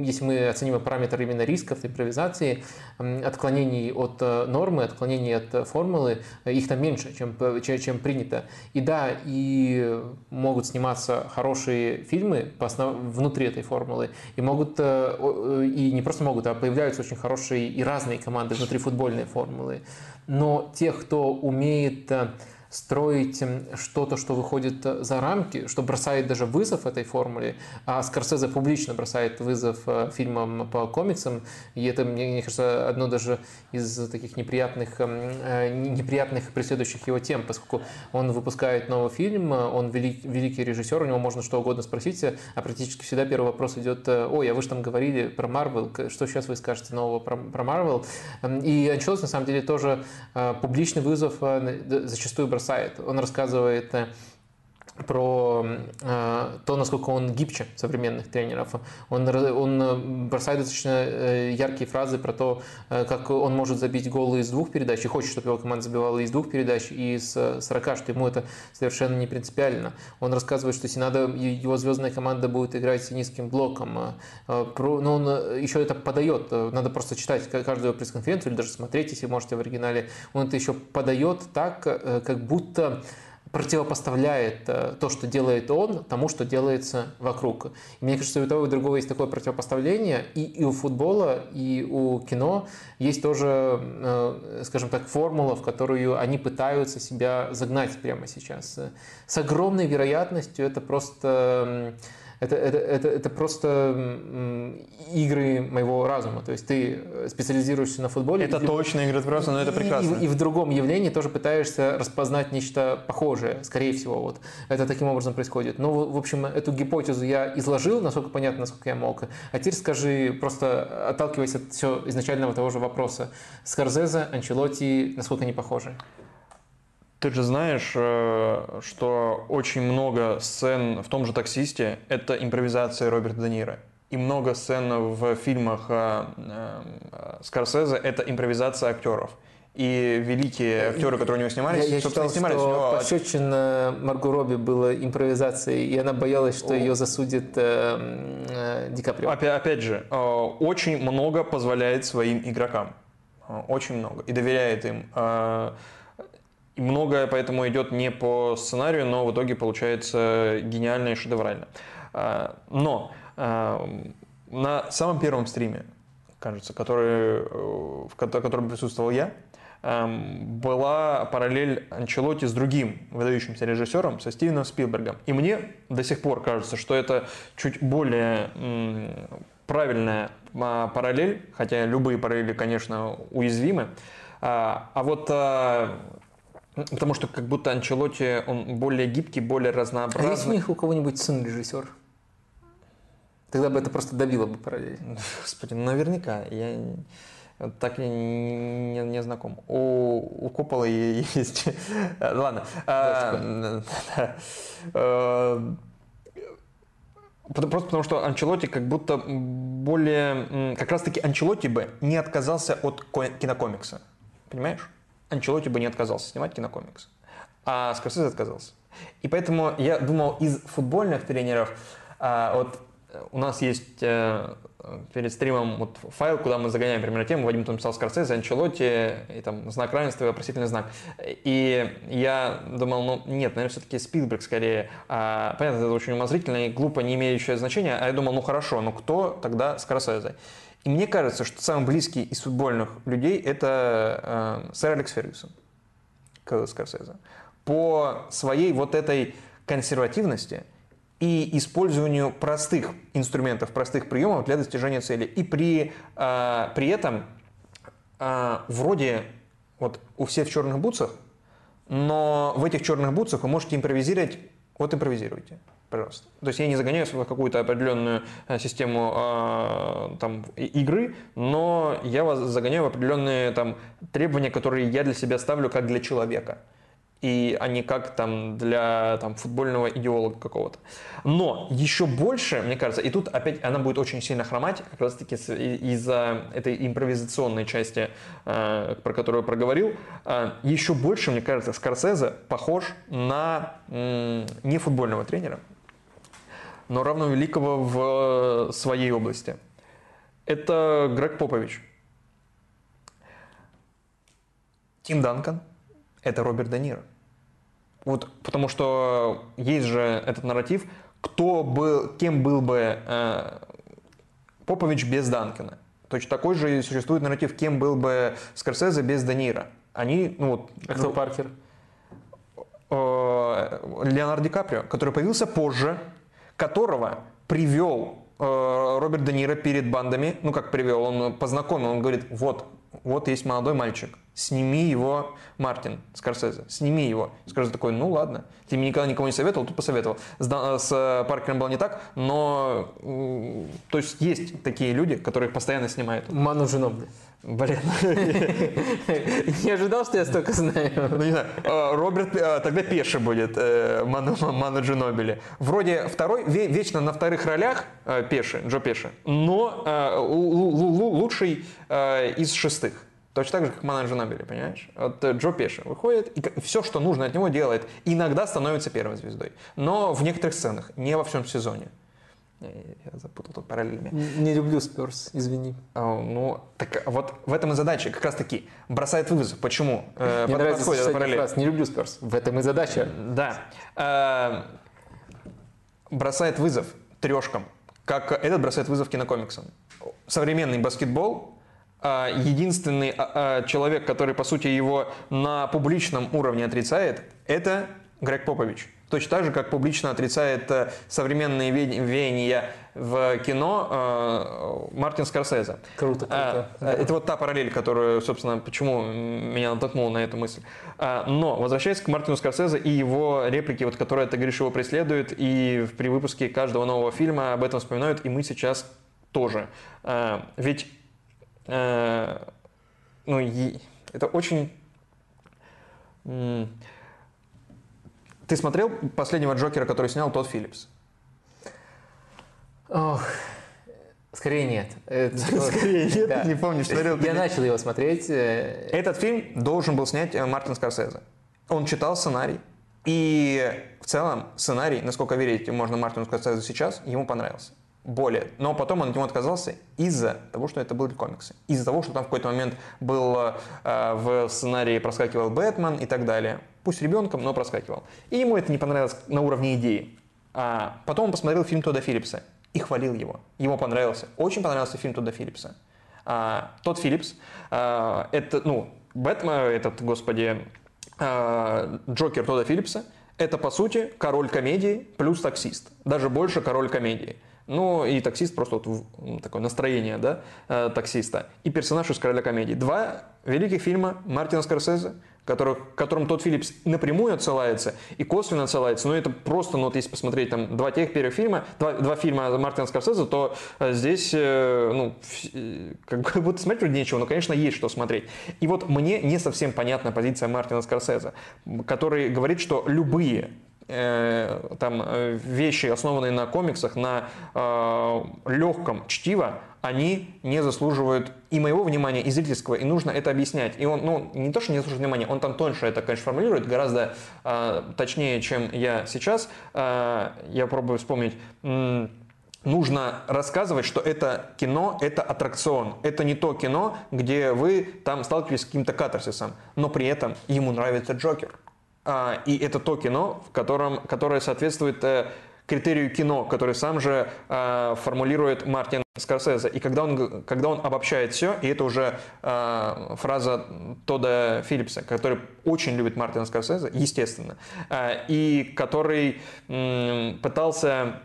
Speaker 1: если мы оценим параметр именно рисков, импровизации, отклонений от э, нормы, отклонений от формулы, их там меньше, чем, чем принято. И да, и могут сниматься хорошие фильмы по основ... внутри этой формулы, и могут, э, э, и не просто могут, а появляются очень хорошие и разные команды внутри футбольной формулы. Но тех, кто умеет строить что-то, что выходит э, за рамки, что бросает даже вызов этой формуле, а Скорсезе публично бросает вызов э, фильмам по комиксам, и это, мне, кажется, одно даже из таких неприятных, э, неприятных преследующих его тем, поскольку он выпускает новый фильм, он велик, великий режиссер, у него можно что угодно спросить, а практически всегда первый вопрос идет, ой, а вы же там говорили про Марвел, что сейчас вы скажете нового про Марвел? И Анчелос, на самом деле, тоже публичный вызов зачастую бросает бросает. Он рассказывает э, про э, то, насколько он гибче современных тренеров. Он, он э, бросает достаточно э, яркие фразы про то, э, как он может забить голы из двух передач и хочет, чтобы его команда забивала из двух передач и из 40, что ему это совершенно не принципиально. Он рассказывает, что если надо, его звездная команда будет играть с низким блоком. Про, но он еще это подает. Надо просто читать каждую пресс-конференцию или даже смотреть, если можете в оригинале. Он это еще подает так, как будто противопоставляет э, то, что делает он, тому, что делается вокруг. И мне кажется, у того и у другого есть такое противопоставление. И, и у футбола, и у кино есть тоже, э, скажем так, формула, в которую они пытаются себя загнать прямо сейчас. С огромной вероятностью это просто Это, это, это, это просто игры моего разума. То есть ты специализируешься на футболе.
Speaker 2: Это
Speaker 1: и,
Speaker 2: точно игры разума, но это прекрасно.
Speaker 1: И, и, и в другом явлении тоже пытаешься распознать нечто похожее, скорее всего. Вот. Это таким образом происходит. Ну, в общем, эту гипотезу я изложил, насколько понятно, насколько я мог. А теперь скажи, просто отталкиваясь от все изначального того же вопроса. Скорзезе, Анчелотти, насколько они похожи?
Speaker 2: Ты же знаешь, э, что очень много сцен в том же «Таксисте» — это импровизация Роберта Де Ниро. И много сцен в фильмах э, э, Скорсезе — это импровизация актеров. И великие актеры, которые у него снимались,
Speaker 1: я, я собственно, считал, снимались что него... пощечина Марго Робби была импровизацией, и она боялась, что О. ее засудит э, э, Ди Каприо.
Speaker 2: Опять, опять же, э, очень много позволяет своим игрокам. Очень много. И доверяет им. Э, и многое поэтому идет не по сценарию, но в итоге получается гениально и шедеврально. А, но а, на самом первом стриме, кажется, который, э, в котором присутствовал я, эм, была параллель Анчелоти с другим выдающимся режиссером, со Стивеном Спилбергом. И мне до сих пор кажется, что это чуть более правильная а, параллель, хотя любые параллели, конечно, уязвимы. А вот Потому что как будто Анчелоти, он более гибкий, более разнообразный. А
Speaker 1: есть у них у кого-нибудь сын режиссер? Тогда бы это просто добило бы параллель.
Speaker 2: Господи, ну наверняка. Я так не, не, не знаком. У, у Коппола есть... Ладно. А, а, просто потому что Анчелоти как будто более... Как раз-таки Анчелоти бы не отказался от кинокомикса. Понимаешь? Анчелоти бы не отказался снимать кинокомикс. А Скорсезе отказался. И поэтому я думал, из футбольных тренеров, а, вот у нас есть э, перед стримом вот файл, куда мы загоняем примерно тему, Вадим там писал Скорсезе, Анчелотти, и там знак равенства, вопросительный знак. И я думал, ну нет, наверное, все-таки Спилберг скорее. А, понятно, это очень умозрительно и глупо, не имеющее значения, а я думал, ну хорошо, ну кто тогда Скорсезе? И мне кажется, что самый близкий из футбольных людей это э, сэр Алекс Фергюсон к Скорсезе. По своей вот этой консервативности и использованию простых инструментов, простых приемов для достижения цели. И при, э, при этом э, вроде вот у всех в черных бутсах, но в этих черных бутсах вы можете импровизировать, вот импровизируйте пожалуйста. То есть я не загоняю в какую-то определенную э, систему э, там, игры, но я вас загоняю в определенные там, требования, которые я для себя ставлю как для человека и а не как там для там, футбольного идеолога какого-то. Но еще больше, мне кажется, и тут опять она будет очень сильно хромать, как раз таки из-за этой импровизационной части, э, про которую я проговорил, э, еще больше, мне кажется, Скорсезе похож на не футбольного тренера, но равно великого в своей области. Это Грег Попович. Тим Данкан – это Роберт Де Ниро. Вот, потому что есть же этот нарратив, кто был, кем был бы э, Попович без Данкина. Точно такой же существует нарратив, кем был бы Скорсезе без Данира. Они, ну вот...
Speaker 1: А кто Паркер?
Speaker 2: Э, Леонардо Ди Каприо, который появился позже, которого привел э, Роберт Де Ниро перед бандами, ну как привел, он познакомил, он говорит, вот, вот есть молодой мальчик, сними его, Мартин Скорсезе, сними его. Скорсезе такой, ну ладно, ты мне никогда никому не советовал, тут посоветовал. С, с э, Паркером было не так, но то есть есть такие люди, которые постоянно снимают.
Speaker 1: Ману Женобли.
Speaker 2: Блин.
Speaker 1: Не ожидал, что я столько знаю.
Speaker 2: Ну, не знаю. А, Роберт, а, тогда Пеши будет, э, Ману, Ману Джинобили. Вроде второй, вечно на вторых ролях э, Пеши, Джо Пеши, но лучший из шестых. Точно так же, как менеджер Нобеля, понимаешь? Вот э, Джо Пеши выходит, и все, что нужно от него делает, иногда становится первой звездой. Но в некоторых сценах, не во всем сезоне. Я запутал тут параллелями.
Speaker 1: Не люблю Спёрс, извини.
Speaker 2: А, ну, так вот в этом и задача, как раз таки, бросает вызов. Почему?
Speaker 1: Э, Мне нравится параллель. Фраз, не люблю Спёрс. В этом и задача.
Speaker 2: Да. Э, бросает вызов трешкам, как этот бросает вызов кинокомиксам. Современный баскетбол а, единственный а, а, человек, который, по сути, его на публичном уровне отрицает, это Грег Попович. Точно так же, как публично отрицает э, современные веяния в кино э, Мартин Скорсезе.
Speaker 1: Круто, круто.
Speaker 2: А, это вот та параллель, которую, собственно, почему меня натолкнула на эту мысль. А, но, возвращаясь к Мартину Скорсезе и его реплики, вот, которые, ты говоришь, его преследуют, и при выпуске каждого нового фильма об этом вспоминают, и мы сейчас тоже. А, ведь ну, это очень ты смотрел последнего Джокера, который снял тот Филлипс?
Speaker 1: Ох, скорее нет.
Speaker 2: Скорее нет, да. не помню, смотрел.
Speaker 1: Я начал его смотреть. Э,
Speaker 2: Этот фильм должен был снять э, Мартин Скорсезе. Он читал сценарий, и в целом сценарий, насколько верить можно Мартину Скорсезе сейчас, ему понравился более. Но потом он от него отказался из-за того, что это были комиксы. Из-за того, что там в какой-то момент был э, в сценарии проскакивал Бэтмен и так далее. Пусть ребенком, но проскакивал. И ему это не понравилось на уровне идеи. А потом он посмотрел фильм Тодда Филлипса и хвалил его. Ему понравился. Очень понравился фильм Тодда Филлипса. А, тот Филлипс, а, это, ну, Бэтмен, этот, господи, а, Джокер Тодда Филлипса, это, по сути, король комедии плюс таксист. Даже больше король комедии. Ну и таксист просто вот ну, такое настроение, да, э, таксиста. И персонаж из «Короля комедии». Два великих фильма Мартина Скорсезе, которых, которым тот Филлипс напрямую отсылается и косвенно отсылается. Но это просто, ну вот если посмотреть там два тех первых фильма, два, два фильма Мартина Скорсезе, то э, здесь, э, ну, как будто смотреть нечего, но, конечно, есть что смотреть. И вот мне не совсем понятна позиция Мартина Скорсезе, который говорит, что любые Э, там э, вещи, основанные на комиксах, на э, легком чтиво, они не заслуживают и моего внимания, и зрительского, и нужно это объяснять. И он, ну, не то, что не заслуживает внимания, он там тоньше это, конечно, формулирует, гораздо э, точнее, чем я сейчас. Э, я пробую вспомнить нужно рассказывать, что это кино, это аттракцион. Это не то кино, где вы там сталкиваетесь с каким-то катарсисом, но при этом ему нравится Джокер. А, и это то кино, в котором, которое соответствует э, критерию кино, который сам же э, формулирует Мартин Скорсезе. И когда он, когда он обобщает все, и это уже э, фраза Тода Филлипса, который очень любит Мартина Скорсезе, естественно, и который пытался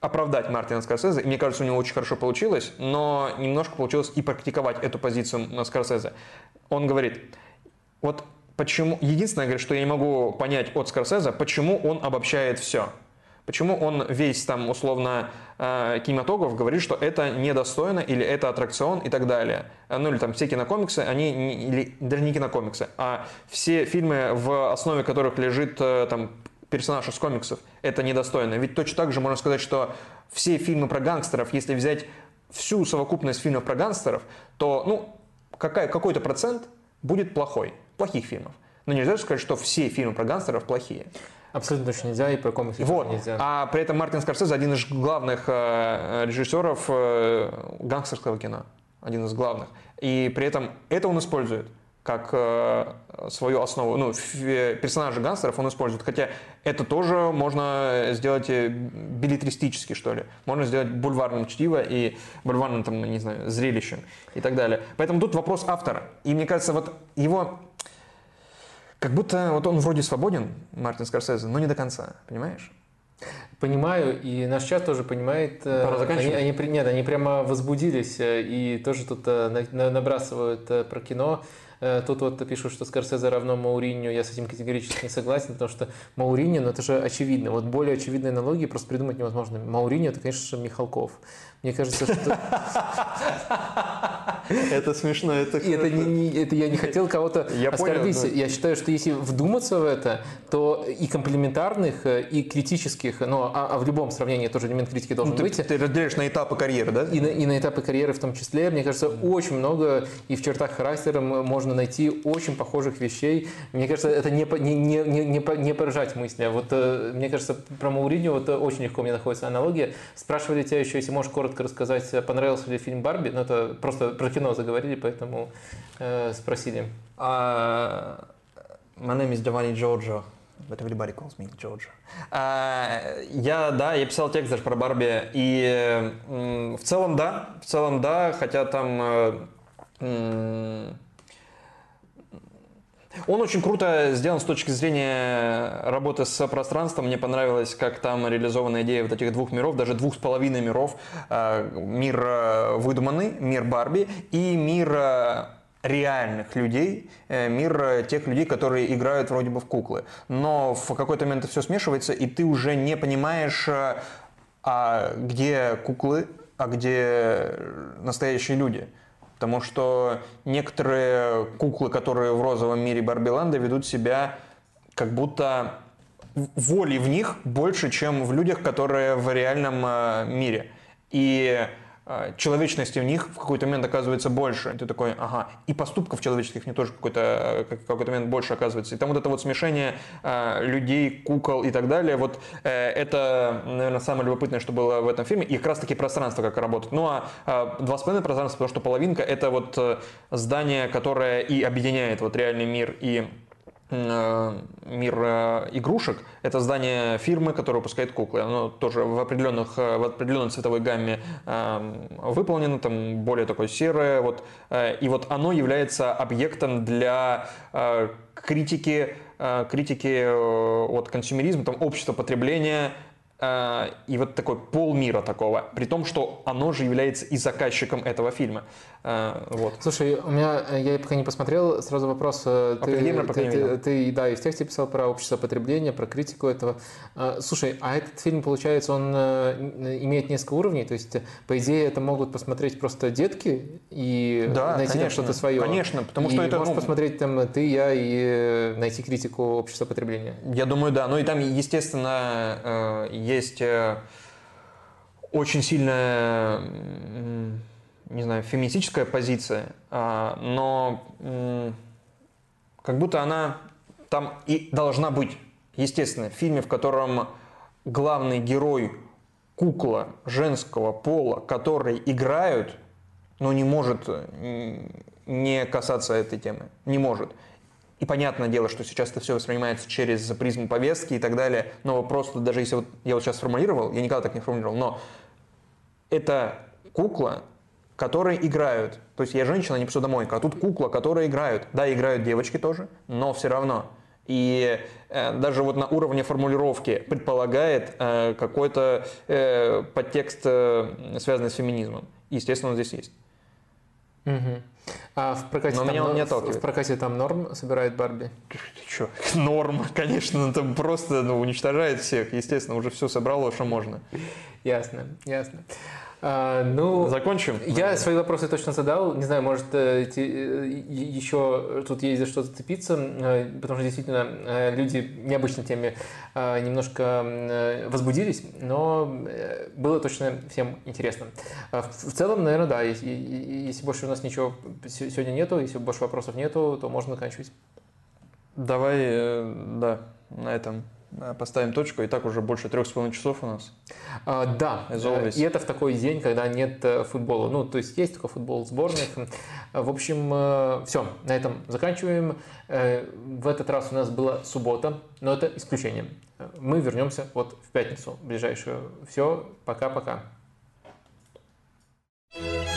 Speaker 2: оправдать Мартина Скорсезе, и мне кажется, у него очень хорошо получилось, но немножко получилось и практиковать эту позицию Скорсезе. Он говорит, вот почему... Единственное, говорит, что я не могу понять от Скорсезе, почему он обобщает все. Почему он весь там условно э, кинематограф говорит, что это недостойно или это аттракцион и так далее. Ну или там все кинокомиксы, они не, или даже не кинокомиксы, а все фильмы, в основе которых лежит э, там персонаж из комиксов, это недостойно. Ведь точно так же можно сказать, что все фильмы про гангстеров, если взять всю совокупность фильмов про гангстеров, то ну, какая, какой-то процент будет плохой плохих фильмов. Но нельзя сказать, что все фильмы про гангстеров плохие.
Speaker 1: Абсолютно точно нельзя, и про комиксы
Speaker 2: вот.
Speaker 1: нельзя.
Speaker 2: А при этом Мартин Скорсезе один из главных э, режиссеров э, гангстерского кино. Один из главных. И при этом это он использует как э, свою основу. Ну, персонажи гангстеров он использует. Хотя это тоже можно сделать э, билетристически, что ли. Можно сделать бульварным чтиво и бульварным, там, не знаю, зрелищем и так далее. Поэтому тут вопрос автора. И мне кажется, вот его как будто вот он вроде свободен, Мартин Скорсезе, но не до конца, понимаешь?
Speaker 1: Понимаю, и наш чат тоже понимает.
Speaker 2: Э, Пора заканчивать?
Speaker 1: Они, они, нет, они прямо возбудились и тоже тут набрасывают про кино. Тут вот пишут, что Скорсезе равно Мауриню. Я с этим категорически не согласен, потому что Мауриню, ну это же очевидно. Вот более очевидные аналогии просто придумать невозможно. Мауриню это, конечно же, Михалков. Мне кажется, что...
Speaker 2: Это смешно, это
Speaker 1: это, не, это я не хотел кого-то я оскорбить. Понял, да. Я считаю, что если вдуматься в это, то и комплементарных, и критических, ну, а, а в любом сравнении тоже элемент критики должен ну,
Speaker 2: ты,
Speaker 1: быть.
Speaker 2: Ты разделяешь на этапы карьеры, да?
Speaker 1: И на, и на этапы карьеры в том числе. Мне кажется, очень много и в чертах характера можно найти очень похожих вещей. Мне кажется, это не, не, не, не, не, не поражать мысли. А вот э, мне кажется, про Мауриню вот очень легко мне находится аналогия. Спрашивали тебя еще, если можешь коротко рассказать, понравился ли фильм «Барби», ну это просто про кино заговорили, поэтому э, спросили.
Speaker 2: Uh, my name is Giovanni Giorgio, but everybody calls me Giorgio. Uh, я, да, я писал текст даже про Барби, и э, в целом, да, в целом, да, хотя там... Э, Он очень круто сделан с точки зрения работы с пространством. Мне понравилось, как там реализована идея вот этих двух миров, даже двух с половиной миров. Э, мир э, выдуманный, мир Барби и мир э, реальных людей, мир тех людей, которые играют вроде бы в куклы. Но в какой-то момент это все смешивается, и ты уже не понимаешь, а где куклы, а где настоящие люди. Потому что некоторые куклы, которые в розовом мире Барбиланда, ведут себя как будто воли в них больше, чем в людях, которые в реальном э, мире. И человечности в них в какой-то момент оказывается больше. Ты такой, ага, и поступков человеческих не тоже какой-то в какой-то момент больше оказывается. И там вот это вот смешение э, людей, кукол и так далее, вот э, это, наверное, самое любопытное, что было в этом фильме. И как раз-таки пространство как работает. Ну а э, два с половиной пространства, потому что половинка это вот э, здание, которое и объединяет вот реальный мир и Э, мир э, игрушек. Это здание фирмы, которая выпускает куклы. Оно тоже в, определенных, э, в определенной цветовой гамме выполнено, там более такое серое. Вот. И вот оно является объектом для критики, критики от консюмеризма, там, общества потребления, Э, и вот такой полмира такого, при том, что оно же является и заказчиком этого фильма. Э, вот.
Speaker 1: Слушай, у меня, э, я пока не посмотрел, сразу вопрос. Ты, ты, ты, ты, да, и в тексте писал про общество потребления, про критику этого. Слушай, а этот фильм, получается, он имеет несколько уровней, то есть, по идее, это могут посмотреть просто детки и
Speaker 2: да,
Speaker 1: найти
Speaker 2: конечно,
Speaker 1: там что-то свое.
Speaker 2: Конечно, потому
Speaker 1: и
Speaker 2: что это...
Speaker 1: можешь ну, посмотреть там ты, я и найти критику общества потребления.
Speaker 2: Я думаю, да. Ну и там, естественно, есть э, очень сильная, не знаю, феминистическая позиция, а, но как будто она там и должна быть. Естественно, в фильме, в котором главный герой кукла женского пола, который играют, но не может не касаться этой темы. Не может. И понятное дело, что сейчас это все воспринимается через призму повестки и так далее, но просто даже если вот я вот сейчас сформулировал, я никогда так не формулировал, но это кукла, которые играют. То есть я женщина, не посудомойка, а тут кукла, которые играют. Да, играют девочки тоже, но все равно. И э, даже вот на уровне формулировки предполагает э, какой-то э, подтекст, э, связанный с феминизмом. Естественно, он здесь есть.
Speaker 1: Угу. А в прокате,
Speaker 2: Но
Speaker 1: там,
Speaker 2: меня он не
Speaker 1: в прокате там норм собирает Барби?
Speaker 2: Ты что? Норм, конечно, там просто ну, уничтожает всех. Естественно, уже все собрало, что можно.
Speaker 1: Ясно, ясно. А, ну,
Speaker 2: Закончим?
Speaker 1: Я свои вопросы точно задал. Не знаю, может, э, э, еще тут есть за что зацепиться, э, потому что действительно люди необычной теме немножко возбудились, но было точно всем интересно. А в целом, наверное, да, если больше у нас ничего сегодня нету, если больше вопросов нету, то можно заканчивать.
Speaker 2: Давай, да, на этом Э, поставим точку, и так уже больше трех с половиной часов у нас.
Speaker 1: А, да, э, и это в такой день, когда нет э, футбола. Ну, то есть есть только футбол сборных. В общем, все, на этом заканчиваем. В этот раз у нас была суббота, но это исключение. Мы вернемся вот в пятницу ближайшую. Все, пока-пока. thank you